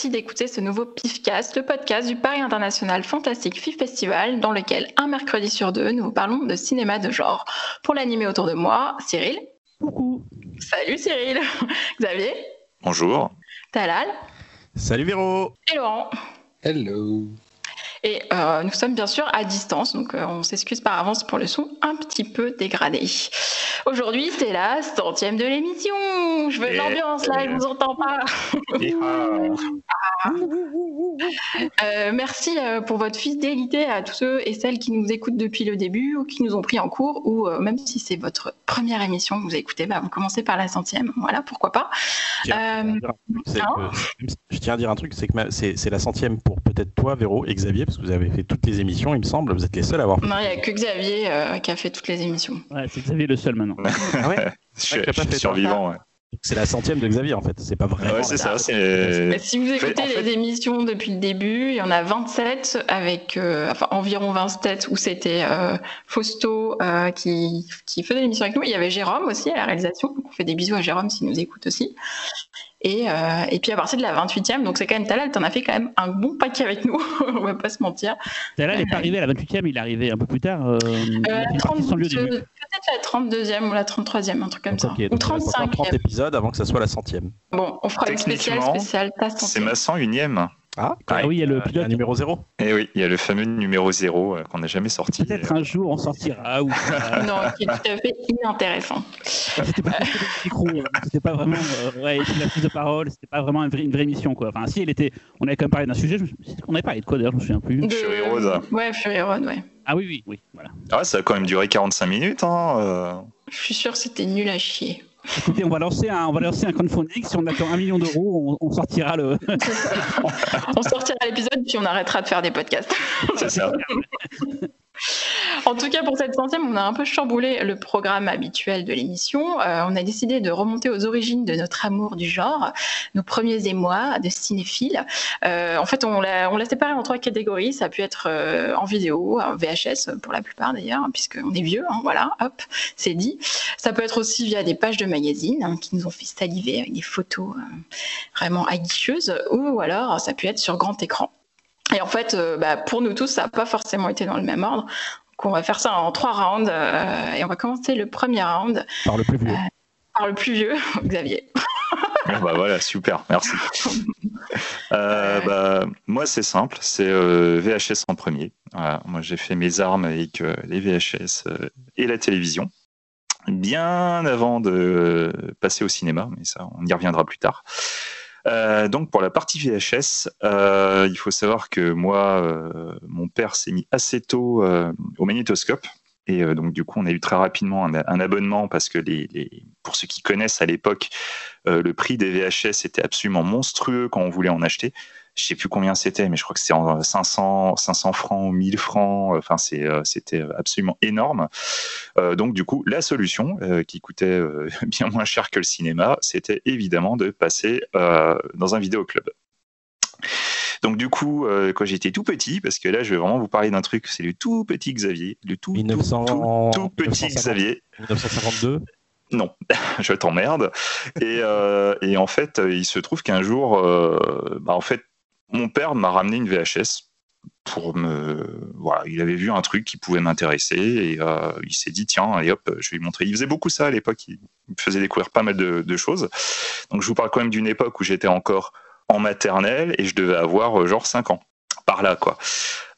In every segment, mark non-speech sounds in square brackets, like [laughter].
merci d'écouter ce nouveau PIFcast, le podcast du Paris International Fantastic FIF Festival, dans lequel un mercredi sur deux, nous vous parlons de cinéma de genre. Pour l'animer autour de moi, Cyril. Coucou. Salut Cyril. [laughs] Xavier. Bonjour. Talal. Salut Véro. Et Laurent. Hello. Et euh, nous sommes bien sûr à distance, donc euh, on s'excuse par avance pour le son un petit peu dégradé. Aujourd'hui, c'est la centième de l'émission. Je veux de l'ambiance là, je vous entends pas. [laughs] Euh, merci pour votre fidélité à tous ceux et celles qui nous écoutent depuis le début ou qui nous ont pris en cours, ou même si c'est votre première émission que vous écoutez, bah, vous commencez par la centième. Voilà, pourquoi pas. Je tiens à dire un truc, c'est que c'est la centième pour peut-être toi, Véro et Xavier parce que vous avez fait toutes les émissions, il me semble. Vous êtes les seuls à avoir fait. Non, il n'y a que Xavier euh, qui a fait toutes les émissions. Ouais, c'est Xavier le seul maintenant. ah [laughs] ouais Je suis, je suis survivant, ouais. C'est la centième de Xavier en fait, c'est pas vrai. Ouais, c'est ça. Mais si vous écoutez les émissions depuis le début, il y en a 27 avec euh, enfin, environ 27 où c'était euh, Fausto euh, qui, qui faisait l'émission avec nous. Il y avait Jérôme aussi à la réalisation, donc on fait des bisous à Jérôme s'il nous écoute aussi. Et, euh, et, puis à partir de la 28e, donc c'est quand même Talal, t'en as fait quand même un bon paquet avec nous, [laughs] on va pas se mentir. Talal n'est pas arrivé à la 28e, il est arrivé un peu plus tard. Euh, euh, Peut-être la 32e ou la 33e, un truc comme ça. ou 35 30 épisodes avant que ça soit la centième. Bon, on fera une spéciale spéciale. C'est ma 101e. Ah, ah oui, il y a le pilote. numéro 0 Et eh oui, il y a le fameux numéro 0 euh, qu'on n'a jamais sorti. Peut-être un jour on sortira. Ou... [laughs] non, qui est tout à fait inintéressant. C'était pas, hein. c'était pas vraiment euh, ouais, la prise de parole, c'était pas vraiment une vraie, une vraie émission. Quoi. Enfin, si, elle était, on avait quand même parlé d'un sujet, on avait parlé de quoi d'ailleurs, je me souviens plus. De... Fury Road. Ouais, Fury Road, ouais. Ah oui, oui, oui, voilà. Ah, ça a quand même duré 45 minutes. Hein, euh... Je suis sûr que c'était nul à chier. Écoutez, on va lancer un, on va lancer un crowdfunding. Si on attend un million d'euros, on, on, sortira le. [laughs] on sortira l'épisode puis on arrêtera de faire des podcasts. C'est ça. [laughs] En tout cas, pour cette centième, on a un peu chamboulé le programme habituel de l'émission. Euh, on a décidé de remonter aux origines de notre amour du genre, nos premiers émois de cinéphiles. Euh, en fait, on l'a séparé en trois catégories. Ça a pu être euh, en vidéo, en VHS pour la plupart d'ailleurs, puisqu'on est vieux, hein, voilà, hop, c'est dit. Ça peut être aussi via des pages de magazines hein, qui nous ont fait saliver avec des photos vraiment aguicheuses, ou alors ça peut être sur grand écran. Et en fait, euh, bah, pour nous tous, ça n'a pas forcément été dans le même ordre. Donc on va faire ça en trois rounds. Euh, et on va commencer le premier round. Par le plus vieux. Euh, par le plus vieux, [laughs] Xavier. bah voilà, super, merci. [laughs] bah, moi, c'est simple, c'est VHS en premier. moi, j'ai fait mes armes avec les VHS et la télévision, bien avant de passer au cinéma, mais ça, on y reviendra plus tard. Euh, donc pour la partie VHS, euh, il faut savoir que moi, euh, mon père s'est mis assez tôt au magnétoscope. Et donc du coup, on a eu très rapidement un, abonnement parce que pour ceux qui connaissent à l'époque, le prix des VHS était absolument monstrueux quand on voulait en acheter je sais plus combien c'était, mais je crois que c'était en 500, 500 francs ou 1000 francs. Enfin, c'est, euh, c'était absolument énorme. Euh, donc, du coup, la solution, euh, qui coûtait euh, [laughs] bien moins cher que le cinéma, c'était évidemment de passer euh, dans un vidéoclub. Donc du coup, euh, quand j'étais tout petit, parce que là, je vais vraiment vous parler d'un truc, c'est le tout petit Xavier, le tout, 1900... tout, tout, tout petit 1950... Xavier. 1952 non, [laughs] je t'emmerde. Et, euh, et, en fait, il se trouve qu'un jour, euh, bah, en fait, mon père m'a ramené une VHS pour me voilà il avait vu un truc qui pouvait m'intéresser et euh, il s'est dit tiens allez hop je vais lui montrer. Il faisait beaucoup ça à l'époque il faisait découvrir pas mal de, choses. Donc je vous parle quand même d'une époque où j'étais encore en maternelle et je devais avoir genre 5 ans. Par là quoi.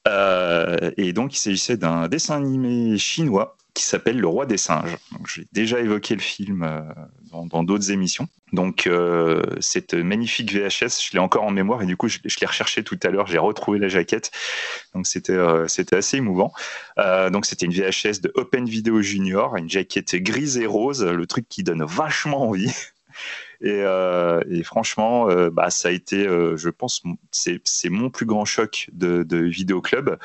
Euh, et donc il s'agissait d'un dessin animé chinois qui s'appelle Le Roi des Singes. J'ai déjà évoqué le film euh, dans d'autres émissions. Donc euh, cette magnifique VHS, je l'ai encore en mémoire et du coup je, l'ai recherché tout à l'heure, j'ai retrouvé la jaquette. Donc c'était euh, c'était assez émouvant. Donc c'était une VHS de Open Video Junior, une jaquette grise et rose, le truc qui donne vachement envie. Et, euh, et, franchement, euh, bah, ça a été, euh, je pense, c'est mon plus grand choc de, de vidéoclub.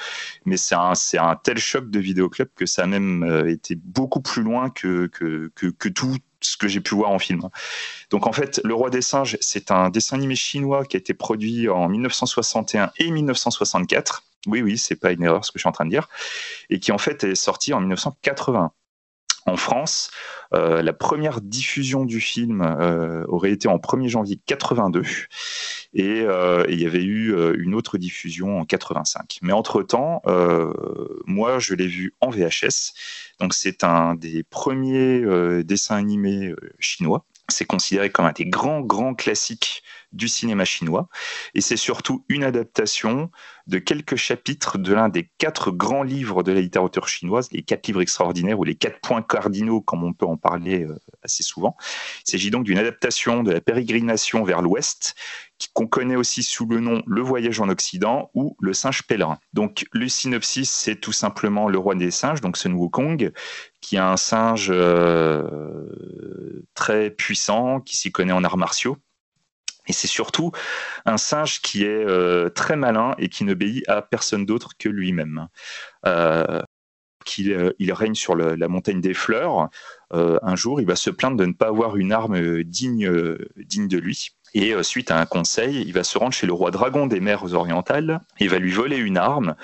Mais c'est un, tel choc de vidéoclub que ça a même été beaucoup plus loin que, que tout ce que j'ai pu voir en film. Donc en fait, Le Roi des Singes, c'est un dessin animé chinois qui a été produit en 1961 et 1964. Oui, oui, c'est pas une erreur ce que je suis en train de dire. Et qui en fait est sorti en 1980. En France, euh, la première diffusion du film euh, aurait été en 1er janvier 82 et, euh, et il y avait eu une autre diffusion en 85. Mais entre-temps, moi je l'ai vu en VHS, donc c'est un des premiers dessins animés chinois. C'est considéré comme un des grands, grands classiques du cinéma chinois. Et c'est surtout une adaptation de quelques chapitres de l'un des quatre grands livres de la littérature chinoise, les quatre livres extraordinaires ou les quatre points cardinaux, comme on peut en parler euh, assez souvent. Il s'agit donc d'une adaptation de la pérégrination vers l'ouest, qu'on connaît aussi sous le nom Le voyage en Occident ou Le singe pèlerin. Donc le synopsis, c'est tout simplement le roi des singes, donc Sun Wukong, qui a un singe euh, très puissant, qui s'y connaît en arts martiaux et c'est surtout un singe qui est euh, très malin et qui n'obéit à personne d'autre que lui-même. Euh, euh, il règne sur la montagne des fleurs. un jour, il va se plaindre de ne pas avoir une arme digne, de lui. Et suite à un conseil, il va se rendre chez le roi dragon des mers orientales et va lui voler une arme,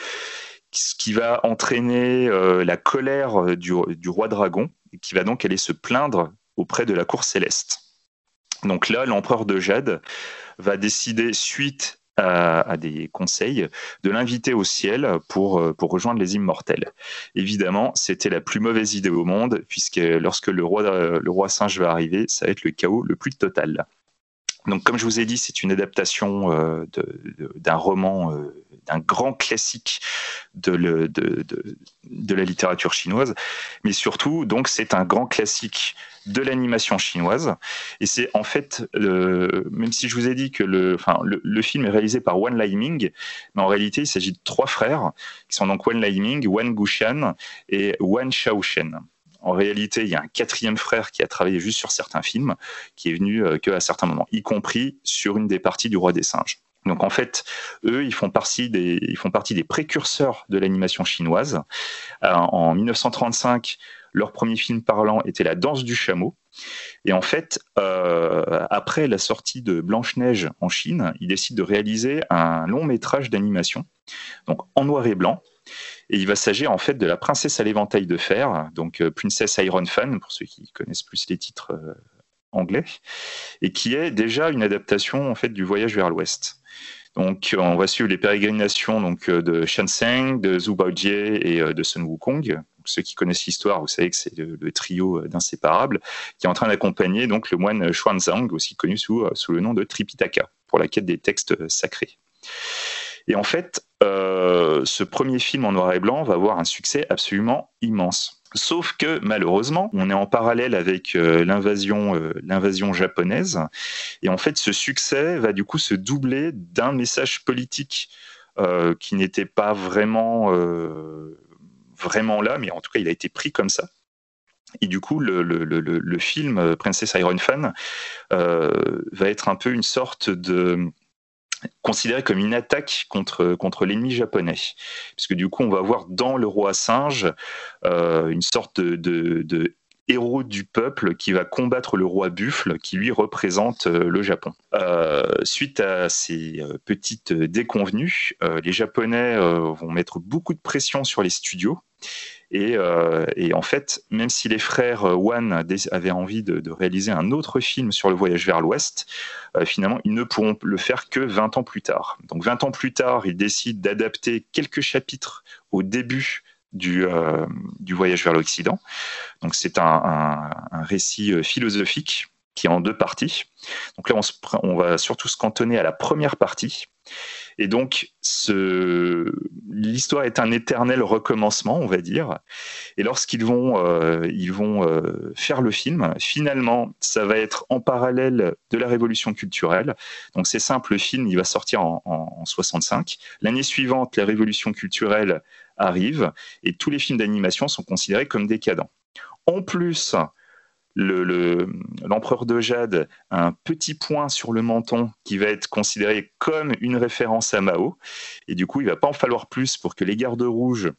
ce qui va entraîner la colère du, du roi dragon, qui va donc aller se plaindre auprès de la cour céleste. Donc là, l'empereur de Jade va décider, suite à, des conseils, de l'inviter au ciel pour, euh, pour rejoindre les immortels. Évidemment, c'était la plus mauvaise idée au monde, puisque lorsque le roi, le roi singe va arriver, ça va être le chaos le plus total. Donc, comme je vous ai dit, c'est une adaptation euh, d'un roman, euh, d'un grand classique de, la littérature chinoise, mais surtout, donc, c'est un grand classique de l'animation chinoise. Et c'est en fait, euh, même si je vous ai dit que le, le, film est réalisé par Wan Laiming, mais en réalité, il s'agit de trois frères, qui sont donc Wan Laiming, Wan Gushan et Wan Shaoshen. En réalité, il y a un quatrième frère qui a travaillé juste sur certains films, qui est venu euh, qu'à certains moments, y compris sur une des parties du Roi des Singes. Donc en fait, eux, ils font partie des, ils font partie des précurseurs de l'animation chinoise. Euh, en 1935, leur premier film parlant était La Danse du chameau. Et en fait, euh, après la sortie de Blanche-Neige en Chine, ils décident de réaliser un long métrage d'animation, donc en noir et blanc, et il va s'agir en fait de la princesse à l'éventail de fer, donc euh, Princess Iron Fan, pour ceux qui connaissent plus les titres euh, anglais, et qui est déjà une adaptation en fait du voyage vers l'ouest. Donc on va suivre les pérégrinations donc, euh, de Shenzhen, de Zhu Baojie et de Sun Wukong. ceux qui connaissent l'histoire, vous savez que c'est le, trio d'inséparables qui est en train d'accompagner donc le moine Xuanzang, aussi connu sous, sous le nom de Tripitaka, pour la quête des textes sacrés. Et en fait, euh, ce premier film en noir et blanc va avoir un succès absolument immense. Sauf que malheureusement, on est en parallèle avec euh, l'invasion, euh, l'invasion japonaise, et en fait, ce succès va du coup se doubler d'un message politique qui n'était pas vraiment vraiment là, mais en tout cas, il a été pris comme ça. Et du coup, le, film Princess Iron Fan va être un peu une sorte de considéré comme une attaque contre, contre l'ennemi japonais. Puisque du coup, on va voir dans le roi singe euh, une sorte de, héros du peuple qui va combattre le roi buffle qui lui représente euh, le Japon. Euh, suite à ces petites déconvenues, les Japonais vont mettre beaucoup de pression sur les studios euh, et, en fait, même si les frères Wan avaient envie de, réaliser un autre film sur le voyage vers l'Ouest, euh, finalement, ils ne pourront le faire que 20 ans plus tard. Donc 20 ans plus tard, ils décident d'adapter quelques chapitres au début du, euh, voyage vers l'Occident. Donc c'est un, récit philosophique qui est en deux parties. Donc là, on, va surtout se cantonner à la première partie. Et donc, l'histoire est un éternel recommencement, on va dire. Et lorsqu'ils vont, euh, ils vont euh, faire le film, finalement, ça va être en parallèle de la révolution culturelle. Donc, c'est simple, le film, il va sortir en, en 65. L'année suivante, la révolution culturelle arrive et tous les films d'animation sont considérés comme décadents. En plus, l'empereur de Jade a un petit point sur le menton qui va être considéré comme une référence à Mao. Et du coup, il va pas en falloir plus pour que les gardes rouges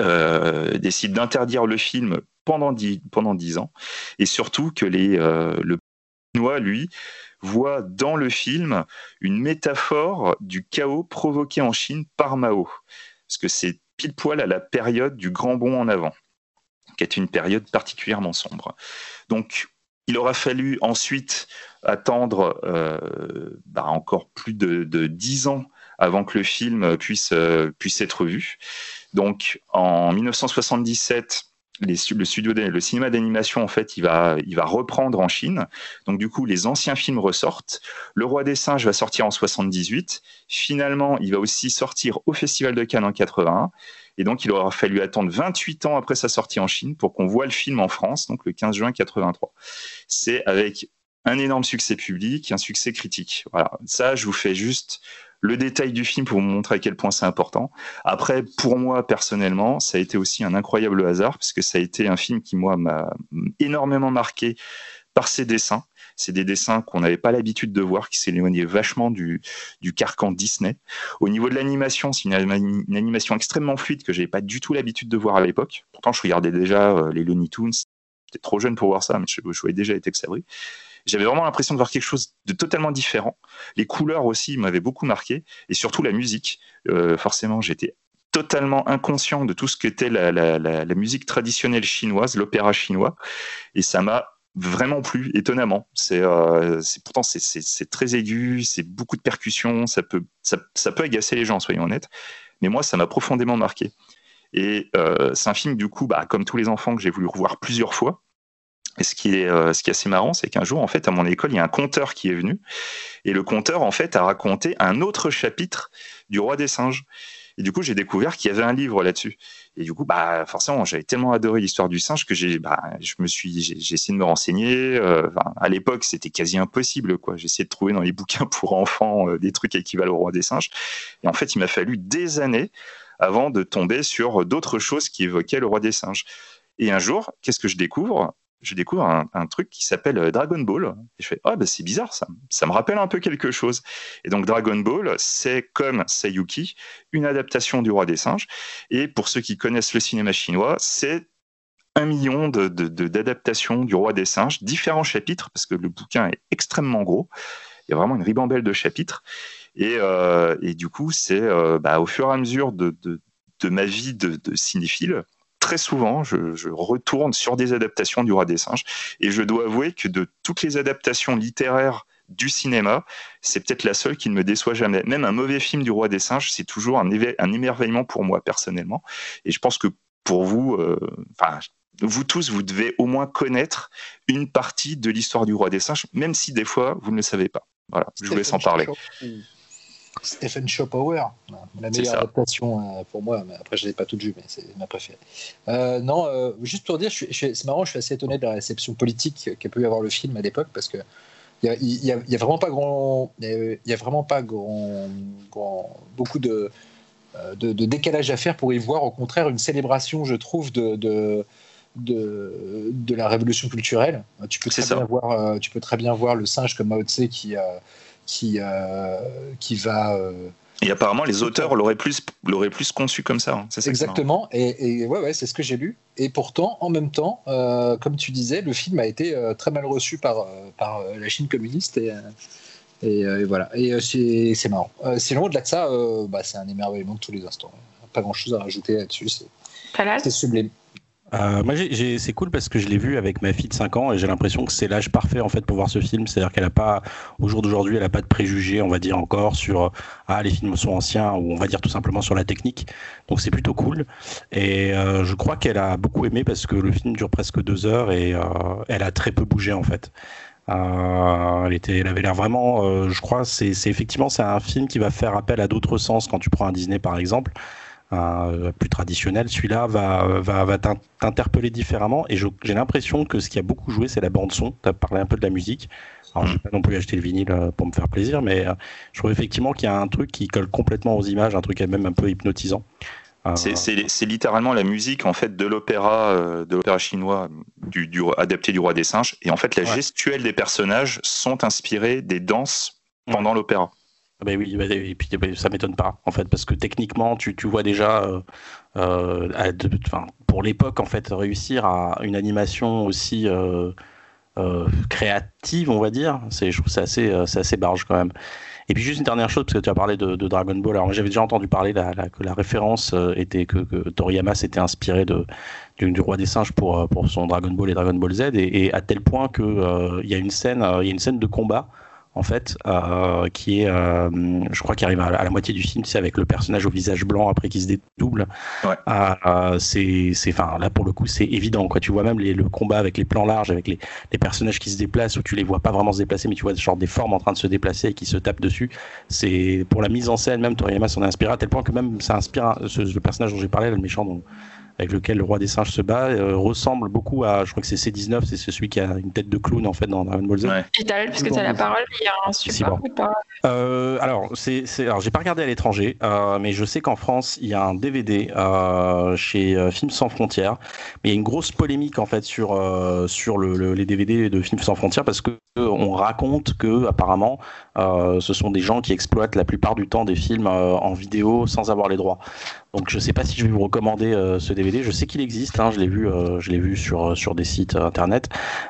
euh, décident d'interdire le film pendant dix, pendant ans. Et surtout que les, euh, le chinois, lui, voit dans le film une métaphore du chaos provoqué en Chine par Mao. Parce que c'est pile poil à la période du grand bond en avant. Est une période particulièrement sombre. Donc, il aura fallu ensuite attendre bah, encore plus de, dix ans avant que le film puisse, puisse être vu. Donc, en 1977, le studio, le cinéma d'animation, en fait, il va, il va reprendre en Chine. Donc, du coup, les anciens films ressortent. Le Roi des Singes va sortir en 78. Finalement, il va aussi sortir au Festival de Cannes en 81. Et donc, il aura fallu attendre 28 ans après sa sortie en Chine pour qu'on voit le film en France, donc le 15 juin 83. C'est avec un énorme succès public, un succès critique. Voilà. Ça, je vous fais juste le détail du film pour vous montrer à quel point c'est important. Après, pour moi personnellement, ça a été aussi un incroyable hasard parce que ça a été un film qui moi m'a énormément marqué par ses dessins. C'est des dessins qu'on n'avait pas l'habitude de voir, qui s'éloignaient vachement du, du carcan Disney. Au niveau de l'animation, c'est une, animation extrêmement fluide que j'avais pas du tout l'habitude de voir à l'époque. Pourtant, je regardais déjà euh, les Looney Tunes. J'étais trop jeune pour voir ça, mais je, je voyais déjà Tex Avery. J'avais vraiment l'impression de voir quelque chose de totalement différent. Les couleurs aussi m'avaient beaucoup marqué, et surtout la musique. Euh, forcément, j'étais totalement inconscient de tout ce qu'était la, la, la musique traditionnelle chinoise, l'opéra chinois, et ça m'a vraiment plu, étonnamment. C'est euh, pourtant c'est très aigu, c'est beaucoup de percussions, ça peut ça, peut agacer les gens, soyons honnêtes. Mais moi, ça m'a profondément marqué. Et euh, c'est un film du coup, bah, comme tous les enfants que j'ai voulu revoir plusieurs fois. Et ce qui est, euh, ce qui est assez marrant, c'est qu'un jour, en fait, à mon école, il y a un conteur qui est venu, et le conteur, en fait, a raconté un autre chapitre du Roi des singes. Et du coup, j'ai découvert qu'il y avait un livre là-dessus. Et du coup, bah, forcément, j'avais tellement adoré l'histoire du singe que j'ai, bah, je me suis, j'ai essayé de me renseigner. Euh, à l'époque, c'était quasi impossible, quoi. Essayé de trouver dans les bouquins pour enfants euh, des trucs équivalents au Roi des singes. Et en fait, il m'a fallu des années avant de tomber sur d'autres choses qui évoquaient le Roi des singes. Et un jour, qu'est-ce que je découvre? Je découvre un, truc qui s'appelle euh, Dragon Ball. Et je fais, oh, c'est bizarre, ça, ça me rappelle un peu quelque chose. Et donc, Dragon Ball, c'est comme Sayuki, une adaptation du Roi des Singes. Et pour ceux qui connaissent le cinéma chinois, c'est un million d'adaptations de, du Roi des Singes, différents chapitres, parce que le bouquin est extrêmement gros. Il y a vraiment une ribambelle de chapitres. Et, euh, et du coup, c'est euh, bah, au fur et à mesure de ma vie de, cinéphile, très souvent, je, retourne sur des adaptations du Roi des Singes. Et je dois avouer que de toutes les adaptations littéraires du cinéma, c'est peut-être la seule qui ne me déçoit jamais. Même un mauvais film du Roi des Singes, c'est toujours un, un, émerveillement pour moi personnellement. Et je pense que pour vous, euh, enfin, vous tous, vous devez au moins connaître une partie de l'histoire du Roi des Singes, même si des fois vous ne le savez pas. Voilà, je vous laisse en parler. Stephen Schopenhauer, la meilleure adaptation euh, pour moi. Mais après, je ne l'ai pas toute vue, mais c'est ma préférée. Euh, non, euh, juste pour dire, c'est marrant, je suis assez étonné de la réception politique qu'a pu avoir le film à l'époque, parce que il y, a, vraiment pas grand, il y a vraiment pas grand, beaucoup de, de, décalage à faire pour y voir, au contraire, une célébration, je trouve, de, de de, la révolution culturelle. Tu peux, très bien voir, tu peux très bien voir le singe comme Mao Tse qui, qui, euh, qui va. Euh, et apparemment, les auteurs l'auraient plus, l'auraient plus conçu comme ça. Hein. Exactement. Et, ouais, ouais, c'est ce que j'ai lu. Et pourtant, en même temps, euh, comme tu disais, le film a été très mal reçu par, par la Chine communiste. Et, et, voilà. Et c'est, marrant. sinon, au-delà de ça, bah, c'est un émerveillement de tous les instants. Pas grand-chose à rajouter là-dessus. C'est, c'est sublime. Euh, moi, c'est cool parce que je l'ai vu avec ma fille de 5 ans et j'ai l'impression que c'est l'âge parfait en fait pour voir ce film. C'est-à-dire qu'elle a pas, au jour d'aujourd'hui, elle a pas de préjugés, on va dire encore sur ah les films sont anciens ou on va dire tout simplement sur la technique. Donc c'est plutôt cool. Et euh, je crois qu'elle a beaucoup aimé parce que le film dure presque deux heures et euh, elle a très peu bougé en fait. Euh, elle, était, elle avait l'air vraiment, euh, je crois, c'est effectivement c'est un film qui va faire appel à d'autres sens quand tu prends un Disney par exemple. Euh, plus traditionnel, celui-là va, va, va t'interpeller différemment. Et j'ai l'impression que ce qui a beaucoup joué, c'est la bande-son. Tu as parlé un peu de la musique. Alors, je n'ai pas non plus acheté le vinyle euh, pour me faire plaisir, mais euh, je trouve effectivement qu'il y a un truc qui colle complètement aux images, un truc même un peu hypnotisant. C'est littéralement la musique en fait de l'opéra de l'opéra chinois du, du, adapté du roi des singes et en fait la gestuelle des personnages sont inspirées des danses pendant l'opéra. Ah ben oui, bah, et puis bah, ça m'étonne pas, en fait, parce que techniquement, tu, tu vois déjà, euh, euh pour l'époque, en fait, réussir à une animation aussi euh, créative, on va dire, je trouve c'est assez, assez barge quand même. Et puis juste une dernière chose, parce que tu as parlé de, Dragon Ball. Alors j'avais déjà entendu parler que la référence était que, que Toriyama s'était inspiré de, du, roi des singes pour, pour son Dragon Ball et Dragon Ball Z, et, à tel point que il y a y a une scène de combat en fait, euh, qui est, euh, je crois, qu'il arrive à, la moitié du film, c'est avec le personnage au visage blanc après qu'il se dédouble. Ouais. Euh, c'est, enfin, là pour le coup, c'est évident, quoi. Tu vois même les, le combat avec les plans larges, avec les, les, personnages qui se déplacent, où tu les vois pas vraiment se déplacer, mais tu vois genre des formes en train de se déplacer et qui se tapent dessus. C'est pour la mise en scène, même Toriyama s'en a inspiré à tel point que même ça inspire ce, le personnage dont j'ai parlé, le méchant dont avec lequel le roi des singes se bat euh, ressemble beaucoup à, je crois que c'est C19, c'est celui qui a une tête de clown en fait dans Dragon Ball Z. Ouais. Et t'as puisque tu as la parole, il y a un super euh, alors, c'est, alors j'ai pas regardé à l'étranger, euh, mais je sais qu'en France, il y a un DVD euh, chez Films sans frontières. Mais il y a une grosse polémique en fait sur sur le, les DVD de Films sans frontières parce que on raconte que apparemment, ce sont des gens qui exploitent la plupart du temps des films en vidéo sans avoir les droits. Donc je sais pas si je vais vous recommander ce DVD. Je sais qu'il existe, hein, je l'ai vu, je l'ai vu sur sur des sites internet.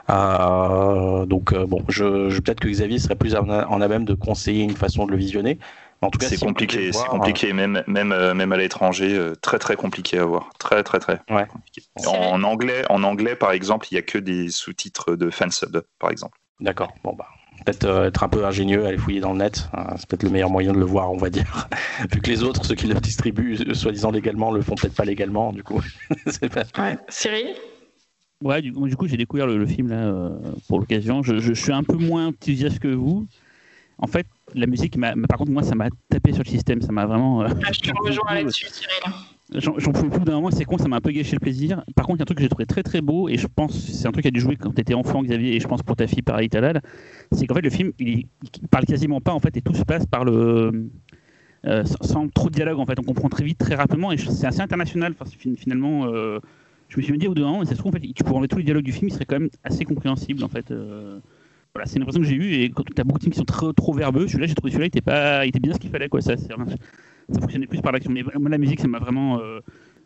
donc bon, je, je peut-être que Xavier serait plus en, en même de conseiller une façon de le visionner. En tout cas, c'est compliqué, c'est compliqué, euh, même même euh, même à l'étranger, euh, très très compliqué à voir, très très très. Ouais. En, anglais, en anglais par exemple, il y a que des sous-titres de fansub, par exemple. D'accord. Bon bah peut-être être un peu ingénieux, aller fouiller dans le net. Hein, c'est peut-être le meilleur moyen de le voir, on va dire. [laughs] Vu que les autres, ceux qui le distribuent, soi-disant légalement, le font peut-être pas légalement, du coup. [laughs] pas... Ouais. Cyril? Ouais, du, coup, j'ai découvert le, film là pour l'occasion. Je, je, suis un peu moins enthousiaste que vous. En fait, la musique, par contre, moi, ça m'a tapé sur le système. Ça m'a vraiment. Euh, ah, je te rejoins [laughs] là-dessus, Cyril. J'en pouvais plus d'un moment, c'est con, ça m'a un peu gâché le plaisir. Par contre, il y a un truc que j'ai trouvé très très beau, et je pense, c'est un truc qui a dû jouer quand tu étais enfant, Xavier, et je pense pour ta fille, pareil, Talal, c'est qu'en fait, le film, il, parle quasiment pas, en fait, et tout se passe par le. Euh, sans, trop de dialogue, en fait. On comprend très vite, très rapidement, et c'est assez international, finalement. Euh, je me suis dit au d'un moment, ça se trouve, en fait, tu pourrais enlever tous les dialogues du film, il serait quand même assez compréhensible, en fait. Voilà, c'est une impression que j'ai eue et quand tu as beaucoup de films qui sont trop, trop verbeux, celui-là, j'ai trouvé celui-là, il était, pas, il était bien ce qu'il fallait, quoi. Ça, ça fonctionnait plus par l'action. Mais moi, la musique, ça m'a vraiment.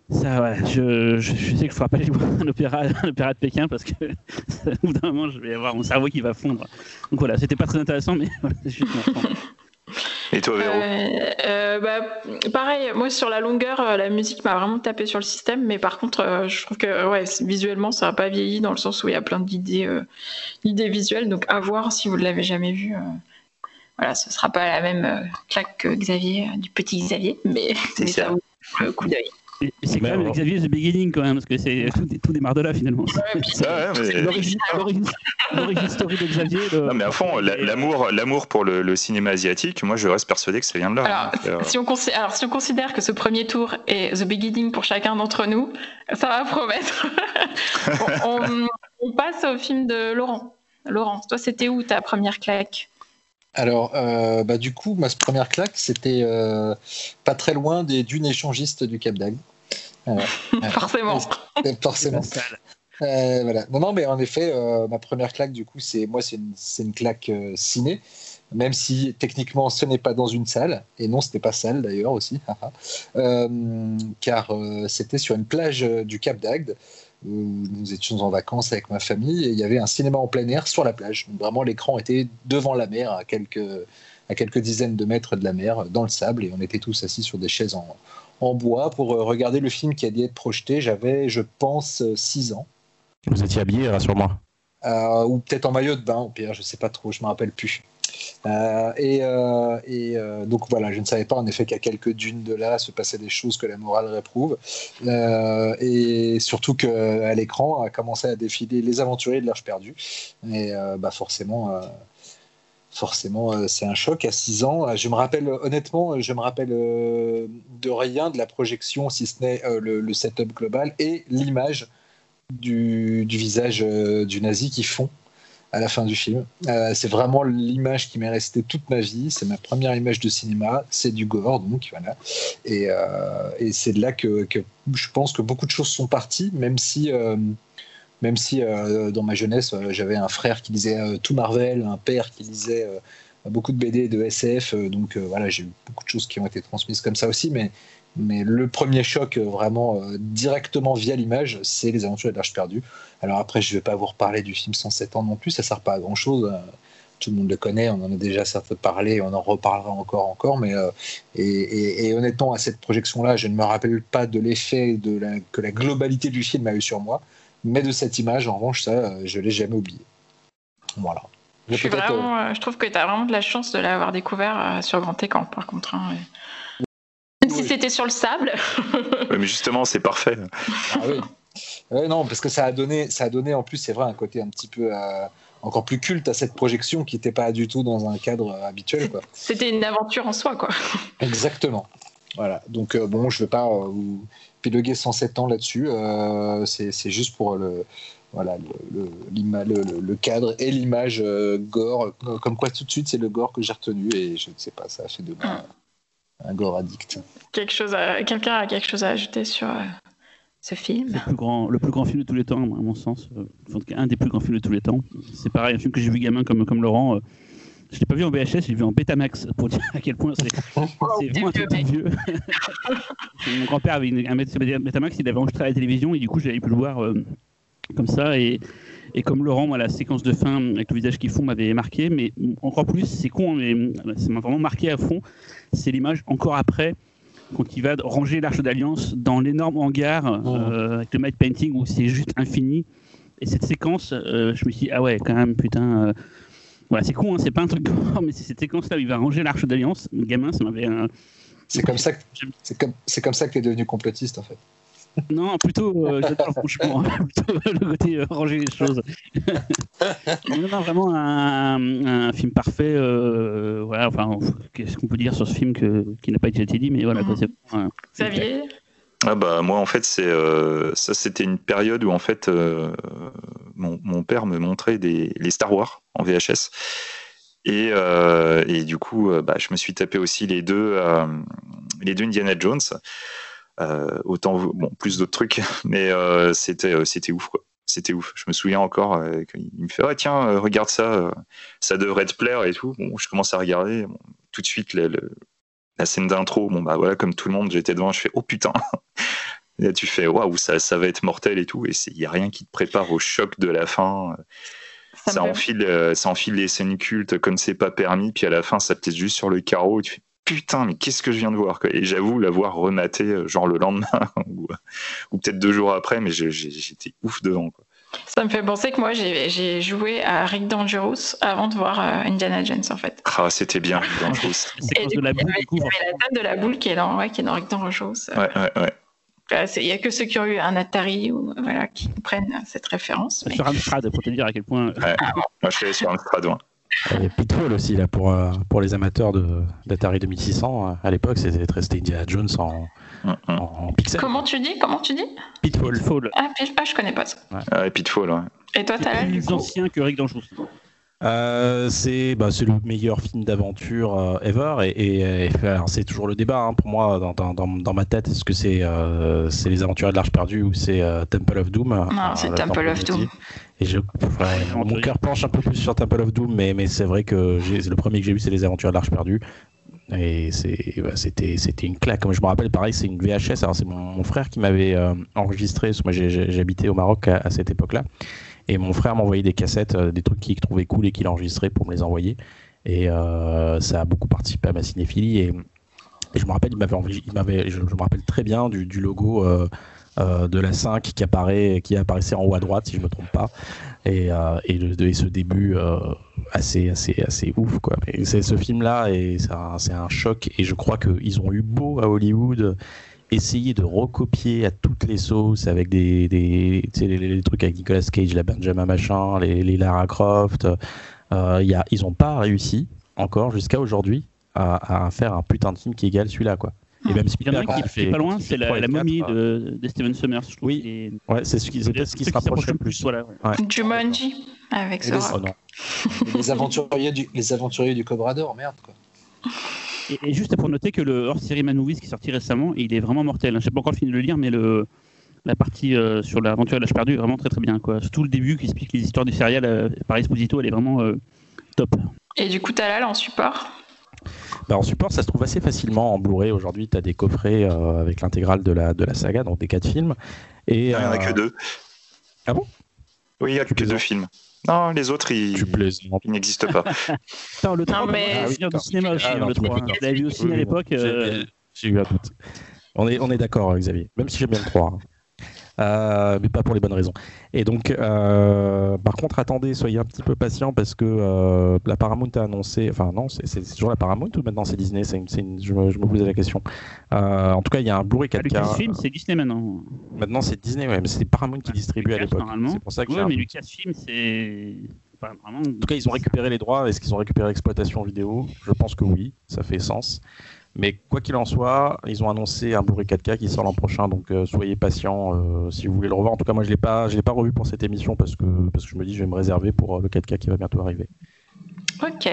Ça, ouais, je, je, sais que je ne ferai pas aller voir [laughs] un opéra, un opéra de Pékin parce que [laughs] au bout d'un moment, je vais avoir mon cerveau qui va fondre. Donc voilà, c'était pas très intéressant, mais [laughs] voilà, c'est juste et toi, Véro euh, euh, bah, Pareil, moi sur la longueur, euh, la musique m'a vraiment tapé sur le système, mais par contre, je trouve que ouais, visuellement, ça n'a pas vieilli dans le sens où il y a plein d'idées idées visuelles, donc à voir si vous ne l'avez jamais vu. voilà, ce ne sera pas la même claque que Xavier, du petit Xavier, mais, mais ça vaut le coup d'œil. C'est quand même Xavier The Beginning quand même, parce que c'est tout, tout, démarre de là finalement. Ouais, L'origine story de Xavier. Non mais à fond, l'amour, l'amour pour le, cinéma asiatique, moi je reste persuadé que ça vient de là. Alors, euh, si on alors, si on considère que ce premier tour est The Beginning pour chacun d'entre nous, ça va promettre. [laughs] on, on, passe au film de Laurent. Laurent, toi c'était où ta première claque? Alors, euh, bah, du coup, ma première claque, c'était euh, pas très loin des dunes échangistes du Cap d'Agde. [laughs] forcément. forcément. Euh, voilà. Non, non, mais en effet, ma première claque, du coup, c'est moi, c'est une, une, claque ciné, même si techniquement, ce n'est pas dans une salle, et non, c'était pas salle d'ailleurs aussi, [laughs] car c'était sur une plage du Cap d'Agde où nous étions en vacances avec ma famille et il y avait un cinéma en plein air sur la plage. vraiment, l'écran était devant la mer, à quelques, à quelques dizaines de mètres de la mer, dans le sable, et on était tous assis sur des chaises en, en bois pour euh, regarder le film qui allait être projeté. J'avais, je pense, 6 ans. Vous étiez habillé, rassure-moi. Euh, ou peut-être en maillot de bain, au pire, je sais pas trop, je me rappelle plus. Euh, et, euh, euh, donc voilà, je ne savais pas en effet qu'à quelques dunes de là se passaient des choses que la morale réprouve. et surtout qu'à l'écran a commencé à défiler les aventuriers de l'Arche perdue. Et bah forcément forcément, c'est un choc à 6 ans. Je me rappelle, honnêtement, je me rappelle de rien de la projection, si ce n'est le, setup global et l'image du, du, visage du nazi qui fond à la fin du film. Euh, c'est vraiment l'image qui m'est restée toute ma vie. C'est ma première image de cinéma. C'est du gore, donc voilà. Et, euh, c'est de là que, je pense que beaucoup de choses sont parties, même si. Euh, même si dans ma jeunesse, j'avais un frère qui lisait tout Marvel, un père qui lisait beaucoup de BD de SF, donc voilà, j'ai eu beaucoup de choses qui ont été transmises comme ça aussi, mais mais le premier choc, vraiment directement via l'image, c'est Les Aventures de l'Arche perdue. Alors après, je ne vais pas vous reparler du film 107 ans non plus, ça ne sert pas à grand chose. tout le monde le connaît, on en a déjà certes parlé, on en reparlera encore, encore, mais et, honnêtement, à cette projection-là, je ne me rappelle pas de l'effet de la, que la globalité du film a eu sur moi, mais de cette image, en revanche, ça, je l'ai jamais oublié. Voilà. Je, vraiment, je trouve que tu as vraiment de la chance de l'avoir découvert sur grand écran, par contre. Hein, Même si c'était sur le sable. mais justement, c'est parfait. Ah oui. Non, parce que ça a donné, ça a donné en plus, c'est vrai, un côté un petit peu encore plus culte à cette projection qui n'était pas du tout dans un cadre habituel. [laughs] C'était une aventure en soi, quoi. [laughs] Exactement. Voilà. Donc euh, bon, je ne vais pas euh, vous piloguer 107 ans là-dessus. Euh, c'est juste pour le voilà le, le, le cadre et l'image gore. Comme quoi, tout de suite, c'est le gore que j'ai retenu et je ne sais pas, ça a fait de moi un gore addict. Quelque chose, quelqu'un a quelque chose à ajouter sur ce film. Le plus, grand, le plus grand film de tous les temps, à mon sens. Euh, en tout cas, un des plus grands films de tous les temps. C'est pareil, un film que j'ai vu gamin comme, comme Laurent. Euh, je l'ai pas vu en VHS, je l'ai vu en Betamax pour dire à quel point c'est vraiment un truc vieux. [laughs] Mon grand-père avait une, un Betamax, il avait enregistré à la télévision et du coup j'avais pu le voir euh, comme ça. Et, et comme Laurent, moi, la séquence de fin avec le visage qui fond m'avait marqué, mais encore plus, c'est con, mais ça m'a vraiment marqué à fond. C'est l'image encore après quand il va ranger l'Arche d'Alliance dans l'énorme hangar oh. euh, avec le matte painting où c'est juste infini. Et cette séquence, euh, je me suis dit, ah ouais, quand même, putain. Euh, c'est con, hein, c'est pas un truc [laughs] grand, mais c'est cette séquence-là où il va ranger l'Arche d'Alliance. Gamin, ça m'avait. C'est comme ça que c'est comme, comme ça que tu es devenu complotiste en fait. Non, plutôt, euh, j'adore franchement, [laughs] plutôt le côté euh, ranger les choses. [laughs] non, non, vraiment un, un film parfait. Euh, voilà, enfin, qu'est-ce qu'on peut dire sur ce film que, qui n'a pas été dit, mais voilà. Quoi, c'est, Xavier? ah bah moi en fait c'est ça c'était une période où en fait mon, mon, père me montrait des, les Star Wars en VHS et, et du coup bah, je me suis tapé aussi les deux les deux Indiana Jones euh, autant bon plus d'autres trucs, [laughs] mais euh, c'était euh, c'était ouf quoi. C'était ouf. Je me souviens encore, il me fait ouais tiens regarde ça, ça devrait te plaire et tout. Bon, je commence à regarder. tout de suite la scène d'intro, bon bah voilà comme tout le monde, j'étais devant, je fais oh putain. [laughs] là tu fais waouh ça, ça va être mortel et tout et il y a rien qui te prépare au choc de la fin. Ça, enfile, ça enfile les scènes cultes comme c'est pas permis, puis à la fin ça te laisse juste sur le carreau et tu fais putain, mais qu'est-ce que je viens de voir Et j'avoue l'avoir rematé euh, genre le lendemain [laughs] ou, peut-être deux jours après, mais j'étais ouf devant. Quoi. Ça me fait penser que moi j'ai joué à Rick Dangerous avant de voir euh, Indiana Jones en fait. Ah, c'était bien Rick Dangerous. [laughs] Et du coup, il y avait la table de la boule qui est dans, ouais, qui est dans Rick Dangerous. Ouais, ouais, ouais. Il n'y a que ceux qui ont eu un Atari ou, voilà, qui comprennent cette référence. Mais... Sur Amstrad, pour te dire à quel point. Ouais. moi, je suis sur Amstrad. Ouais. Il y a Pitfall aussi là pour, euh, pour les amateurs d'Atari 2600. À l'époque, c'était Indiana Jones en, en, pixel. Comment tu dis? Comment tu dis? Pitfall. Ah, ah, je connais pas ça. Ouais. Pitfall, ouais. Et toi, t'as plus ancien que Rick Dangerous. Euh, c'est bah, le meilleur film d'aventure euh, ever et, c'est toujours le débat hein, pour moi dans, dans, dans, ma tête est-ce que c'est euh, c'est les aventures de l'Arche perdue ou c'est Temple of Doom? Non c'est Temple of Doom et je, mon cœur penche un peu plus sur Temple of Doom mais, mais c'est vrai que le premier que j'ai vu c'est les aventures de l'Arche perdue. Et bah, c'était une claque. Comme je me rappelle pareil c'est une VHS alors c'est mon, frère qui m'avait enregistré parce que moi j'habitais au Maroc à cette époque là et mon frère m'envoyait des cassettes, euh, des trucs qu'il trouvait cool et qu'il enregistrait pour me les envoyer. Et euh, ça a beaucoup participé à ma cinéphilie. Et, je me rappelle, il m'avait, m'avait, je, me rappelle très bien du, logo euh, de la 5 qui apparaît, qui apparaissait en haut à droite, si je me trompe pas. Et, et, ce début assez, assez, assez ouf, quoi. ce film-là, et c'est un, choc. Et je crois qu'ils ont eu beau à Hollywood essayer de recopier à toutes les sauces avec des, des les, trucs avec Nicolas Cage, la Benjamin Machin, les, les Lara Croft. Euh, y a, ils n'ont pas réussi encore jusqu'à aujourd'hui à, à, faire un putain de film qui égale celui-là quoi. Et même il y en a qui fait pas loin, c'est la, la, momie de, de, Steven Summers. Je trouve, oui, ouais, c'est ce qui, ce qui se rapproche le plus. Voilà, ouais. Jumanji avec ce les, aventuriers du, les aventuriers du Cobra d'Or, merde quoi. Et, juste pour noter que le hors-série Manouvis qui est sorti récemment, il est vraiment mortel. Je n'ai pas encore fini de le lire, mais le, la partie euh, sur l'aventure de l'âge perdu est vraiment très très bien. Quoi. Surtout le début qui explique les histoires du serial euh, par Esposito, elle est vraiment euh, top. Et du coup, Talal en support? Bah en support, ça se trouve assez facilement en Blu-ray. Aujourd'hui, tu as des coffrets avec l'intégrale de la, de la saga, donc des quatre films. Et, il n'y en a que deux. Ah bon? Oui, il n'y a que deux films. Non, les autres, ils, ils n'existent pas. [laughs] Attends, le 3, mais... ah, oui, du cinéma aussi. Ah, non, le 3. Vous l'avez vu au cinéma à l'époque. Euh... J'ai eu un doute. On est, on est d'accord, Xavier. Même si j'aime bien le 3. Euh, mais pas pour les bonnes raisons. Et donc, euh, par contre, attendez, soyez un petit peu patient parce que euh, la Paramount a annoncé, enfin non, c'est toujours la Paramount ou maintenant c'est Disney? Je, me, je, me, posais la question. en tout cas, il y a un Blu-ray 4K. Ah, Lucasfilm, c'est Disney maintenant. Maintenant, c'est Disney, ouais, mais c'était Paramount qui distribuait à l'époque. C'est pour ça que. Ouais, mais Lucasfilm, c'est. Enfin, vraiment... En tout cas, ils ont récupéré les droits. Est-ce qu'ils ont récupéré l'exploitation vidéo? Je pense que oui, ça fait sens. Mais quoi qu'il en soit, ils ont annoncé un Blu-ray 4K qui sort l'an prochain, donc euh, soyez patients euh, si vous voulez le revoir. En tout cas, moi je l'ai pas, je l'ai pas revu pour cette émission parce que parce que je me dis je vais me réserver pour euh, le 4K qui va bientôt arriver. Ok.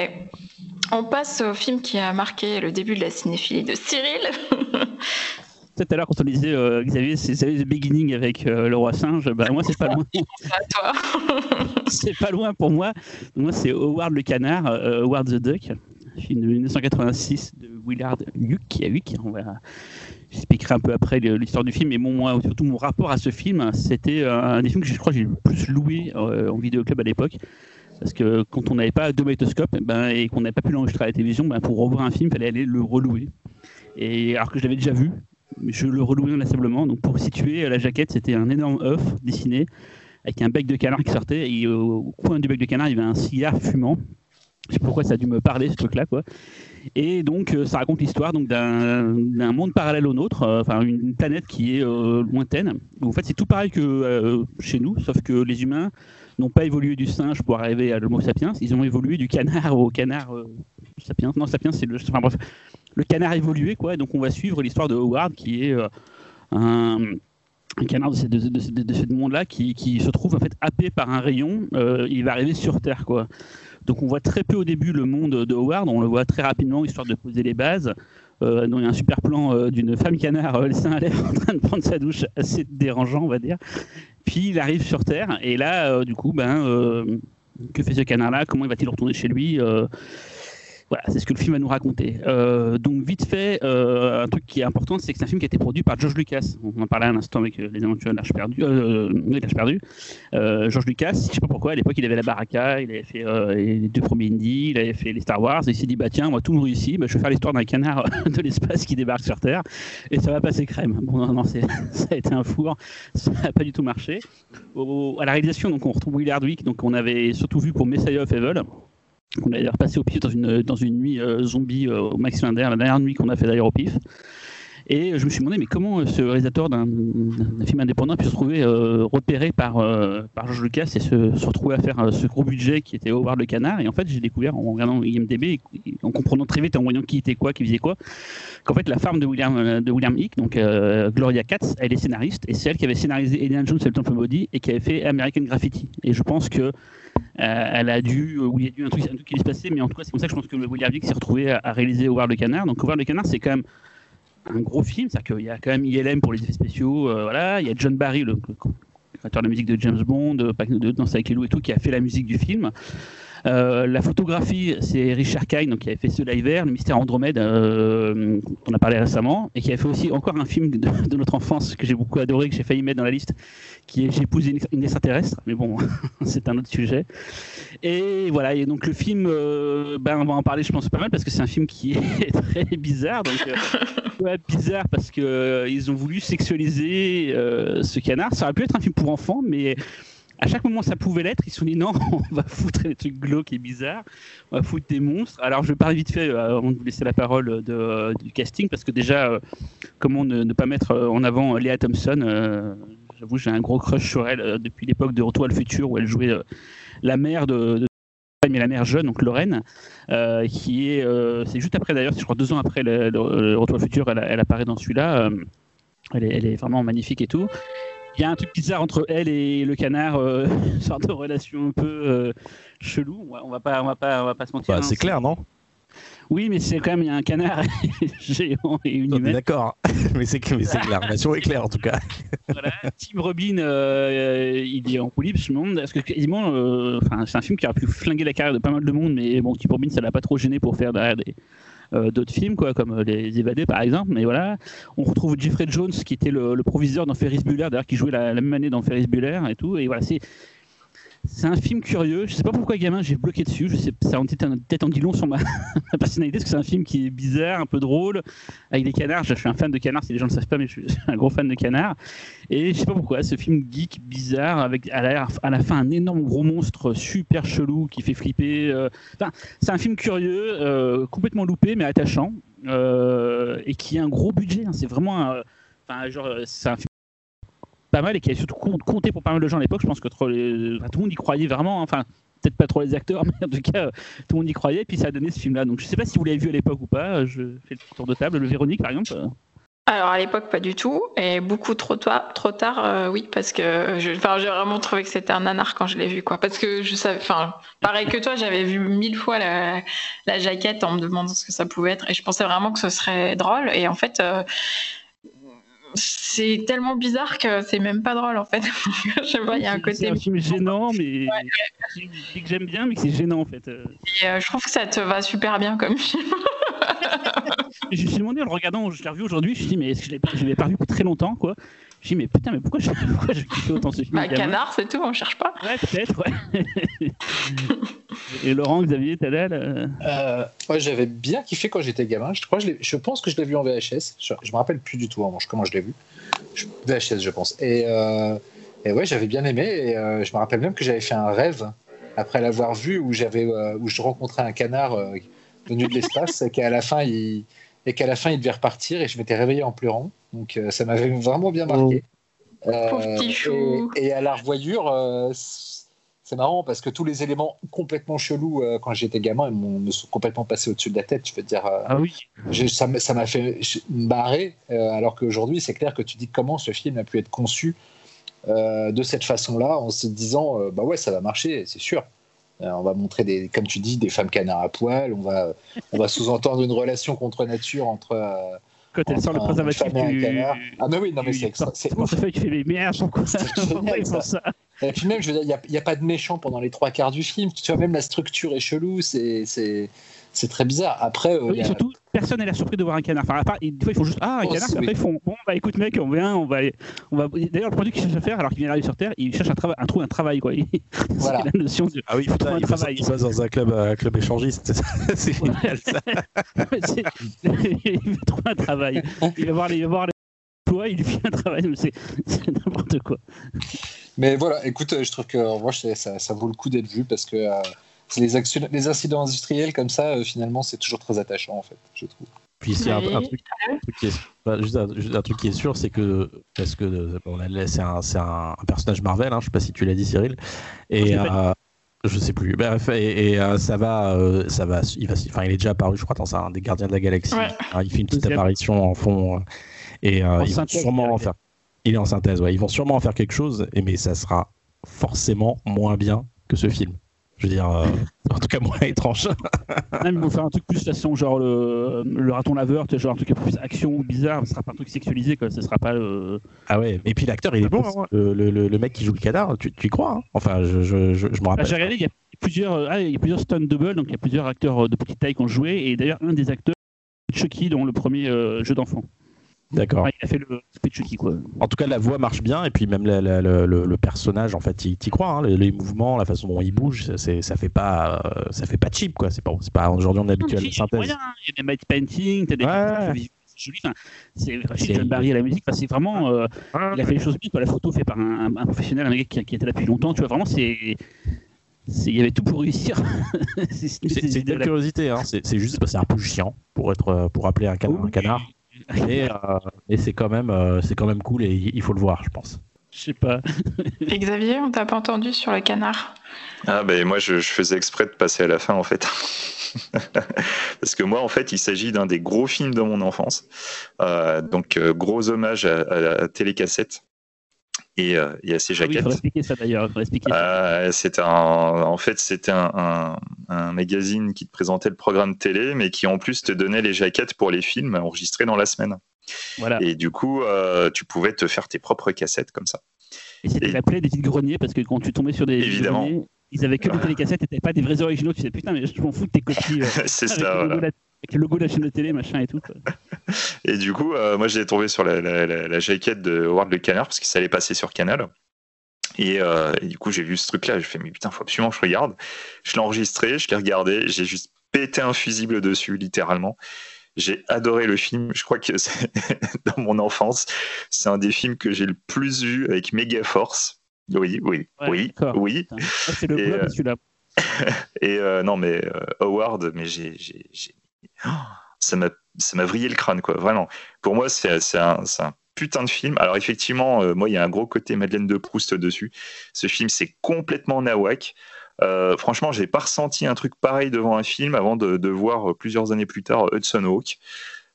On passe au film qui a marqué le début de la cinéphilie de Cyril. [laughs] Tout à l'heure, quand on disait Xavier, c'est The Beginning avec le roi singe, bah, moi, c'est pas loin. [laughs] [laughs] c'est pas loin pour moi. Moi, c'est Howard le canard, Howard the Duck film de 1986 de Willard Luke on va j'expliquerai un peu après l'histoire du film, mais bon, moi, surtout mon rapport à ce film, c'était un des films que je crois que j'ai le plus loué euh, en vidéoclub à l'époque. Parce que quand on n'avait pas de eh ben, et qu'on n'avait pas pu l'enregistrer à la télévision, ben, pour revoir un film, il fallait aller le relouer. Et alors que je l'avais déjà vu, je le relouais inlassablement. Donc pour situer la jaquette, c'était un énorme œuf dessiné avec un bec de canard qui sortait. Et au coin du bec de canard, il y avait un cigare fumant je sais pourquoi ça a dû me parler ce truc-là, quoi. Et donc, euh, ça raconte l'histoire donc d'un monde parallèle au nôtre, euh, enfin une planète qui est euh, lointaine. en fait, c'est tout pareil que chez nous, sauf que les humains n'ont pas évolué du singe pour arriver à l'Homo sapiens. Ils ont évolué du canard au canard sapiens. Non, sapiens, c'est le. Enfin bref, le canard évolué, quoi. donc, on va suivre l'histoire de Howard, qui est un canard de, ce monde-là qui, qui, se trouve en fait happé par un rayon, il va arriver sur Terre quoi. Donc on voit très peu au début le monde de Howard, on le voit très rapidement histoire de poser les bases. Euh, il y a un super plan euh, d'une femme canard, euh, le sein à l'air, en train de prendre sa douche, assez dérangeant on va dire. Puis il arrive sur Terre et là du coup ben que fait ce canard là Comment il va-t-il retourner chez lui voilà, c'est ce que le film va nous raconter. Euh, donc, vite fait, euh, un truc qui est important, c'est que c'est un film qui a été produit par George Lucas. On en parlait un instant avec euh, les aventures de l'Arche perdue. perdu. George Lucas, je sais pas pourquoi, à l'époque, il avait la Baraka, il avait fait les deux premiers Indies, il avait fait les Star Wars, et il s'est dit, bah tiens, moi, tout me réussit, bah, je vais faire l'histoire d'un canard [laughs] de l'espace qui débarque sur Terre, et ça va passer crème. Bon, non, non, [laughs] ça a été un four, ça n'a pas du tout marché. à la réalisation, donc, on retrouve Will Hardwick, donc on avait surtout vu pour Messiah of Evil qu'on a d'ailleurs passé au pif dans une, dans une nuit euh, zombie euh, au Max Linder, la dernière nuit qu'on a fait d'ailleurs au pif. Et je me suis demandé, mais comment euh, ce réalisateur d'un film indépendant pu se retrouver repéré par, par George Lucas et se, retrouver à faire ce gros budget qui était Howard le Canard? Et en fait, j'ai découvert en regardant IMDb, en comprenant très vite, en voyant qui était quoi, qui faisait quoi, qu'en fait, la femme de William, de William Hick, donc Gloria Katz, elle est scénariste et c'est elle qui avait scénarisé Indiana Jones et le Temple Body et qui avait fait American Graffiti. Et je pense que elle a dû, euh, il y a dû un truc, un truc qui se passer, mais en tout cas, c'est comme ça que je pense que William Vick s'est retrouvé à, réaliser Howard le Canard. Donc, Howard le Canard, c'est quand même un gros film, c'est-à-dire qu'il y a quand même ILM pour les effets spéciaux, euh, voilà, il y a John Barry, le, créateur de la musique de James Bond, de, de Danse avec et tout, qui a fait la musique du film. Euh, la photographie, c'est Richard Kine, donc, qui avait fait ce live le mystère Andromède, euh, dont on a parlé récemment, et qui a fait aussi encore un film de, notre enfance que j'ai beaucoup adoré, que j'ai failli mettre dans la liste, qui est J'ai épousé une, extraterrestre, mais bon, [laughs] c'est un autre sujet. Et voilà, et donc le film, euh, ben, on va en parler, je pense, pas mal, parce que c'est un film qui [laughs] est très bizarre. Donc, [laughs] ouais, bizarre parce qu'ils ils ont voulu sexualiser ce canard. Ça aurait pu être un film pour enfants, mais à chaque moment ça pouvait l'être, ils se sont dit non, on va foutre des trucs glauques et bizarres, on va foutre des monstres. Alors je vais parler vite fait euh, avant de vous laisser la parole de, euh, du casting, parce que déjà, euh, comment ne, pas mettre en avant Léa Thompson J'avoue, j'ai un gros crush sur elle depuis l'époque de Retour à le futur où elle jouait la mère de, mais la mère jeune, donc Lorraine, qui est, c'est juste après d'ailleurs, je crois deux ans après le, Retour à le futur, elle, apparaît dans celui-là. Elle est, elle est, vraiment magnifique et tout il y a un truc bizarre entre elle et le canard, euh, [laughs] une sorte de relation un peu euh, chelou. On va pas, on va pas, on va pas se mentir. Bah, hein, c'est clair, non? Oui, mais c'est quand même il y a un canard [laughs] géant et une humaine. D'accord, [laughs] mais c'est clair. La relation est claire en tout cas. [laughs] voilà. Tim Robin, euh, il est en coulis ce monde parce que quasiment, enfin, c'est un film qui aurait pu flinguer la carrière de pas mal de monde, mais bon, Tim Robin, ça l'a pas trop gêné pour faire derrière des euh, d'autres films, quoi, comme euh, Les Évadés par exemple. Mais voilà, on retrouve Jeffrey Jones qui était le, proviseur dans Ferris Bueller, d'ailleurs qui jouait la, même année dans Ferris Bueller et tout. Et voilà, c'est c'est un film curieux. Je sais pas pourquoi, gamin, j'ai bloqué dessus. Je sais, ça en peut-être en dit sur [laughs] ma, personnalité, parce que c'est un film qui est bizarre, un peu drôle, avec des canards. Je suis un fan de canards, si les gens ne le savent pas, mais je suis [laughs] un gros fan de canards. Et je sais pas pourquoi, ce film geek bizarre, avec à la, fin un énorme gros monstre super chelou qui fait flipper. Euh, enfin, c'est un film curieux, euh, complètement loupé, mais attachant, euh, et qui a un gros budget. Hein. C'est vraiment Enfin, genre, un film pas mal et qui a surtout compté pour pas mal de gens à l'époque. Je pense que tout le monde y croyait vraiment. Hein. Enfin, peut-être pas trop les acteurs, [laughs] mais en tout cas, tout le monde y croyait. Et puis ça a donné ce film-là. Donc je sais pas si vous l'avez vu à l'époque ou pas. Je fais le tour de table. Le Véronique, par exemple. Alors à l'époque pas du tout et beaucoup trop tard, trop tard euh, oui parce que j'ai vraiment trouvé que c'était un nanar quand je l'ai vu quoi parce que je savais enfin pareil que toi j'avais vu mille fois la, la, jaquette en me demandant ce que ça pouvait être et je pensais vraiment que ce serait drôle et en fait euh, c'est tellement bizarre que c'est même pas drôle en fait. [laughs] je sais pas, il y a un côté. C'est un film gênant, mais que j'aime bien, mais que c'est gênant en fait. Euh, je trouve que ça te va super bien comme [laughs] film. je me suis demandé en le regardant, je l'ai revu aujourd'hui, je me suis dit, mais est-ce que je l'avais pas vu depuis très longtemps quoi je dit, mais putain, mais pourquoi je, [laughs] pourquoi je autant ce film Bah, canard, c'est tout, on cherche pas. Ouais, peut-être, ouais. Et Laurent, Xavier, Tadal euh... euh, Ouais, j'avais bien kiffé quand j'étais gamin. Je, crois je, je pense que je l'ai vu en VHS. Je, je me rappelle plus du tout en comment je l'ai vu. VHS, je pense. Et, euh, et ouais, j'avais bien aimé. Et euh, je me rappelle même que j'avais fait un rêve après l'avoir vu où, j'avais, euh, où je rencontrais un canard euh, venu de l'espace et qu'à la fin, il et qu'à la fin il devait repartir et je m'étais réveillé en pleurant. Donc euh, ça m'avait vraiment bien marqué. Euh, et, et, à la revoyure, euh, c'est marrant parce que tous les éléments complètement chelous quand j'étais gamin me sont complètement passés au-dessus de la tête. Je veux dire, ah oui. ça m'a fait barrer. alors qu'aujourd'hui, c'est clair que tu dis comment ce film a pu être conçu de cette façon-là en se disant bah ouais, ça va marcher, c'est sûr. Euh, on va montrer, des, comme tu dis, des femmes canards à poil. On va, on va sous-entendre une relation contre nature entre. Euh, quand elle sort le préservatif du... Ah, mais oui, non, mais c'est. C'est ça fait qu'il fait des merde, [laughs] ça. Et puis même, je veux dire, il n'y a, a, pas de méchant pendant les trois quarts du film. Tu vois, même la structure est chelou. C'est très bizarre. Après, euh, surtout, personne n'est surpris de voir un canard. Enfin, part, des fois, ils font juste Ah, un oh, canard, après, ils font Bon, bah écoute, mec, on vient, on va. On va... D'ailleurs, le produit qu'il cherche à faire, alors qu'il vient d'arriver sur Terre, il cherche à, trava... à trouver un travail, quoi. [laughs] Voilà. la notion de. Ah oui, putain, il, travail. il passe dans un club, un club échangiste, c'est [laughs] génial, ça. [laughs] il veut trouver un travail. Il va voir les. Il va voir les... Toi, il lui fait un travail, mais c'est n'importe quoi. Mais voilà, écoute, je trouve que moi, ça, ça vaut le coup d'être vu parce que euh, les, les incidents industriels comme ça, euh, finalement, c'est toujours très attachant, en fait, je trouve. Puis il y a un, truc, qui est, juste, un, truc qui est sûr, c'est que parce que c'est un, un, personnage Marvel, hein, je sais pas si tu l'as dit Cyril, et euh, je sais plus. Bref, et, euh, ça va, ça va, il va, enfin il est déjà apparu, je crois, dans un des Gardiens de la Galaxie. il fait une petite apparition en fond, et ils vont sûrement en faire. Il est en synthèse, ouais. Ils vont sûrement en faire quelque chose, mais ça sera forcément moins bien que ce film. Je veux dire, euh, [laughs] en tout cas, moins [laughs] étrange. Ils vont faire un truc plus façon, genre le, le raton laveur, genre un truc plus action bizarre, ce sera pas un truc sexualisé, quoi. Ce sera pas. Euh, ah ouais, et puis l'acteur, il est bon. Hein. Le, le, mec qui joue le cadavre, tu, tu y crois hein Enfin, je, je, je, me rappelle. J'ai regardé, il y a plusieurs, ah, il y a plusieurs stunt double, donc il y a plusieurs acteurs de petite taille qui ont joué, et d'ailleurs, un des acteurs, Chucky, dans le premier euh, jeu d'enfant. D'accord. il a fait le Chucky, quoi. En tout cas, la voix marche bien et puis même le, personnage, en fait, il t'y croit. Hein. les, mouvements, la façon dont il bouge, ça fait pas, euh, ça fait pas cheap, quoi. C'est pas, pas aujourd'hui on est habitué à la synthèse. Il y a des matte painting, t'as des ouais. joli. Enfin, c'est John Barry à la musique. c'est vraiment, euh, il a fait les choses bien. La photo faite par un, professionnel, un mec qui, qui, était là depuis longtemps. Tu vois, vraiment, c'est il y avait tout pour réussir. [laughs] c'est une curiosité, hein. c'est juste c'est un peu chiant pour être pour appeler un, canard. un canard. [laughs] Et, euh, c'est quand même euh, c'est quand même cool et il faut le voir, je pense. Je sais pas. [laughs] Xavier, on t'a pas entendu sur le canard Ah ben moi je, faisais exprès de passer à la fin en fait. [laughs] Parce que moi en fait il s'agit d'un des gros films de mon enfance. Euh, donc gros hommage à, à la télécassette et, euh, et à ses jaquettes. Ah oui, il expliquer ça d'ailleurs. Euh, c'était en fait c'était un, un, magazine qui te présentait le programme télé, mais qui en plus te donnait les jaquettes pour les films enregistrés dans la semaine. Voilà. Et du coup, euh, tu pouvais te faire tes propres cassettes comme ça. Et c'était la plaie des vides greniers parce que quand tu tombais sur des Évidemment. ils avaient que des télécassettes et t'avais pas des vrais originaux. Tu disais putain, mais je m'en fous de tes copies. Euh, [laughs] C'est ça. Voilà avec le logo de la chaîne de télé, machin et tout. [laughs] et du coup, euh, moi j'ai trouvé sur la, la, la, jaquette de Howard le Canard parce que ça allait passer sur Canal. Et, du coup, j'ai vu ce truc-là, j'ai fait, mais putain, faut absolument que je regarde. Je l'ai enregistré, je l'ai regardé, j'ai juste pété un fusible dessus, littéralement. J'ai adoré le film. Je crois que [laughs] dans mon enfance, c'est un des films que j'ai le plus vu avec méga force. Oui, oui, oui, oui. Ah, c'est le et, celui-là. [laughs] et euh, non, mais euh, Howard, mais j'ai, ça m'a, ça m'a vrillé le crâne, quoi. Vraiment. Pour moi, c'est, un, un putain de film. Alors effectivement, euh, moi, il y a un gros côté Madeleine de Proust dessus. Ce film, c'est complètement nawak. Euh, franchement, j'ai pas ressenti un truc pareil devant un film avant de, voir euh, plusieurs années plus tard Hudson Hawk.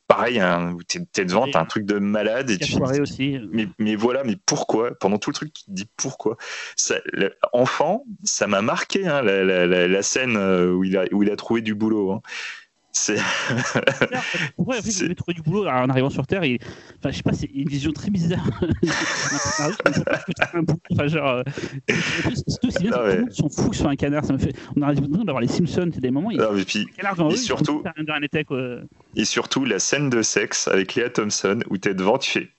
Pareil, hein, t'es es devant, t'as un truc de malade et tu aussi. Mais, mais, voilà, mais pourquoi? Pendant tout le truc, tu te dis pourquoi? Ça, Enfant, ça m'a marqué hein, la, la, la, scène euh, où il a, où il a trouvé du boulot. Hein. C'est. ouais, en [laughs] trouvé du boulot en arrivant sur Terre. Et... Enfin, je sais pas, c'est une vision très bizarre. [laughs] enfin, genre. C'est aussi bien, ils sont fous sur un canard. Ça me fait... On a l'impression d'avoir les Simpsons, c'est des moments. Non, mais puis, et, surtout, et surtout, la scène de sexe avec Léa Thompson où t'es devant, tu fais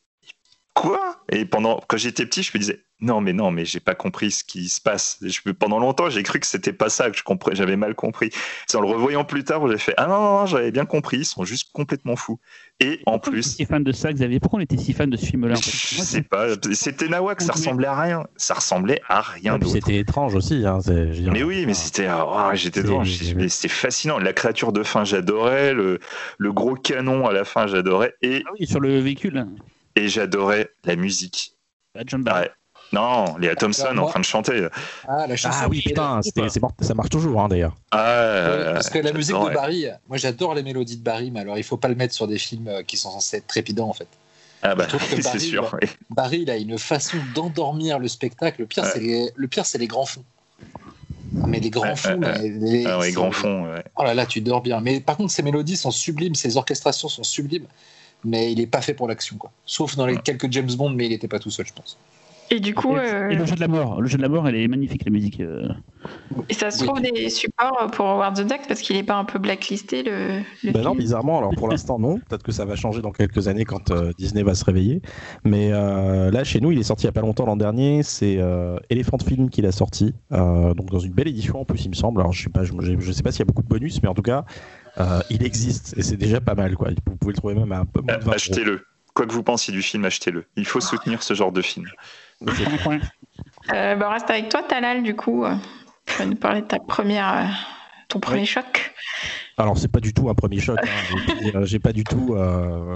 quoi? Et pendant, quand j'étais petit, je me disais, non, mais non, mais j'ai pas compris ce qui se passe. Je, pendant longtemps, j'ai cru que c'était pas ça, que je comprenais, j'avais mal compris. C'est en le revoyant plus tard, j'ai fait, ah non, non, non j'avais bien compris, ils sont juste complètement fous. Et en plus. si fan de ça, Xavier? Pourquoi on était si fan de ce film-là Je sais pas, c'était Nawak, ça ressemblait à rien. Ça ressemblait à rien d'autre. C'était étrange aussi. Hein, mais oui, mais c'était. Oh, j'étais devant, c'était fascinant. La créature de fin, j'adorais. Le, le gros canon à la fin, j'adorais. Et... Ah oui, sur le véhicule et j'adorais la musique. John Barry. Non, Léa Thompson en train de chanter. Ah, la chanson. Ah oui, putain, ça marche toujours hein, d'ailleurs. Ah, parce que la musique de Barry, moi j'adore les mélodies de Barry, mais alors il faut pas le mettre sur des films euh, qui sont censés être trépidants en fait. Ah bah, [laughs] c'est sûr. Barry, il a une façon d'endormir le spectacle. Le pire, c'est les, le pire, c'est les grands fonds. Ah, mais les grands fonds, les, ah, ouais, grands fonds. Oh là là, tu dors bien. Mais par contre, ces mélodies sont sublimes, ces orchestrations sont sublimes mais il n'est pas fait pour l'action, quoi. Sauf dans les quelques James Bond, mais il n'était pas tout seul, je pense. Et du coup. Et, le euh, jeu de la mort. Le jeu de la mort, elle est magnifique, la musique. Euh. Et ça se trouve des supports pour Howard the Duck parce qu'il n'est pas un peu blacklisté le. ben non, bizarrement. Alors pour l'instant, non. Peut-être que ça va changer dans quelques années quand euh, Disney va se réveiller. Mais là, chez nous, il est sorti il n'y a pas longtemps l'an dernier. C'est Elephant Film qui l'a sorti. donc dans une belle édition en plus, il me semble. Alors je sais pas, je, je sais pas s'il y a beaucoup de bonus, mais en tout cas, il existe et c'est déjà pas mal. Quoi. Vous pouvez le trouver même à un peu moins de Achetez-le. Quoi que vous pensiez du film, achetez-le. Il faut soutenir ce genre de film. Euh, bah, on reste avec toi, Talal, du coup. Tu vas nous parler de ta première, euh, ton premier choc. Alors c'est pas du tout un premier choc. Hein. J'ai pas du tout. Euh,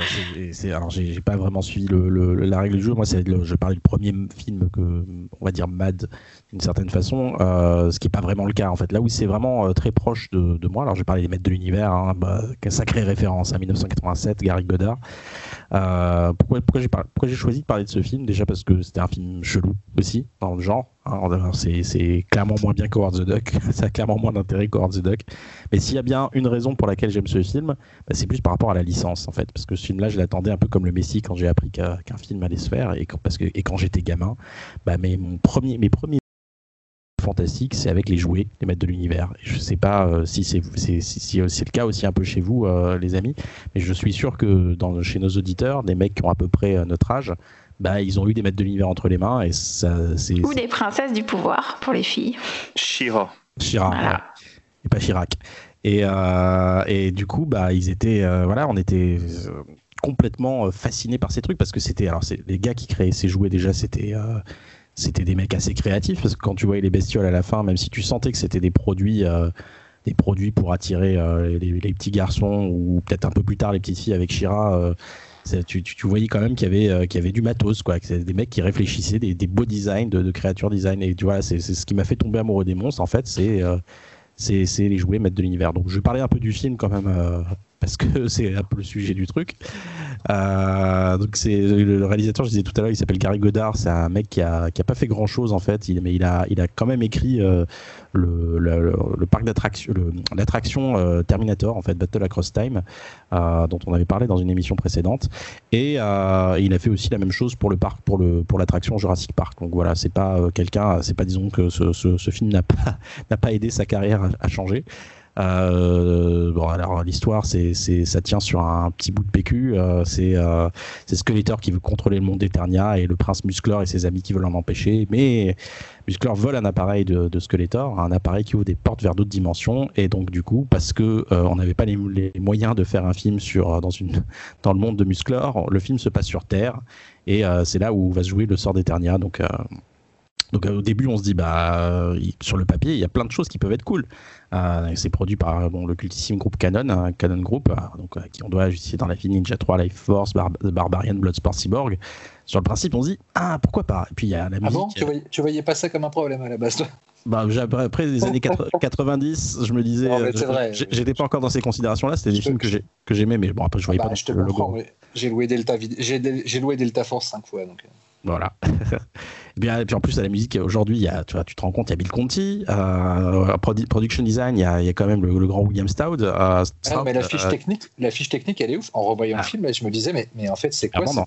alors j'ai pas vraiment suivi le, la règle du jeu. Moi, c'est je parlais du premier film que on va dire Mad d'une certaine façon, euh, ce qui est pas vraiment le cas en fait. Là où c'est vraiment euh, très proche de, moi. Alors j'ai parlé des maîtres de l'univers, hein, bah, sacrée référence à 1987, Gary Godard. Euh, pourquoi pourquoi j'ai choisi de parler de ce film? Déjà parce que c'était un film chelou aussi dans le genre. Hein, c'est clairement moins bien qu'Howard the Duck. [laughs] ça a clairement moins d'intérêt qu'Howard the Duck. Mais s'il y a bien une raison pour laquelle j'aime ce film, bah, c'est plus par rapport à la licence en fait. Parce que ce film-là, je l'attendais un peu comme le Messi quand j'ai appris qu'un film allait se faire et quand, que, quand j'étais gamin. Bah, mais mon premier, mes premiers fantastique, c'est avec les jouets, les maîtres de l'univers. Je ne sais pas euh, si c'est si, si, le cas aussi un peu chez vous, euh, les amis, mais je suis sûr que dans, chez nos auditeurs, des mecs qui ont à peu près euh, notre âge, bah, ils ont eu des maîtres de l'univers entre les mains et ça, c'est ou des princesses du pouvoir pour les filles. Shira. Shira. Et pas Chirac. Et, et du coup, bah, ils étaient, voilà, on était complètement fascinés par ces trucs parce que c'était, alors, c'est les gars qui créaient ces jouets déjà, c'était c'était des mecs assez créatifs parce que quand tu voyais les bestioles à la fin, même si tu sentais que c'était des produits, euh, des produits pour attirer euh, les, petits garçons ou peut-être un peu plus tard les petites filles avec Shira, euh, tu, tu, voyais quand même qu'il y avait, qu'il y avait du matos, quoi. Que des mecs qui réfléchissaient, des, des beaux designs, de, créatures design. Et tu vois, c'est ce qui m'a fait tomber amoureux des monstres, en fait, c'est c'est les jouets maîtres de l'univers. Donc je vais parler un peu du film quand même parce que [laughs] c'est un peu le sujet du truc. Euh, donc c'est le réalisateur, je disais tout à l'heure, il s'appelle Gary Godard. C'est un mec qui a, qui a pas fait grand chose en fait, mais il a, il a quand même écrit euh, le, le, parc d'attraction, l'attraction euh, Terminator en fait, Battle Across Time, dont on avait parlé dans une émission précédente. Et il a fait aussi la même chose pour le parc, pour le pour l'attraction Jurassic Park. Donc voilà, c'est pas quelqu'un, c'est pas disons que ce, ce, film n'a pas [laughs] n'a pas aidé sa carrière à changer. Bon, alors l'histoire, c'est, ça tient sur un petit bout de PQ. c'est, c'est Skeletor qui veut contrôler le monde d'Eternia et le prince Musclor et ses amis qui veulent en empêcher. Mais Musclor vole un appareil de, de, Skeletor, un appareil qui ouvre des portes vers d'autres dimensions. Et donc, du coup, parce que on n'avait pas les, moyens de faire un film sur dans une [laughs] dans le monde de Musclor, le film se passe sur Terre. Et c'est là où va se jouer le sort d'Eternia. Donc donc au début, on se dit, bah, sur le papier, il y a plein de choses qui peuvent être cool. Euh, c'est produit par bon, le cultissime groupe Canon, hein, Canon Group, euh, donc, qui on doit justifier dans la vie Ninja 3, Life Force, Barbarian, Bloodsport, Cyborg. Sur le principe, on se dit, ah, pourquoi pas? Et puis il y a la musique. Ah bon? tu voyais, tu voyais pas ça comme un problème à la base, toi? Bah, après les années 90, [laughs] je me disais, j'étais pas encore dans ces considérations-là. C'était des films que j'aimais, mais bon après je voyais bah, pas je te le logo. J'ai loué Delta, j'ai loué Delta Force 5 fois, donc. Euh. Voilà. [laughs] et, bien, et puis en plus, à la musique, aujourd'hui, tu, vois, tu te rends compte, il y a Bill Conti, euh, Production Design, il y, a, il y, a, quand même le, grand William Stout. Euh, ah, mais la fiche, technique, la fiche technique, elle est ouf. En revoyant le ah. film, je me disais, mais, mais en fait, c'est quoi ah,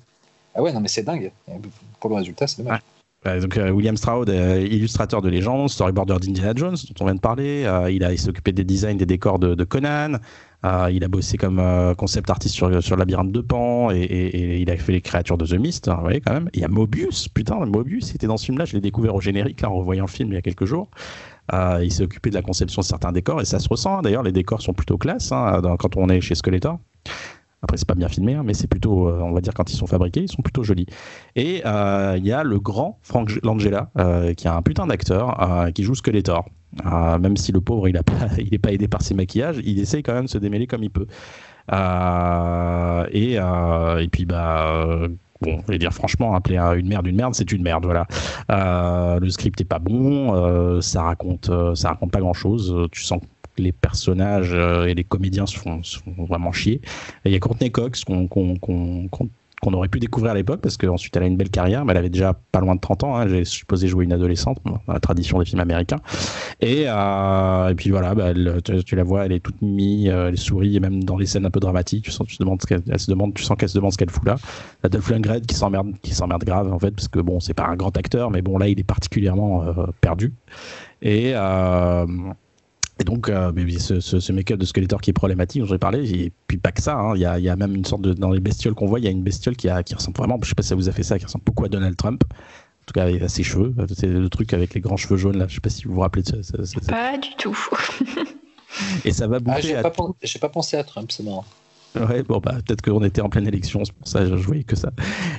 ah ouais, non, mais c'est dingue. Pour le résultat, c'est dommage. donc William Stroud, illustrateur de légende, storyboarder d'Indiana Jones, dont on vient de parler. il a s'est occupé des designs des décors de, de Conan. Euh, il a bossé comme euh, concept artiste sur, sur Labyrinthe de Pan et, il a fait les créatures de The Mist. Hein, quand même. Il y a Mobius, putain, Mobius était dans ce film-là. Je l'ai découvert au générique là, en revoyant le film il y a quelques jours. Euh, il s'est occupé de la conception de certains décors et ça se ressent. Hein. D'ailleurs, les décors sont plutôt classe hein, quand on est chez Skeletor. Après, c'est pas bien filmé, mais c'est plutôt, on va dire, quand ils sont fabriqués, ils sont plutôt jolis. Et il y a le grand Frank Langella, qui est un putain d'acteur, qui joue Skeletor. Euh, même si le pauvre, il n'est [laughs] pas, aidé par ses maquillages, il essaye quand même de se démêler comme il peut. Euh, et, euh, et puis, bah, bon, je vais dire franchement, appeler une merde une merde, c'est une merde, voilà. le script est pas bon, ça raconte, ça raconte pas grand chose. Tu sens les personnages et les comédiens se font, vraiment chier. Il y a Courtney Cox qu'on qu'on aurait pu découvrir à l'époque parce qu'ensuite elle a une belle carrière, mais elle avait déjà pas loin de 30 ans. Hein, J'ai supposé jouer une adolescente dans la tradition des films américains. Et, euh, puis voilà, bah, tu, la vois, elle est toute mimi, euh, elle sourit et même dans les scènes un peu dramatiques, tu sens, tu se demande, tu sens qu'elle se demande ce qu'elle fout là. La Dolph Lundgren qui s'emmerde, qui s'emmerde grave en fait parce que bon, c'est pas un grand acteur, mais bon là il est particulièrement euh, perdu. Et et donc, euh, ce, ce, make-up de Skeletor qui est problématique, dont j'ai parlé, et puis pas que ça, hein. il y, a, y, a, même une sorte de. Dans les bestioles qu'on voit, il y a une bestiole qui, a, qui ressemble vraiment, je sais pas si ça vous a fait ça, qui ressemble beaucoup à Donald Trump. En tout cas, avec ses cheveux. C'est le truc avec les grands cheveux jaunes, là. Je sais pas si vous vous rappelez de ça. Pas du tout. et ça va bouger. Ah, j'ai pas, pas pensé à Trump, c'est marrant. Ouais, bon, bah, peut-être qu'on était en pleine élection, c'est pour ça que je voyais que ça.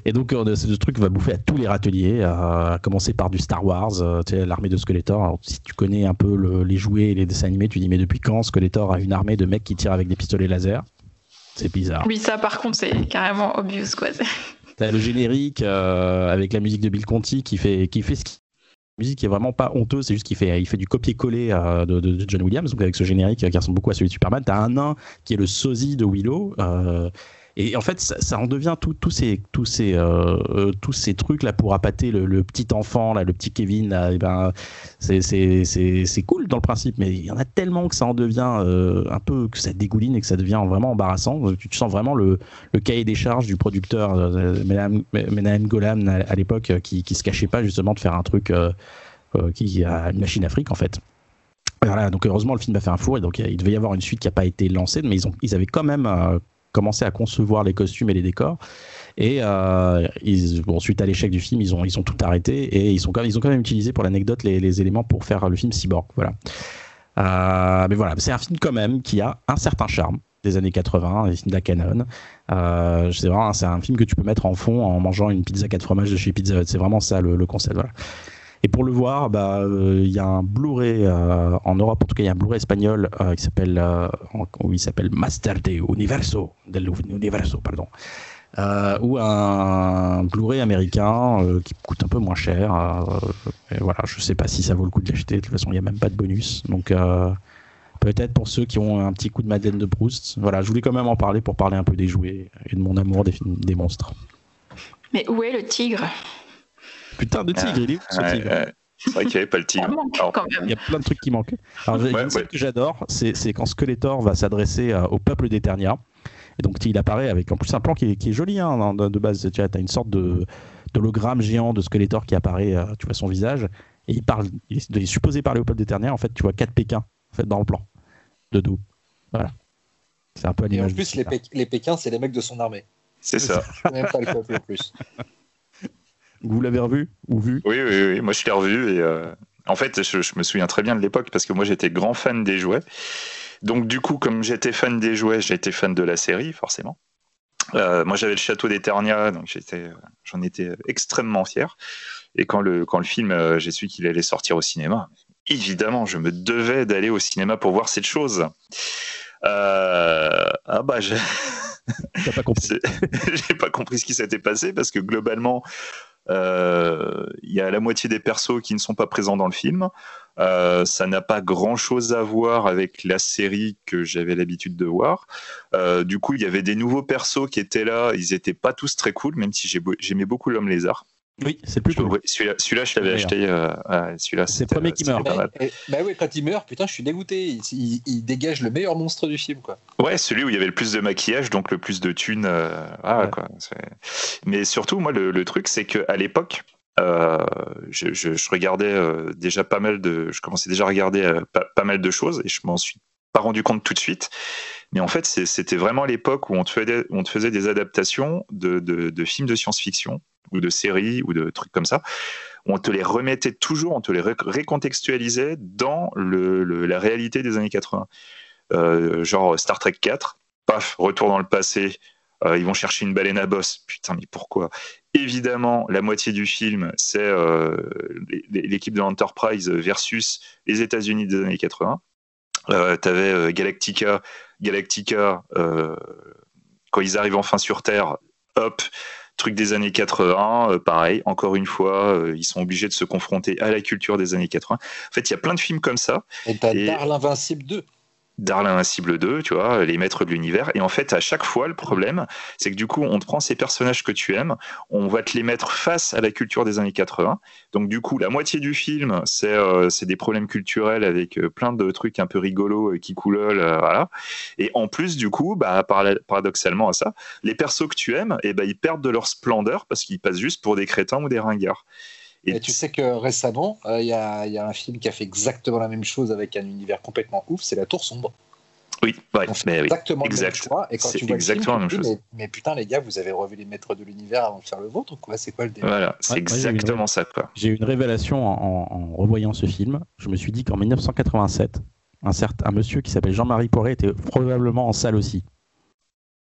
Et donc, euh, ce truc va bouffer à tous les râteliers, à commencer par du Star Wars, euh, tu sais, l'armée de Skeletor. si tu connais un peu les jouets et les dessins animés, tu dis, mais depuis quand Skeletor a une armée de mecs qui tirent avec des pistolets laser? C'est bizarre. Oui, ça, par contre, c'est carrément obvious, quoi. T'as le générique euh, avec la musique de Bill Conti qui fait, qui fait ce qui musique est vraiment pas honteuse, c'est juste qu'il fait, il fait du copier-coller euh, de, John Williams, donc avec ce générique qui ressemble beaucoup à celui de Superman. T'as un nain qui est le sosie de Willow, euh, et en fait, ça, en devient tous ces, tous ces, euh, euh, tous ces trucs là pour appâter le, petit enfant là, le petit Kevin. Et ben, c'est cool dans le principe, mais il y en a tellement que ça en devient euh, un peu que ça dégouline et que ça devient vraiment embarrassant. Tu, sens vraiment le, le, cahier des charges du producteur Menahem Golan à, l'époque qui, qui se cachait pas justement de faire un truc qui a une machine Afrique en fait. Voilà, donc heureusement le film a fait un four et donc il devait y avoir une suite qui n'a pas été lancée, mais ils, ont, ils avaient quand même commencé à concevoir les costumes et les décors. Et euh, suite à l'échec du film, ils ont, ils ont tout arrêté et ils, sont ils ont quand même utilisé pour l'anecdote les, éléments pour faire le film Cyborg. Voilà. Euh, mais voilà, c'est un film quand même qui a un certain charme des années 80, les films d'Akanon. Euh, c'est vraiment, c'est un film que tu peux mettre en fond en mangeant une pizza 4 fromages de chez Pizza C'est vraiment ça le, le concept. Et pour le voir, bah, euh, il y a un Blu-ray euh, en Europe, en tout cas, il y a un Blu-ray espagnol euh, qui s'appelle, où il s'appelle Master de Universo, Universo, pardon. ou un Blu-ray américain qui coûte un peu moins cher. et voilà, je sais pas si ça vaut le coup de l'acheter. De toute façon, il n'y a même pas de bonus. Donc, peut-être pour ceux qui ont un petit coup de Madeleine de Proust. Voilà, je voulais quand même en parler pour parler un peu des jouets et de mon amour des monstres. Mais où est le tigre? Putain de tigre, il est où ce tigre C'est vrai qu'il n'y avait pas le tigre. [laughs] Il y a plein de trucs qui manquaient. Alors, une scène que j'adore, c'est quand Skeletor va s'adresser euh, au peuple d'Eternia. Et donc, il apparaît avec en plus un plan qui est, joli hein, de, base. Tu as une sorte de d'hologramme géant de Skeletor qui apparaît, euh, tu vois son visage. Et il parle, il est supposé parler au peuple d'Eternia. En fait, tu vois quatre Pékins en fait, dans le plan. de dos. Voilà. C'est un peu à Et en plus, les, les Pékins, c'est les mecs de son armée. C'est ça. Même pas le peuple en plus. [laughs] Vous l'avez revu ou vu? Oui, oui, oui, moi je l'ai revu et euh, en fait, je, me souviens très bien de l'époque parce que moi j'étais grand fan des jouets. Donc du coup, comme j'étais fan des jouets, j'étais fan de la série, forcément. Euh, moi j'avais le château d'Eternia, donc j'étais, j'en étais extrêmement fier. Et quand le, quand le film, euh, j'ai su qu'il allait sortir au cinéma, évidemment, je me devais d'aller au cinéma pour voir cette chose. ah bah, j'ai pas compris. [laughs] j'ai pas compris ce qui s'était passé parce que globalement, euh, il y a la moitié des persos qui ne sont pas présents dans le film. Euh, ça n'a pas grand-chose à voir avec la série que j'avais l'habitude de voir. Euh, du coup, il y avait des nouveaux persos qui étaient là. Ils n'étaient pas tous très cool, même si j'aimais beaucoup l'homme lézard. Oui, c'est plus cool. celui-là, je l'avais acheté. Euh, celui-là, c'est le premier qui meurt. Bah, bah, oui, quand il meurt, putain, je suis dégoûté. Il, dégage le meilleur monstre du film, quoi. Ouais, celui où il y avait le plus de maquillage, donc le plus de thunes. Euh, ah, quoi. Mais surtout, moi, le, truc, c'est qu'à l'époque, euh, je, regardais déjà pas mal de. Je commençais déjà à regarder pas, mal de choses et je m'en suis pas rendu compte tout de suite. Mais en fait, c'était vraiment l'époque où on te, faisait, on te faisait des adaptations de, de films de science-fiction ou de séries ou de trucs comme ça. On te les remettait toujours, on te les récontextualisait dans la réalité des années 80. Euh, genre Star Trek 4, paf, retour dans le passé, euh, ils vont chercher une baleine à bosse. Putain, mais pourquoi? Évidemment, la moitié du film, c'est euh, l'équipe de l'Enterprise versus les États-Unis des années 80. Euh, T'avais Galactica, Galactica, quand ils arrivent enfin sur Terre, hop, Truc des années 80, euh, pareil, encore une fois, euh, ils sont obligés de se confronter à la culture des années 80. En fait, il y a plein de films comme ça. Et t'as Darl Invincible 2. Darl Invincible 2, tu vois, les maîtres de l'univers. Et en fait, à chaque fois, le problème, c'est que du coup, on te prend ces personnages que tu aimes, on va te les mettre face à la culture des années 80. Donc, du coup, la moitié du film, c'est euh, des problèmes culturels avec euh, plein de trucs un peu rigolos euh, qui coulolent, voilà. Et en plus, du coup, bah, paradoxalement à ça, les persos que tu aimes, eh ben, ils perdent de leur splendeur parce qu'ils passent juste pour des crétins ou des ringards. Et, tu sais que récemment, euh, il y, a un film qui a fait exactement la même chose avec un univers complètement ouf, c'est La Tour Sombre. Oui, mais exactement le même choix. Et quand tu vois exactement le film, la même chose. Mais, putain, les gars, vous avez revu les maîtres de l'univers avant de faire le vôtre, quoi C'est quoi le délire Voilà, c'est exactement ça, quoi. J'ai eu une révélation en, revoyant ce film. Je me suis dit qu'en 1987, un, certain, un monsieur qui s'appelle Jean-Marie Poré était probablement en salle aussi.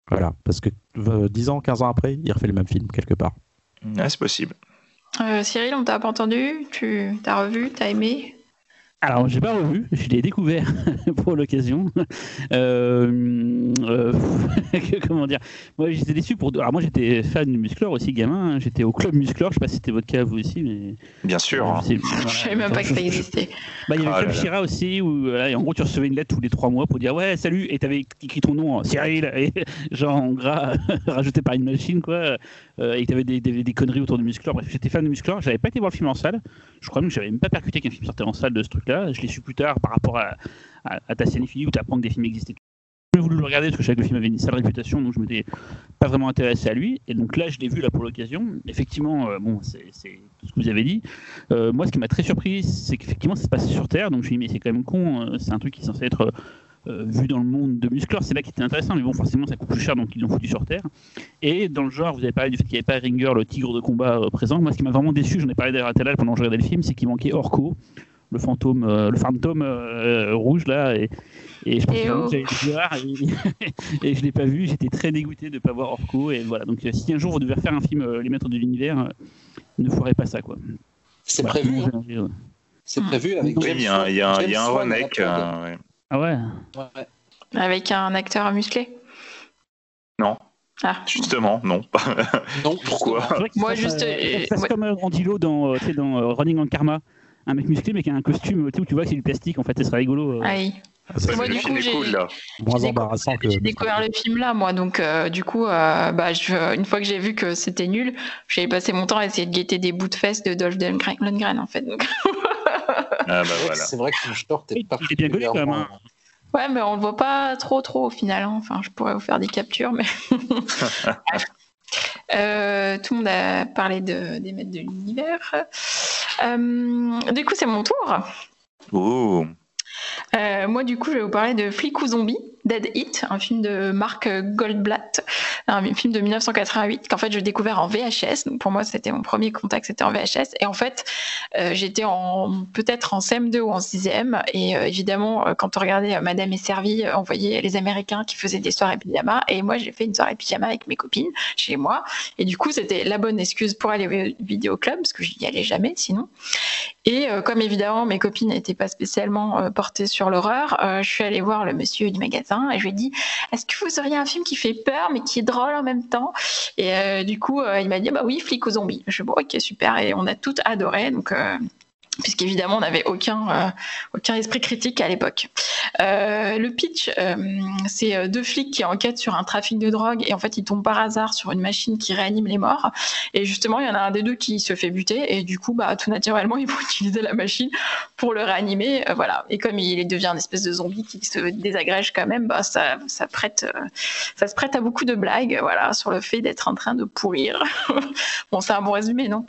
Voilà, parce que 10 euh, ans, 15 ans après, il refait le même film quelque part. c'est possible. Euh, Cyril, on t'a pas entendu? Tu t'as revu? T'as aimé? Alors, j'ai pas revu, je l'ai découvert [laughs] pour l'occasion. Euh, euh, [laughs] comment dire? Moi, j'étais déçu pour. Alors, moi, j'étais fan du Musclor aussi, gamin. Hein. J'étais au club Musclor. Je sais pas si c'était votre cas vous aussi, mais. Bien sûr. Je savais même pas que ça existait. Bah, il y avait oh le club Chira aussi, où en gros, tu recevais une lettre tous les trois mois pour dire ouais, salut, et t'avais écrit ton nom, Cyril, [laughs] et genre en gras, rajouté par une machine, quoi. et t'avais des, des, des, conneries autour du Musclor. Bref, j'étais fan du Musclor. J'avais pas été voir le film en salle. Je crois même que j'avais même pas percuté qu'un film sortait en salle de ce truc Je l'ai su plus tard par rapport à, ta cinéphilie où tu apprends que des films existaient. J'ai voulu le regarder parce que je savais que le film avait une sale réputation, donc je m'étais pas vraiment intéressé à lui. Et donc là, je l'ai vu là pour l'occasion. Effectivement, euh, bon, c'est ce que vous avez dit. Euh, moi, ce qui m'a très surpris, c'est qu'effectivement, ça se passé sur Terre. Donc je me suis dit, mais c'est quand même con. Euh, c'est un truc qui est censé être vu dans le monde de Musclor, c'est là qui était intéressant, mais bon, forcément, ça coûte plus cher, donc ils l'ont foutu sur Terre. Et dans le genre, vous avez parlé du fait qu'il n'y avait pas Ringer, le tigre de combat présent. Moi, ce qui m'a vraiment déçu, j'en ai parlé d'ailleurs à pendant que je regardais le film, c'est qu'il manquait Orko, le fantôme, euh, le fantôme euh, rouge là. Et, et je pense que oh. voir et, [laughs] et, je l'ai pas vu. J'étais très dégoûté de ne pas voir Orko. Et voilà. Donc si un jour vous devez refaire un film euh, Les Maîtres de l'univers, ne ferez pas ça quoi. C'est prévu. Hein. C'est prévu avec. Oui, il y, a un remake. Ah ouais. Avec un acteur musclé. Non. Ah. Justement, non. [laughs] non. Pourquoi? Moi, juste. C'est comme Andilo dans, dans Running on Karma un mec musclé mais qui a un costume où tu vois que c'est du plastique en fait, ce serait rigolo. Euh. Ah oui. Ah, moi, du coup, j'ai découvert le film là, moi. Donc, euh, du coup, euh, bah, une fois que j'ai vu que c'était nul, j'ai passé mon temps à essayer de guetter des bouts de fesses de Dolph Lundgren, en fait. [laughs] ah, bah, voilà. C'est vrai que son short est est bien connu quand même. Hein. Ouais, mais on le voit pas trop, trop au final. Hein. Enfin, je pourrais vous faire des captures, mais. [laughs] [laughs] Euh, tout le monde a parlé de, des maîtres de l'univers. Euh, du coup, c'est mon tour. Moi, du coup, je vais vous parler de Flic ou Zombie. Dead Hit, un film de Mark Goldblatt, un film de 1988 qu'en fait j'ai découvert en VHS. Donc pour moi c'était mon premier contact, c'était en VHS. Et en fait euh, j'étais peut-être en CM2 ou en 6e et euh, évidemment euh, quand on regardait Madame est servie, on voyait les Américains qui faisaient des soirées pyjama et moi j'ai fait une soirée pyjama avec mes copines chez moi et du coup c'était la bonne excuse pour aller au vidéoclub parce que je n'y allais jamais sinon. Et comme évidemment mes copines n'étaient pas spécialement portées sur l'horreur, je suis allée voir le monsieur du magasin et je lui ai dit Est-ce que vous auriez un film qui fait peur mais qui est drôle en même temps? Et euh, du coup, euh, il m'a dit Bah oui, Flic aux zombies. Je suis bon, ok, super. Et on a toutes adoré. Donc, euh, puisqu'évidemment on n'avait aucun, euh, aucun esprit critique à l'époque. Euh, le pitch, euh, c'est deux flics qui enquêtent sur un trafic de drogue et en fait ils tombent par hasard sur une machine qui réanime les morts et justement il y en a un des deux qui se fait buter et du coup bah tout naturellement [laughs] ils vont utiliser la machine pour le réanimer, voilà. Et comme il devient une espèce de zombie qui se désagrège quand même, bah ça, ça prête, ça se prête à beaucoup de blagues, voilà, sur le fait d'être en train de pourrir. [laughs] bon c'est un bon résumé, non?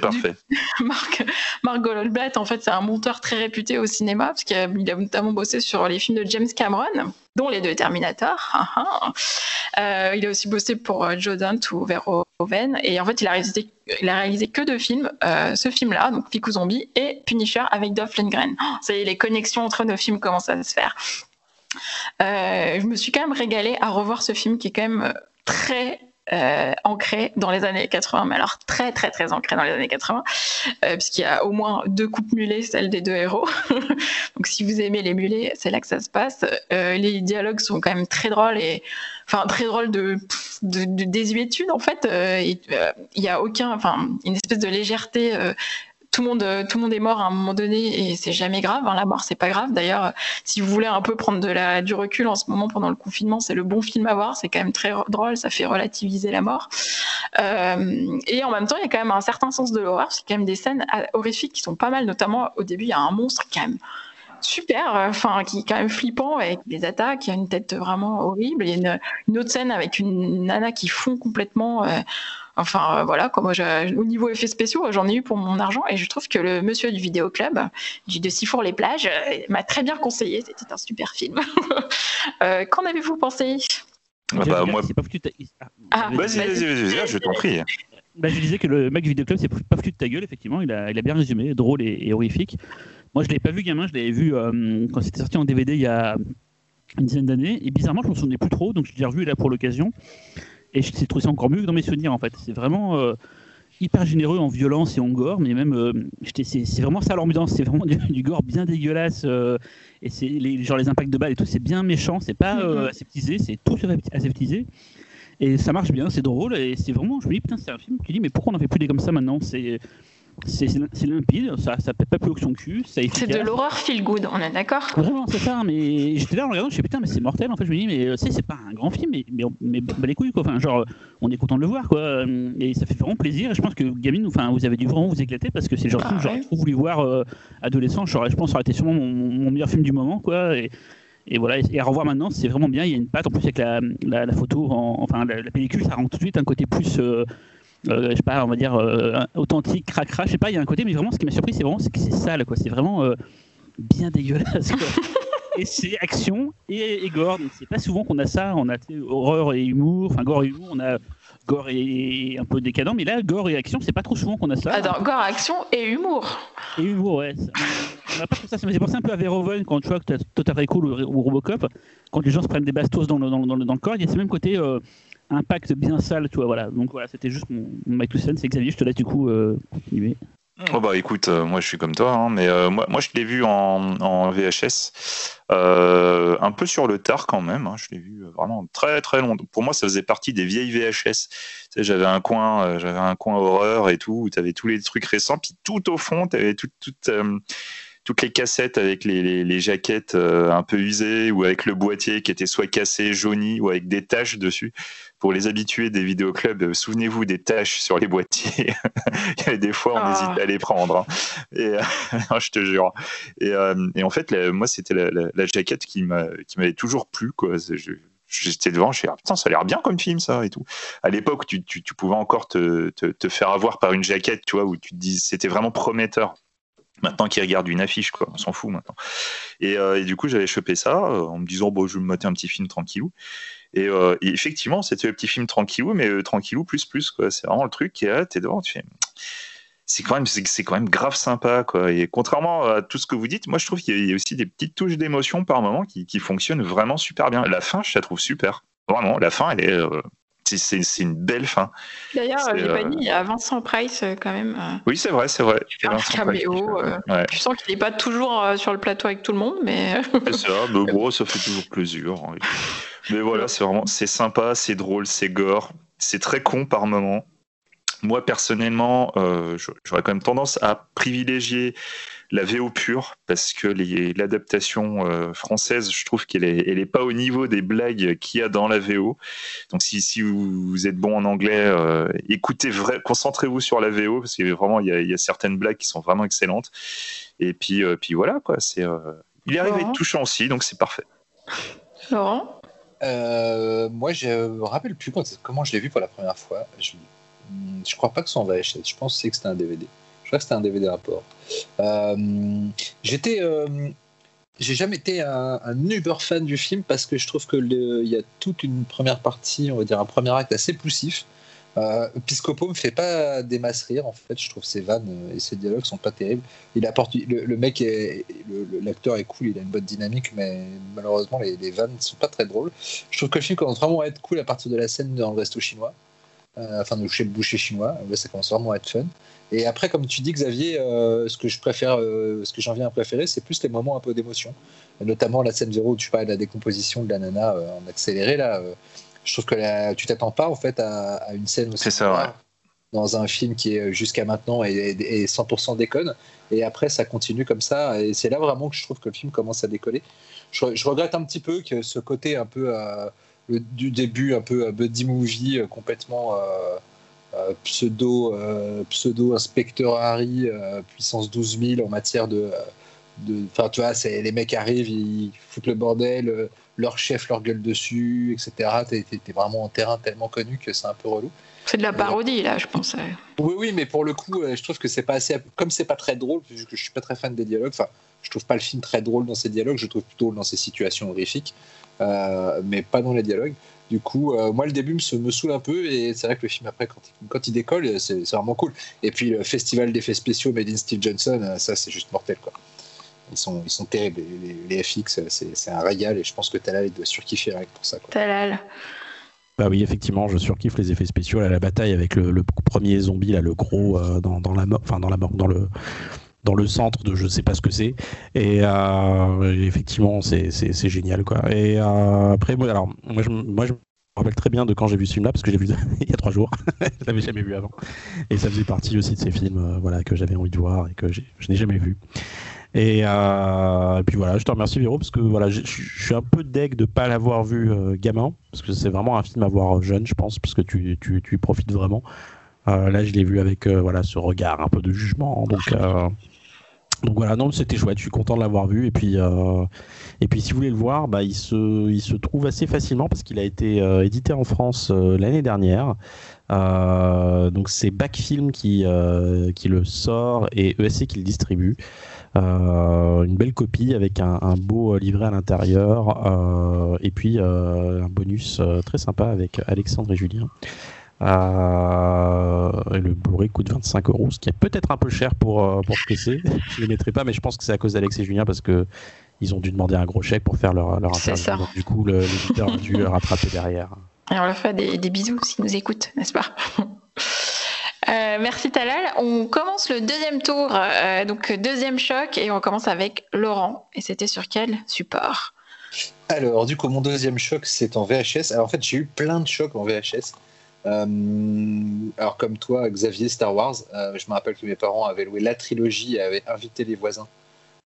Parfait. [laughs] Marc, Marc Goldblatt, en fait, c'est un monteur très réputé au cinéma, parce qu'il a, notamment bossé sur les films de James Cameron, dont les deux Terminator. Euh, il a aussi bossé pour euh, Joe Dante ou Verhoeven, et en fait, il a réalisé, il a réalisé que deux films, euh, ce film-là, donc Pico Zombie, et Punisher avec Dolph Lundgren. Oh, ça les connexions entre nos films commencent à se faire. je me suis quand même régalée à revoir ce film qui est quand même très euh, ancré dans les années 80, mais alors très très très ancré dans les années 80, euh, puisqu'il y a au moins deux coupes mulets, celle des deux héros. [laughs] Donc si vous aimez les mulets, c'est là que ça se passe. Euh, les dialogues sont quand même très drôles et enfin très drôles de, de, de désuétude en fait. Il y a aucun, enfin une espèce de légèreté tout le monde, euh, tout le monde est mort à un moment donné et c'est jamais grave. Hein, la mort, c'est pas grave. D'ailleurs, si vous voulez un peu prendre de la, du recul en ce moment pendant le confinement, c'est le bon film à voir. C'est quand même très drôle. Ça fait relativiser la mort. Euh, et en même temps, il y a quand même un certain sens de l'horreur. C'est quand même des scènes euh, horrifiques qui sont pas mal. Notamment au début, il y a un monstre quand même super, enfin qui est quand même flippant avec des attaques, il y a une tête vraiment horrible. Il y a une, autre scène avec une nana qui fond complètement. Enfin, euh, voilà, au niveau effets spéciaux, j'en ai eu pour mon argent et je trouve que le monsieur du vidéoclub, du de Sifour les plages, euh, m'a très bien conseillé. C'était un super film. [laughs] Euh, qu'en avez-vous pensé? Ah bah, moi... Ah, vas-y, vas-y, vas-y, je t'en prie. Bah, je disais que le mec du vidéoclub, c'est pas foutu de ta gueule, effectivement, il a, il a bien résumé, drôle et, horrifique. Moi, je l'avais pas vu gamin, je l'avais vu quand c'était sorti en DVD il y a une dizaine d'années, et bizarrement, je m'en souvenais plus trop, donc je l'ai revu là pour l'occasion. Et j'ai trouvé ça encore mieux que dans mes souvenirs en fait. C'est vraiment euh, hyper généreux en violence et en gore, mais même euh, c'est vraiment ça l'ambiance. C'est vraiment [laughs] du, gore bien dégueulasse euh, et c'est les, genre les impacts de balles et tout, c'est bien méchant. C'est pas mm-hmm. aseptisé, c'est tout aseptisé. Et ça marche bien, c'est drôle et c'est vraiment. Je me dis putain, c'est un film qui dit mais pourquoi on n'en fait plus des comme ça maintenant? C'est c'est limpide, ça, ça pète pas plus haut que son cul. C'est de l'horreur feel good, on est d'accord? Vraiment, c'est ça. Mais j'étais là en regardant, je me suis putain, mais c'est mortel. En fait, je me dis, mais c'est pas un grand film, mais, mais, mais bah, les couilles, quoi. Enfin, genre, on est content de le voir, quoi. Et ça fait vraiment plaisir. Et je pense que Gamine, enfin, vous avez dû vraiment vous éclater parce que c'est le genre de film que j'aurais trop voulu voir euh, adolescent. je pense que ça aurait été sûrement mon, meilleur film du moment, quoi. Et, et voilà, et à revoir maintenant, c'est vraiment bien. Il y a une patte en plus avec la, la, photo, enfin la, pellicule, ça rend tout de suite un côté plus. Euh, euh, je sais pas, on va dire euh, authentique, cracra, je sais pas, il y a un côté, mais vraiment, ce qui m'a surpris, c'est vraiment que c'est sale, quoi. C'est vraiment euh, bien dégueulasse, [laughs] et c'est action et, et gore. C'est pas souvent qu'on a ça. On a horreur et humour, enfin gore et humour. On a gore et un peu décadent, mais là, gore et action, c'est pas trop souvent qu'on a ça. Attends, gore, action et humour. Et humour, ouais. On a pas tout ça. Ça pensé un peu à Verhoeven quand tu vois que Total Recall ou, ou Robocop, quand les gens se prennent des bastos dans le, dans, dans, dans le corps, il y a ce même côté impact bien sale, tu vois, voilà. Donc voilà, c'était juste mon, mon Mike c'est Xavier, je te laisse du coup euh, continuer. Oh bah écoute, euh, moi je suis comme toi, hein, mais euh, moi, moi je l'ai vu en, VHS, un peu sur le tard quand même. Hein, je l'ai vu vraiment très très long. Pour moi, ça faisait partie des vieilles VHS. Tu sais, j'avais un coin, j'avais un coin horreur et tout, où tu avais tous les trucs récents, puis tout au fond, tu avais tout, tout toutes les cassettes avec les, les, jaquettes euh, un peu usées ou avec le boîtier qui était soit cassé, jauni ou avec des taches dessus. Pour les habitués des vidéoclubs, euh, souvenez-vous des taches sur les boîtiers. [laughs] Il y avait des fois, on ah. hésitait à les prendre. Hein. Et euh, [laughs] je te jure. Et, et en fait, moi, c'était la, la, jaquette qui m'avait toujours plu. Quoi. j'étais devant, je suis ah, putain, ça a l'air bien comme film, ça, et tout. À l'époque, tu, tu, tu, pouvais encore te, te, te, faire avoir par une jaquette, tu vois, où tu te dis, c'était vraiment prometteur. Maintenant qu'ils regardent une affiche, quoi, on s'en fout maintenant. Et, du coup, j'avais chopé ça en me disant, bon, je vais me mater un petit film tranquillou. Et, effectivement, c'était le petit film tranquillou, mais tranquillou plus plus, quoi. C'est vraiment le truc qui est t'es devant, tu fais c'est quand même c'est quand même grave sympa quoi et contrairement à tout ce que vous dites moi je trouve qu'il y a aussi des petites touches d'émotion par moment qui, fonctionnent vraiment super bien la fin je la trouve super vraiment la fin elle est euh, c'est une belle fin. D'ailleurs, j'ai pas dit, il y a Vincent Price euh, quand même. Euh, oui, c'est vrai, c'est vrai. Un caméo. Tu sens qu'il n'est pas toujours sur le plateau avec tout le monde, mais. c'est ça, [laughs] mais gros, ça fait toujours plaisir. Hein. Mais voilà, c'est vraiment, c'est sympa, c'est drôle, c'est gore, c'est très con par moment moi personnellement, euh, j'aurais quand même tendance à privilégier la VO pure parce que l'adaptation euh, française, je trouve qu'elle est, elle est pas au niveau des blagues qu'il y a dans la VO. Donc si, si vous, êtes bon en anglais, euh, écoutez, concentrez-vous sur la VO parce que vraiment il y, a, il y, a, certaines blagues qui sont vraiment excellentes. Et puis, puis voilà quoi. C'est, il est arrivé à être touchant aussi, donc c'est parfait. Laurent? moi, je me rappelle plus comment je l'ai vu pour la première fois. Je je crois pas que ce soit en VHS. Je pense que c'était un DVD. Je crois que c'était un DVD rapport. Euh, j'étais, euh, j'ai jamais été un, uber fan du film parce que je trouve que il y a toute une première partie, on va dire un premier acte assez poussif. Euh, Piscopo me fait pas des masses rire en fait. Je trouve ses vannes et ses dialogues sont pas terribles. Il apporte le, mec est l'acteur est cool, il a une bonne dynamique, mais malheureusement les, les vannes sont pas très drôles. Je trouve que le film commence vraiment à être cool à partir de la scène dans le resto chinois. Enfin de chez le boucher chinois. ça commence vraiment à être fun. Et après, comme tu dis, Xavier, euh, ce que je préfère, euh, ce que j'en viens à préférer, c'est plus les moments un peu d'émotion, notamment la scène zéro où tu parles de la décomposition de la nana en accéléré. Là, je trouve que tu t'attends pas en fait à, une scène aussi ça, dans un film qui est jusqu'à maintenant et, 100% déconne. Et après, ça continue comme ça. Et c'est là vraiment que je trouve que le film commence à décoller. Je, je regrette un petit peu que ce côté un peu du début un peu buddy movie euh, complètement euh, euh, pseudo pseudo inspecteur Harry puissance 12 000 en matière de enfin tu vois les mecs arrivent ils foutent le bordel leur chef leur gueule dessus etc t'es vraiment en terrain tellement connu que c'est un peu relou. C'est de la parodie là je pense oui oui mais pour le coup je trouve que c'est pas assez comme c'est pas très drôle puisque je suis pas très fan des dialogues enfin je trouve pas le film très drôle dans ses dialogues je trouve plutôt dans ses situations horrifiques euh, mais pas dans les dialogues. Du coup, euh, moi, le début me, me, saoule un peu, et c'est vrai que le film après, quand il, quand il décolle, c'est vraiment cool. Et puis, le festival d'effets spéciaux Made in Steve Johnson, euh, ça, c'est juste mortel, quoi. Ils sont, ils sont terribles. Les, les FX, c'est un régal, et je pense que Talal doit surkiffer avec pour ça. Quoi. Talal. Bah oui, effectivement, je surkiffe les effets spéciaux. Là, la bataille avec le, premier zombie, là, le gros, dans, dans, la mort, enfin dans la mort, dans le dans le centre de je sais pas ce que c'est. Et euh, effectivement, c'est génial. Quoi. Et euh, après, moi, alors, moi, je, moi, je me rappelle très bien de quand j'ai vu ce film-là, parce que j'ai vu [laughs] il y a trois jours. [laughs] je l'avais jamais vu avant. Et ça faisait partie aussi de ces films euh, voilà, que j'avais envie de voir et que je n'ai jamais vu. Et, puis voilà, je te remercie Véro parce que voilà, je suis un peu deg de pas l'avoir vu gamin parce que c'est vraiment un film à voir jeune, je pense, parce que tu, tu, tu profites vraiment. là, je l'ai vu avec voilà ce regard un peu de jugement, donc donc voilà, non, c'était chouette. Je suis content de l'avoir vu. Et puis, euh, et puis, si vous voulez le voir, bah, il se, il se trouve assez facilement parce qu'il a été euh, édité en France euh, l'année dernière. donc c'est Backfilm qui, qui le sort et ESC qui le distribue. une belle copie avec un, un beau livret à l'intérieur et puis un bonus très sympa avec Alexandre et Julien. Euh, le Blu-ray coûte 25 euros, ce qui est peut-être un peu cher pour, euh, pour ce que c'est. [laughs] Je ne les mettrai pas, mais je pense que c'est à cause d'Alex et Julien parce que ils ont dû demander un gros chèque pour faire leur, leur interview. Donc, du coup, l'éditeur a dû rattraper derrière. Et on leur fait des, des bisous s'ils nous écoutent, n'est-ce pas? [laughs] Euh, merci Talal. On commence le deuxième tour, euh, donc deuxième choc, et on commence avec Laurent. Et c'était sur quel support? Alors, du coup, mon deuxième choc, c'est en VHS. Alors, en fait, j'ai eu plein de chocs en VHS. Euh, alors comme toi, Xavier, Star Wars, euh, je me rappelle que mes parents avaient loué la trilogie et avaient invité les voisins.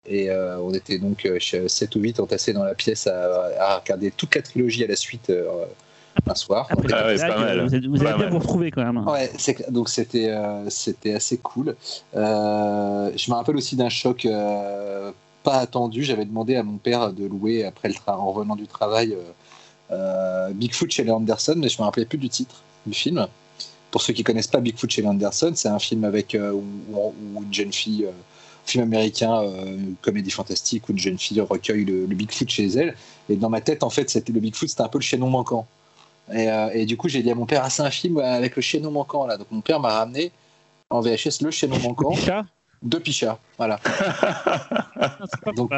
Et euh, on était donc 7 ou 8 entassés dans la pièce à, regarder toute la trilogie à la suite un soir. Ah vous, allez bien vous retrouver quand même. Ouais, donc c'était c'était assez cool. je me rappelle aussi d'un choc pas attendu. J'avais demandé à mon père de louer après le en revenant du travail Bigfoot chez Anderson, mais je me rappelais plus du titre du film. Pour ceux qui connaissent pas Bigfoot chez Anderson, c'est un film avec euh, où, une jeune fille euh, film américain, une comédie fantastique où une jeune fille recueille le, Bigfoot chez elle. Et dans ma tête, en fait, c'était le Bigfoot, c'était un peu le chaînon manquant. Et, du coup, j'ai dit à mon père, ah, c'est un film avec le chaînon manquant là. Donc mon père m'a ramené en VHS le chaînon manquant. De Picha, voilà. [laughs] donc,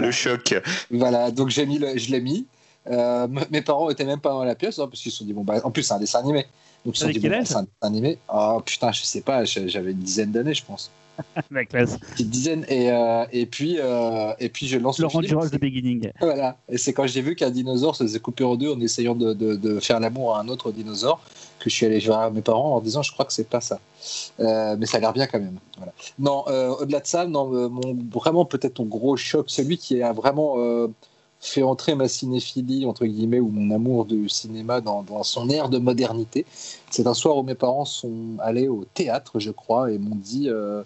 Le choc. Voilà, donc j'ai mis je l'ai mis. Euh, mes parents étaient même pas dans la pièce hein, parce qu'ils se sont dit bon bah en plus c'est un dessin animé. Donc ils se sont dit bon, bah, c'est un dessin animé. Oh putain, je sais pas, j'avais une dizaine d'années je pense. [laughs] La classe. Une dizaine et, euh, et puis euh, et puis je lance Laurent le film. de Beginning. Voilà. Et c'est quand j'ai vu qu'un dinosaure se faisait couper en deux en essayant de, de, de faire l'amour à un autre dinosaure que je suis allé voir mes parents en disant je crois que c'est pas ça. mais ça a l'air bien quand même. Voilà. Non, au-delà de ça, non, mon, vraiment peut-être mon gros choc, celui qui a vraiment fait entrer ma cinéphilie, entre guillemets, ou mon amour du cinéma dans, son ère de modernité. C'est un soir où mes parents sont allés au théâtre, je crois, et m'ont dit, euh,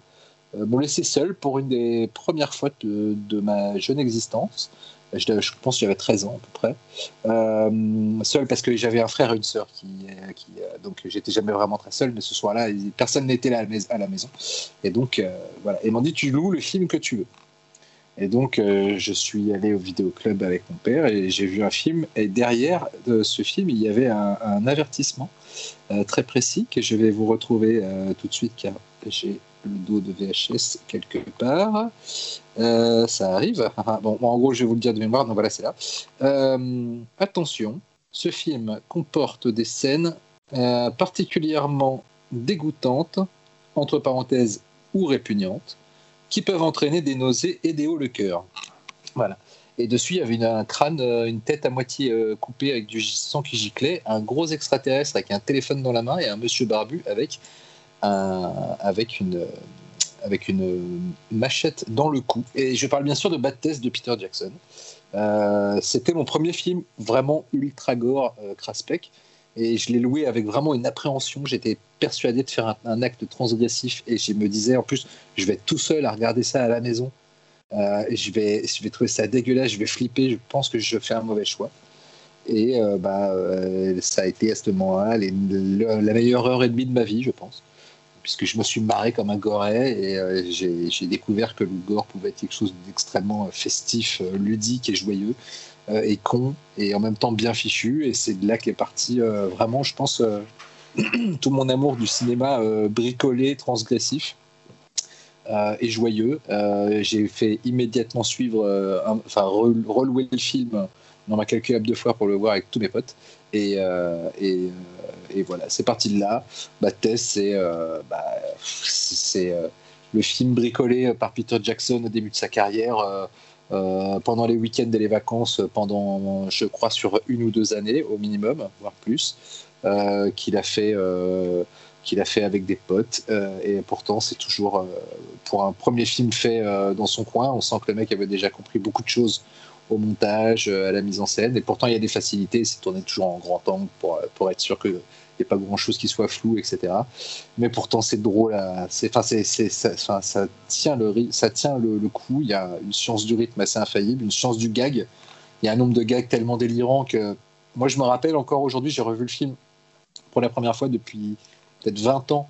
euh, m'ont laissé seul pour une des premières fois de, ma jeune existence. Je, pense que j'avais 13 ans à peu près. Euh, seul parce que j'avais un frère et une sœur qui, donc j'étais jamais vraiment très seul, mais ce soir-là, personne n'était là à la maison. Et donc, voilà. Et m'ont dit, tu loues le film que tu veux. Et donc, euh, je suis allé au vidéoclub avec mon père et j'ai vu un film. Et derrière de ce film, il y avait un, avertissement euh, très précis que je vais vous retrouver euh, tout de suite car j'ai le dos de VHS quelque part. ça arrive. [laughs] bon, en gros, je vais vous le dire de mémoire. Donc voilà, c'est là. attention, ce film comporte des scènes particulièrement dégoûtantes, entre parenthèses, ou répugnantes qui peuvent entraîner des nausées et des hauts le cœur. Voilà. Et dessus, il y avait un crâne, euh, une tête à moitié euh, coupée avec du sang qui giclait, un gros extraterrestre avec un téléphone dans la main et un monsieur barbu avec, avec, une, une machette dans le cou. Et je parle bien sûr de Bad de Peter Jackson. Euh, c'était mon premier film vraiment ultra gore, craspec. Et je l'ai loué avec vraiment une appréhension. J'étais persuadé de faire un, acte transgressif et je me disais en plus, je vais être tout seul à regarder ça à la maison. Euh, je, vais, je vais trouver ça dégueulasse, je vais flipper, je pense que je fais un mauvais choix. Et euh, bah, euh, ça a été à ce moment-là la meilleure heure et demie de ma vie, je pense. Puisque je me suis marré comme un goret et j'ai découvert que le gore pouvait être quelque chose d'extrêmement festif, ludique et joyeux. Euh, et con et en même temps bien fichu. Et c'est de là qu'est parti euh, vraiment, je pense, euh, [clears throat] tout mon amour du cinéma bricolé, transgressif. et joyeux. j'ai fait immédiatement suivre, enfin relouer le film dans ma calculable de fois pour le voir avec tous mes potes. Et, et, voilà, c'est parti de là. Bah, Tess, c'est bah, c'est le film bricolé par Peter Jackson au début de sa carrière. Euh, pendant les week-ends et les vacances, pendant, je crois, sur une ou deux années au minimum, voire plus, euh, qu'il a fait. Euh, qu'il a fait avec des potes et pourtant c'est toujours pour un premier film fait dans son coin on sent que le mec avait déjà compris beaucoup de choses au montage à la mise en scène et pourtant il y a des facilités c'est tourné toujours en grand angle pour, pour être sûr que n'y a pas grand chose qui soit flou, etc. Mais pourtant, c'est drôle. Ça, tient le, ça tient le, coup. Il y a une science du rythme assez infaillible, une science du gag. Il y a un nombre de gags tellement délirants que moi, je me rappelle encore aujourd'hui, j'ai revu le film pour la première fois depuis peut-être 20 ans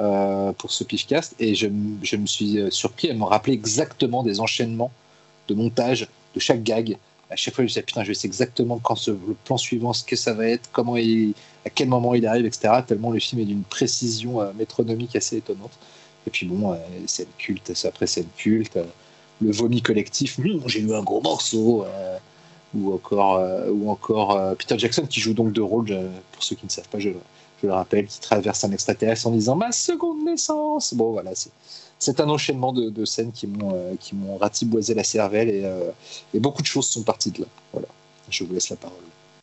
euh, pour ce pifcast et je, je, me suis surpris à me rappeler exactement des enchaînements de montage de chaque gag à chaque fois, je disais, putain, je sais exactement quand le plan suivant, ce que ça va être, comment à quel moment il arrive, etc. Tellement le film est d'une précision euh, métronomique assez étonnante. Et puis bon, euh, c'est le culte, après c'est le culte, euh, le vomi collectif, j'ai eu un gros morceau, ou encore, ou encore Peter Jackson qui joue donc deux rôles, pour ceux qui ne savent pas, je, je le rappelle, qui traverse un extraterrestre en disant ma seconde naissance. Bon, voilà, c'est c'est un enchaînement de, scènes qui m'ont euh, qui m'ont ratiboisé la cervelle euh, et, beaucoup de choses sont parties de là. Voilà. Je vous laisse la parole.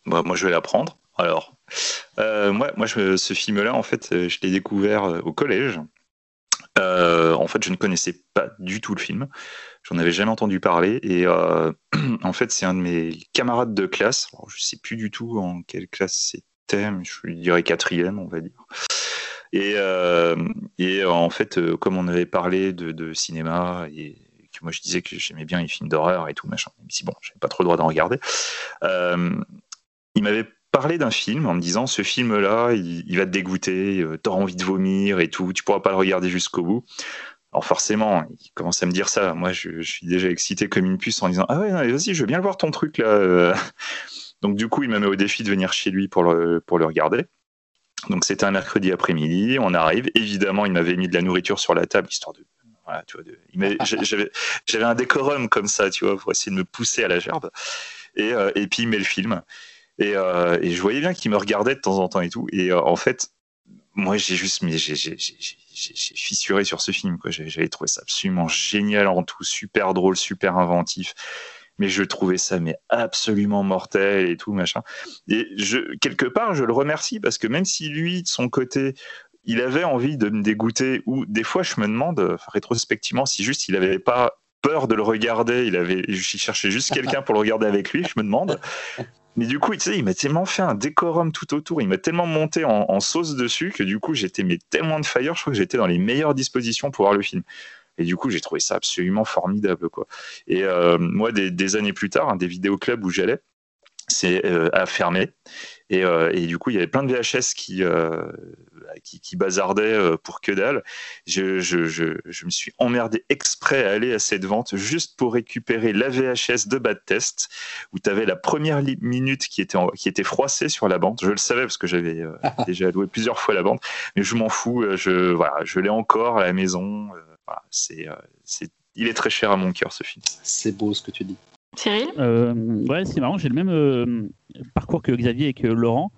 Bah, moi, je vais la prendre. Alors, euh, moi, moi ce film-là, en fait, je l'ai découvert au collège. en fait, je ne connaissais pas du tout le film. J'en avais jamais entendu parler. Et [clears throat] en fait, c'est un de mes camarades de classe. je ne sais plus du tout en quelle classe c'était, mais je dirais quatrième, on va dire. Et, euh, et en fait, euh, comme on avait parlé de, cinéma et que moi je disais que j'aimais bien les films d'horreur et tout machin, même si bon, j'avais pas trop le droit d'en regarder, euh, il m'avait parlé d'un film en me disant ce film-là, il, va te dégoûter, t'auras envie de vomir et tout, tu pourras pas le regarder jusqu'au bout. Alors forcément, il commence à me dire ça. Moi, je, suis déjà excité comme une puce en disant ah ouais, vas-y, je veux bien voir ton truc là. Donc du coup, il me met au défi de venir chez lui pour le, pour le regarder. Donc c'était un mercredi après-midi, on arrive. Évidemment, il m'avait mis de la nourriture sur la table, histoire de... Voilà, tu vois, [laughs] j'avais, un décorum comme ça, tu vois, pour essayer de me pousser à la gerbe. Et, euh, et puis il met le film. Et, euh, et, je voyais bien qu'il me regardait de temps en temps et tout. Et euh, en fait, moi j'ai juste mais j'ai, fissuré sur ce film. J'avais trouvé ça absolument génial en tout, super drôle, super inventif mais je trouvais ça mais absolument mortel et tout machin. Et je, quelque part, je le remercie parce que même si lui, de son côté, il avait envie de me dégoûter, ou des fois, je me demande rétrospectivement si juste il n'avait pas peur de le regarder, il avait, il cherchait juste [laughs] quelqu'un pour le regarder avec lui, je me demande. Mais du coup, tu sais, il m'a tellement fait un décorum tout autour, il m'a tellement monté en, sauce dessus que du coup, j'étais mais tellement de fire, je crois que j'étais dans les meilleures dispositions pour voir le film. Et du coup, j'ai trouvé ça absolument formidable. Quoi. Et euh, moi, des, années plus tard, hein, des vidéoclubs où j'allais, c'est euh, à fermer. Et, euh, et, du coup, il y avait plein de VHS qui, qui, qui, bazardaient pour que dalle. Je, je, je, je, me suis emmerdé exprès à aller à cette vente juste pour récupérer la VHS de Bad Test, où tu avais la première minute qui était, qui était froissée sur la bande. Je le savais parce que j'avais [laughs] déjà loué plusieurs fois la bande, mais je m'en fous. Je, voilà, je l'ai encore à la maison. Euh, c'est, il est très cher à mon cœur ce film. C'est beau ce que tu dis. Cyril? Euh, Ouais, c'est marrant, j'ai le même euh, parcours que Xavier et que Laurent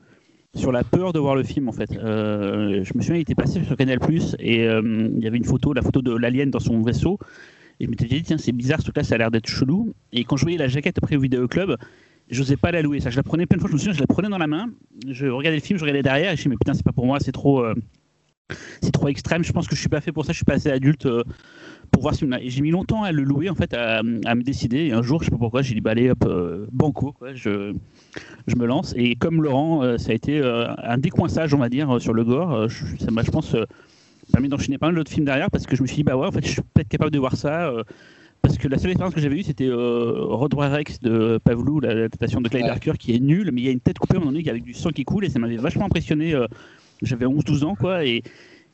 sur la peur de voir le film en fait. je me souviens, il était passé sur Canal Plus et il y avait une photo, la photo de l'alien dans son vaisseau. Et je m'étais dit, tiens, c'est bizarre, ce truc-là, ça a l'air d'être chelou. Et quand je voyais la jaquette après au vidéoclub, je n'osais pas la louer. Ça, je la prenais plein de fois, je me souviens, je la prenais dans la main, je regardais le film, je regardais derrière et je me disais, mais putain, c'est pas pour moi, c'est trop c'est trop extrême. Je pense que je suis pas fait pour ça. Je suis pas assez adulte euh, pour voir ce J'ai mis longtemps à le louer en fait, à, me décider. Et un jour, je sais pas pourquoi, j'ai dit bah allez hop, euh, banco, quoi. Je, je me lance. Et comme Laurent, euh, ça a été un décoinçage, on va dire, sur le gore. ça m'a, je pense, permis d'enchaîner pas mal d'autres films derrière parce que je me suis dit bah ouais, en fait, je suis peut-être capable de voir ça. parce que la seule expérience que j'avais eue, c'était Road Rex de Pavlou, l'adaptation de Clyde Barker, qui est nulle, mais il y a une tête coupée à un moment donné avec du sang qui coule et ça m'avait vachement impressionné j'avais 11-12 ans, quoi, et,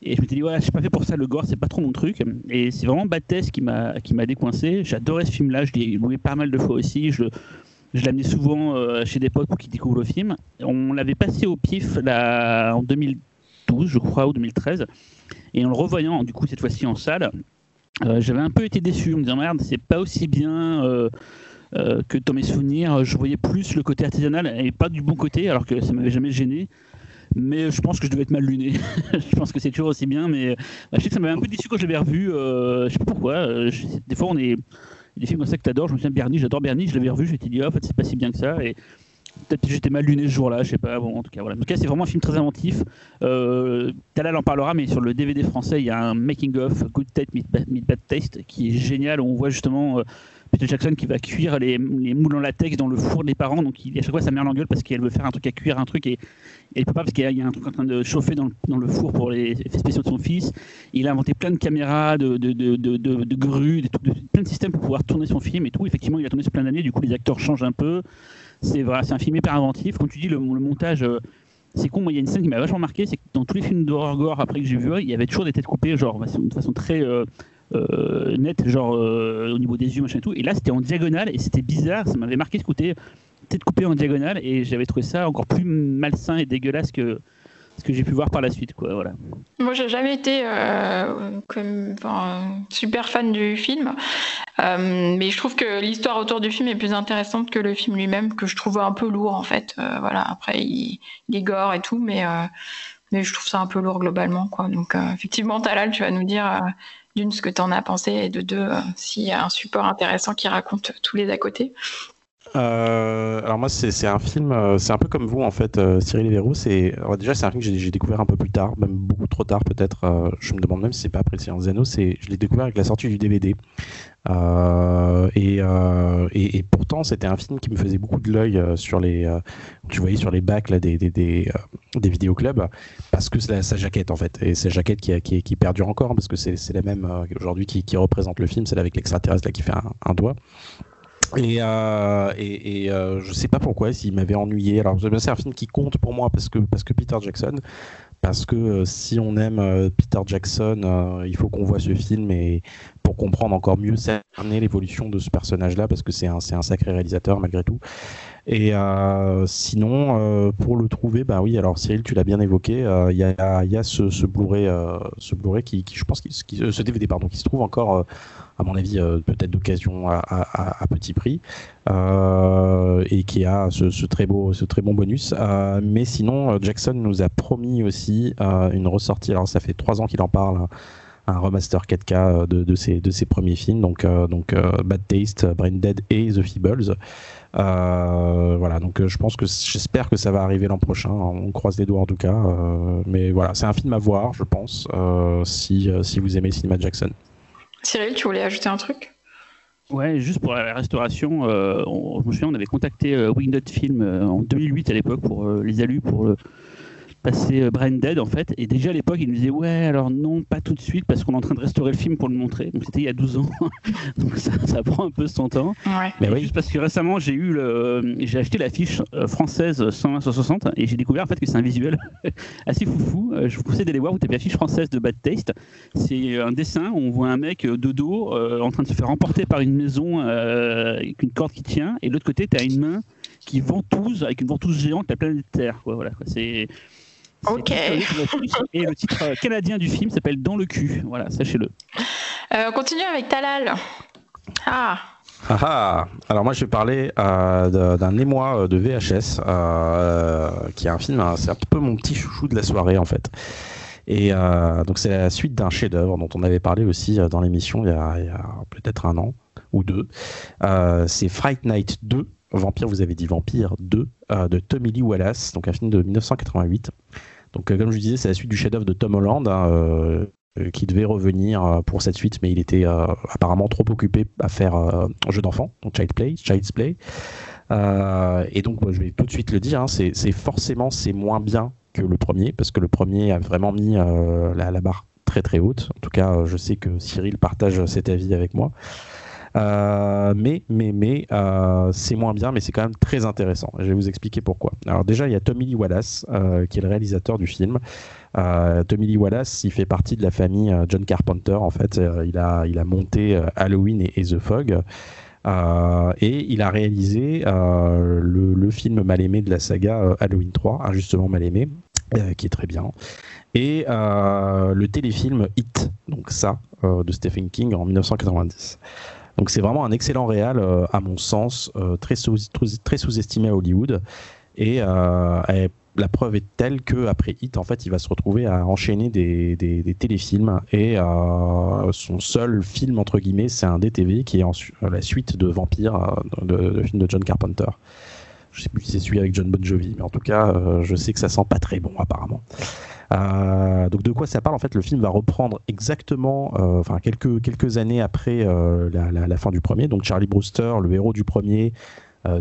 je m'étais dit, ouais, je suis pas fait pour ça, le gore, c'est pas trop mon truc. Et c'est vraiment m'a, qui m'a décoincé. J'adorais ce film-là, je l'ai loué pas mal de fois aussi. Je, je l'amenais souvent euh, chez des potes pour qu'ils découvrent le film. On l'avait passé au pif là, en 2012, je crois, ou 2013. Et en le revoyant, du coup, cette fois-ci en salle, euh, j'avais un peu été déçu en me disant, merde, c'est pas aussi bien. Euh, que dans mes souvenirs, je voyais plus le côté artisanal et pas du bon côté, alors que ça m'avait jamais gêné mais je pense que je devais être mal luné. [laughs] je pense que c'est toujours aussi bien, mais bah, je sais que ça m'avait un peu déçu quand je l'avais revu. Euh, je sais pas pourquoi. Euh, des fois, on est des films comme ça que t'adores. Je me souviens Bernie, j'adore Bernie. Je l'avais revu, je dit, ah, en fait, c'est pas si bien que ça. Et peut-être que j'étais mal luné ce jour-là, je sais pas. En tout cas, voilà. En tout cas, c'est vraiment un film très inventif. Euh, Talal en parlera, mais sur le DVD français, il y a un making of Good Taste Meet Bad Taste qui est génial. On voit justement euh, Peter Jackson qui va cuire les, moules en latex dans le four des parents. Donc il, à chaque fois, sa mère l'engueule parce qu'elle veut faire un truc à cuire, un truc et, il peut pas parce qu'il y, a un truc en train de chauffer dans le, four pour les effets spéciaux de son fils. Il a inventé plein de caméras, de, de, de, de grues, plein de systèmes pour pouvoir tourner son film et tout. Effectivement, il a tourné sur plein d'années. Du coup, les acteurs changent un peu. C'est c'est un film hyper inventif. Comme tu dis, le, montage. Euh, c'est con, moi il y a une scène qui m'a vachement marqué, c'est que dans tous les films d'horreur gore après que j'ai vu, il y avait toujours des têtes coupées, genre de façon très euh, euh, net, genre euh, au niveau des yeux, machin et tout. Et là, c'était en diagonale et c'était bizarre. Ça m'avait marqué ce côté tête coupée en diagonale et j'avais trouvé ça encore plus malsain et dégueulasse que ce que j'ai pu voir par la suite. Quoi, voilà. Moi, j'ai jamais été euh, comme, super fan du film, mais je trouve que l'histoire autour du film est plus intéressante que le film lui-même, que je trouve un peu lourd en fait. voilà. Après, il, il, et tout, mais mais je trouve ça un peu lourd globalement. Quoi. Donc, effectivement, Talal, tu vas nous dire d'une, ce que tu en as pensé, et de deux, euh, s'il y a un support intéressant qui raconte tous les à côté. Euh, alors moi c'est un film, euh, c'est un peu comme vous en fait, Cyril et. C'est déjà c'est un film que j'ai découvert un peu plus tard, même beaucoup trop tard peut-être. je me demande même si c'est pas après le Silence Zeno. C'est je l'ai découvert avec la sortie du DVD. Euh, euh, et, pourtant, c'était un film qui me faisait beaucoup de l'œil euh, sur les, tu voyais sur les bacs là, des, des, des, des vidéoclubs, parce que c'est sa jaquette en fait, et sa jaquette qui, qui, perdure encore, parce que c'est la même aujourd'hui qui, représente le film, celle avec l'extraterrestre là qui fait un doigt. Et, euh, et, euh, je sais pas pourquoi, s'il m'avait ennuyé. Alors c'est un film qui compte pour moi parce que parce que Peter Jackson, parce que si on aime Peter Jackson, il faut qu'on voit ce film et pour comprendre encore mieux cerner l'évolution de ce personnage-là, parce que c'est un, un sacré réalisateur malgré tout. Et euh, sinon, euh, pour le trouver, bah oui, alors Cyril, tu l'as bien évoqué, euh, il y, a, y, a, ce, ce Blu-ray, Blu-ray qui, qui, je pense, qui, ce DVD pardon, qui se trouve encore, à mon avis, peut-être d'occasion à, petit prix, et qui a ce, très beau, bon bonus. mais sinon, Jackson nous a promis aussi une ressortie. Alors ça fait trois ans qu'il en parle un remaster 4K de, ses, premiers films, donc, Bad Taste, Brain Dead et The Feebles. Euh, voilà, donc euh, je pense que j'espère que ça va arriver l'an prochain. On croise les doigts en tout cas. Euh, mais voilà, c'est un film à voir, je pense, si, si vous aimez le cinéma Jackson. Cyril, tu voulais ajouter un truc? Ouais, juste pour la restauration, souviens, on avait contacté Wingdot Film en 2008 à l'époque pour les alus pour passer euh, Brain Dead en fait. Et déjà à l'époque, il nous disait ouais, alors non, pas tout de suite parce qu'on est en train de restaurer le film pour le montrer. Donc c'était il y a 12 ans. [laughs] Donc ça, ça, prend un peu son temps. Mais oui. Juste parce que récemment, j'ai eu le, j'ai acheté la fiche euh, française 120-160 et j'ai découvert en fait que c'est un visuel [laughs] assez foufou. Euh, je vous conseille d'aller voir. Vous tapez la fiche française de Bad Taste. C'est un dessin où on voit un mec de dos en train de se faire emporter par une maison avec une corde qui tient et de l'autre côté, tu as une main qui ventouse avec une ventouse géante la planète Terre. Quoi. Voilà, c'est Ok. Et le titre euh, canadien du film s'appelle Dans le cul. Voilà, sachez-le. Euh, on continue avec Talal. Ah. Ah, ah. Alors moi je vais parler euh, d'un émoi de VHS, qui est un film, hein, c'est un peu mon petit chouchou de la soirée en fait. Et donc c'est la suite d'un chef-d'œuvre dont on avait parlé aussi dans l'émission il y a, a peut-être un an ou deux. c'est Fright Night 2, Vampire, vous avez dit Vampire 2, de Tommy Lee Wallace, donc un film de 1988. Donc, euh, comme je disais, c'est la suite du chef-d'œuvre de Tom Holland. Hein, euh, qui devait revenir euh, pour cette suite, mais il était apparemment trop occupé à faire un jeu d'enfant, donc Child Play, Child's Play. et donc, je vais tout de suite le dire, hein, c'est forcément c'est moins bien que le premier, parce que le premier a vraiment mis la, barre très très haute. En tout cas, je sais que Cyril partage cet avis avec moi. Euh, mais mais, mais euh, c'est moins bien, mais c'est quand même très intéressant. Je vais vous expliquer pourquoi. Alors déjà, il y a Tommy Lee Wallace, euh, qui est le réalisateur du film. Tommy Lee Wallace, il fait partie de la famille John Carpenter. En fait, il a il a monté Halloween et, The Fog. et il a réalisé le, le, film mal aimé de la saga Halloween 3, injustement mal aimé, qui est très bien, et le téléfilm Hit, donc ça, de Stephen King en 1990. Donc c'est vraiment un excellent réal, euh, à mon sens, euh, très, sous, très sous-estimé à Hollywood. Euh, et, la preuve est telle que après Hit, en fait, il va se retrouver à enchaîner des, téléfilms et son seul film entre guillemets, c'est un DTV qui est la suite de Vampire, de, de, film de John Carpenter. Je sais plus si c'est celui avec John Bon Jovi, mais en tout cas, je sais que ça sent pas très bon apparemment. Euh, donc de quoi ça parle En fait, le film va reprendre exactement, euh, enfin quelques quelques années après euh, la, fin du premier. Donc Charlie Brewster, le héros du premier,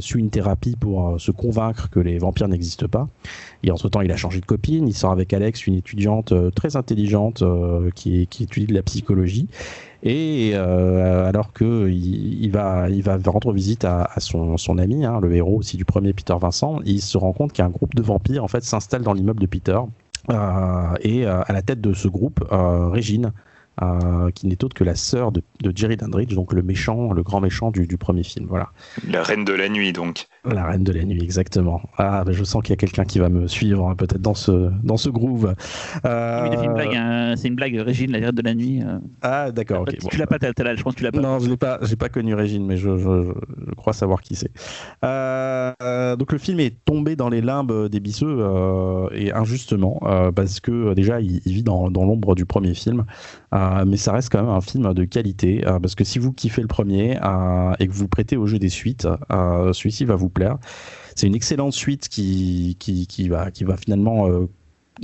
suit une thérapie pour se convaincre que les vampires n'existent pas. Et entre temps, il a changé de copine. Il sort avec Alex, une étudiante très intelligente qui, étudie de la psychologie. Et alors que il, va, il va rendre visite à, son, son, ami, hein, le héros aussi du premier Peter Vincent, il se rend compte qu'un groupe de vampires en fait s'installe dans l'immeuble de Peter et euh, à la tête de ce groupe, euh, Régine, euh, qui n'est autre que la sœur de, de, Jerry Dandridge, donc le méchant, le grand méchant du, du, premier film. Voilà. La reine de la nuit, donc. La reine de la nuit, exactement. Ah, bah, je sens qu'il y a quelqu'un qui va me suivre hein, peut-être dans ce dans ce groove. Euh... C'est une blague, hein. c'est une blague. Régine, la reine de la nuit. Euh. Ah, d'accord. Okay, tu l'as pas, je pense que tu l'as pas. Non, je l'ai pas, j'ai pas connu Régine, mais je, je, je crois savoir qui c'est. Euh, donc le film est tombé dans les limbes des bisseux et injustement parce que déjà il, il vit dans, dans l'ombre du premier film. Euh, mais ça reste quand même un film de qualité euh, parce que si vous kiffez le premier euh, et que vous prêtez au jeu des suites, celui-ci va vous plaire. C'est une excellente suite qui, qui va finalement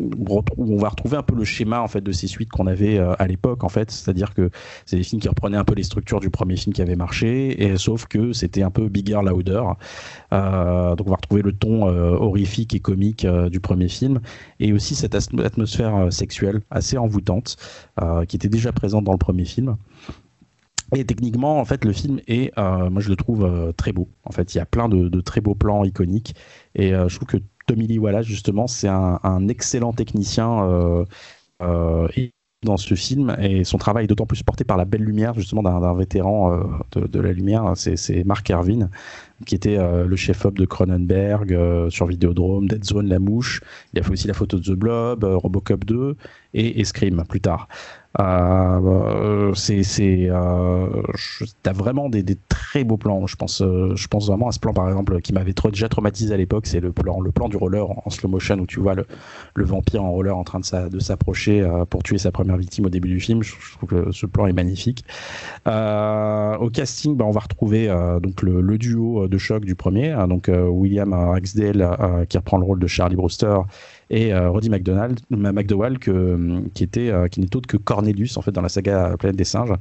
on va retrouver un peu le schéma en fait de ces suites qu'on avait euh, à l'époque en fait, c'est-à-dire que c'est des films qui reprenaient un peu les structures du premier film qui avait marché, et sauf que c'était un peu bigger louder. Euh, donc on va retrouver le ton euh, horrifique et comique du premier film, et aussi cette atmosphère sexuelle assez envoûtante qui était déjà présente dans le premier film. Et techniquement, en fait, le film est, moi je le trouve très beau. En fait, il y a plein de, de très beaux plans iconiques. Et je trouve que Tommy Lee Wallace, justement, c'est un, excellent technicien dans ce film et son travail est d'autant plus porté par la belle lumière justement d'un vétéran de, la lumière, c'est Mark Erwin qui était le chef-op de Cronenberg sur Vidéodrome, Dead Zone, La Mouche. Il a fait aussi la photo de The Blob, Robocop 2 et, et plus tard. Euh, c'est, c'est, euh, t'as vraiment des, très beaux plans. Je pense, euh, je pense vraiment à ce plan par exemple qui m'avait trop, déjà traumatisé à l'époque. C'est le plan, du roller en, slow motion où tu vois le, le, vampire en roller en train de, s'approcher euh, pour tuer sa première victime au début du film. Je, trouve que ce plan est magnifique. Euh, au casting, bah, on va retrouver donc le, duo de choc du premier, hein, donc William Ragsdale qui reprend le rôle de Charlie Brewster et euh, Roddy McDowell que, qui était euh, qui n'est autre que En fait dans la saga Planète des singes.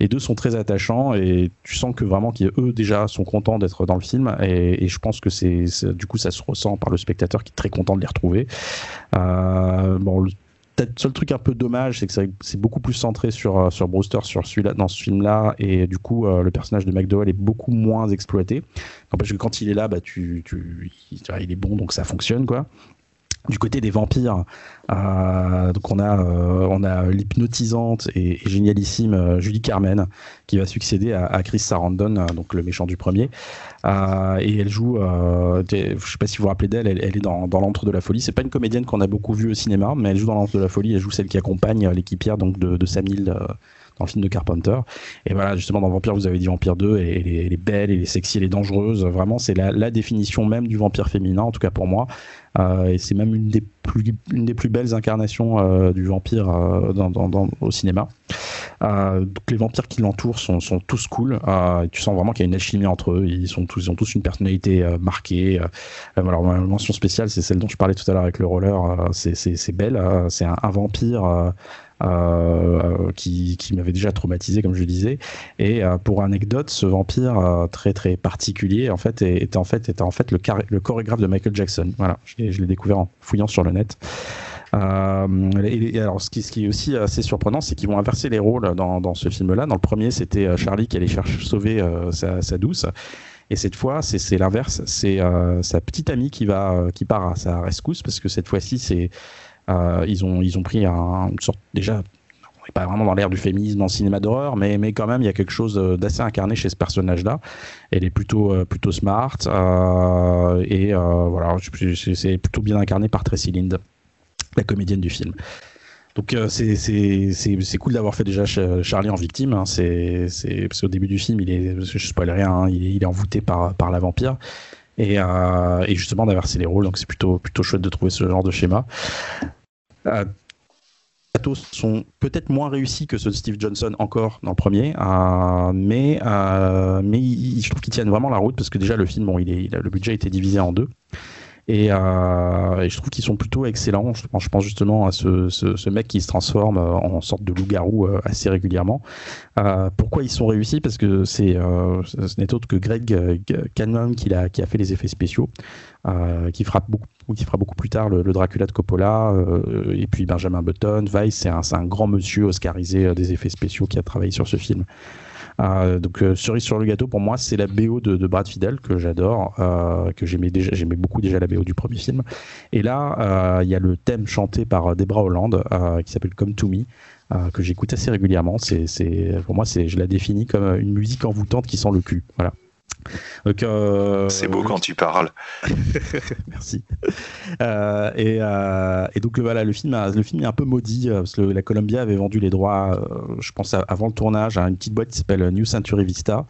Les deux sont très attachants et tu sens que vraiment qu'eux déjà sont contents d'être dans le film et, je pense que c'est du coup ça se ressent par le spectateur qui est très content de les retrouver. Euh, bon, le seul truc un peu dommage, c'est que c'est beaucoup plus centré sur, sur Brewster sur celui-là, dans ce film-là, et du coup, le personnage de McDowell est beaucoup moins exploité. Parce que quand il est là, bah, tu, tu, il est bon, donc ça fonctionne, quoi du côté des vampires, euh, donc on a euh, on a l'hypnotisante et, génialissime euh, Julie Carmen qui va succéder à, Chris Sarandon, donc le méchant du premier. et elle joue, je sais pas si vous vous rappelez d'elle, elle, est dans, dans l'antre de la folie. C'est pas une comédienne qu'on a beaucoup vue au cinéma, mais elle joue dans l'antre de la folie. Elle joue celle qui accompagne l'équipière donc de, de Sam dans le film de Carpenter. Et voilà, justement, dans Vampire, vous avez dit Vampire 2, et elle est, belle, elle est sexy, elle est dangereuse. Vraiment, c'est la, définition même du vampire féminin, en tout cas pour moi. Euh, et c'est même une des plus, belles incarnations euh, du vampire euh, au cinéma. donc les vampires qui l'entourent sont, tous cool. tu sens vraiment qu'il y a une alchimie entre eux. Ils, ont tous une personnalité marquée. alors, ma mention spéciale, c'est celle dont je parlais tout à l'heure avec le roller. c'est belle. c'est un, vampire qui, qui m'avait déjà traumatisé, comme je le disais. Et euh, pour anecdote, ce vampire euh, très très particulier, en fait, était en fait était en fait le, le chorégraphe de Michael Jackson. Voilà, je l'ai découvert en fouillant sur le net. Euh, et, alors, ce qui, ce qui, est aussi assez surprenant, c'est qu'ils vont inverser les rôles dans, dans ce film-là. Dans le premier, c'était Charlie qui allait chercher sauver euh, sa, sa, douce. Et cette fois, c'est l'inverse. C'est euh, sa petite amie qui va qui part à sa rescousse parce que cette fois-ci, c'est euh, ils, ont, ils ont pris un, une sorte, déjà, on n'est pas vraiment dans l'ère du féminisme dans le cinéma d'horreur, mais, mais quand même, il y a quelque chose d'assez incarné chez ce personnage-là. Elle est plutôt, euh, plutôt smart, euh, et voilà, c'est plutôt bien incarné par Tracy Lind, la comédienne du film. Donc c'est cool d'avoir fait déjà Charlie en victime. Hein. C'est parce qu'au début du film, il est, je spoil rien, hein, il, il, est, envoûté par, par la vampire et, euh, et justement d'inverser les rôles. Donc c'est plutôt, plutôt chouette de trouver ce genre de schéma. Euh, sont peut-être moins réussis que ceux de Steve Johnson encore dans le premier, euh, mais, euh, mais je trouve qu'ils tiennent vraiment la route parce que déjà le film, bon, il est, le budget a été divisé en deux. Euh, et, je trouve qu'ils sont plutôt excellents. Je pense, justement à ce, ce, ce, mec qui se transforme euh, en sorte de loup-garou euh, assez régulièrement. Euh, pourquoi ils sont réussis? Parce que c'est ce n'est autre que Greg Cannon qui a, qui a fait les effets spéciaux, qui fera beaucoup qui fera beaucoup plus tard le, Dracula de Coppola, et puis Benjamin Button, Weiss, c'est un, un, grand monsieur oscarisé des effets spéciaux qui a travaillé sur ce film. Euh, donc euh, cerise sur le gâteau pour moi c'est la BO de, Brad Fidel que j'adore, euh, que j'aimais déjà, j'aimais beaucoup déjà la BO du premier film. Et là il y a le thème chanté par Debra Holland qui s'appelle Come to Me. que j'écoute assez régulièrement. C'est, pour moi, c'est, je la définis comme une musique envoûtante qui sent le cul. Voilà. Euh, c'est beau quand tu parles. [laughs] Merci. Euh, et, euh, et, donc voilà, le film, le film est un peu maudit parce que la Columbia avait vendu les droits, je pense avant le tournage, à une petite boîte qui s'appelle New Century Vista.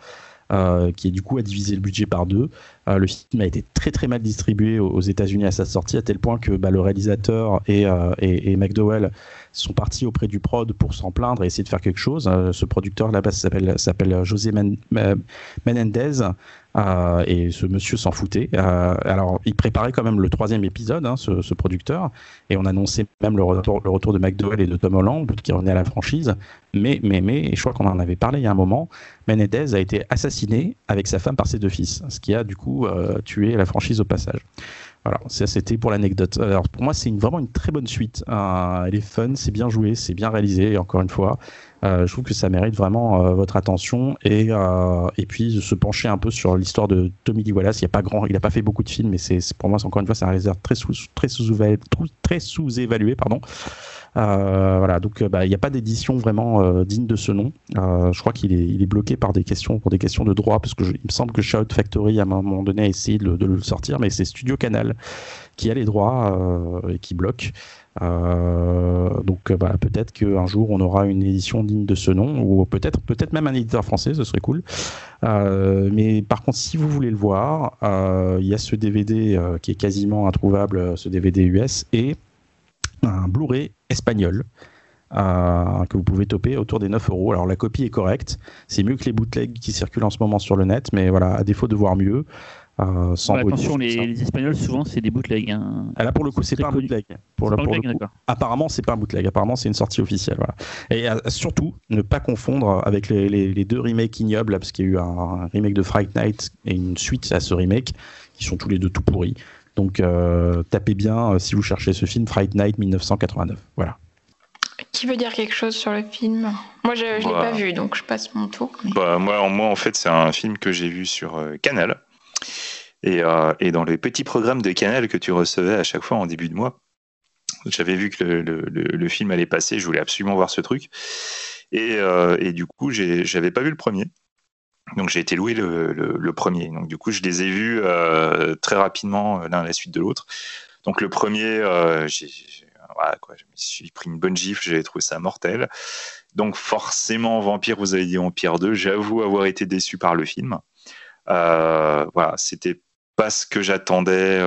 qui du coup a divisé le budget par deux. le film a été très très mal distribué aux, États-Unis à sa sortie, à tel point que bah, le réalisateur et, et, et McDowell sont partis auprès du prod pour s'en plaindre et essayer de faire quelque chose. Euh, ce producteur là-bas s'appelle s'appelle José Menendez euh, et ce monsieur s'en foutait. Euh, alors il préparait quand même le troisième épisode, hein, ce, ce, producteur, et on annonçait même le retour, le retour de McDowell et de Tom Holland qui revenaient à la franchise. Mais mais mais et je crois qu'on en avait parlé il y a un moment. Menendez a été assassiné avec sa femme par ses deux fils, ce qui a du coup tué la franchise au passage. Voilà, ça c'était pour l'anecdote. Alors pour moi, c'est vraiment une très bonne suite. Euh, elle est fun, c'est bien joué, c'est bien réalisé, encore une fois. je trouve que ça mérite vraiment votre attention et, et puis se pencher un peu sur l'histoire de Tommy Lee Wallace. Il a pas grand, il a pas fait beaucoup de films, mais c'est pour moi, encore une fois, c'est un réalisateur très sous, très sous, très sous-évalué, pardon. Euh, voilà, donc euh, bah, il n'y a pas d'édition vraiment euh, digne de ce nom. je crois qu'il est, il est bloqué par des questions, pour des questions de droit, parce que il me semble que Shout Factory à un moment donné a essayé de, le sortir, mais c'est Studio Canal qui a les droits et qui bloque. donc bah, peut-être qu'un jour on aura une édition digne de ce nom ou peut-être peut-être même un éditeur français, ce serait cool. mais par contre, si vous voulez le voir, il y a ce DVD qui est quasiment introuvable, ce DVD US et un Blu-ray espagnol euh, que vous pouvez toper autour des 9 euros. Alors la copie est correcte, c'est mieux que les bootlegs qui circulent en ce moment sur le net, mais voilà, à défaut de voir mieux. Euh, sans attention, les, Espagnols souvent c'est des bootlegs. Hein. Ah, là pour le coup c'est pas un bootleg. Pour, le, apparemment c'est pas un bootleg. Apparemment c'est une sortie officielle. Voilà. Et euh, surtout ne pas confondre avec les, deux remakes ignobles parce qu'il y a eu un, remake de Fright Night et une suite à ce remake qui sont tous les deux tout pourris. Donc euh, tapez bien euh, si vous cherchez ce film Fright Night 1989. Voilà. Qui veut dire quelque chose sur le film? Moi, je ne l'ai pas vu, donc je passe mon tour. Bah, moi, moi, en fait, c'est un film que j'ai vu sur euh, Canal. Et, et, dans les petits programmes de Canal que tu recevais à chaque fois en début de mois, j'avais vu que le, le, le, film allait passer, je voulais absolument voir ce truc. Et, et du coup, j'avais pas vu le premier. Donc j'ai été loué le, premier. Donc du coup, je les ai vus euh, très rapidement euh, l'un à la suite de l'autre. Donc le premier, euh, j'ai, je me suis pris une bonne gifle, j'avais trouvé ça mortel. Donc forcément, Vampire, vous avez dit Vampire 2, j'avoue avoir été déçu par le film. voilà, c'était pas ce que j'attendais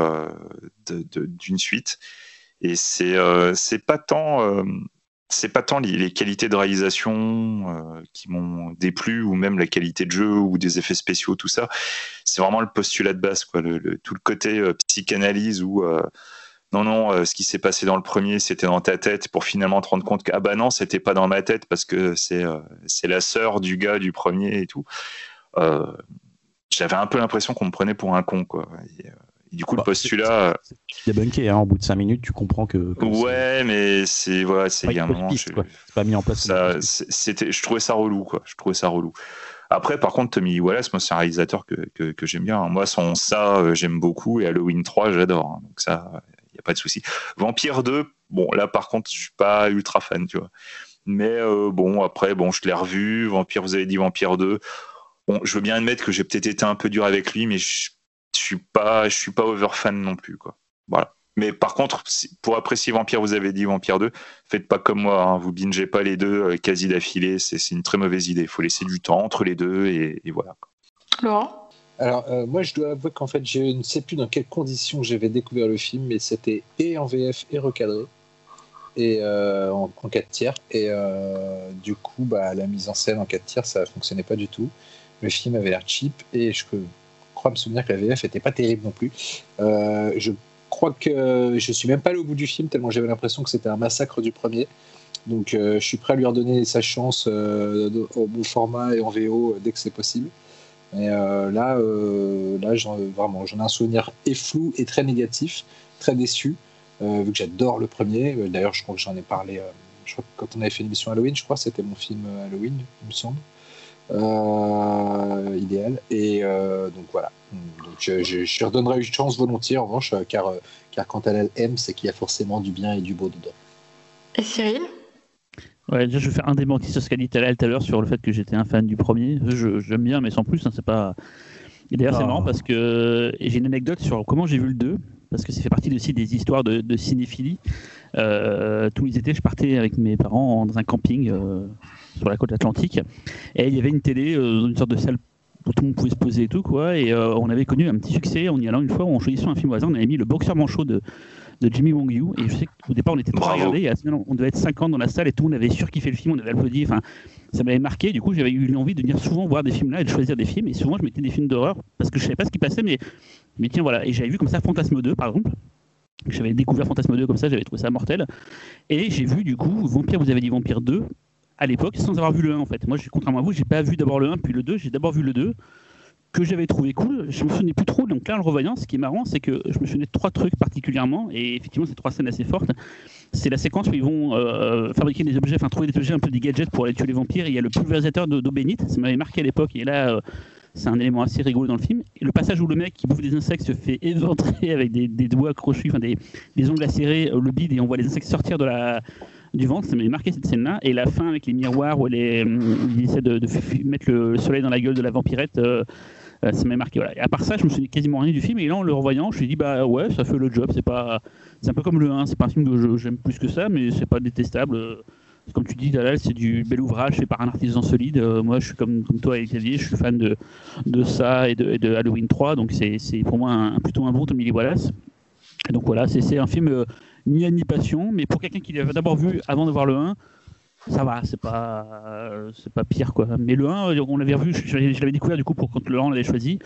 d'une suite. Et c'est c'est pas tant c'est pas tant les, qualités de réalisation euh, qui m'ont déplu ou même la qualité de jeu ou des effets spéciaux, tout ça. C'est vraiment le postulat de base, quoi, tout le côté euh, psychanalyse où euh, non, non, ce qui s'est passé dans le premier, c'était dans ta tête pour finalement te rendre compte que ah bah non, c'était pas dans ma tête parce que c'est c'est la sœur du gars du premier et tout. J'avais un peu l'impression qu'on me prenait pour un con, quoi du coup, le bah, postulat. C'est débunké, hein, au bout de 5 minutes, tu comprends que. ouais, mais c'est. Voilà, c'est. Il y a un moment. Je... pas mis en place. Ça, c'était, je trouvais ça relou, quoi. Je trouvais ça relou. Après, par contre, Tommy Wallace, moi, c'est un réalisateur que, que, que j'aime bien. Moi, son ça, euh, j'aime beaucoup. Et Halloween 3, j'adore. Hein. donc, ça, il n'y a pas de souci. Vampire 2, bon, là, par contre, je suis pas ultra fan, tu vois. Mais euh, bon, après, bon, je l'ai revu. Vampire, vous avez dit Vampire 2. Bon, je veux bien admettre que j'ai peut-être été un peu dur avec lui, mais je je suis pas, je suis pas over fan non plus, quoi. Voilà. Mais par contre, pour apprécier Vampire, vous avez dit Vampire 2, faites pas comme moi, hein. vous bingez pas les deux euh, quasi d'affilée, c'est une très mauvaise idée. Il faut laisser du temps entre les deux et, voilà. Laurent? Alors, euh, moi, je dois avouer qu'en fait, je ne sais plus dans quelles conditions j'avais découvert le film, mais c'était et en VF et recadré, et euh, en, 4 tiers. Et du coup, bah, la mise en scène en 4 tiers, ça fonctionnait pas du tout. Le film avait l'air cheap, et je me souvenir que la VF était pas terrible non plus. Euh, je crois que je suis même pas allé au bout du film tellement j'avais l'impression que c'était un massacre du premier. Donc euh, je suis prêt à lui redonner sa chance euh, au bon format et en VO dès que c'est possible. Mais là, là vraiment, j'en ai un souvenir et flou et très négatif, très déçu, vu que j'adore le premier. D'ailleurs, je crois que j'en ai parlé. crois que quand on avait fait une émission Halloween, je crois, c'était mon film Halloween, il me semble. Euh, idéal. Et euh, donc voilà. Donc, je, je, redonnerai une chance volontiers en revanche, car, car quand elle aime, c'est qu'il y a forcément du bien et du beau dedans. Et Cyril? Ouais, déjà, je vais faire un démenti sur ce qu'a dit tout à l'heure sur le fait que j'étais un fan du premier. J'aime bien, mais sans plus, hein, c'est pas. Et d'ailleurs, c'est ah. marrant parce que j'ai une anecdote sur comment j'ai vu le 2, parce que ça fait partie aussi des histoires de, de cinéphilie. Euh, tous les étés, je partais avec mes parents dans un camping sur la côte atlantique. Et il y avait une télé, euh, une sorte de salle où tout le monde pouvait se poser et tout, quoi. Et euh, on avait connu un petit succès en y allant une fois, en choisissant un film au hasard, on avait mis le boxeur manchot de, de Jimmy Wong Yu. Et je sais qu'au départ, on était trois regardés. Et à ce on devait être 50 dans la salle et tout monde avait surkiffé le film, on avait applaudi. Enfin, ça m'avait marqué. Du coup, j'avais eu l'envie de venir souvent voir des films là et de choisir des films. Et souvent, je mettais des films d'horreur parce que je savais pas ce qui passait, mais, mais tiens, voilà. Et j'avais vu comme ça Fantasme 2, par exemple. J'avais découvert Fantasme 2 comme ça, j'avais trouvé ça mortel. Et j'ai vu, du coup, Vampire, vous avez dit Vampire 2, à l'époque sans avoir vu le 1 en fait. Moi, contrairement à vous, j'ai pas vu d'abord le 1 puis le 2, j'ai d'abord vu le 2 que j'avais trouvé cool. Je me souvenais plus trop. Donc là, en le revoyant, ce qui est marrant, c'est que je me souvenais de trois trucs particulièrement, et effectivement, ces trois scènes assez fortes. c'est la séquence où ils vont euh, fabriquer des objets, enfin trouver des objets un peu des gadgets pour aller tuer les vampires. il y a le pulvérisateur d'eau bénite, ça m'avait marqué à l'époque. Et là, euh, c'est un élément assez rigolo dans le film. Le passage où le mec qui bouffe des insectes se fait éventrer avec des, doigts crochus, enfin des, des, ongles acérés, le bide, et on voit les insectes sortir de la, du ventre, ça m'avait marqué cette scène-là. Et la fin avec les miroirs où, les, il essaie de, mettre le soleil dans la gueule de la vampirette, euh, ça m'a marqué. Voilà. Et à part ça, je me suis quasiment rien du film. Et là, en le revoyant, je me suis dit, bah ouais, ça fait le job. C'est pas, c'est un peu comme le 1. C'est pas un film que j'aime plus que ça, mais c'est pas détestable. Comme tu dis, Dalal, c'est du bel ouvrage fait par un artisan solide. Euh, moi, je suis comme, comme toi Xavier, je suis fan de, de ça et de, Halloween 3. Donc, c'est, pour moi plutôt un bon Tommy Lee Wallace. Et donc voilà, c'est, un film euh, ni ni passion, mais pour quelqu'un qui l'avait d'abord vu avant de voir le 1, ça va, c'est pas, c'est pas pire quoi. Mais le 1, on l'avait revu, je, l'avais découvert du coup pour quand le 1 on l'avait choisi.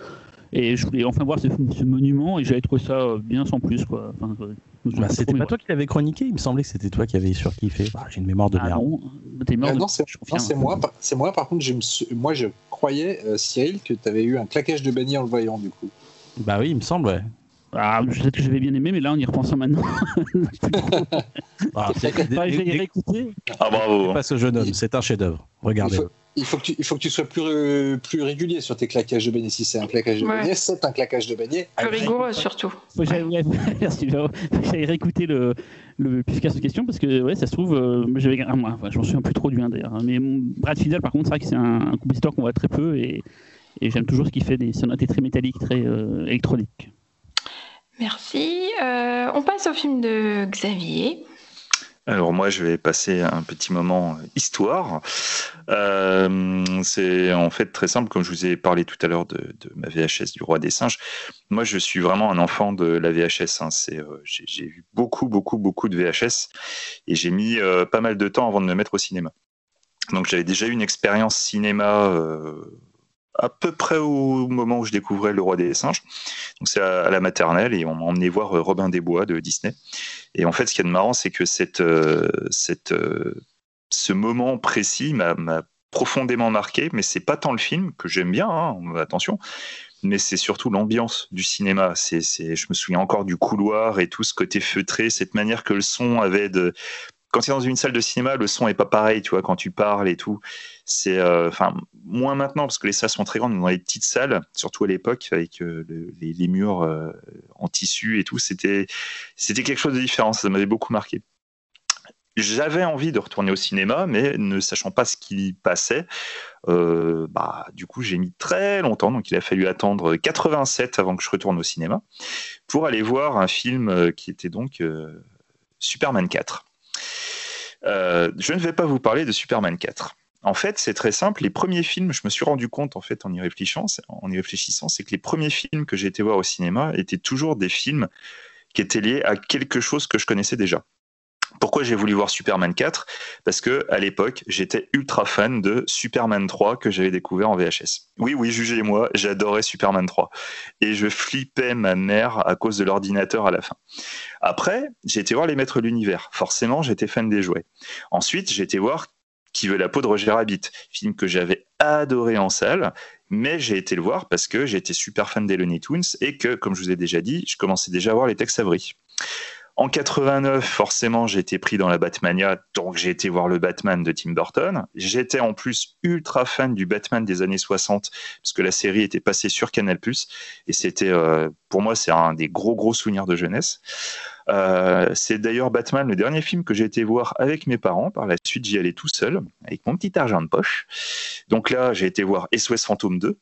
Et je voulais enfin voir ce, monument et j'avais trouvé ça bien sans plus quoi. Bah, c'était pas toi qui l'avais chroniqué, il me semblait que c'était toi qui avais surkiffé. Bah, J'ai une mémoire de ah merde. Non, non c'est moi. C'est moi. Par contre, je moi je croyais euh, Cyril que tu avais eu un claquage de bannière en le voyant du coup. Bah oui, il me semble. Ouais. Ah, je sais que j'avais bien aimé, mais là, en y repensant maintenant. [laughs] ah, Ah, bravo. Pas ce jeune homme, c'est un chef-d'œuvre. Regardez. Il faut, que tu, il faut que tu sois plus, plus régulier sur tes claquages de beignet. Si c'est un claquage de beignet, c'est un claquage de beignet. Plus rigoureux, surtout. [laughs] Merci. J'allais réécouter le, le plus efficace de question parce que ouais, ça se trouve, euh, j'avais un mois. Enfin, je m'en souviens plus trop du 1 d'ailleurs. Hein. Mais Brad Fidel, par contre, c'est vrai que c'est un, un compositeur qu'on voit très peu et, et j'aime toujours ce qu'il fait des sonorités très métalliques, très euh, électroniques. Merci. Euh, on passe au film de Xavier. Alors moi, je vais passer un petit moment histoire. Euh, c'est en fait très simple, comme je vous ai parlé tout à l'heure de, ma VHS du Roi des Singes. Moi, je suis vraiment un enfant de la VHS. Hein. Euh, j'ai, vu beaucoup, beaucoup, beaucoup de VHS et j'ai mis pas mal de temps avant de me mettre au cinéma. Donc j'avais déjà eu une expérience cinéma à peu près au moment où je découvrais Le Roi des Singes. Donc c'est à, la maternelle et on m'a emmené voir euh, Robin des Bois de Disney. Et en fait, ce qui est marrant, c'est que cette, euh, cette, euh, ce moment précis m'a profondément marqué, mais c'est pas tant le film que j'aime bien, hein, attention, mais c'est surtout l'ambiance du cinéma. C'est, je me souviens encore du couloir et tout ce côté feutré, cette manière que le son avait de, quand es dans une salle de cinéma, le son est pas pareil, tu vois, quand tu parles et tout. C'est, euh, enfin, moins maintenant parce que les salles sont très grandes. Dans les petites salles, surtout à l'époque, avec euh, les, murs euh, en tissu et tout, c'était, c'était quelque chose de différent. Ça m'avait beaucoup marqué. J'avais envie de retourner au cinéma, mais ne sachant pas ce qui passait, bah, du coup, j'ai mis très longtemps. Donc, il a fallu attendre 87 avant que je retourne au cinéma pour aller voir un film qui était donc Superman 4. Euh, je ne vais pas vous parler de Superman 4. En fait, c'est très simple. Les premiers films, je me suis rendu compte en fait en y réfléchissant, en y réfléchissant, c'est que les premiers films que j'ai été voir au cinéma étaient toujours des films qui étaient liés à quelque chose que je connaissais déjà. Pourquoi j'ai voulu voir Superman 4 Parce que à l'époque, j'étais ultra fan de Superman 3 que j'avais découvert en VHS. Oui, oui, jugez-moi, j'adorais Superman 3 et je flippais ma mère à cause de l'ordinateur à la fin. Après, j'ai été voir Les Maîtres de l'Univers. Forcément, j'étais fan des jouets. Ensuite, j'ai été voir Qui veut la peau de Roger Rabbit, film que j'avais adoré en salle, mais j'ai été le voir parce que j'étais super fan des Looney Tunes et que, comme je vous ai déjà dit, je commençais déjà à voir les Tex Avery. En 89, forcément, été pris dans la Batmania, donc j'ai été voir le Batman de Tim Burton. J'étais en plus ultra fan du Batman des années 60, parce que la série était passée sur Canal+, et c'était, euh, pour moi, c'est un des gros, gros souvenirs de jeunesse. Euh, c'est d'ailleurs Batman, le dernier film que j'ai été voir avec mes parents. Par la suite, j'y allais tout seul, avec mon petit argent de poche. Donc là, j'ai été voir SOS Fantôme 2,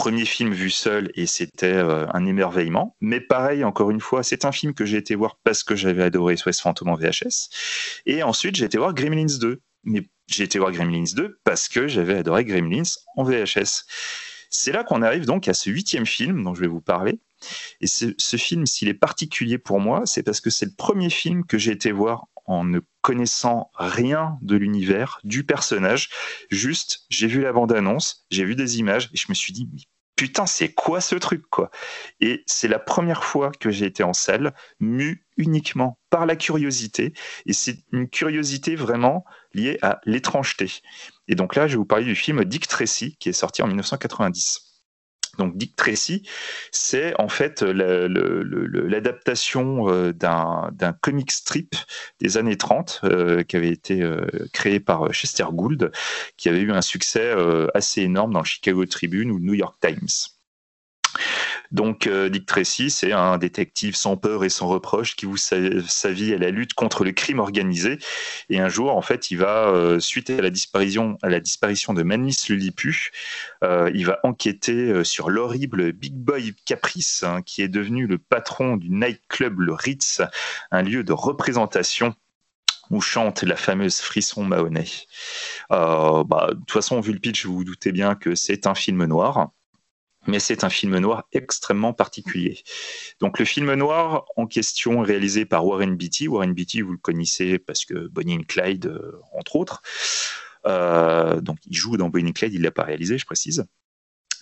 premier film vu seul et c'était euh, un émerveillement. Mais pareil, encore une fois, c'est un film que j'ai été voir parce que j'avais adoré SOS Fantôme en VHS. Et ensuite, j'ai été voir Gremlins 2. Mais j'ai été voir Gremlins 2 parce que j'avais adoré Gremlins en VHS. C'est là qu'on arrive donc à ce huitième film dont je vais vous parler. Et ce, film, s'il est particulier pour moi, c'est parce que c'est le premier film que j'ai été voir en ne connaissant rien de l'univers, du personnage. Juste, j'ai vu la bande-annonce, j'ai vu des images et je me suis dit, putain, c'est quoi ce truc, quoi? Et c'est la première fois que j'ai été en salle, mu uniquement par la curiosité. Et c'est une curiosité vraiment liée à l'étrangeté. Et donc là, je vais vous parler du film Dick Tracy, qui est sorti en 1990. Donc Dick Tracy, c'est en fait l'adaptation euh, d'un comic strip des années 30 euh, qui avait été euh, créé par Chester Gould, qui avait eu un succès assez énorme dans le Chicago Tribune ou le New York Times. Donc euh, Dick Tracy, c'est un détective sans peur et sans reproche qui voue sa, vie à la lutte contre le crime organisé. Et un jour, en fait, il va, euh, suite à la disparition, de Manis Lullipu, euh, il va enquêter sur l'horrible Big Boy Caprice, hein, qui est devenu le patron du nightclub Le Ritz, un lieu de représentation où chante la fameuse Frisson Mahoney. Bah, de toute façon, vu le pitch, vous vous doutez bien que c'est un film noir mais c'est un film noir extrêmement particulier. Donc le film noir en question est réalisé par Warren Beatty. Warren Beatty, vous le connaissez parce que Bonnie and Clyde, euh, entre autres. Euh, donc il joue dans Bonnie and Clyde, il l'a pas réalisé, je précise.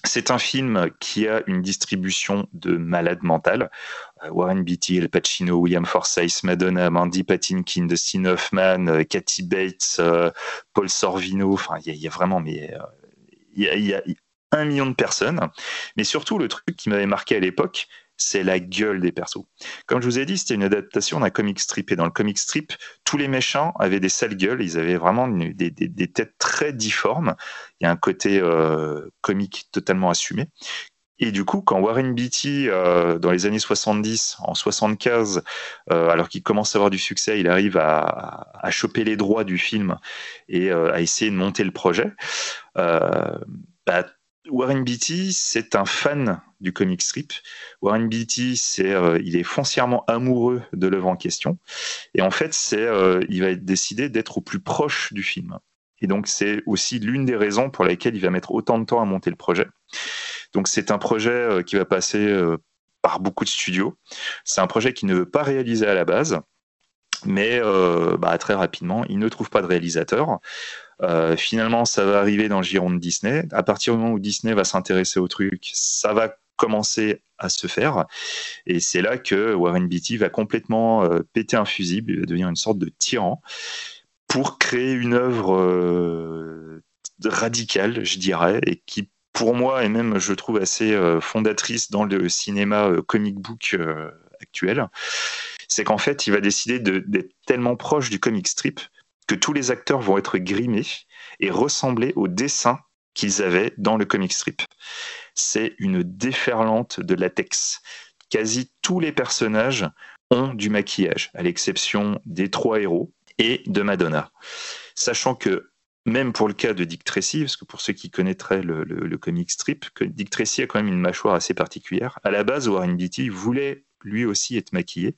C'est un film qui a une distribution de malade mental. Euh, Warren Beatty, El Pacino, William Forsythe, Madonna, Mandy Patinkin, Dustin Hoffman, Kathy Bates, Paul Sorvino. Enfin, il y, a vraiment, mais il y a, un million de personnes. Mais surtout, le truc qui m'avait marqué à l'époque, c'est la gueule des persos. Comme je vous ai dit, c'était une adaptation d'un comic strip. Et dans le comic strip, tous les méchants avaient des sales gueules. Ils avaient vraiment des, têtes très difformes. Il y a un côté euh, comique totalement assumé. Et du coup, quand Warren Beatty, euh, dans les années 70, en 75, euh, alors qu'il commence à avoir du succès, il arrive à, à choper les droits du film et à essayer de monter le projet, bah, Warren Beatty, c'est un fan du comic strip. Warren Beatty, c'est, euh, il est foncièrement amoureux de l'œuvre en question. Et en fait, c'est, euh, il va décider d'être au plus proche du film. Et donc, c'est aussi l'une des raisons pour lesquelles il va mettre autant de temps à monter le projet. Donc, c'est un projet euh, qui va passer par beaucoup de studios. C'est un projet qu'il ne veut pas réaliser à la base. Mais bah, très rapidement, il ne trouve pas de réalisateur. Euh, finalement, ça va arriver dans le giron de Disney. À partir du moment où Disney va s'intéresser au truc, ça va commencer à se faire. Et c'est là que Warren Beatty va complètement euh, péter un fusible, il va devenir une sorte de tyran pour créer une œuvre euh, radicale, je dirais, et qui pour moi est même, je trouve, assez fondatrice dans le cinéma comic book actuel. C'est qu'en fait, il va décider d'être tellement proche du comic strip que tous les acteurs vont être grimés et ressembler aux dessins qu'ils avaient dans le comic strip. C'est une déferlante de latex. Quasi tous les personnages ont du maquillage, à l'exception des trois héros et de Madonna. Sachant que même pour le cas de Dick Tracy, parce que pour ceux qui connaîtraient le, comic strip, Dick Tracy a quand même une mâchoire assez particulière. À la base, Warren Beatty voulait lui aussi être maquillé.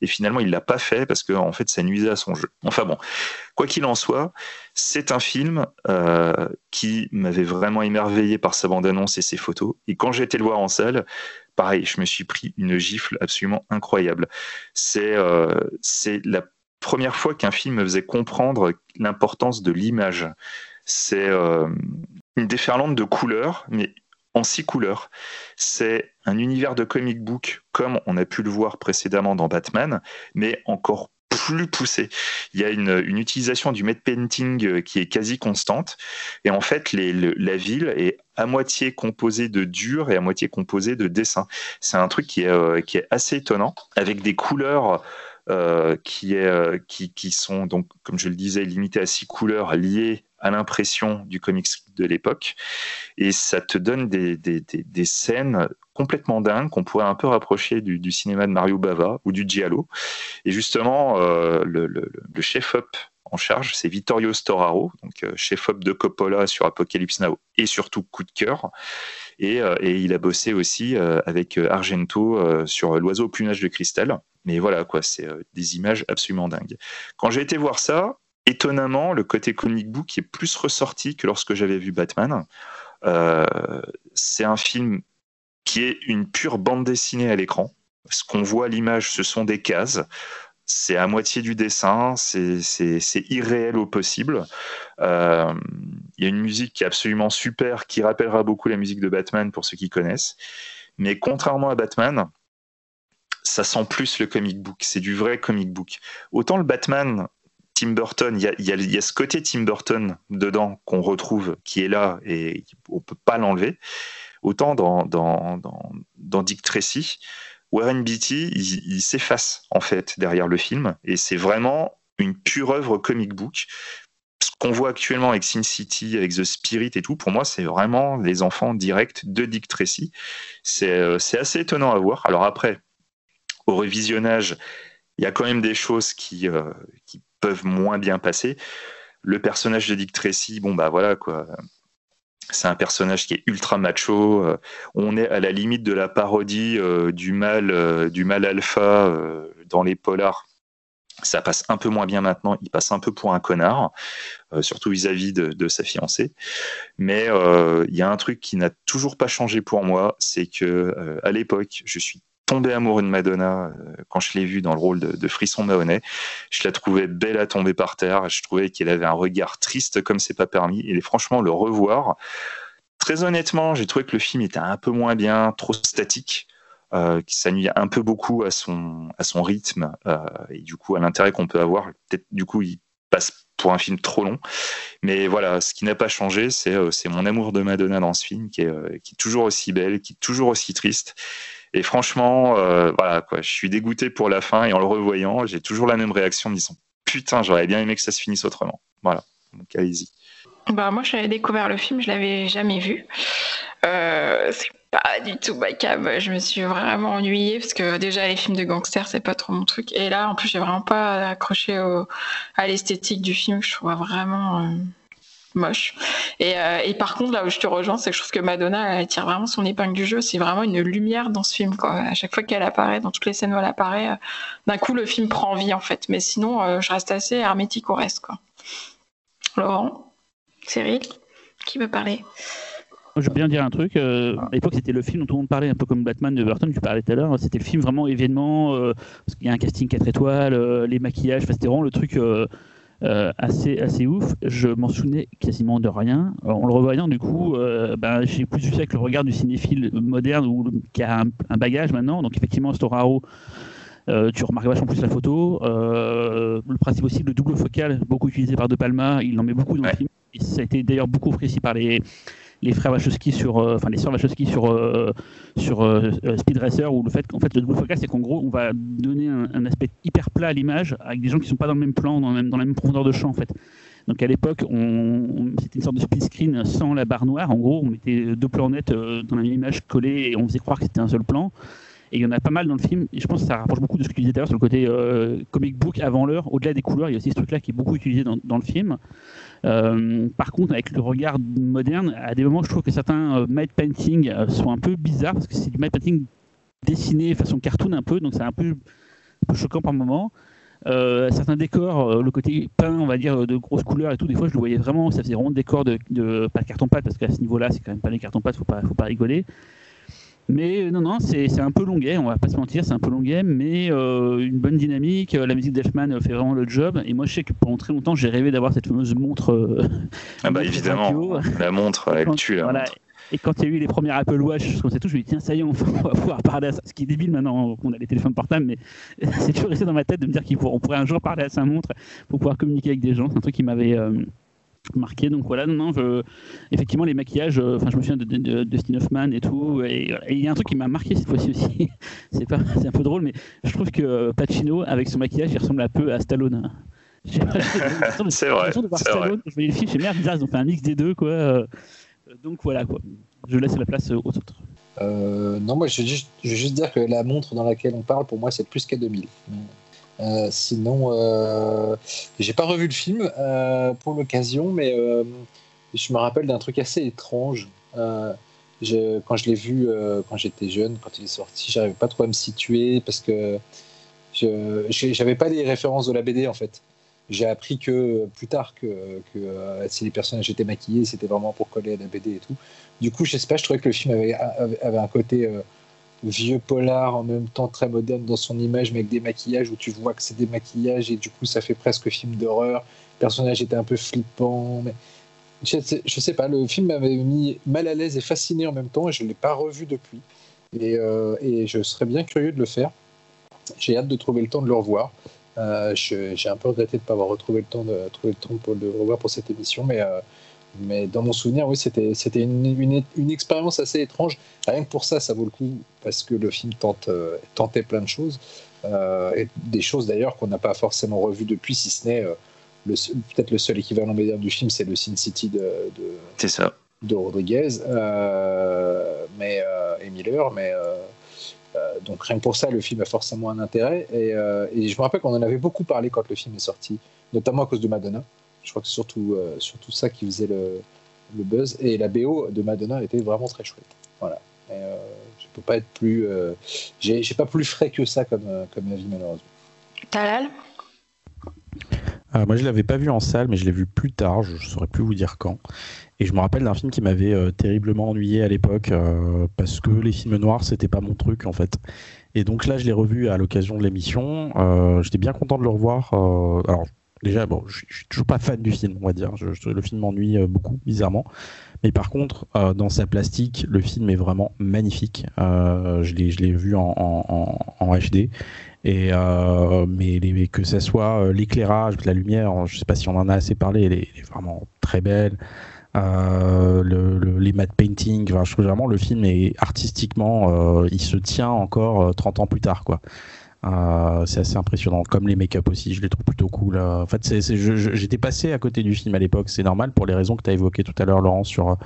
Et finalement, il l'a pas fait parce que en fait, ça nuisait à son jeu. Enfin bon, quoi qu'il en soit, c'est un film euh, qui m'avait vraiment émerveillé par sa bande-annonce et ses photos. Et quand j'ai été le voir en salle, pareil, je me suis pris une gifle absolument incroyable. C'est euh, la première fois qu'un film me faisait comprendre l'importance de l'image. C'est euh, une déferlante de couleurs, mais en six couleurs. C'est un univers de comic book comme on a pu le voir précédemment dans Batman, mais encore plus poussé. Il y a une, utilisation du matte painting euh, qui est quasi constante. Et en fait, la ville est à moitié composée de dur et à moitié composée de dessin. C'est un truc qui est, euh, qui est assez étonnant, avec des couleurs euh, qui, qui, sont, donc, comme je le disais, limitées à six couleurs liées à l'impression du comics de l'époque. Et ça te donne des, des, scènes complètement dingues qu'on pourrait un peu rapprocher du, cinéma de Mario Bava ou du Giallo. Et justement, euh, le, chef-op en charge, c'est Vittorio Storaro, donc euh, chef-op de Coppola sur Apocalypse Now et surtout Coup de cœur. Et, euh, et il a bossé aussi avec Argento sur L'oiseau au plumage de cristal. Mais voilà, quoi, c'est des images absolument dingues. Quand j'ai été voir ça, étonnamment, le côté comic book est plus ressorti que lorsque j'avais vu Batman. Euh, c'est un film qui est une pure bande dessinée à l'écran. Ce qu'on voit à l'image, ce sont des cases. C'est à moitié du dessin, c'est irréel au possible. Euh, il y a une musique qui est absolument super, qui rappellera beaucoup la musique de Batman pour ceux qui connaissent. Mais contrairement à Batman, ça sent plus le comic book. C'est du vrai comic book. Autant le Batman, Tim Burton, il y a, ce côté Tim Burton dedans qu'on retrouve, qui est là et on peut pas l'enlever. autant dans, dans, dans, Dick Tracy, Warren Beatty, il, s'efface en fait derrière le film, et c'est vraiment une pure œuvre comic book. Ce qu'on voit actuellement avec Sin City, avec The Spirit et tout, pour moi, c'est vraiment les enfants directs de Dick Tracy. C'est euh, assez étonnant à voir. Alors après, au revisionnage, il y a quand même des choses qui, euh, qui peuvent moins bien passer. Le personnage de Dick Tracy, bon bah voilà quoi. C'est un personnage qui est ultra macho. Euh, on est à la limite de la parodie euh, du mal, du mal alpha dans les polars. Ça passe un peu moins bien maintenant. Il passe un peu pour un connard, surtout vis-à-vis de, de, sa fiancée. Mais il y a un truc qui n'a toujours pas changé pour moi, c'est que à l'époque, je suis tombé amoureux de Madonna euh, quand je l'ai vue dans le rôle de, Frisson Mahoney. Je la trouvais belle à tomber par terre. Je trouvais qu'elle avait un regard triste comme c'est pas permis. Et franchement, le revoir, très honnêtement, j'ai trouvé que le film était un peu moins bien, trop statique. Euh, qui s'ennuie un peu beaucoup à son, à son rythme euh, et du coup à l'intérêt qu'on peut avoir. Peut-être du coup il passe pour un film trop long. Mais voilà, ce qui n'a pas changé, c'est mon amour de Madonna dans ce film qui est toujours aussi belle, qui est toujours aussi triste et franchement, euh, voilà, quoi, je suis dégoûté pour la fin et en le revoyant, j'ai toujours la même réaction en me disant putain, j'aurais bien aimé que ça se finisse autrement. Voilà, donc allez-y. Bah, moi, j'avais découvert le film, je l'avais jamais vu. Euh, c'est pas du tout ma cam. Je me suis vraiment ennuyée parce que déjà les films de gangsters c'est pas trop mon truc. Et là, en plus, j'ai vraiment pas accroché à l'esthétique du film. Je trouve vraiment. Euh, moche. Euh, et, par contre, là où je te rejoins, c'est que je trouve que Madonna, elle tire vraiment son épingle du jeu. C'est vraiment une lumière dans ce film. Quoi. À chaque fois qu'elle apparaît, dans toutes les scènes où elle apparaît, euh, d'un coup, le film prend vie, en fait. Mais sinon, euh, je reste assez hermétique au reste. Quoi. Laurent Cyril Qui veut parler? Je veux bien dire un truc. à l'époque, c'était le film dont tout le monde parlait, un peu comme Batman de Burton, tu parlais tout à l'heure. C'était le film vraiment événement, parce qu'il y a un casting 4 étoiles, les maquillages, c'était vraiment le truc euh, assez, assez ouf. Je m'en souvenais quasiment de rien. Euh, en le revoyant, du coup, euh, ben, j'ai plus vu ça avec le regard du cinéphile moderne ou qui a un, bagage maintenant. Donc, effectivement, Storaro. tu remarques vachement plus la photo. le principe aussi, le double focal, beaucoup utilisé par De Palma, il en met beaucoup dans le film. Et ça a été d'ailleurs beaucoup apprécié par les, les frères Wachowski sur, euh, enfin les sœurs Wachowski sur euh, sur euh, Speed Racer où le fait qu'en fait le double focal c'est qu'en gros on va donner un, aspect hyper plat à l'image avec des gens qui sont pas dans le même plan, dans, la même profondeur de champ en fait. Donc à l'époque, c'était une sorte de split screen sans la barre noire. En gros, on mettait deux plans nets dans la même image collée et on faisait croire que c'était un seul plan. Et il y en a pas mal dans le film. Et je pense que ça rapproche beaucoup de ce que tu disais tout à l'heure sur le côté comic book avant l'heure. Au-delà des couleurs, il y a aussi ce truc-là qui est beaucoup utilisé dans le film. Euh, par contre, avec le regard moderne, à des moments, je trouve que certains euh, matte painting euh, sont un peu bizarres parce que c'est du matte painting dessiné façon cartoon un peu, donc c'est un peu, choquant par moments. certains décors, le côté peint, on va dire, de grosses couleurs et tout, des fois je le voyais vraiment, ça faisait vraiment décor de, de pas de carton pâte parce qu'à ce niveau-là, c'est quand même pas des carton pâte, faut pas, faut pas rigoler. Mais euh, non, non, c'est un peu longuet, on va pas se mentir, c'est un peu longuet, mais euh, une bonne dynamique. La musique d'Elfman fait vraiment le job. Et moi, je sais que pendant très longtemps, j'ai rêvé d'avoir cette fameuse montre. Euh, ah, bah évidemment, la montre, elle tue la montre. Et quand il y a eu les premières Apple Watch, comme tout, je me dis tiens, ça y est, on va pouvoir parler à ça. Ce qui est débile maintenant qu'on a les téléphones portables, mais [laughs] c'est toujours resté dans ma tête de me dire qu'on pourrait un jour parler à sa montre pour pouvoir communiquer avec des gens. C'est un truc qui m'avait marqué. Donc voilà, non, non, je... effectivement, les maquillages, euh, enfin, je me souviens de, de, de Hoffman et tout. Et il y a un truc qui m'a marqué cette fois-ci aussi. [laughs] c'est pas, c'est un peu drôle, mais je trouve que Pacino, avec son maquillage, il ressemble un peu à Stallone. [laughs] [laughs] c'est vrai. De voir Stallone, je voyais le film, j'ai merde, ils ont fait un mix des deux, quoi. Donc voilà, quoi. Je laisse la place aux autres. Euh, non, moi, je vais, juste, je vais, juste, dire que la montre dans laquelle on parle, pour moi, c'est plus qu'à 2000. Euh, sinon, euh, j'ai pas revu le film euh, pour l'occasion, mais je me rappelle d'un truc assez étrange. quand je l'ai vu quand j'étais jeune, quand il est sorti, j'arrivais pas trop à me situer parce que je n'avais pas les références de la BD en fait. J'ai appris que plus tard que, si les personnages étaient maquillés, c'était vraiment pour coller à la BD et tout. Du coup, je je trouvais que le film avait un côté vieux polar en même temps très moderne dans son image, mais avec des maquillages où tu vois que c'est des maquillages et du coup ça fait presque film d'horreur. Le personnage était un peu flippant. Mais... Je, sais, sais pas, le film m'avait mis mal à l'aise et fasciné en même temps et je ne l'ai pas revu depuis. Et, euh, et, je serais bien curieux de le faire. J'ai hâte de trouver le temps de le revoir. Euh, j'ai un peu regretté de ne pas avoir retrouvé le temps de trouver le temps pour le revoir pour cette émission, mais euh, mais dans mon souvenir, oui, c'était c'était une, une, expérience assez étrange. Rien que pour ça, ça vaut le coup parce que le film tente tentait plein de choses et des choses d'ailleurs qu'on n'a pas forcément revues depuis, si ce n'est peut-être le seul équivalent médian du film, c'est le Sin City de, de, ça. de Rodriguez euh, mais, euh, et Miller. Mais, euh, donc rien que pour ça, le film a forcément un intérêt. Et, je me rappelle qu'on en avait beaucoup parlé quand le film est sorti, notamment à cause de Madonna. Je crois que c'est surtout, surtout ça qui faisait le, le, buzz. Et la BO de Madonna était vraiment très chouette. Voilà. Et, je peux pas être plus. j'ai pas plus frais que ça comme, comme avis, malheureusement. Talal? Euh, moi, je l'avais pas vu en salle, mais je l'ai vu plus tard. Je, ne saurais plus vous dire quand. Et je me rappelle d'un film qui m'avait euh, terriblement ennuyé à l'époque euh, parce que les films noirs, c'était pas mon truc en fait. Et donc là, je l'ai revu à l'occasion de l'émission. J'étais bien content de le revoir. alors déjà, bon, je, suis toujours pas fan du film, on va dire. le film m'ennuie beaucoup, bizarrement. Mais par contre, dans sa plastique, le film est vraiment magnifique. je l'ai vu en, HD euh, mais, que ce soit euh, l'éclairage, la lumière, je sais pas si on en a assez parlé, elle est, vraiment très belle. Euh, le, les matte painting, je trouve vraiment le film est artistiquement, il se tient encore 30 ans plus tard, quoi. C'est assez impressionnant, comme les make-up aussi, je les trouve plutôt cool. en fait, j'étais passé à côté du film à l'époque, c'est normal pour les raisons que tu as évoquées tout à l'heure, Laurent, sur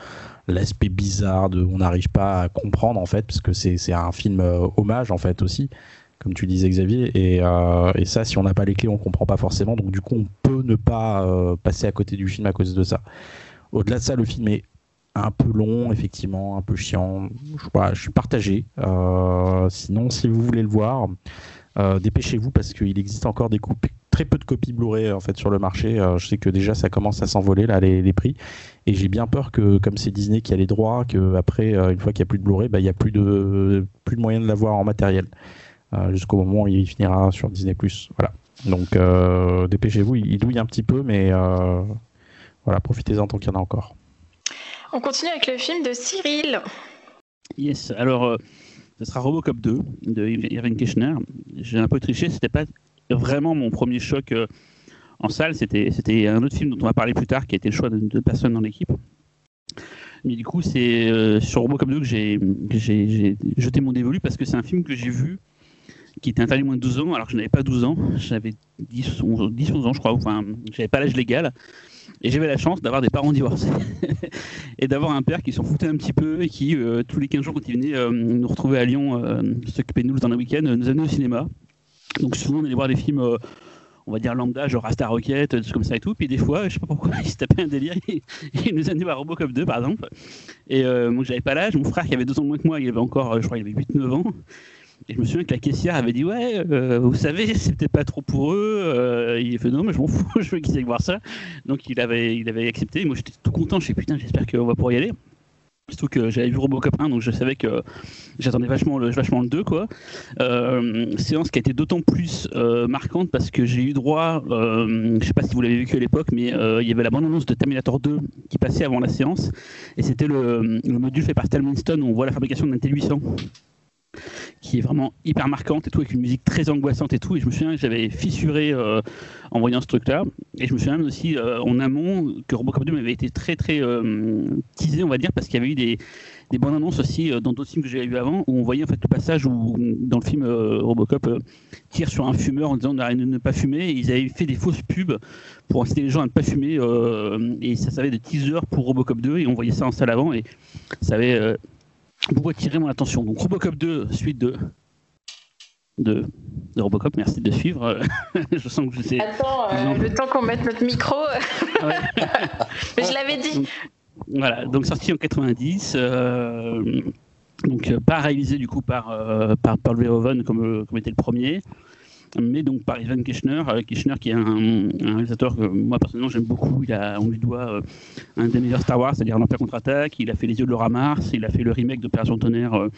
l'aspect bizarre de on n'arrive pas à comprendre en fait, parce que c'est un film hommage en fait aussi comme tu disais Xavier. Euh, et, ça, si on n'a pas les clés, on comprend pas forcément. Donc du coup, on peut ne pas euh, passer à côté du film à cause de ça. Au-delà de ça, le film est un peu long, effectivement, un peu chiant. Je, je suis partagé. Euh, sinon, si vous voulez le voir, dépêchez-vous parce qu'il existe encore des très peu de copies Blu-ray en fait sur le marché. je sais que déjà ça commence à s'envoler là les, prix et j'ai bien peur que comme c'est Disney qui a les droits, que après une fois qu'il n'y a plus de Blu-ray, bah, il n'y a plus de plus de moyen de l'avoir en matériel. Euh, jusqu'au moment où il finira sur Disney+. Voilà. Donc euh, dépêchez-vous, il douille un petit peu, mais euh, voilà, profitez-en tant qu'il y en a encore. On continue avec le film de Cyril. Yes, alors ce sera Robocop 2 de Irving Kirchner. J'ai un peu triché, c'était pas vraiment mon premier choc en salle, c'était, un autre film dont on va parler plus tard qui a été le choix de deux personnes dans l'équipe. Mais du coup, c'est sur Robocop 2 que j'ai, j'ai jeté mon dévolu parce que c'est un film que j'ai vu qui était interdit moins de 12 ans, alors que je n'avais pas 12 ans, j'avais 10, 11, 10, 11 ans, je crois, enfin, j'avais pas l'âge légal. Et j'avais la chance d'avoir des parents divorcés [laughs] et d'avoir un père qui s'en foutait un petit peu et qui, euh, tous les 15 jours, quand il venait euh, nous retrouver à Lyon, euh, s'occuper de nous dans un week-end, nous amenait au cinéma. Donc souvent, on allait voir des films on va dire lambda, genre Asta Rocket, des comme ça et tout. Puis des fois, je sais pas pourquoi, [laughs] il se tapait un délire, il, nous amenait voir Robocop 2 par exemple. Et moi, j'avais pas l'âge, mon frère qui avait deux ans moins que moi, il avait encore, je crois, il avait 8-9 ans. Et je me souviens que la caissière avait dit Ouais, euh, vous savez, c'était pas trop pour eux. Euh, il a fait Non, mais je m'en [laughs] fous, je veux qu'ils aillent voir ça. Donc il avait, il avait accepté. Moi j'étais tout content. Je suis Putain, j'espère qu'on va pouvoir y aller. Surtout que j'avais vu Robocop 1, donc je savais que j'attendais vachement le, vachement le 2. Quoi. Euh, séance qui a été d'autant plus marquante parce que j'ai eu droit, je sais pas si vous l'avez vécu à l'époque, mais il y avait la bande-annonce de Terminator 2 qui passait avant la séance. Et c'était le, le, module fait par Stone où on voit la fabrication d'un T800 qui est vraiment hyper marquante et tout, avec une musique très angoissante et tout. Et je me souviens que j'avais fissuré euh, en voyant ce truc-là. Et je me souviens aussi euh, en amont que Robocop 2 m'avait été très très euh, teasé, on va dire, parce qu'il y avait eu des, des bandes annonces aussi dans d'autres films que j'avais vu avant, où on voyait en fait le passage où dans le film Robocop tire sur un fumeur en disant de ne pas fumer. ils avaient fait des fausses pubs pour inciter les gens à ne pas fumer. et ça servait de teaser pour Robocop 2 et on voyait ça en salle avant et ça avait beaucoup attiré mon attention. Donc Robocop 2, suite de de, de Robocop, merci de suivre. [laughs] je sens que je sais. Attends, euh, le temps qu'on mette notre micro. [laughs] [laughs] Mais je l'avais dit. voilà, donc sorti en 90. Euh, donc euh, pas réalisé du coup par, par Paul Verhoeven comme, comme était le premier mais donc par Ivan Kirchner, euh, Kirchner qui est un, réalisateur que moi personnellement j'aime beaucoup. Il a, on lui doit euh, un des meilleurs Star Wars, c'est-à-dire l'Empire contre-attaque. Il a fait Les Yeux de Laura Mars, il a fait le remake d'Opération Tonnerre, euh,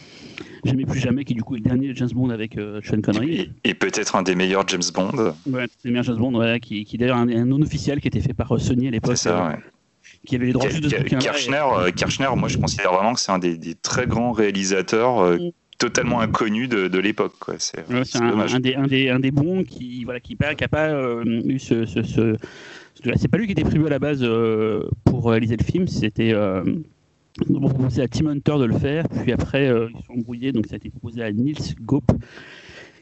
Jamais plus jamais, qui du coup est le dernier James Bond avec Sean Connery. Et, peut-être un des meilleurs James Bond. Ouais, des meilleurs James Bond, ouais, qui, qui d'ailleurs un, non officiel qui était fait par Sony à l'époque. C'est ça, ouais qui avait les droits de ce Kirchner, Kirchner, moi je considère vraiment que c'est un des, des, très grands réalisateurs mm totalement inconnu de, l'époque. C'est un, des, un, des, un, des, bons qui voilà qui n'a pas eu ce, ce, c'est pas lui qui était prévu à la base pour réaliser le film, c'était proposé à Tim Hunter de le faire, puis après ils sont embrouillés, donc ça a été proposé à Niels Gope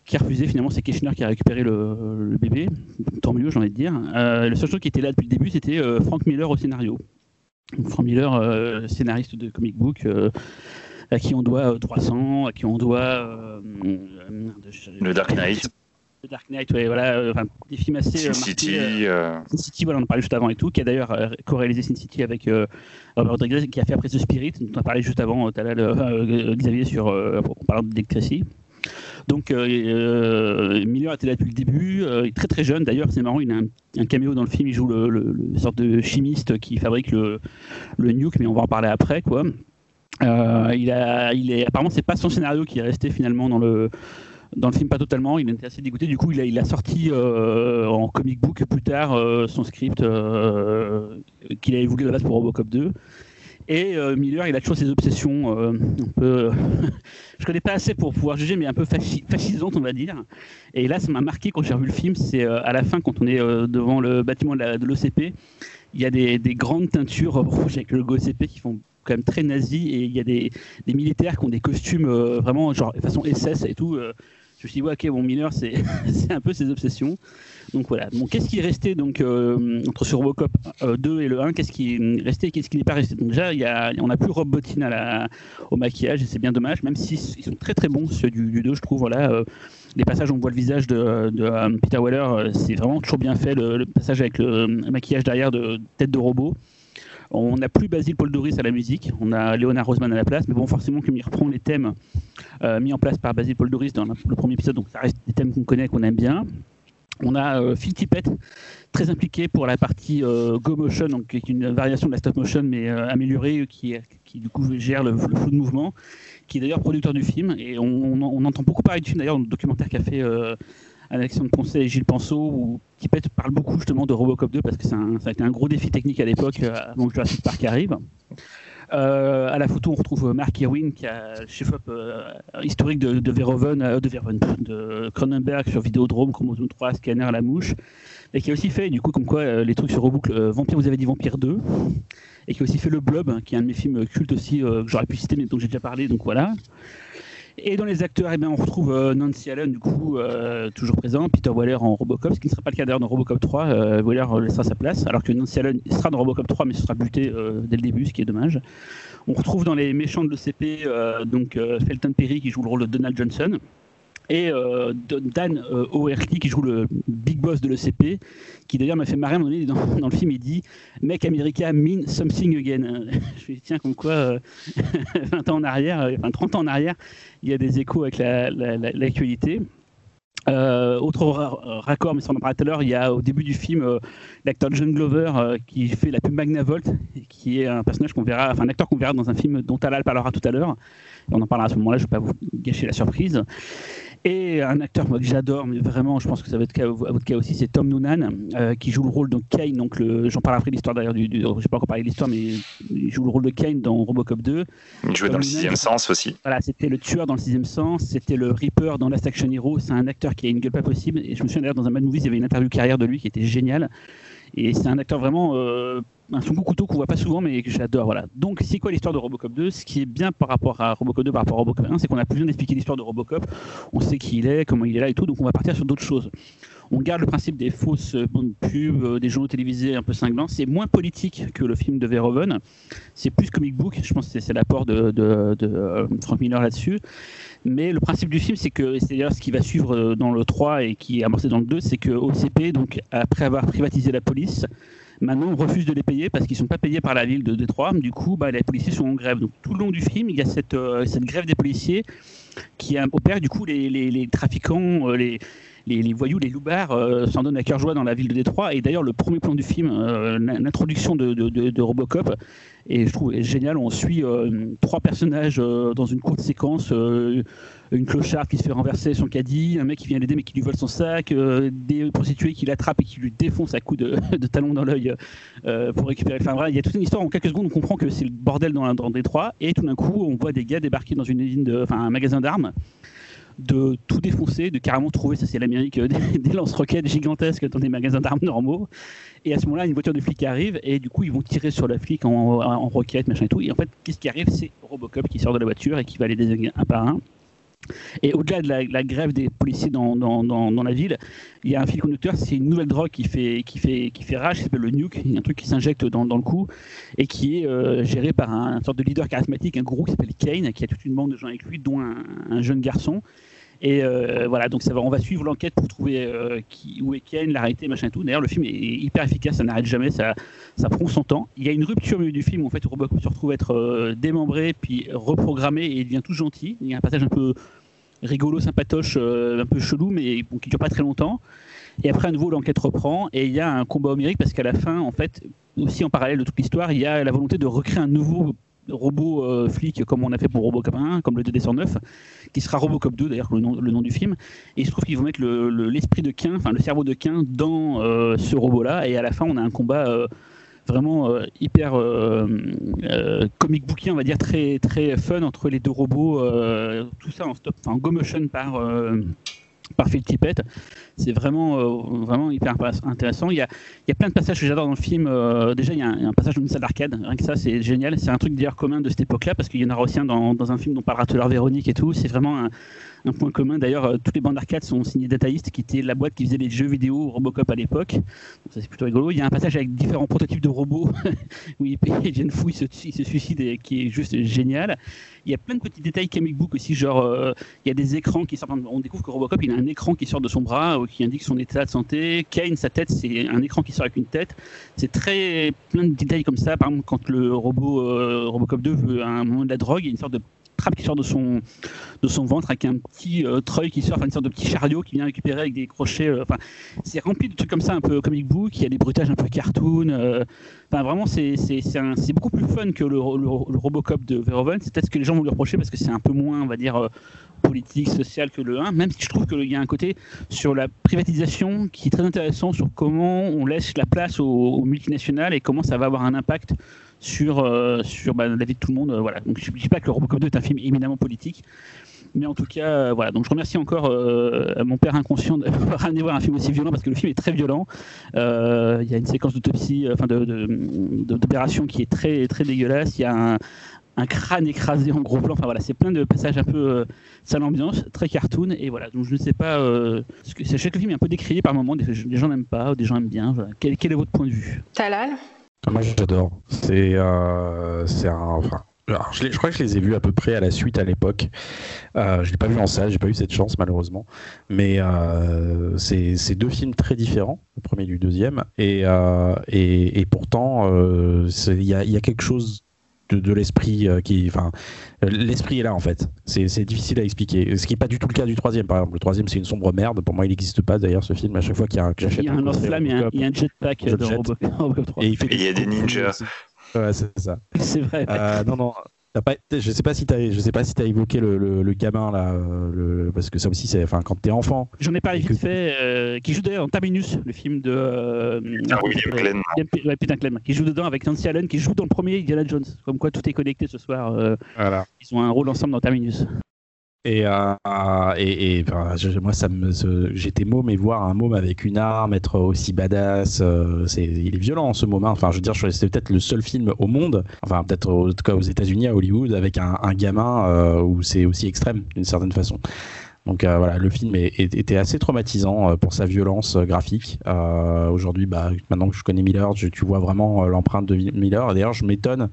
qui a refusé finalement, c'est Keshner qui a récupéré le, bébé, tant mieux j'ai envie de dire. Euh, le seul chose qui était là depuis le début c'était euh, Frank Miller au scénario. Frank Miller, euh, scénariste de comic book, à qui on doit 300, à qui on doit... le Dark Knight. Le Dark Knight, ouais, voilà, enfin, des films assez... Sin City. Sin City, voilà, on en parlait juste avant et tout, qui a d'ailleurs co-réalisé Sin City avec Robert Rodriguez, qui a fait après The Spirit, dont on a parlé juste avant, Xavier, sur, de Dick Tracy. Donc euh, euh, Miller était là depuis le début, euh, il est très très jeune d'ailleurs, c'est marrant, il a un, caméo dans le film, il joue le, le, sorte de chimiste qui fabrique le, le nuke, mais on va en parler après quoi. Il a, est, apparemment c'est pas son scénario qui est resté finalement dans le dans le film pas totalement, il était assez dégoûté. Du coup, il a, sorti en comic book plus tard son script qu'il avait voulu à la base pour Robocop 2. Et euh, Miller, il a toujours ses obsessions euh, un peu. [laughs] je connais pas assez pour pouvoir juger, mais un peu fascisantes, on va dire. Et là, ça m'a marqué quand j'ai revu le film. C'est euh, à la fin, quand on est devant le bâtiment de l'OCP, il y a des, grandes teintures rouges avec le logo OCP qui font quand même très nazi. Et il y a des, militaires qui ont des costumes vraiment, genre, façon SS et tout. je me suis dit, ouais, ok, bon, Miller, [laughs] c'est un peu ses obsessions. Donc voilà. Bon, qu'est-ce qui est resté donc euh, entre sur Robocop 2 euh, et le 1 Qu'est-ce qui est resté Qu'est-ce qui n'est pas resté? Donc déjà, y a, on n'a plus Rob Bottin au maquillage et c'est bien dommage. Même si ils sont très très bons ceux du, 2, je trouve. Voilà. Euh, les passages où on voit le visage de, Peter Weller, c'est vraiment toujours bien fait. Le, passage avec le maquillage derrière de tête de robot. On n'a plus Basil Paul Doris à la musique, on a Leonard Roseman à la place, mais bon, forcément, comme il reprend les thèmes mis en place par Basil Paul Doris dans le premier épisode, donc ça reste des thèmes qu'on connaît, qu'on aime bien. On a euh, Phil Tippett, très impliqué pour la partie euh, Go Motion, donc, qui est une variation de la stop motion, mais euh, améliorée, qui, du coup gère le, flou de mouvement, qui est d'ailleurs producteur du film. Et on, entend beaucoup parler du film, d'ailleurs, dans le documentaire qu'a fait Alexandre Poncet et Gilles Penceau, où Tippett parle beaucoup justement de Robocop 2, parce que ça a été un gros défi technique à l'époque, avant que Jurassic Park arrive. Euh, à la photo, on retrouve Mark Irwin, qui a chef-op euh, historique de, Verhoeven, euh, de, Verhoeven, de Cronenberg sur Vidéodrome, Chromosome 3, Scanner, La Mouche, et qui a aussi fait, du coup, comme quoi les trucs sur Rebook, Vampire, vous avez dit Vampire 2, et qui a aussi fait Le Blob, hein, qui est un de mes films cultes aussi, que j'aurais pu citer, mais dont j'ai déjà parlé, donc voilà. Et dans les acteurs, eh bien, on retrouve euh, Nancy Allen, du coup, euh, toujours présent, Peter Waller en Robocop, ce qui ne sera pas le cas d'ailleurs dans Robocop 3. Euh, Waller laissera sa place, alors que Nancy Allen sera dans Robocop 3, mais ce sera buté dès le début, ce qui est dommage. On retrouve dans les méchants de l'ECP, donc Felton Perry qui joue le rôle de Donald Johnson et euh, Dan euh, O'Herlihy qui joue le big boss de l'ECP, qui d'ailleurs m'a fait marrer à un moment donné dans, le film, il dit Make America mean something again. [laughs] Je lui dis tiens, comme quoi, 20 euh, [laughs] ans en arrière, enfin 30 ans en arrière, il y a des échos avec l'actualité. La, autre raccord, mais ça on en parlait tout à l'heure, il y a au début du film l'acteur John Glover qui fait la pub Magnavolt, qui est un personnage qu'on verra, enfin un acteur qu'on verra dans un film dont Talal parlera tout à l'heure. On en parlera à ce moment-là, je ne vais pas vous gâcher la surprise. Et un acteur moi, que j'adore, mais vraiment, je pense que ça va être à votre cas aussi, c'est Tom Noonan, euh, qui joue le rôle de Kane. Donc, j'en parle après l'histoire d'ailleurs du. je ne vais pas encore parler de l'histoire, mais il joue le rôle de Kane dans Robocop 2. Il jouait dans le sixième sens aussi. Voilà, c'était le tueur dans le sixième sens, c'était le Reaper dans Last Action Hero. C'est un acteur qui a une gueule pas possible. Et je me souviens d'ailleurs dans un Mad Movie, il y avait une interview carrière de lui qui était géniale. Et c'est un acteur vraiment euh, un son couteau qu'on voit pas souvent, mais que j'adore. Voilà. Donc, c'est quoi l'histoire de Robocop 2 Ce qui est bien par rapport à Robocop 2, par rapport à Robocop 1, c'est qu'on a plus besoin d'expliquer l'histoire de Robocop. On sait qui il est, comment il est là et tout, donc on va partir sur d'autres choses. On garde le principe des fausses pubs, euh, des journaux télévisés un peu cinglants. C'est moins politique que le film de Verhoeven. C'est plus comic book. Je pense que c'est l'apport de, de, euh, Frank Miller là-dessus. Mais le principe du film, c'est que, c'est d'ailleurs ce qui va suivre euh, dans le 3 et qui est amorcé dans le 2, c'est que OCP, donc, après avoir privatisé la police, Maintenant, on refuse de les payer parce qu'ils ne sont pas payés par la ville de Détroit. Du coup, bah, les policiers sont en grève. Donc, tout le long du film, il y a cette, euh, grève des policiers qui opère du coup les, trafiquants, euh, les, voyous, les loupards euh, s'en donnent à cœur joie dans la ville de Détroit. Et d'ailleurs, le premier plan du film, l'introduction de, Robocop, et je trouve génial. On suit trois personnages dans une courte séquence une clocharde qui se fait renverser son caddie, un mec qui vient l'aider mais qui lui vole son sac, des prostituées qui l'attrapent et qui lui défoncent à coups de, talon dans l'œil pour récupérer. Enfin, voilà, il y a toute une histoire. En quelques secondes, on comprend que c'est le bordel dans, dans Détroit. Et tout d'un coup, on voit des gars débarquer dans une usine, de, un magasin d'armes de tout défoncer, de carrément trouver, ça c'est l'Amérique, euh, [laughs] des, lance-roquettes gigantesques dans des magasins d'armes normaux. Et à ce moment-là, une voiture de flic arrive et du coup, ils vont tirer sur la flic en, en roquette, machin et tout. Et en fait, qu'est-ce qui arrive? C'est Robocop qui sort de la voiture et qui va les désigner un par un. Et au-delà de la, grève des policiers dans, dans, la ville, il y a un fil conducteur, c'est une nouvelle drogue qui fait, qui fait, qui fait rage, qui s'appelle le nuke, un truc qui s'injecte dans, le cou et qui est euh, géré par un, sorte de leader charismatique, un gourou qui s'appelle Kane, qui a toute une bande de gens avec lui, dont un jeune garçon. Et euh, voilà, donc ça va, on va suivre l'enquête pour trouver euh, qui, où est Ken, l'arrêter, machin et tout. D'ailleurs, le film est hyper efficace, ça n'arrête jamais, ça, ça prend son temps. Il y a une rupture au milieu du film où en fait Robocop se retrouve être euh, démembré, puis reprogrammé et il devient tout gentil. Il y a un passage un peu rigolo, sympatoche, un peu chelou, mais qui qui dure pas très longtemps. Et après, à nouveau, l'enquête reprend et il y a un combat homérique parce qu'à la fin, en fait, aussi en parallèle de toute l'histoire, il y a la volonté de recréer un nouveau robot euh, flic comme on a fait pour Robocop 1, comme le 2D109, qui sera Robocop 2 d'ailleurs le nom, le nom du film. Et se trouve qu'ils vont mettre l'esprit le, de Quin, enfin le cerveau de Quin dans euh, ce robot-là. Et à la fin, on a un combat euh, vraiment hyper comic bookien, on va dire très très fun entre les deux robots. tout ça en stop, en go motion par par Phil Tippett. C'est vraiment, euh, vraiment hyper intéressant. Il y, a, il y a plein de passages que j'adore dans le film. Euh, déjà, il y, a un, passage dans une salle d'arcade. Rien que ça, c'est génial. C'est un truc d'ailleurs commun de cette époque-là, parce qu'il y en aura aussi un dans, dans un film dont parlera tout Véronique et tout. C'est vraiment un, un point commun. D'ailleurs, euh, toutes les bandes d'arcade sont signées Data qui était la boîte qui faisait les jeux vidéo Robocop à l'époque. ça, c'est plutôt rigolo. Il y a un passage avec différents prototypes de robots [laughs] où ils deviennent fous, ils se, se suicident et qui est juste génial. Il y a plein de petits détails comic book aussi, genre euh, il y a des écrans qui sortent. On découvre que Robocop il a un écran qui sort de son bras euh, qui indique son état de santé. Kane, sa tête, c'est un écran qui sort avec une tête. C'est très plein de détails comme ça. Par exemple, quand le robot Robocop 2 veut à un moment de la drogue, il y a une sorte de trappe qui sort de son, de son ventre avec un petit euh, treuil qui sort, enfin une sorte de petit chariot qui vient récupérer avec des crochets. Euh, enfin, c'est rempli de trucs comme ça, un peu comic book. Il y a des bruitages un peu cartoon. Euh, enfin, vraiment, c'est beaucoup plus fun que le, Robocop de Verhoeven. C'est peut-être ce que les gens vont lui reprocher parce que c'est un peu moins, on va dire, politique, social que le 1. Même si je trouve qu'il y a un côté sur la privatisation qui est très intéressant sur comment on laisse la place aux multinationales et comment ça va avoir un impact sur, euh, sur bah, la vie de tout le monde. Euh, voilà. Donc je ne dis pas que Robocop 2 est un film éminemment politique, mais en tout cas, euh, voilà. Donc je remercie encore mon père inconscient d'avoir [laughs] ramené voir un film aussi violent parce que le film est très violent. Il y a une séquence d'autopsie, enfin d'opération qui est très très dégueulasse. Il y a un, crâne écrasé en gros plan. Enfin voilà, c'est plein de passages un peu sale ambiance, très cartoon. Et voilà, donc je ne sais pas. sachez que le film est un peu décrié par moments. Des, gens n'aiment pas, des gens aiment bien. Quel, est votre point de vue? Talal moi j'adore. C'est euh, c'est un. Enfin, je, je, crois que je les ai vus à peu près à la suite à l'époque. Euh, je l'ai pas vu en salle, j'ai pas eu cette chance malheureusement. Mais euh, c'est deux films très différents, le premier du deuxième, et, euh, et, et, pourtant euh, il y a, y a, quelque chose de, l'esprit euh, qui, enfin, euh, l'esprit est là en fait. C'est difficile à expliquer. Ce qui n'est pas du tout le cas du troisième, par exemple. Le troisième, c'est une sombre merde. Pour moi, il n'existe pas d'ailleurs ce film. À chaque fois qu'il y a que j'achète, il y a un lance-flamme, il y a un jetpack de Robocop [laughs] 3. Et il, fait il y a des ninjas. Ouais, c'est ça. [laughs] C'est vrai. Euh, non, non, pas, je sais pas si tu je sais pas si as évoqué le, le, gamin là, euh, le, parce que ça aussi c'est, enfin quand t'es enfant. J'en ai parlé vite fait, euh, qui joue d'ailleurs dans Terminus, le film de euh, ah, William Clem. qui joue dedans avec Nancy Allen, qui joue dans le premier Indiana Jones. Comme quoi tout est connecté ce soir. voilà. Ils ont un rôle ensemble dans Terminus. Et, euh, et, et moi, ça me, j'étais môme et voir un môme avec une arme, être aussi badass, euh, c'est, il est violent ce moment. Enfin, je veux dire, c'était peut-être le seul film au monde, enfin peut-être en tout cas aux États-Unis, à Hollywood, avec un, un gamin euh, où c'est aussi extrême d'une certaine façon. Donc euh, voilà, le film est, était assez traumatisant euh, pour sa violence graphique. Aujourd'hui, bah, maintenant que je connais Miller, tu vois vraiment l'empreinte de Miller. D'ailleurs, je m'étonne